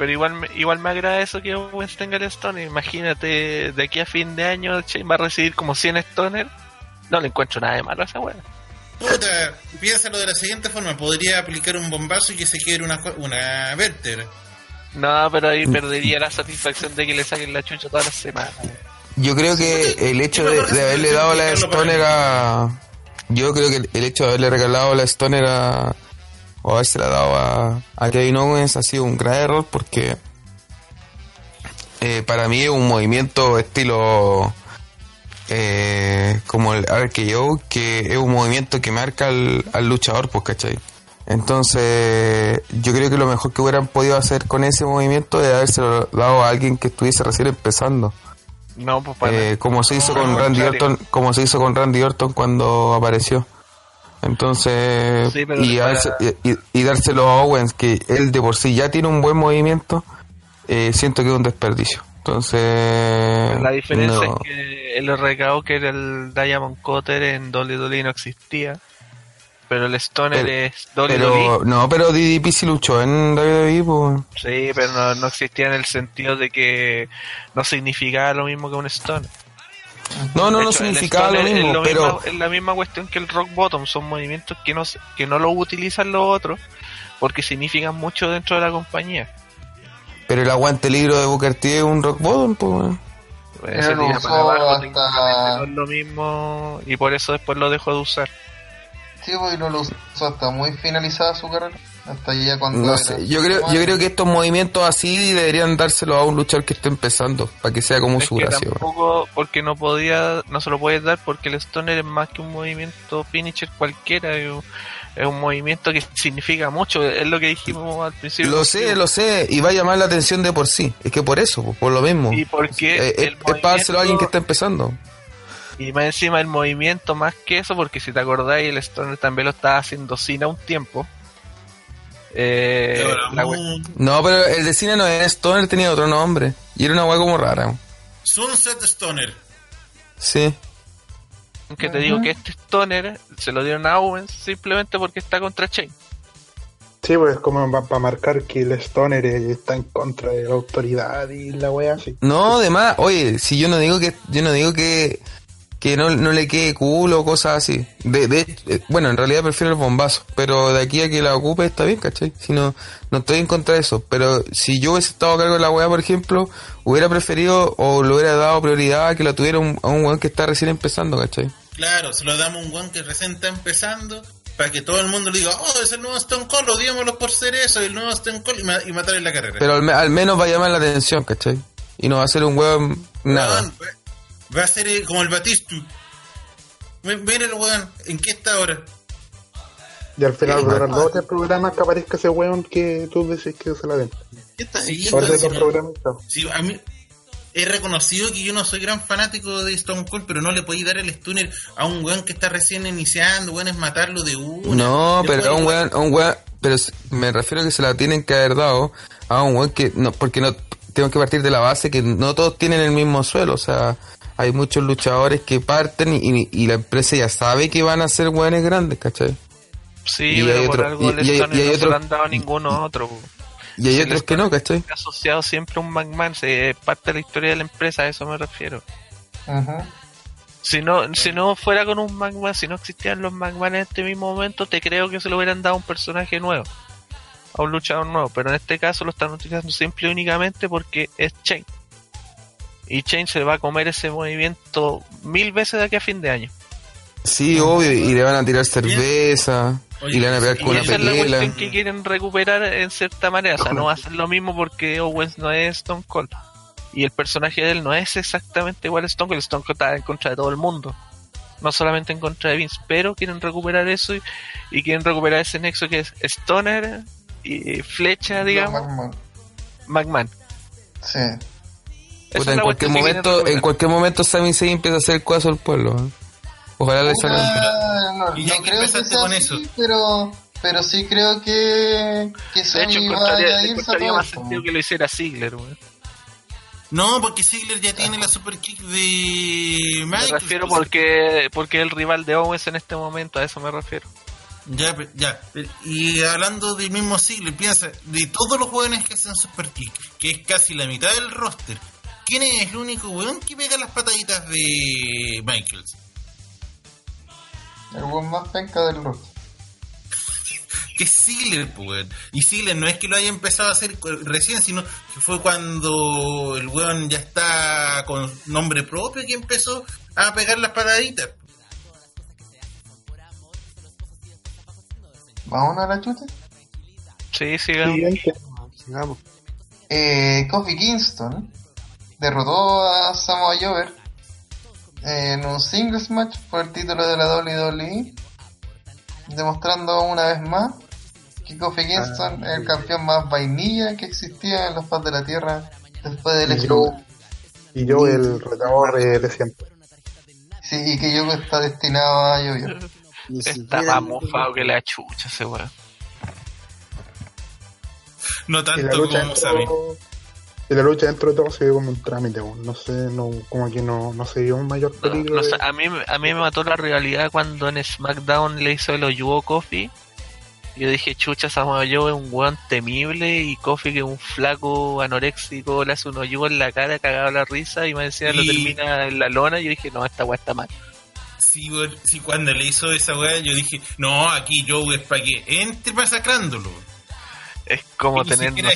Speaker 3: Pero igual me, igual me agrada eso que Owens tenga el Stoner. Imagínate, de aquí a fin de año Shane va a recibir como 100 Stoner. No le encuentro nada de malo a esa weá.
Speaker 1: Puta, piénsalo de la siguiente forma: podría aplicar un bombazo y que se quede una, una vértebra.
Speaker 3: No, pero ahí perdería la satisfacción de que le saquen la chucha todas las semanas.
Speaker 5: Yo creo que el hecho de, de haberle dado la Stoner a. Yo creo que el hecho de haberle regalado la Stoner a. O haberse la dado a, a Kevin Owens ha sido un gran error porque. eh, para mí es un movimiento estilo. eh, como el RKO, que es un movimiento que marca al, al luchador, pues, ¿cachai? Entonces, yo creo que lo mejor que hubieran podido hacer con ese movimiento es habérselo dado a alguien que estuviese recién empezando.
Speaker 3: No, pues para
Speaker 5: Eh, como se hizo
Speaker 3: No,
Speaker 5: con Randy. Orton, como se hizo con Randy Orton cuando apareció. Entonces,
Speaker 3: Sí,
Speaker 5: y,
Speaker 3: para-
Speaker 5: darse- y- y dárselo a Owens, que él de por sí ya tiene un buen movimiento, eh, siento que es un desperdicio. Entonces,
Speaker 3: La diferencia
Speaker 5: no.
Speaker 3: es que el RKO que era el Diamond Cutter en WWE no existía. Pero el Stoner
Speaker 5: Pero-
Speaker 3: es WWE.
Speaker 5: pero no, pero DDP sí luchó en WWE, pues.
Speaker 3: Sí, pero no, no existía en el sentido de que no significaba lo mismo que un Stoner.
Speaker 5: No, no, no significaba lo
Speaker 3: es
Speaker 5: mismo,
Speaker 3: lo
Speaker 5: pero
Speaker 3: misma- es la misma cuestión que el Rock Bottom. Son movimientos que no, se- que no lo utilizan los otros porque significan mucho dentro de la compañía.
Speaker 5: pero el aguante libro de Booker T es un rock bottom, pues.
Speaker 3: Ese tira
Speaker 2: usó
Speaker 3: para abajo,
Speaker 2: hasta-
Speaker 3: no es lo mismo y por eso después lo dejó de usar.
Speaker 2: Sí, pues, y no lo usó hasta muy finalizada su carrera. Hasta ya cuando.
Speaker 5: No
Speaker 2: era-
Speaker 5: sé, yo creo, yo creo que estos movimientos así deberían dárselo a un luchador que esté empezando, para que sea como
Speaker 3: Es
Speaker 5: su
Speaker 3: que
Speaker 5: gracia.
Speaker 3: tampoco, porque no podía, no se lo puedes dar porque el Stoner es más que un movimiento finisher cualquiera, es un, es un movimiento que significa mucho, es lo que dijimos al principio.
Speaker 5: Lo sé, lo sé, y va a llamar la atención de por sí. Es que por eso, por lo mismo.
Speaker 3: Y porque
Speaker 5: Eh, es,
Speaker 3: el
Speaker 5: es para dárselo a alguien que está empezando.
Speaker 3: Y más encima el movimiento más que eso, porque si te acordáis, el Stoner también lo estaba haciendo sin a un tiempo. Eh, la
Speaker 5: No, pero el de cine no era Stoner, tenía otro nombre. Y era una weá como rara.
Speaker 1: Sunset Stoner.
Speaker 5: Sí.
Speaker 3: cuestión que te digo que este Stoner se lo dieron a Owens simplemente porque está contra Chain.
Speaker 7: Sí, pues como para marcar que el Stoner está en contra de la autoridad y la wea así.
Speaker 5: No, además, oye, si yo no digo que, yo no digo que, que no, no le quede culo o cosas así. De, de, eh, bueno, en realidad prefiero el bombazo, pero de aquí a que la ocupe está bien, ¿cachai? Si no, no estoy en contra de eso, pero si yo hubiese estado a cargo de la weá, por ejemplo, hubiera preferido o le hubiera dado prioridad a que la tuviera un, a un weón que está recién empezando, ¿cachai?
Speaker 1: Claro, se lo damos a un guan que recién está empezando para que todo el mundo le diga, oh, es el nuevo Stone Cold, odiémoslo por ser eso, el nuevo Stone Cold y, ma- y matar en la carrera.
Speaker 5: Pero al, me- al menos va a llamar la atención, ¿cachai? Y no va a ser un weón nada.
Speaker 1: Weón, va- a ser eh, como el Batistu. Mi- Mira el weón, ¿en qué está ahora?
Speaker 7: Y al final duran dos o tres programas que aparezca ese weón que tú decís que se la den.
Speaker 6: ¿Qué está
Speaker 1: Sí,
Speaker 7: programas, chao.
Speaker 1: Sí, a mí he reconocido que yo no soy gran fanático de Stone Cold, pero no le podéis dar el stunner a un weón que está recién iniciando, weón, es matarlo de una.
Speaker 5: No, pero a un weón, a un weón, pero me refiero a que se la tienen que haber dado a un weón que no, porque no tengo que partir de la base que no todos tienen el mismo suelo, o sea, hay muchos luchadores que parten y, y la empresa ya sabe que van a ser weones grandes, ¿cachai?
Speaker 3: Sí,
Speaker 5: Y
Speaker 3: pero
Speaker 5: hay
Speaker 3: por
Speaker 5: otro-
Speaker 3: algo
Speaker 5: y- hay- hay
Speaker 3: no se
Speaker 5: otro-
Speaker 3: lo han dado a ninguno otro.
Speaker 5: Y hay otros que no, ¿cachai?
Speaker 3: Asociado siempre a un McMahon, se, es parte de la historia de la empresa, a eso me refiero.
Speaker 2: Ajá.
Speaker 3: Si no, si no fuera con un McMahon, si no existieran los McMahon en este mismo momento, te creo que se lo hubieran dado a un personaje nuevo, a un luchador nuevo, pero en este caso lo están utilizando simple y únicamente porque es Chain. Y Chain se va a comer ese movimiento mil veces de aquí a fin de año.
Speaker 5: Sí, obvio, y le van a tirar cerveza,
Speaker 1: Oye,
Speaker 5: y le van a pegar con
Speaker 3: Y
Speaker 5: una
Speaker 3: esa es la cuestión que quieren recuperar en cierta manera. O sea, no va a ser lo mismo porque Owens no es Stone Cold. Y el personaje de él no es exactamente igual a Stone Cold. Stone Cold está en contra de todo el mundo. No solamente en contra de Vince. Pero quieren recuperar eso y, y quieren recuperar ese nexo que es Stoner y Flecha, digamos,
Speaker 2: McMahon.
Speaker 3: McMahon.
Speaker 2: Sí.
Speaker 5: Puta, en cualquier momento, en cualquier momento Sami Zayn empieza a hacer el cuazo al pueblo. ¿eh? Ojalá le salga.
Speaker 2: Ah, no,
Speaker 1: y ya
Speaker 2: no
Speaker 1: que
Speaker 2: creo que
Speaker 1: empezaste
Speaker 2: sea
Speaker 1: con
Speaker 2: así,
Speaker 1: eso.
Speaker 2: pero, pero sí creo que, que
Speaker 3: De hecho,
Speaker 2: Sammy va a
Speaker 3: encontraría,
Speaker 2: irse a
Speaker 3: encontraría
Speaker 2: todo
Speaker 3: más sentido que lo hiciera Ziggler.
Speaker 1: No, porque Ziggler ya tiene la super kick de
Speaker 3: Me
Speaker 1: Michael.
Speaker 3: refiero porque, porque es el rival de Owens en este momento, a eso me refiero.
Speaker 1: Ya, ya. Y hablando del mismo Ziggler, piensa, de todos los jóvenes que hacen super kick, que es casi la mitad del roster, ¿quién es el único weón que pega las pataditas de Michaels?
Speaker 2: El buen más penca del rock.
Speaker 1: que es Ziggler, weón. Y Ziggler no es que lo haya empezado a hacer recién, sino que fue cuando el weón ya está con nombre propio que empezó a pegar las pataditas.
Speaker 2: ¿Vamos a la chuta?
Speaker 3: Sí, sigamos.
Speaker 7: Siguiente.
Speaker 6: Sigamos.
Speaker 2: Eh, Kofi Kingston derrotó a Samoa Joe en un singles match por el título de la WWE, demostrando una vez más que Kofi Kingston es el campeón más vainilla que existía en los fans de la Tierra después del
Speaker 7: Y yo, y yo el retador de, de siempre.
Speaker 2: Sí, y que Joe está destinado a llover.
Speaker 3: Está más mofado que la chucha ese weón.
Speaker 1: No tanto como
Speaker 7: dentro, y la lucha dentro de todo se vio como un trámite, weón. no sé, no, como que no, no se vio un mayor peligro.
Speaker 3: no sé,
Speaker 7: de-
Speaker 3: a, mí, a mí me mató la rivalidad cuando en SmackDown le hizo el Oyuo Kofi. Yo dije, chucha, Samoa Joe es un weón temible y Kofi que es un flaco anoréxico le hace un hoyo en la cara, cagado la risa y me decía lo termina en la lona. Y yo dije, no, esta weá está mal.
Speaker 1: Sí, sí, cuando le hizo esa weá, yo dije, no, aquí Joe es para que entre masacrándolo.
Speaker 3: Es como tener.
Speaker 1: siquiera,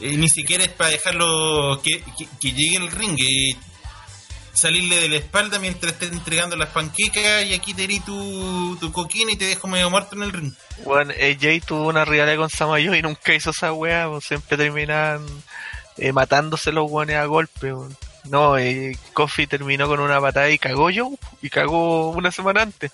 Speaker 1: eh, ni siquiera es para dejarlo que, que, que llegue el ring, eh, salirle de la espalda mientras esté entregando las panquecas y aquí te di tu, tu coquina y te dejo medio muerto en el ring.
Speaker 3: Bueno, AJ tuvo una rivalidad con Samoa Joe y nunca hizo esa weá, pues, siempre terminan eh, matándose los weones a golpe. weón. No, eh, Kofi terminó con una patada y cagó Joe, y cagó una semana antes.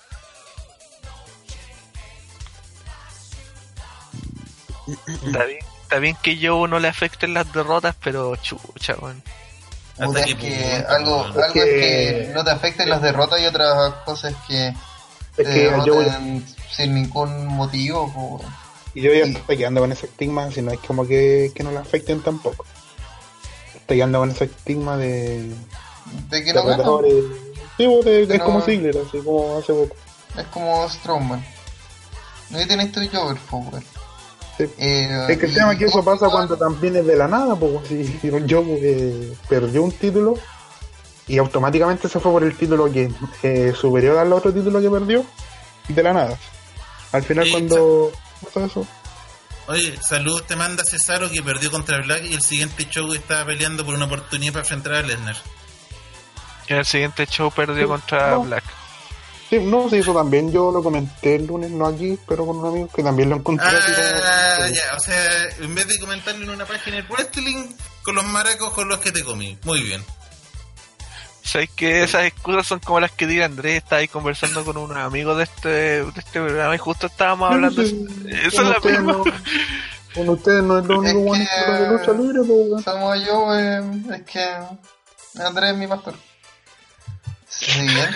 Speaker 3: Está bien, está bien que Joe no le afecten las derrotas, pero chucha, weón.
Speaker 2: Es que
Speaker 1: punto,
Speaker 2: algo, algo es que no te afecten las derrotas y otras cosas que
Speaker 7: es
Speaker 2: te
Speaker 7: que yo,
Speaker 2: sin ningún motivo. po.
Speaker 7: y yo ya estoy quedando con ese estigma, si no es como que, que no le afecten tampoco. Estoy quedando con ese estigma de,
Speaker 2: De que no ganan.
Speaker 7: Sí, de- es como Ziggler, así como hace poco.
Speaker 2: Es como Strowman. No tienes tu Jover, weón.
Speaker 7: Sí.
Speaker 2: Eh,
Speaker 7: Es que el tema es que eso pasa cuando también es de la nada, pues si yo eh, perdió un título y automáticamente se fue por el título que eh, superior al otro título que perdió, de la nada. Al final cuando pasa eso,
Speaker 1: Oye, saludos te manda Cesaro que perdió contra Black y el siguiente show está peleando por una oportunidad para enfrentar a Lesnar.
Speaker 3: Y en el siguiente show perdió
Speaker 7: Sí,
Speaker 3: contra
Speaker 7: no.
Speaker 3: Black.
Speaker 7: Sí, no se hizo también, yo lo comenté el lunes, no aquí, pero con un amigo que también lo encontré.
Speaker 1: Ah,
Speaker 7: como-
Speaker 1: ya, o sea, en vez de comentarlo en una página de wrestling, con los maracos con los que te comí. Muy bien.
Speaker 3: ¿Sabes que esas excusas son como las que diga Andrés? Está ahí conversando con unos amigos de este, de este programa y justo estábamos hablando.
Speaker 7: Sí,
Speaker 3: Esa es
Speaker 7: Con
Speaker 3: la
Speaker 7: ustedes
Speaker 3: misma.
Speaker 7: no- Con ustedes no es lo único bueno
Speaker 2: que-
Speaker 7: de lucha libre, pues.
Speaker 2: Somos yo, eh, es que Andrés es mi pastor. Sí, bien.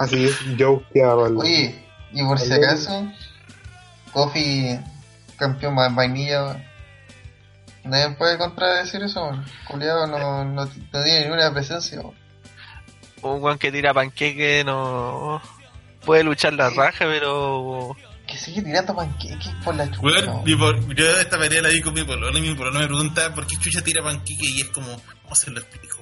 Speaker 7: Así es, Joe habla.
Speaker 2: Oye, y por si acaso, Coffee, campeón más vainilla, weón. Nadie puede contradecir eso, weón. Culiado no, no, no tiene ninguna presencia, weón.
Speaker 3: Un guan que tira panqueque no puede luchar la raja, pero
Speaker 2: Que sigue tirando panqueques por la chucha.
Speaker 1: Weón,
Speaker 2: weón.
Speaker 1: mi yo esta pelea la vi con mi pololo y mi pololo me preguntaba por qué chucha tira panquique y es como, ¿cómo se lo explico?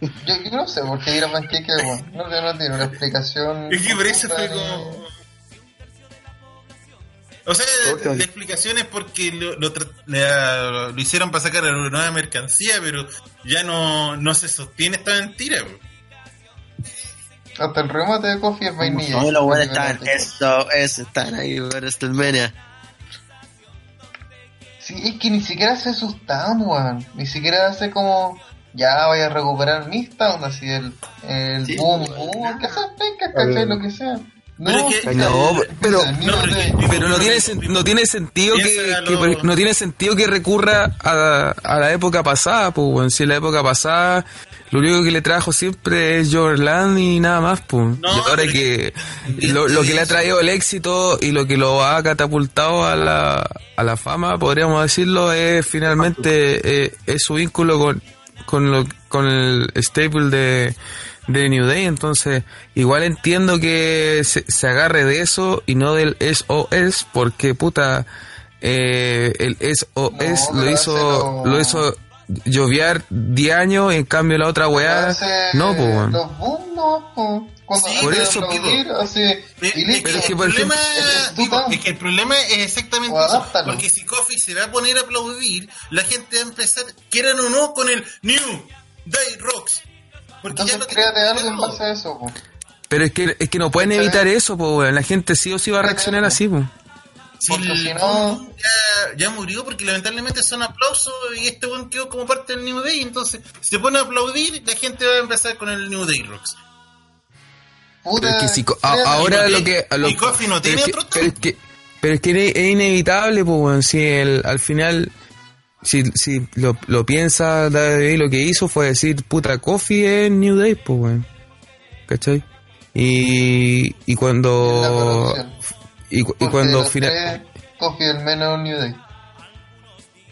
Speaker 2: Yo, yo no sé por qué tira panqueques, weón. No, yo no tiene una explicación.
Speaker 1: Es que por eso fue como... O sea, la explicación es porque lo, lo, la- lo hicieron para sacar a la nueva mercancía, pero ya no, no se sostiene esta mentira. weón.
Speaker 2: ni- Hasta el remate de Coffee es vainilla.
Speaker 6: No, los buenos estaban,
Speaker 2: Diferente.
Speaker 6: eso, eso, están ahí, por WrestleMania.
Speaker 2: Sí, es que ni siquiera sus towns, weón. Ni siquiera hace como, ya voy a recuperar mis towns, así el, el
Speaker 6: Sí,
Speaker 2: boom,
Speaker 6: weón.
Speaker 2: boom, que esas pecas,
Speaker 7: A
Speaker 2: ¿cachai?
Speaker 7: ver.
Speaker 2: Lo que sea.
Speaker 1: Pero
Speaker 2: No,
Speaker 1: es que-
Speaker 5: No, pero-
Speaker 1: No,
Speaker 2: mismo
Speaker 1: pero,
Speaker 2: de-
Speaker 5: Pero no tiene, no tiene sentido que, que- no tiene sentido que recurra a, a la época pasada, pues bueno, si en la época pasada lo único que le trajo siempre es Jordan y nada más, pues.
Speaker 1: No,
Speaker 5: y ahora que lo, lo que le ha traído el éxito y lo que lo ha catapultado a la, a la fama, podríamos decirlo, es finalmente eh, es su vínculo con, con, lo, con el staple de, de New Day, entonces igual entiendo que se, se agarre de eso y no del SOS, porque puta, eh, el SOS
Speaker 2: No,
Speaker 5: lo hizo, lo hizo lloviar 10 años y en cambio la otra weá, no, pues weón.
Speaker 2: Los boom, no, po. Cuando
Speaker 1: Sí,
Speaker 2: hace
Speaker 5: por eso,
Speaker 2: aplaudir, hace.
Speaker 1: Eh,
Speaker 2: y
Speaker 1: es,
Speaker 2: listo.
Speaker 5: Pero es que,
Speaker 1: el problema, digo, es que el problema es exactamente
Speaker 2: O
Speaker 1: eso. Porque si Coffee se va a poner a aplaudir, la gente va a empezar, quieran o no, con el New Day Rocks. Porque
Speaker 2: Entonces
Speaker 1: lo
Speaker 2: créate
Speaker 1: tienen
Speaker 2: algo en base a eso, po.
Speaker 5: Pero es que, es que no pueden evitar eso, pues weón. La gente sí o sí va a reaccionar así, pues.
Speaker 1: Si
Speaker 2: Porque
Speaker 1: el
Speaker 2: si no-
Speaker 1: ya, ya murió porque lamentablemente son aplausos y este buen quedó como parte del New Day, entonces si se pone a aplaudir, la gente va a empezar con el New Day Rocks.
Speaker 2: Puta,
Speaker 5: Pero es que si a- ahora lo que a lo-
Speaker 1: y Coffee no
Speaker 5: pero
Speaker 1: tiene
Speaker 5: es que-
Speaker 1: otro
Speaker 5: pero es que pero es que es es inevitable pues weón, si el, al final si, si lo, lo piensa David lo que hizo fue decir puta Coffee es New Day pues weón ¿cachai? y, y cuando. Y, cu- y cuando final
Speaker 2: Coffee el menos New Day.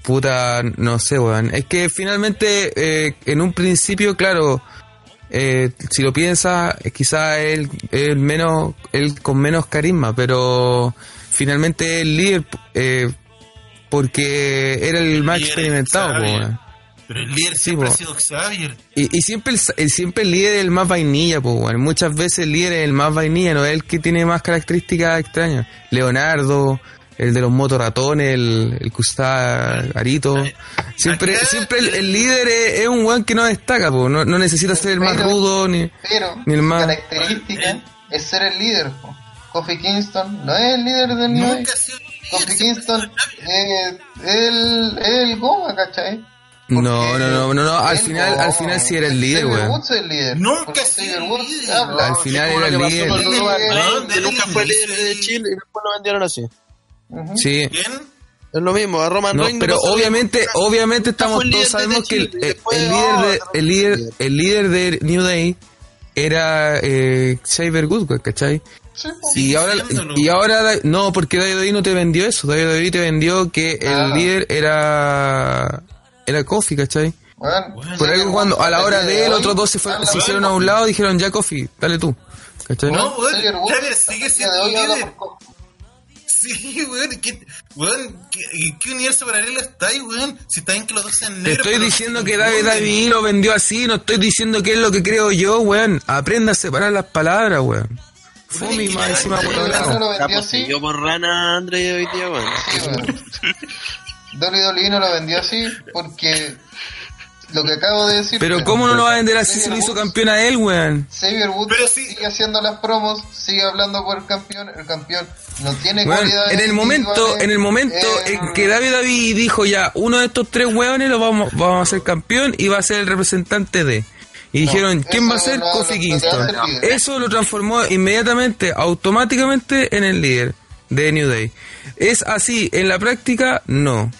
Speaker 5: Puta, no sé, weón. Es que finalmente, eh, en un principio, claro, eh, si lo piensas, eh, quizá él, él menos, él con menos carisma, pero finalmente el líder, eh, porque era el más experimentado, weón.
Speaker 1: Pero el líder
Speaker 5: Sí,
Speaker 1: siempre
Speaker 5: po.
Speaker 1: ha sido Xavier.
Speaker 5: Y, y siempre el, siempre el líder es el más vainilla, pues, weón. Muchas veces el líder es el más vainilla, no es el que tiene más características extrañas. Leonardo, el de los motorratones, el, el que está Arito. Siempre,
Speaker 1: Acá-
Speaker 5: siempre el, el líder es, es un weón que no destaca, pues. No, no necesita ser el más
Speaker 2: Pero-
Speaker 5: rudo ni.
Speaker 2: Pero
Speaker 5: Ni el más-
Speaker 2: característica es ser el líder. po. Kofi Kingston no es el líder del.
Speaker 1: Nunca.
Speaker 2: Kofi Kingston es el, el Goma, ¿cachai?
Speaker 5: No, no, no, no, no, al final, al final sí era el líder,
Speaker 2: líder.
Speaker 1: Nunca
Speaker 2: Xavier
Speaker 1: el líder.
Speaker 5: Al final era el líder.
Speaker 2: Sí,
Speaker 6: Reigns,
Speaker 1: ¿dónde
Speaker 6: que nunca fue líder de Chile y después lo vendieron así.
Speaker 5: Sí.
Speaker 6: Es lo mismo, a Roman
Speaker 5: No,
Speaker 6: Reigns.
Speaker 5: pero obviamente, obviamente estamos todos sabemos que el, líder de, el líder, el líder de New Day era eh, Xavier Goodwin, ¿cachai?
Speaker 2: Sí, po.
Speaker 5: Y ahora,
Speaker 1: diciéndolo.
Speaker 5: y ahora, no, porque David no te vendió eso, David te vendió que el
Speaker 2: Ah.
Speaker 5: líder era, era Kofi, ¿cachai?
Speaker 1: Bueno,
Speaker 5: Por algo cuando, a la hora de él,
Speaker 2: hoy
Speaker 5: otros dos se, fue- se hicieron a un lado, dijeron ya Kofi, dale tú, ¿cachai?
Speaker 1: No, weón,
Speaker 2: Woods
Speaker 1: Xavier sigue siendo líder. Sí, weón, ¿qué, weón, ¿qué, ¿en qué universo paralelo estáis, weón? Si está bien que los dos sean
Speaker 5: Te
Speaker 1: negros.
Speaker 5: estoy
Speaker 1: pero
Speaker 5: diciendo que David. David lo vendió así, no estoy diciendo que es lo que creo yo, weón. Aprenda a separar las palabras, weón. Fumi más encima por otro lado.
Speaker 2: no
Speaker 6: Está poseído por rana André hoy día, weón.
Speaker 2: WWE no lo vendió así porque lo que acabo de decir.
Speaker 5: Pero ¿cómo no lo va a vender así si lo hizo campeón a él, weón?
Speaker 2: Xavier Woods
Speaker 1: sí.
Speaker 2: sigue haciendo las promos, sigue hablando por el campeón, el campeón no tiene
Speaker 5: Weón,
Speaker 2: cualidades
Speaker 5: en el momento, en el momento
Speaker 2: eh,
Speaker 5: en que David David dijo ya, uno de estos tres weones lo vamos, vamos a hacer campeón y va a ser el representante de. Y dijeron, ¿quién va a ser?
Speaker 2: no-
Speaker 5: Kofi Kingston. Eso lo transformó inmediatamente, automáticamente en el líder de New Day. ¿Es así en la práctica? No.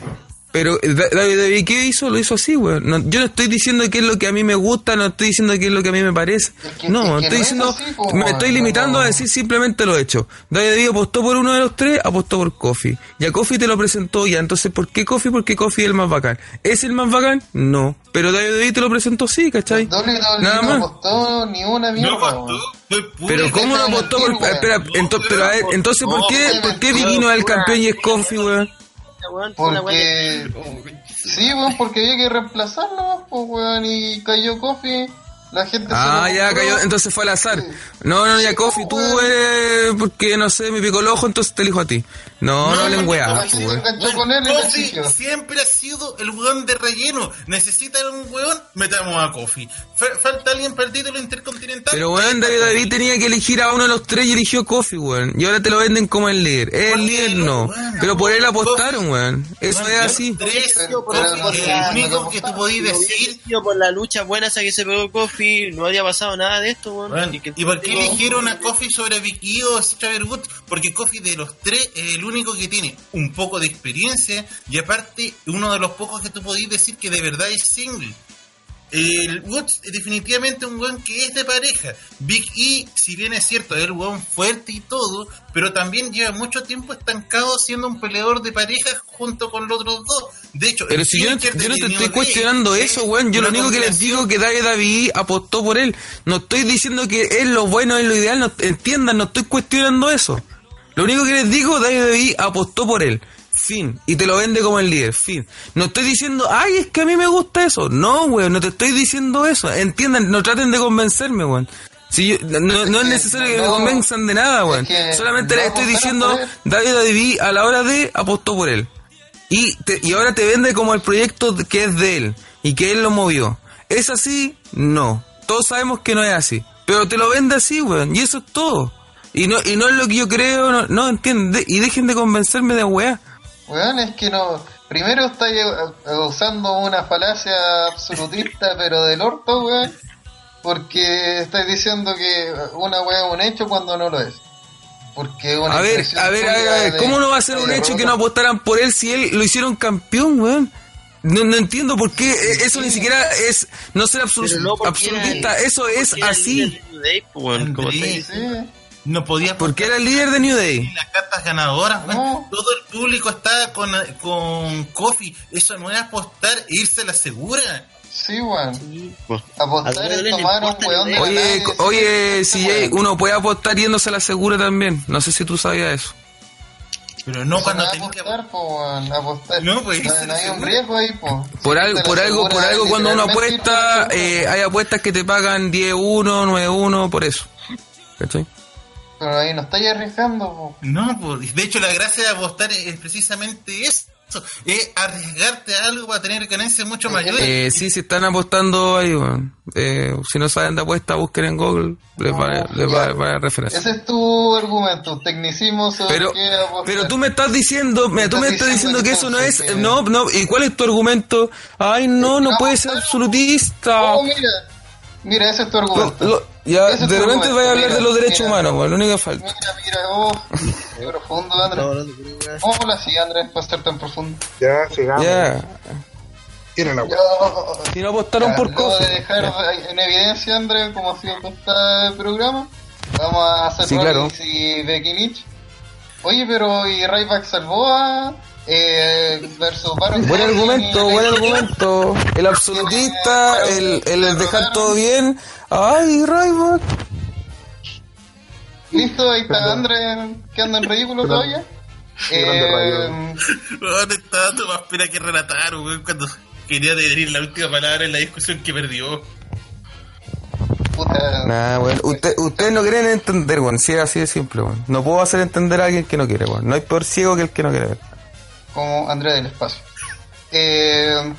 Speaker 5: Pero eh, Da- David David, ¿qué hizo? Lo hizo así, weón. No, yo no estoy diciendo qué es lo que a mí me gusta, no estoy diciendo qué es lo que a mí me parece.
Speaker 2: Es que-
Speaker 5: No,
Speaker 2: es que
Speaker 5: estoy
Speaker 2: no es
Speaker 5: diciendo,
Speaker 2: así, po,
Speaker 5: me estoy limitando
Speaker 2: No.
Speaker 5: a decir simplemente lo hecho. David David apostó por uno de los tres, apostó por Kofi. Y a Kofi te lo presentó ya. Entonces, ¿por qué Kofi? Porque Kofi es el más bacán. ¿Es el más bacán? No. Pero David David te lo presentó sí, ¿cachai?
Speaker 2: WWE
Speaker 5: Nada
Speaker 2: no
Speaker 5: más.
Speaker 2: apostó ni una mierda.
Speaker 1: No
Speaker 5: Pero ¿cómo no apostó por... Espera,
Speaker 2: weón.
Speaker 5: ento- pero a ver, entonces, ¿por qué,
Speaker 2: No,
Speaker 5: ¿por qué
Speaker 2: weón.
Speaker 5: Vicky no es el campeón y es Kofi, weón?
Speaker 6: Weón,
Speaker 2: Porque. Sí, weón, porque había que reemplazarlo, pues, weón, y cayó Kofi. La gente
Speaker 5: Ah, ya
Speaker 2: compró.
Speaker 5: cayó, entonces fue al azar. No, no, ya Kofi, tú eres, porque no sé, me picó el ojo, entonces te elijo a ti. No, no, weá,
Speaker 2: Kofi
Speaker 5: pues, weón.
Speaker 2: y le
Speaker 1: Kofi
Speaker 2: exigió.
Speaker 1: siempre ha sido el weón de relleno. Necesitan un weón, metamos a Kofi. Fa- falta alguien para el título intercontinental.
Speaker 5: Pero weón, David David tenía que elegir a uno de los tres y eligió Kofi, weón. Y ahora te lo venden como el líder. Es el líder, no. Pero por él apostaron, weón. Eso
Speaker 1: Weón,
Speaker 5: es así.
Speaker 1: Tres, Kofi, el único que tú podís decir.
Speaker 6: Por la lucha buena esa que se pegó Kofi, no había pasado nada de esto, weón.
Speaker 1: Weón,
Speaker 6: que-
Speaker 1: ¿Y por qué eligieron a Kofi sobre Vicky o Xavier Woods? Porque Kofi de los tres es el único que tiene un poco de experiencia y aparte uno de los pocos que tú podís decir que de verdad es single. El Woods es definitivamente un weón que es de pareja. Big E, si bien es cierto, es el weón fuerte y todo, pero también lleva mucho tiempo estancado siendo un peleador de pareja junto con los otros dos. De hecho,
Speaker 5: Pero si yo no, yo te estoy cuestionando
Speaker 1: es
Speaker 5: eso, weón. Yo lo único que les digo que David David apostó por él. No estoy diciendo que es lo bueno, es lo ideal. No, entiendan, no estoy cuestionando eso. Lo único que les digo, David David apostó por él. Fin. Y te lo vende como el líder. Fin. No estoy diciendo, ay, es que a mí me gusta eso. No, weón, no te estoy diciendo eso. Entiendan, no traten de convencerme, weón. Si yo- no, no- no es necesario que me convenzan de nada, weón. Solamente les estoy diciendo. David David a la hora de apostó por él. Y, te- y ahora te vende como el proyecto que es de él y que él lo movió. ¿Es así? No. Todos sabemos que no es así. Pero te lo vende así, weón. Y eso es todo. Y no, y no es lo que yo creo, no, no entienden. Y dejen de convencerme de weá.
Speaker 2: Weón, es que no. Primero estáis eh, usando una falacia absolutista, pero del orto, weón. Porque estáis diciendo que una weá es un hecho cuando no lo es. Porque una
Speaker 5: A ver, a ver, a ver, a ver.
Speaker 2: de-
Speaker 5: ¿Cómo no va a ser un hecho que no apostaran por él si él lo hicieron campeón, weón? No, no entiendo por qué. eh, Eso ni siquiera es no ser absolu-
Speaker 6: Pero no porque era-
Speaker 5: absolutista. Eso es así.
Speaker 6: Day, pues, weón, como.
Speaker 2: Sí.
Speaker 1: No podía
Speaker 5: Porque era el líder de New Day.
Speaker 1: Las cartas ganadoras.
Speaker 2: No.
Speaker 1: todo el público está con, con Kofi. Eso no es apostar e irse a la segura.
Speaker 2: Sí, weón.
Speaker 6: Sí.
Speaker 2: Apostar
Speaker 6: le
Speaker 2: tomar un weón de la
Speaker 5: Oye,
Speaker 2: sí,
Speaker 5: oye,
Speaker 2: sí,
Speaker 5: CJ,
Speaker 2: weón.
Speaker 5: uno puede apostar yéndose a la segura también. No sé si tú sabías eso.
Speaker 1: Pero no cuando
Speaker 2: no es
Speaker 1: tenés que
Speaker 2: apostar, po, weón, apostar.
Speaker 1: No, pues,
Speaker 2: no, no hay un riesgo ahí, po.
Speaker 5: Por algo, por algo, por algo cuando uno apuesta,
Speaker 2: la
Speaker 5: eh, hay apuestas que te pagan 10-1, 9-1, por eso. ¿Cachai?
Speaker 2: Pero ahí no estáis arriesgando, po.
Speaker 1: No, pues, de hecho la gracia de apostar es, es precisamente eso. Es arriesgarte a algo para tener ganancias mucho mayores.
Speaker 5: Eh, sí, si están apostando ahí. Eh, si no saben de apuesta, busquen en Google, les va, les va, va a referencia.
Speaker 2: Ese es tu argumento, tecnicismo sobre
Speaker 5: Pero, pero tú me estás diciendo, mira, tú me estás diciendo que eso no es,
Speaker 2: que-
Speaker 5: no, no, ¿y cuál es tu argumento? Ay, no, no puede ser absolutista.
Speaker 2: Oh, mira, mira, ese es tu argumento.
Speaker 5: lo- ya,
Speaker 2: es
Speaker 5: de repente vaya a hablar
Speaker 2: mira,
Speaker 5: de los derechos
Speaker 2: mira.
Speaker 5: humanos, lo único que falta.
Speaker 2: Mira, mira, oh, qué profundo, Andrés. ¿Cómo habla así, Andrés, para ser tan profundo?
Speaker 7: Ya, sigamos.
Speaker 5: Ya,
Speaker 7: Tiene la
Speaker 2: Yo,
Speaker 5: si no apostaron por
Speaker 2: luego
Speaker 5: Kofi.
Speaker 2: de dejar en evidencia, Andrés, cómo ha sido todo el programa, vamos a hacer
Speaker 5: Sí, claro.
Speaker 2: Y Becky Lynch. Oye, pero ¿y Ryback salvó a eh, versus Baron
Speaker 5: Buen argumento, buen argumento. El absolutista, el, el dejar todo bien. Ay, Ryback.
Speaker 2: Listo, ahí está. Andrés que anda en ridículo
Speaker 7: Perdón.
Speaker 2: todavía. Eh,
Speaker 1: Weón, estaba todo más pena que relatar, weón, cuando quería decir la última palabra en la discusión que perdió.
Speaker 2: puta,
Speaker 5: Nah, weón. Usted, ustedes no quieren entender, weón. Si es así de simple, weón. No puedo hacer entender a alguien que no quiere, weón. No hay peor ciego que el que no quiere ver.
Speaker 2: Como Andrés del espacio. Eh,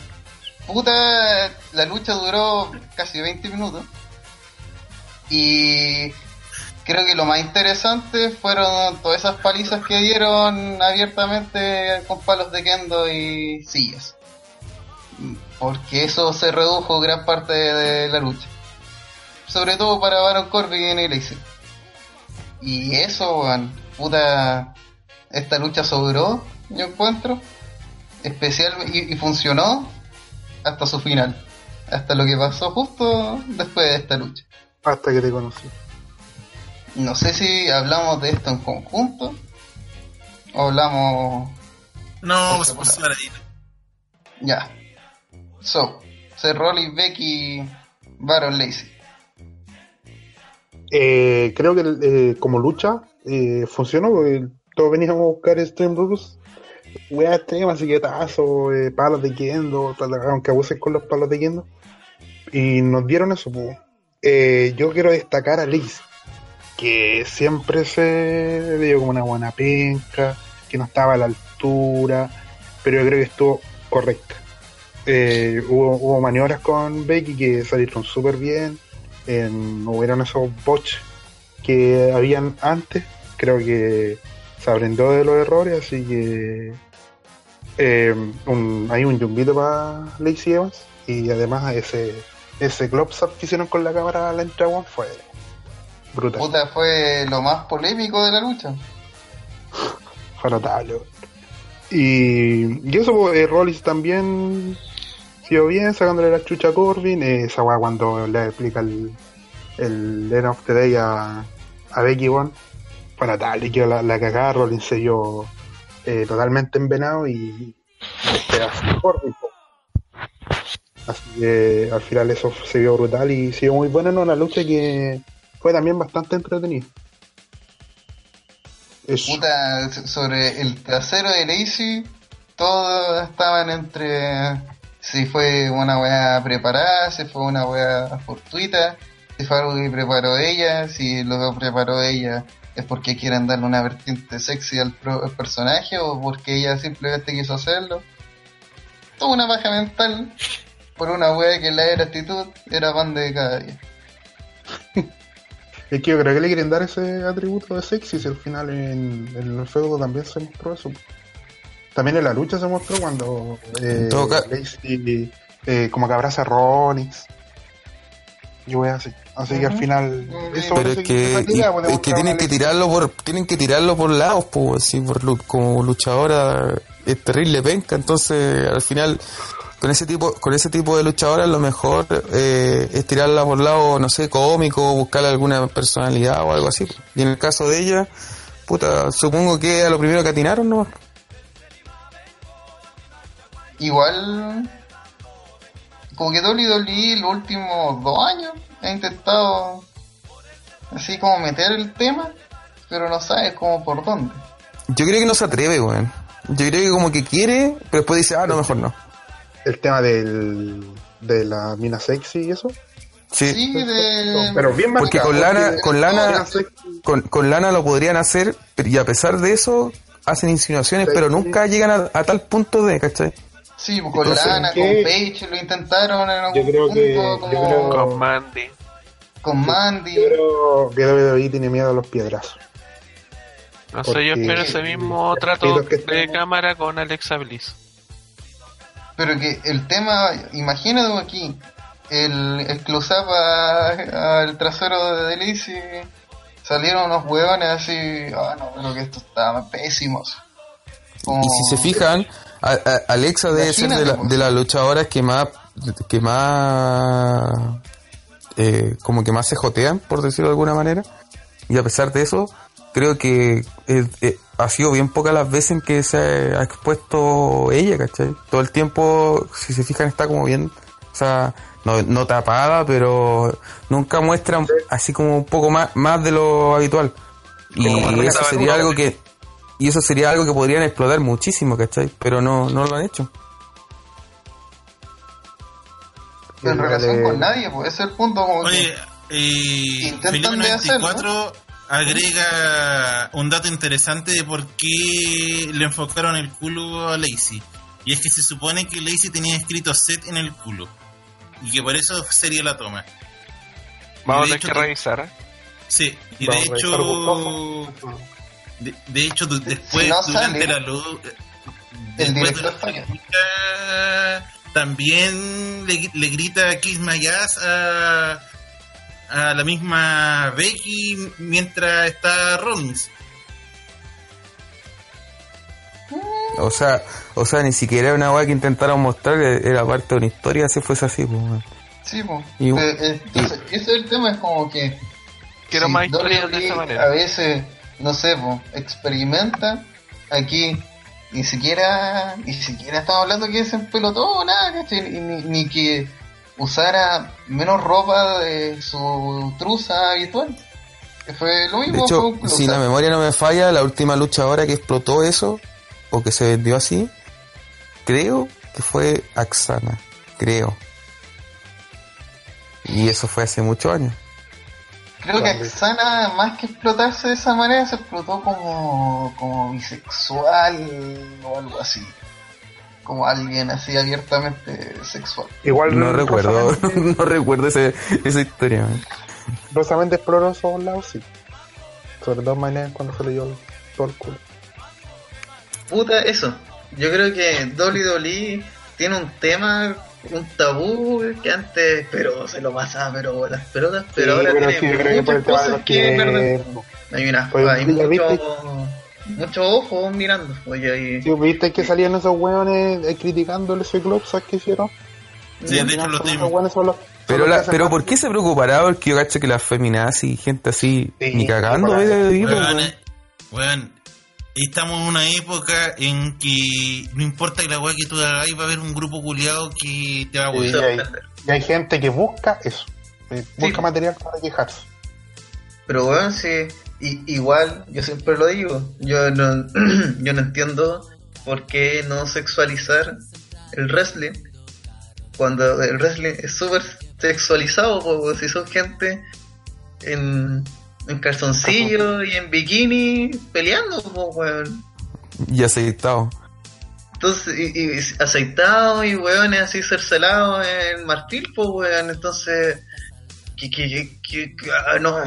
Speaker 2: puta, la lucha duró casi 20 minutos. Y creo que lo más interesante fueron todas esas palizas que dieron abiertamente con palos de kendo y sillas. Porque eso se redujo gran parte de la lucha. Sobre todo para Baron Corbin y Lacey. Y eso, puta, esta lucha sobró, yo encuentro. Especial y, y funcionó hasta su final. Hasta lo que pasó justo después de esta lucha.
Speaker 7: Hasta que te conocí.
Speaker 2: No sé si hablamos de esto en conjunto o hablamos.
Speaker 1: No, pues, ahí.
Speaker 2: Ya. So, Seth Rollins, Becky, Baron Lacey.
Speaker 7: Eh, creo que eh, como lucha eh, funcionó porque todos veníamos a buscar Stream Rules. Wea extrema, siguietazo, eh, palos de kendo, tal- aunque abusen con los palos de kendo. Y nos dieron eso. pues. Yo quiero destacar a Liz, que siempre se dio como una buena penca, que no estaba a la altura, pero yo creo que estuvo correcta. Eh, hubo, maniobras con Becky que salieron súper bien. No hubieron esos bots que habían antes. Creo que se aprendió de los errores, así que eh, un- hay un yumbito para Lacey Evans y además ese ese close up que hicieron con la cámara a la entrada fue brutal,
Speaker 2: Puta, fue lo más polémico de la lucha.
Speaker 7: fue notable. Y, y eso, pues, eh, Rollins también siguió bien, sacándole la chucha a Corbin. eh, esa weá cuando le explica el, el End of the Day a, a Becky One, fue notable. Quedó la, la cagada, Rollins se vio eh, totalmente envenenado y este, así que al final eso se vio brutal y siguió muy buena en una lucha que fue también bastante entretenida.
Speaker 2: Puta, sobre el trasero de Lacey, todos estaban entre si fue una weá preparada, si fue una weá fortuita, si fue algo que preparó ella, si lo preparó ella es porque quieren darle una vertiente sexy al, pro- al personaje o porque ella simplemente quiso hacerlo. Toda una baja mental por una weá que la era actitud era pan de cada día.
Speaker 7: Es que yo creo que le quieren dar ese atributo de sexy si al final en, en el feudo también se mostró eso. También en la lucha se mostró cuando eh, Lacey eh, como que abraza a Rollins. Y voy así. Así que al final eso
Speaker 5: Pero es que, y- es que tienen que tirarlo por tienen que tirarlo por lados pues así por como luchadora es terrible penca entonces al final con ese tipo con ese tipo de luchadora lo mejor eh, es tirarla por lado no sé cómico buscarle alguna personalidad o algo así y en el caso de ella puta supongo que a lo primero que atinaron no
Speaker 2: Igual, como que WWE los últimos dos años ha intentado así como meter el tema, pero no sabe cómo por dónde.
Speaker 5: yo creo que no se atreve weón yo creo que como que quiere pero después dice ah no mejor no
Speaker 7: el tema del, de la mina sexy y eso.
Speaker 5: sí,
Speaker 2: Sí, de...
Speaker 7: Pero bien
Speaker 5: Porque
Speaker 7: marcado,
Speaker 5: con lana-
Speaker 7: porque-
Speaker 5: con lana- con, con lana lo podrían hacer pero- y a pesar de eso hacen insinuaciones
Speaker 7: Sí.
Speaker 5: pero nunca llegan a, a tal punto de ¿cachai?
Speaker 2: Sí, pues, con
Speaker 7: Entonces,
Speaker 2: Lana,
Speaker 7: ¿qué?
Speaker 2: con Paige lo intentaron en algún
Speaker 7: Yo creo que- yo
Speaker 2: como
Speaker 7: creo-
Speaker 3: Con Mandy.
Speaker 2: con Mandy.
Speaker 7: Yo creo que WWE tiene miedo a los piedrazos.
Speaker 3: No sé, yo espero ese mismo trato de cámara con Alexa Bliss.
Speaker 2: Pero que el tema, imagínate aquí, el, el close-up a- al trasero de Delici, salieron unos huevones así, ah no, pero que esto está pésimo. Como-
Speaker 5: Y si se fijan, a- a- Alexa debe ser de, la- de las luchadoras que más, que más, eh, como que más se jotean, por decirlo de alguna manera. Y a pesar de eso, creo que eh, eh, ha sido bien pocas las veces en que se ha expuesto ella, ¿cachai? Todo el tiempo, si se fijan, está como bien, o sea, no, no tapada, pero nunca muestra así como un poco más, más de lo habitual. Y eso sería algo que, y eso sería algo que podrían explotar muchísimo, ¿cachai? Pero no, no lo han hecho.
Speaker 2: en
Speaker 7: el
Speaker 2: relación
Speaker 7: de-
Speaker 2: con nadie, pues ese es el punto como que-
Speaker 1: Oye, eh,
Speaker 2: Intentan
Speaker 1: Felipe
Speaker 2: de hacerlo,
Speaker 1: 94 agrega un dato interesante de por qué le enfocaron el culo a Lacey. Y es que se supone que Lacey tenía escrito set en el culo. Y que por eso sería la toma.
Speaker 3: Vamos a tener que revisar.
Speaker 1: Sí, y de
Speaker 7: Vamos
Speaker 1: hecho. De, de hecho, du- después,
Speaker 2: Si no
Speaker 1: durante
Speaker 2: sale,
Speaker 1: la luz. eh,
Speaker 2: el director falla.
Speaker 1: También le, le grita Kiss My Ass a, a la misma Becky mientras está Rollins.
Speaker 5: O sea, o sea, ni siquiera era una weá que intentaron mostrar, era parte de una historia, si fuese así, pues.
Speaker 2: Sí, pues.
Speaker 5: Y-
Speaker 2: entonces, ese es el tema, es como que.
Speaker 3: Quiero
Speaker 2: si
Speaker 3: más historias de esa manera.
Speaker 2: A veces, no sé, po, experimenta. Aquí ni siquiera, ni siquiera estamos hablando que se pelotó nada, ¿cachai? Ni, ni- ni que usara menos ropa de su truza habitual. Que fue lo
Speaker 5: De
Speaker 2: mismo.
Speaker 5: hecho,
Speaker 2: fue- o
Speaker 5: si la memoria no me falla, la última lucha ahora que explotó eso, o que se vendió así, creo que fue Axana, creo. Y eso fue hace muchos años.
Speaker 2: Creo que. Axana, más que explotarse de esa manera, se explotó como, como bisexual o algo así. Como alguien así abiertamente sexual.
Speaker 7: Igual
Speaker 5: No recuerdo, no recuerdo ese, esa historia.
Speaker 7: Rosamund exploró esos lados, sí. Sobre todo maneras cuando se le dio todo el culo.
Speaker 2: Puta, eso. Yo creo que WWE tiene un tema, un tabú que antes, pero se lo pasaba, pero las pelotas, pero
Speaker 7: Sí,
Speaker 2: ahora
Speaker 7: pero
Speaker 2: tiene
Speaker 7: sí, que el
Speaker 2: muchas cosas que perder.
Speaker 7: que...
Speaker 2: Hay una,
Speaker 7: Pues,
Speaker 2: hay mucho,
Speaker 7: viste.
Speaker 2: mucho ojo mirando. Oye.
Speaker 7: Sí, ¿Viste que salían esos weones eh, criticándole ese club, ¿sabes qué hicieron?
Speaker 1: Sí,
Speaker 7: son los-
Speaker 5: Pero, la,
Speaker 7: que
Speaker 5: pero ¿por qué se preocupará? Porque yo cacho que las feminazis y gente así,
Speaker 7: Sí,
Speaker 5: ni cagando, ve de
Speaker 1: weón, estamos en una época en que no importa que la weá que tú hagas, va a haber un grupo culiado que te va a
Speaker 7: Sí,
Speaker 1: wear.
Speaker 7: hay, y hay gente que busca eso. eh, Busca material para quejarse.
Speaker 2: Pero bueno, sí, i- igual, yo siempre lo digo, yo no, yo no entiendo por qué no sexualizar el wrestling cuando el wrestling es súper sexualizado, po, si son gente en, en calzoncillo y en bikini peleando, po, weón.
Speaker 5: Y aceitado.
Speaker 2: Entonces, y, y aceitado y weones así cercelados en marfil, pues weón, entonces que, que, que, que- que- ah, no,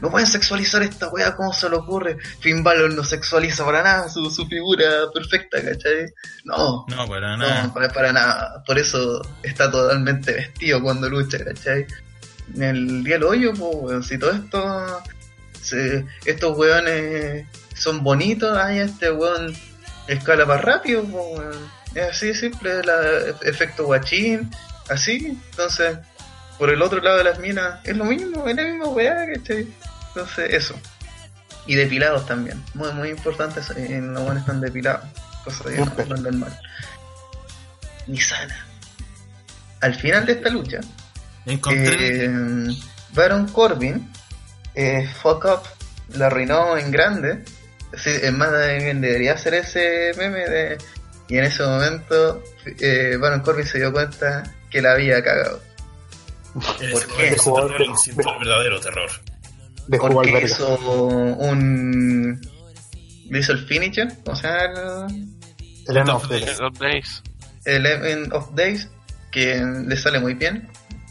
Speaker 2: no pueden sexualizar esta wea, ¿cómo se le ocurre? Finn Balor no sexualiza para nada su, su figura perfecta, ¿cachai? No,
Speaker 1: No, para
Speaker 2: no,
Speaker 1: nada.
Speaker 2: para, para nada, por eso está totalmente vestido cuando lucha, ¿cachai? En el día del hoyo, pues weón, si todo esto, se- estos weones son bonitos, ay, este weón escala más rápido, es así de simple, la, efecto guachín, así, entonces, por el otro lado de las minas, es lo mismo, es la misma weá, ¿cachai? Entonces, eso. Y depilados también, muy, muy importante, en los buenos están depilados, cosa de no, no andar mal. Ni sana. Al final de esta lucha,
Speaker 1: Encontré.
Speaker 2: eh, Baron Corbin, eh, fuck up, la arruinó en grande. Sí, es más, bien debería hacer ese meme de. Y en ese momento, eh, Baron Corbin se dio cuenta que la había cagado.
Speaker 1: en
Speaker 2: ¿por
Speaker 1: ese
Speaker 2: qué?
Speaker 1: momento se tornó el sintió el verdadero terror.
Speaker 7: Dejó al
Speaker 2: Porque
Speaker 7: verga.
Speaker 2: hizo un. Hizo el finisher, o sea, el,
Speaker 7: El End of Days.
Speaker 2: el End of Days, que le sale muy bien.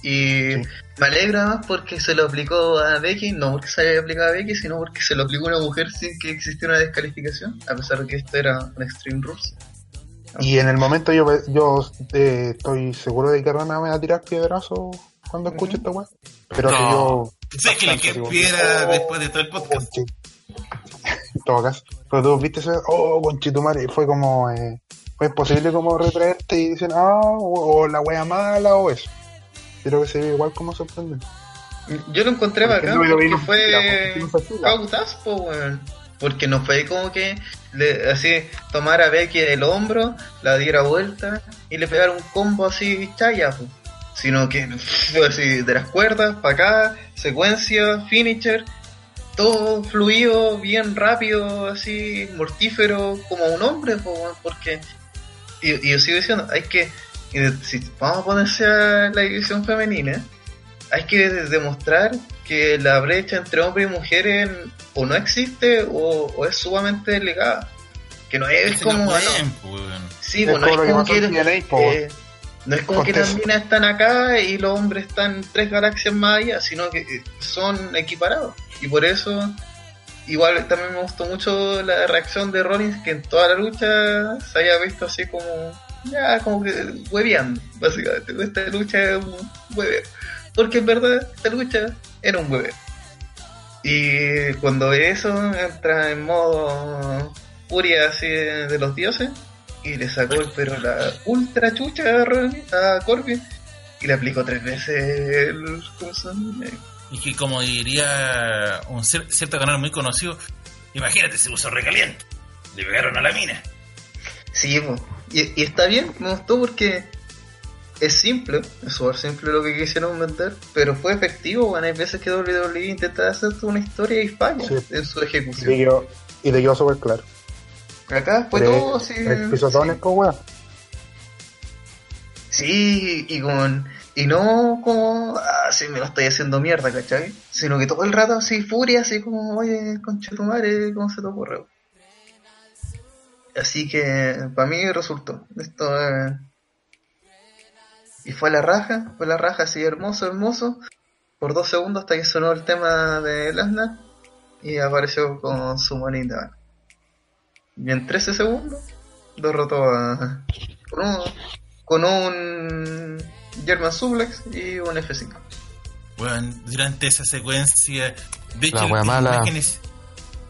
Speaker 2: Y
Speaker 7: Sí.
Speaker 2: me alegra más porque se lo aplicó a Becky, no porque se haya aplicado a Becky, sino porque se lo aplicó a una mujer sin que existiera una descalificación, a pesar de que esto era un Extreme Rules.
Speaker 7: Y en el momento yo, yo eh, estoy seguro de que Rana me va a tirar piedrazo cuando escuche esta weá. Pero que yo.
Speaker 1: Sé que le
Speaker 7: digo,
Speaker 1: piedra
Speaker 7: oh,
Speaker 1: después de todo el podcast.
Speaker 7: conche- En todo caso. Pero tú viste ese. Oh, conchetumare. Fue como. Eh, fue imposible como retraerte y dicen, ah, o, o la wea mala o eso. Creo que se ve igual como sorprendente.
Speaker 2: Yo lo encontré
Speaker 7: Porque
Speaker 2: bacán
Speaker 7: no lo
Speaker 2: porque fue
Speaker 7: no
Speaker 2: pautas, po, weón. Porque no fue como que le, así tomara a Becky del hombro, la diera vuelta y le pegara un combo así chaya, po. sino que fue así de las cuerdas para acá, secuencia, finisher, todo fluido, bien rápido, así mortífero como un hombre, po, weón, porque y, y yo sigo diciendo, hay que y de- si vamos a ponerse a la división femenina, hay que demostrar que la brecha entre hombres y mujeres o no existe o, o es sumamente delegada. Que no es como,
Speaker 1: no
Speaker 2: ah,
Speaker 1: pueden,
Speaker 2: no,
Speaker 1: pues,
Speaker 2: Sí,
Speaker 7: Es
Speaker 2: bueno,
Speaker 7: todo
Speaker 2: es
Speaker 7: lo que
Speaker 2: como
Speaker 7: pasó
Speaker 2: que,
Speaker 7: en TNA, po,
Speaker 2: eh, no es como que las minas están acá y los hombres están tres galaxias más allá, sino que eh, son equiparados. Y por eso, igual también me gustó mucho la reacción de Rollins, que en toda la lucha se haya visto así como, ya, como que hueveando, básicamente. Esta lucha es un hueveo. Porque en verdad, esta lucha era un hueveo. Y cuando ve eso, entra en modo furia así de, los dioses y le sacó el pero la ultra chucha a, Ron- a Corbin y le aplicó tres veces el.
Speaker 1: Y que como diría un cier- cierto canal muy conocido, imagínate, se puso recaliente. Le pegaron a la mina.
Speaker 2: Sí. Y, y está bien, me gustó porque es simple, es súper simple lo que quisieron vender, pero fue efectivo, bueno, hay veces que WWE intenta hacer una historia y falla
Speaker 7: Sí.
Speaker 2: en su
Speaker 7: Y
Speaker 2: ejecución.
Speaker 7: te quedó, y te quedó súper claro.
Speaker 2: Acá fue
Speaker 7: Tres-
Speaker 2: todo así.
Speaker 7: pisotones, pues, weón.
Speaker 2: Sí, y con y no como ah, sí me lo estoy haciendo mierda, ¿cachai? Sino que todo el rato así furia, así como, oye, concha tu madre, ¿cómo se te ocurre? Así que para mí resultó. Esto eh, y fue la raja, fue la raja así hermoso, hermoso. Por dos segundos hasta que sonó el tema de Lesnar y apareció con su manita. Y en 13 segundos derrotó a con un, con un German Suplex y un F5.
Speaker 1: Bueno, durante esa secuencia, de
Speaker 5: La
Speaker 1: hecho,
Speaker 5: wea
Speaker 1: en
Speaker 5: mala.
Speaker 1: imágenes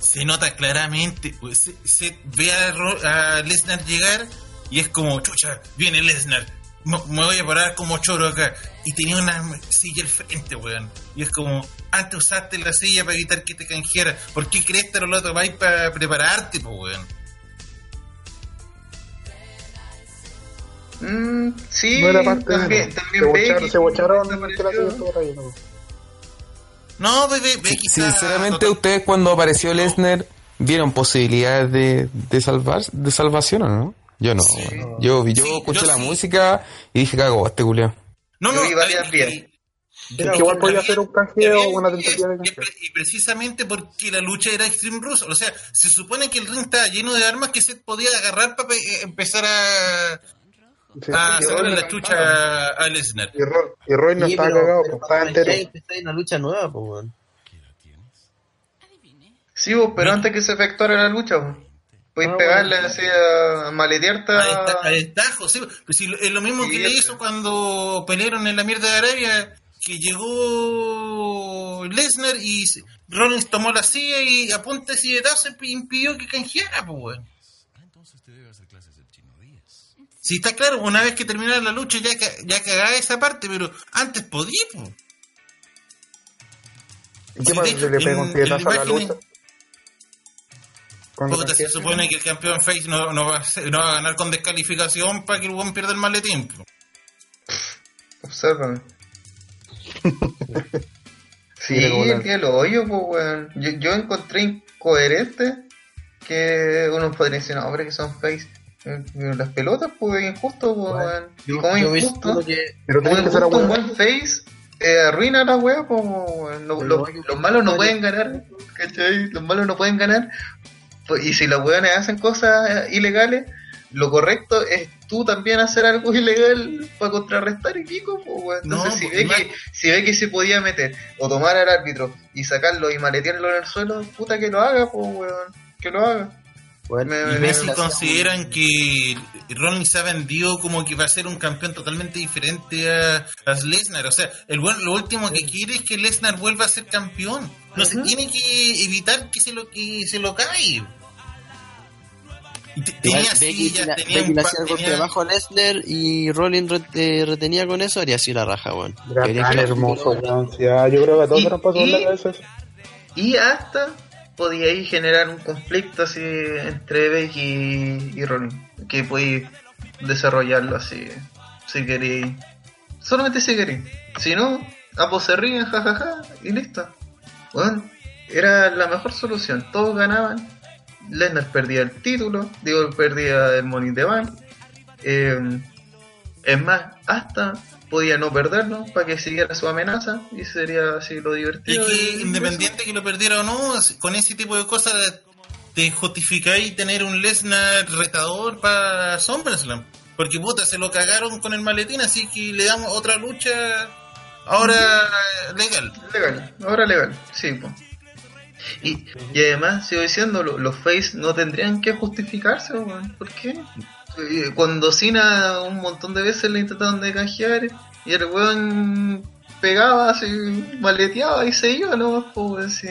Speaker 1: se nota claramente, pues, se, se ve a, Ro- a Lesnar llegar y es como, chucha, viene Lesnar, me, me voy a parar como choro acá. Y tenía una silla al frente, weón. Y es como, antes usaste la silla para evitar que te canjeara. ¿Por qué crees que no lo tomáis para prepararte, pues, weón?
Speaker 2: Mm, sí,
Speaker 7: No era parte
Speaker 2: también,
Speaker 7: de
Speaker 2: también
Speaker 7: Se bocharon, se bocharon que la ¿no?
Speaker 1: Bebé, está
Speaker 5: Sinceramente,
Speaker 1: total-
Speaker 5: ustedes cuando apareció Lesnar, ¿vieron posibilidades de, de, salvar, de salvación o no? Yo no.
Speaker 1: Sí.
Speaker 5: Yo, yo
Speaker 1: Sí,
Speaker 5: escuché
Speaker 1: yo
Speaker 5: la
Speaker 1: sí.
Speaker 5: música y dije, cago, este culiao.
Speaker 1: No, no, y-
Speaker 7: Es que igual podía ser un canjeo o una tentativa de canjeo.
Speaker 1: Y precisamente porque la lucha era Extreme Rules. O sea, se supone que el ring estaba lleno de armas que se podía agarrar para empezar a,
Speaker 7: Sí.
Speaker 1: a
Speaker 2: que
Speaker 1: sacarle
Speaker 2: ahora
Speaker 1: la chucha a, a Lesnar.
Speaker 7: Y Roy, y Roy no
Speaker 6: Sí,
Speaker 7: estaba
Speaker 6: pero-
Speaker 7: cagado,
Speaker 6: pero
Speaker 7: pues, estaba
Speaker 6: para
Speaker 7: entero.
Speaker 6: ya empezar una lucha nueva, pues, weón.
Speaker 2: Sí, vos, pero antes que se efectuara la lucha, vos. Podéis
Speaker 7: Ah,
Speaker 2: pegarle
Speaker 7: bueno.
Speaker 2: así a maletearte
Speaker 1: Ahí está,
Speaker 2: a...
Speaker 1: ahí está, José. Pues si lo- es lo mismo que
Speaker 2: Sí,
Speaker 1: le hizo cuando pelearon en la mierda de Arabia, que llegó Lesnar y Rollins tomó la silla y a punta de silletazo impidió que canjeara, pues, weón. Sí, está claro, una vez que terminara la lucha ya, ya cagaba esa parte, pero antes podía, pues.
Speaker 7: ¿Y qué pasa
Speaker 1: de
Speaker 7: si le pega un pietazo a la lucha? Cuando
Speaker 1: Puta, se supone que el campeón Face no, no, va, a ser- no va a ganar con descalificación para que el buen pierda el maletín. po.
Speaker 2: Obsérvame. sí, el día lo hoyo, pues, weón. Yo, yo encontré incoherente que uno podría decir, no, hombre, que son face. Eh, Las pelotas, pues, injusto, pues,
Speaker 6: Yo,
Speaker 2: como
Speaker 6: yo
Speaker 2: injusto,
Speaker 6: que
Speaker 7: Pero
Speaker 2: como injusto un buen face eh, arruina la wea, pues,
Speaker 6: no
Speaker 2: los malos no pueden ganar, ¿cachai? Los malos no pueden ganar. Pues, Y si los weones hacen cosas eh, ilegales, lo correcto es tú también hacer algo ilegal para contrarrestar y pico, pues, weón. Entonces,
Speaker 1: No,
Speaker 2: si,
Speaker 1: pues,
Speaker 2: ve que, si ve que se podía meter o tomar al árbitro y sacarlo y maletearlo en el suelo, puta que lo haga, pues, weón. Que lo haga.
Speaker 6: Bueno,
Speaker 2: Me-
Speaker 1: Y
Speaker 2: me-
Speaker 1: Messi
Speaker 2: me-
Speaker 1: consideran que Rollins se ha vendido como que va a ser un campeón totalmente diferente a, a Lesnar. O sea, el buen, lo último que quiere es que Lesnar vuelva a ser campeón. No se
Speaker 2: Ujú.
Speaker 1: tiene que evitar que se lo que se lo cae. Y te-
Speaker 6: Igual
Speaker 1: Tenía
Speaker 6: Becky,
Speaker 1: sillas,
Speaker 6: la-
Speaker 1: tenía un
Speaker 6: golpe
Speaker 1: tenía-
Speaker 6: a Lesnar y Rollins re- eh, retenía con eso, haría así la raja, weón. Que-
Speaker 7: hermoso. Ya, yo creo que a todos
Speaker 2: Y-
Speaker 7: se nos pasó en la cabeza.
Speaker 2: Y hasta podía ahí generar un conflicto así entre Becky y, y. Que podéis desarrollarlo así, si queréis. Solamente si queréis. Si no, ambos se ríen, jajaja, y listo. Bueno, era la mejor solución. Todos ganaban. Lesnar perdía el título, digo, perdía el Money the Bank. Eh, es más, hasta podía no perderlo para que siguiera su amenaza y sería así lo
Speaker 1: Y
Speaker 2: divertido.
Speaker 1: que
Speaker 2: de- de
Speaker 1: independiente que lo perdiera o no, con ese tipo de cosas te justificáis tener un Lesnar retador para SummerSlam. Porque puta, se lo cagaron con el maletín, así que le damos otra lucha ahora legal.
Speaker 2: Legal, ahora legal, sí, po. Y, y además, sigo diciendo, lo- los face no tendrían que justificarse. ¿por qué? Cuando Cena un montón de veces le intentaron de canjear y el weón pegaba así, maleteaba y se iba, ¿no? Sí.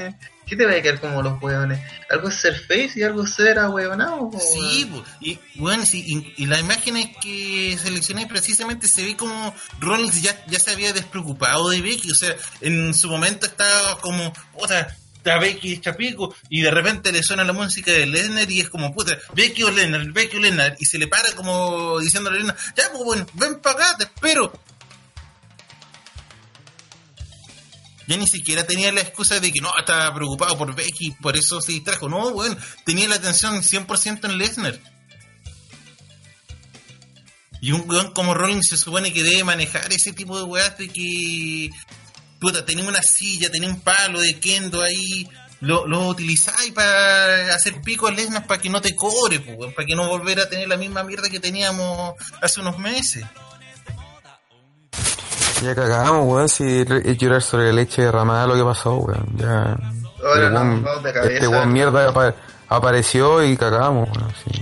Speaker 2: ¿Qué te va a quedar como los weones? Algo es ser face y algo es ser ahueonado, po,
Speaker 1: Sí, y bueno, sí, y, y las imágenes que seleccioné precisamente se ve como Rollins ya, ya se había despreocupado de Becky, o sea, en su momento estaba como, otra, está Becky Chapico, y de repente le suena la música de Lennar y es como, puta, Becky o Lennar, Becky o Lennar, y se le para como diciéndole a Lennar, ya, pues bueno, ven para acá, te espero. Ya ni siquiera tenía la excusa de que no, estaba preocupado por Becky, por eso se distrajo. No, weón, tenía la atención 100% en Lesnar. Y un weón como Rollins se supone que debe manejar ese tipo de weas de que. Puta, tenía una silla, tenía un palo de kendo ahí. Lo, lo utilizáis para hacer pico a Lesnar para que no te cobre, weón, para que no volviera a tener la misma mierda que teníamos hace unos meses.
Speaker 5: Ya cagamos, weón, si es llorar sobre leche derramada lo que pasó, weón. Ya.
Speaker 2: Ahora vamos de cabeza.
Speaker 5: este weón mierda apa- apareció y cagamos, weón, sí.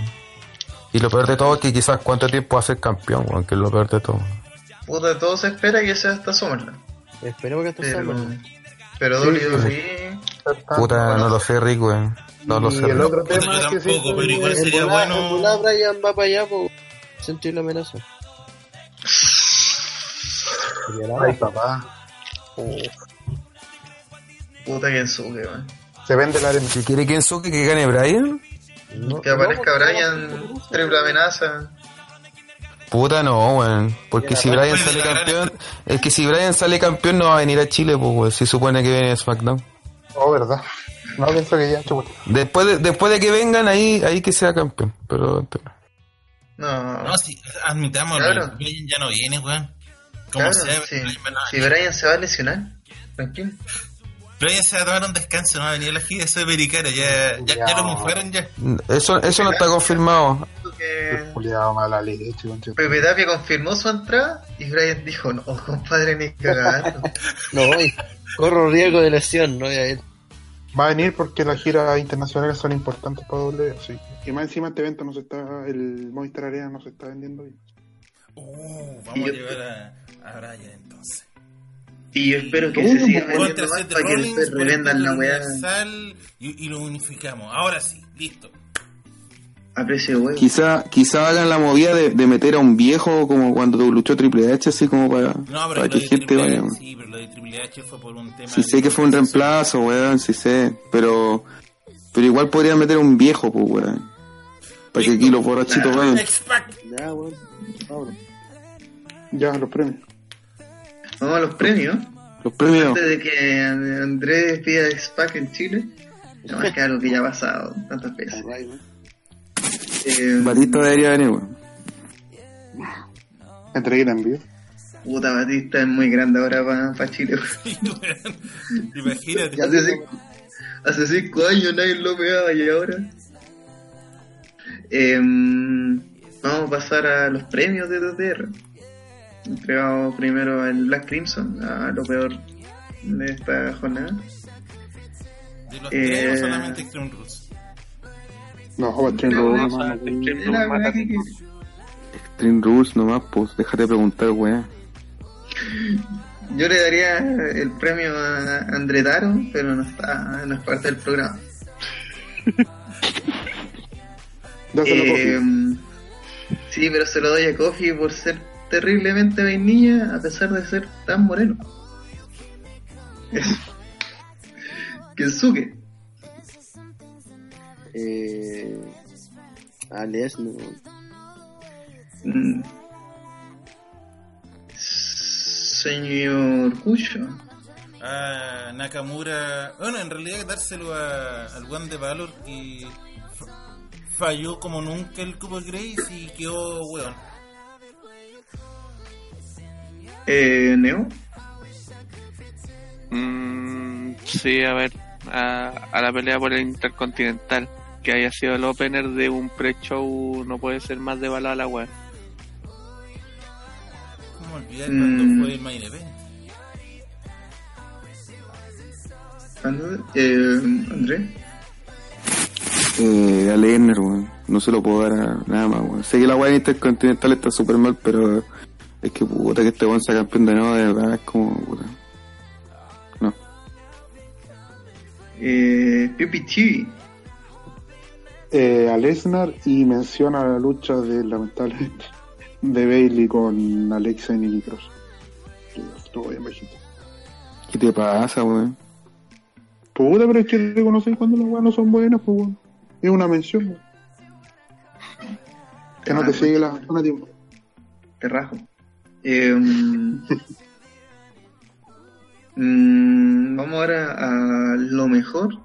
Speaker 5: Y lo peor de todo es que quizás cuánto tiempo va a ser campeón, weón, que es lo peor de todo.
Speaker 2: Puta, todo se espera que sea hasta Summerland.
Speaker 6: Esperemos que esto sea
Speaker 2: Pero,
Speaker 6: bueno.
Speaker 2: pero
Speaker 7: Sí,
Speaker 2: WWE,
Speaker 5: Puta, no lo sé, Rick, weón. No lo
Speaker 7: Y
Speaker 5: sé,
Speaker 7: el
Speaker 5: Rick.
Speaker 7: otro tema es que sí,
Speaker 1: pero igual sería bueno-
Speaker 6: Brian va para allá, pues. Sentir la amenaza.
Speaker 7: Ay, papá.
Speaker 2: puta que ensuque, weón.
Speaker 7: Se vende la arena.
Speaker 5: Si quiere Kensuke que gane Brian,
Speaker 2: Que aparezca Brian, triple amenaza.
Speaker 5: Puta no, weón. Porque si Brian sale campeón, es que si Brian sale campeón no va a venir a Chile, pues, weón. Si supone que viene de SmackDown.
Speaker 7: Oh, verdad. No pienso que ya, chupo.
Speaker 5: Después de, después de que vengan ahí, ahí que sea campeón. Pero,
Speaker 2: No,
Speaker 1: No, si admitamos,
Speaker 2: Claro.
Speaker 1: Brian ya no viene, weón. Como
Speaker 2: claro,
Speaker 1: sea,
Speaker 2: si,
Speaker 1: Brian a
Speaker 2: si se va a lesionar, tranquilo.
Speaker 1: Brian se va a tomar un descanso, no va a venir a la gira sudamericana, ya, ya, ya lo mufaron ya.
Speaker 5: eso, eso no está confirmado.
Speaker 2: Que
Speaker 7: mala leche.
Speaker 2: Pepe Tapia confirmó su entrada y Brian dijo, no, compadre, ni cagando.
Speaker 6: No voy. Corro riesgo de lesión, no voy a ir.
Speaker 7: Va a venir porque las giras internacionales son importantes para W, sí. Y más encima este evento no se está, el Movistar Arena no se está vendiendo bien.
Speaker 1: Uh, vamos
Speaker 2: Y
Speaker 1: a llevar a, a Brian entonces.
Speaker 2: Y yo espero que se siga vendiendo más para que después revendan la weá
Speaker 1: y, y lo unificamos. Ahora sí, listo.
Speaker 2: A precio de huevo.
Speaker 5: Quizá, quizá hagan la movida de, de meter a un viejo como cuando luchó Triple H, así como para,
Speaker 1: No, pero
Speaker 5: para que gente vaya.
Speaker 1: H, sí, pero lo de Triple H fue por un tema.
Speaker 5: Sí sé que fue un reemplazo, weón, sí sé, pero pero igual podrían meter a un viejo, pues, weón. Para que aquí los borrachitos vayan.
Speaker 1: X-Pac.
Speaker 6: Ya, weón.
Speaker 7: Ya, los premios.
Speaker 2: Vamos a los premios.
Speaker 5: Los premios.
Speaker 2: Antes de que Andrés pida X-Pac en Chile. No, es que algo que ya ha pasado tantas veces. Eh,
Speaker 5: Batista debería venir, weón.
Speaker 7: Entregué en vivo.
Speaker 2: puta Batista es muy grande ahora para Chile.
Speaker 1: Imagínate.
Speaker 2: hace, cinco, hace cinco años nadie lo pegaba y ahora. Em, vamos a pasar a los premios de DTR. Entregamos primero el Black Crimson, a lo peor de esta jornada.
Speaker 1: De los
Speaker 2: Eh,
Speaker 1: tres, solamente Extreme Rules.
Speaker 7: No, joder, Extreme
Speaker 2: Creo
Speaker 7: Rules,
Speaker 2: que-
Speaker 7: mano.
Speaker 2: Es la weá que quiere.
Speaker 5: Extreme Rules nomás, pues, déjate preguntar, weón.
Speaker 2: Yo le daría el premio a André Taro, pero no está, no es parte del programa.
Speaker 7: Dáselo,
Speaker 2: Eh, sí, pero se lo doy a Kofi por ser terriblemente vainilla a pesar de ser tan moreno. Eso. Kensuke.
Speaker 6: Eh, a Lesnar.
Speaker 2: Mm. Señor Cucho.
Speaker 1: A Nakamura. Bueno, en realidad dárselo a, al One de Valor que falló como nunca el Cubo Grace y quedó weón.
Speaker 2: Eh, Neo.
Speaker 3: Mm, sí, a ver, a, a la pelea por el Intercontinental. Que haya sido el opener de un pre-show no puede ser más de balada la weá.
Speaker 1: ¿Cómo olvidar
Speaker 2: Mm.
Speaker 1: cuando fue el main event?
Speaker 2: Eh, André.
Speaker 5: Eh, a Lerner, weón. No se lo puedo dar a nada más, weón. Sé que la weá intercontinental está súper mal, pero es que puta que este weón sea campeón de nuevo, de verdad, es como, puta. No.
Speaker 2: Eh, Pipi TV.
Speaker 7: Eh, a Lesnar y menciona la lucha de lamentablemente de Bailey con Alexa y Nikki Cross. Estuvo bien bajito.
Speaker 5: ¿Qué te pasa, weón?
Speaker 7: Puta, pero es que reconocer cuando las weas no son buenas, pues weón. Es una mención, weón. Que no te sigue la zona tiempo.
Speaker 2: Te rajo. Eh, mm, mm, vamos ahora a lo mejor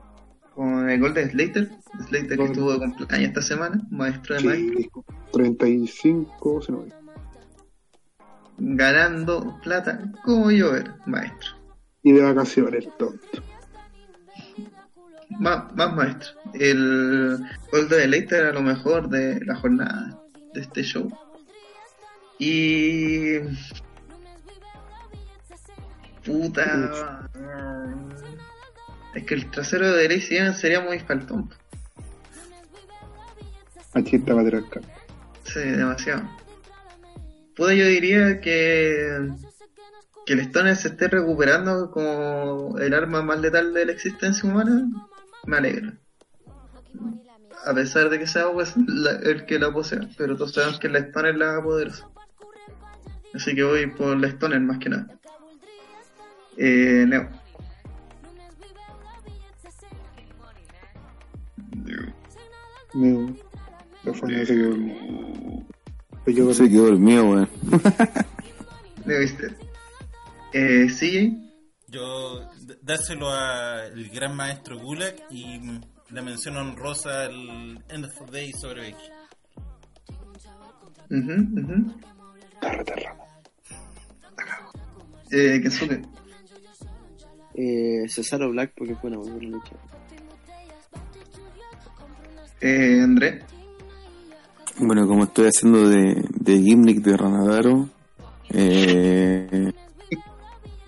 Speaker 2: con el Golden Slater. Slater que estuvo de cumpleaños esta semana, maestro de maestros,
Speaker 7: Sí, 35, si no me equivoco.
Speaker 2: ganando plata como yo era, maestro.
Speaker 7: Y de vacaciones, tonto.
Speaker 2: Más, más maestro. El Golden Slater era lo mejor de la jornada de este show. Y. Puta. Es que el trasero de Lacey Evans sería muy faltón.
Speaker 7: Machista patriarcal.
Speaker 2: Sí, demasiado. Puta, yo diría que. Que el Stoner se esté recuperando como el arma más letal de la existencia humana, me alegra. A pesar de que sea pues, la- el que la posea, pero todos sabemos que la Stoner es la poderosa. Así que voy por la Stoner más que nada. Eh, Neo.
Speaker 7: Me, la forma se quedó dormido. Se quedó
Speaker 5: Se quedó dormido, weón.
Speaker 2: Neo viste. Eh, CJ.
Speaker 1: Yo d- dárselo al gran maestro Gulag y la mención honrosa al End of the Day sobre Becky.
Speaker 2: Ujú, ujú.
Speaker 7: Cárrate, Ramo.
Speaker 2: Eh, Kensuke.
Speaker 6: Eh, Cesaro Black porque fue una buena lucha.
Speaker 2: Eh, André.
Speaker 5: Bueno, como estoy haciendo de, de gimmick de Ranadaro, eh,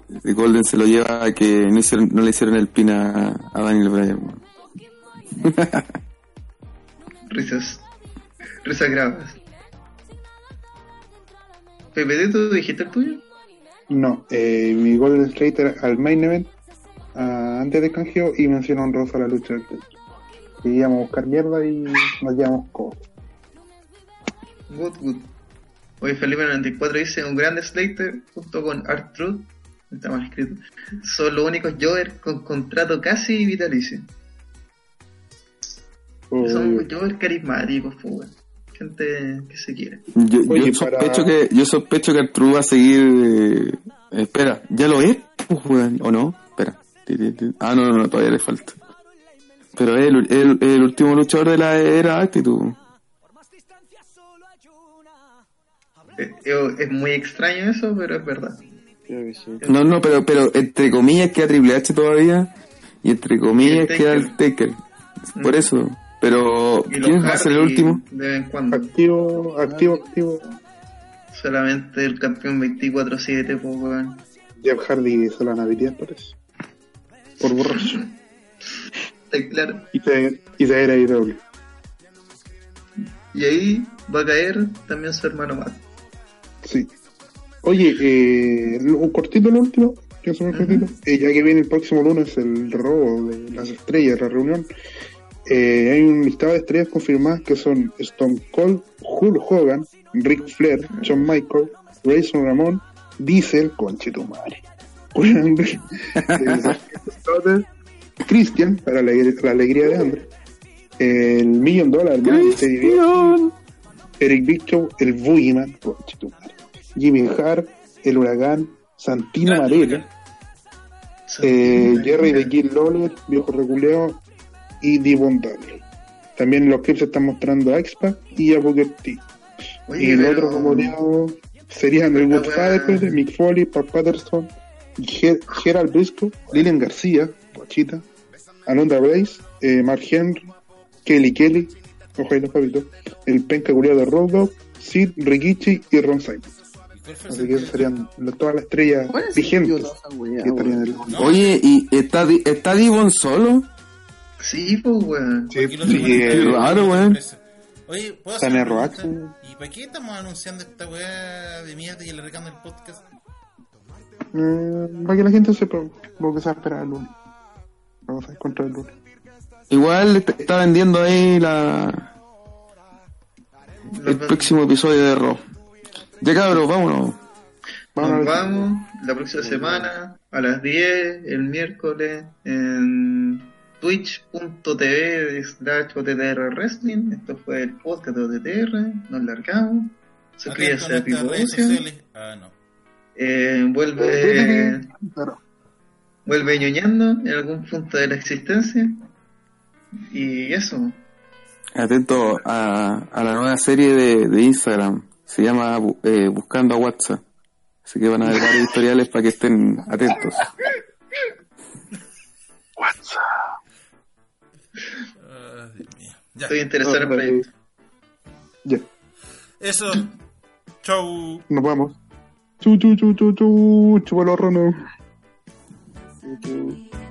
Speaker 5: de Golden se lo lleva a que no, hicieron, no le hicieron el pin a, a Daniel Bryan.
Speaker 2: Risas. Risas graves. PPD, ¿tú dijiste el tuyo?
Speaker 7: No, eh, mi Golden Slater al main event ah, antes de canjeo y mencionó honrosa la lucha del techo. Que íbamos a buscar mierda y nos llevamos codo.
Speaker 2: Good, good. Hoy Felipe94 dice: Un grande Slater junto con Art Truth, está mal escrito, son los únicos Jover con contrato casi vitalicio. Son
Speaker 7: Obvio.
Speaker 2: Jover carismáticos, pues, weón. Gente que se quiere.
Speaker 5: Yo, sospecho
Speaker 7: para-
Speaker 5: que yo sospecho que Arturo va a seguir. eh, espera, ¿ya lo es? Pues, ¿O no? Espera. Ah, no, no, no, todavía le falta. Pero es el, el, el último luchador de la era actitud.
Speaker 2: Eh, Es muy extraño eso, pero es verdad.
Speaker 6: Creo que sí.
Speaker 5: No, no, pero, pero entre comillas queda Triple H todavía. Y entre comillas
Speaker 2: Y el
Speaker 5: queda el Taker. Por
Speaker 2: Mm.
Speaker 5: eso. Pero, ¿quién va a ser el último?
Speaker 2: De vez en cuando.
Speaker 7: Activo, activo, activo.
Speaker 2: Solamente el campeón 24-7, pues, weón.
Speaker 7: Jeff Hardy se la habilidad, parece. Por borracho.
Speaker 2: Está claro.
Speaker 7: Y se, y era IW.
Speaker 2: Y ahí va a caer también su hermano Matt.
Speaker 7: Sí. Oye, eh, un cortito lo último, que es un cortito. Eh, ya que viene el próximo lunes el robo de las estrellas, la reunión. eh, hay un listado de estrellas confirmadas que son Stone Cold, Hulk Hogan, Ric Flair, Shawn Michaels, Grayson Ramón, Diesel, conche Christian, para la, la alegría de hambre. El Million Dollar Man, Eric Biccho, el Boogeyman. Jimmy Hart, el Huracán, Santino Marella, eh, Jerry de Kill Lawler, Viejo Reculeo y Devon Dudley. También los clips se están mostrando a X-Pac y a Booker T.
Speaker 2: Oye,
Speaker 7: y el
Speaker 2: pero-
Speaker 7: otro rumoreado serían el Woodfather, pues, Mick Foley, Pat Patterson, Ger- Gerald Briscoe, Lillian García, Guachita, Alondra Blaze, eh, Mark Henry, Kelly Kelly, ojalá los capítulos, el penca culiado de Dogg, Sid, Rikichi y Ron Simon.
Speaker 1: ¿Y cuál fue el
Speaker 7: Así que serían la- todas las estrellas
Speaker 6: ¿Cuál es el
Speaker 7: vigentes que estarían en el
Speaker 5: Oye, ¿y está, está Divon solo?
Speaker 2: Sí, pues, weón.
Speaker 7: Sí,
Speaker 1: en-
Speaker 5: raro, weón.
Speaker 1: Oye, ¿puedo
Speaker 7: Está
Speaker 1: hacer una pregunta? ¿Y para qué estamos anunciando esta weá de mierda y alargando el podcast?
Speaker 7: Mm, para que la gente sepa lo que se va a esperar el lunes. Vamos a encontrar el lunes.
Speaker 5: Igual te está vendiendo ahí la, el próximo episodio de Raw. Ya cabros, vámonos.
Speaker 2: Nos vamos la próxima semana a las 10 el miércoles en twitch.tv slash OTTR Wrestling. Esto fue el podcast de OTTR. Nos largamos. Suscríbase a Pipo.
Speaker 1: Ah, no.
Speaker 2: Eh, vuelve. Vuelve ñoñando en algún punto de la existencia. Y eso.
Speaker 5: Atento a, a la nueva serie de, de Instagram. Se llama eh, Buscando a WhatsApp. Así que van a haber varios historiales para que estén atentos.
Speaker 1: Ya.
Speaker 2: Estoy interesado en el
Speaker 7: Ah,
Speaker 2: proyecto.
Speaker 7: Ya,
Speaker 1: Eso. Chau.
Speaker 7: nos vamos. Chu, chu, chu, chu, chu, chúpalo,
Speaker 6: you.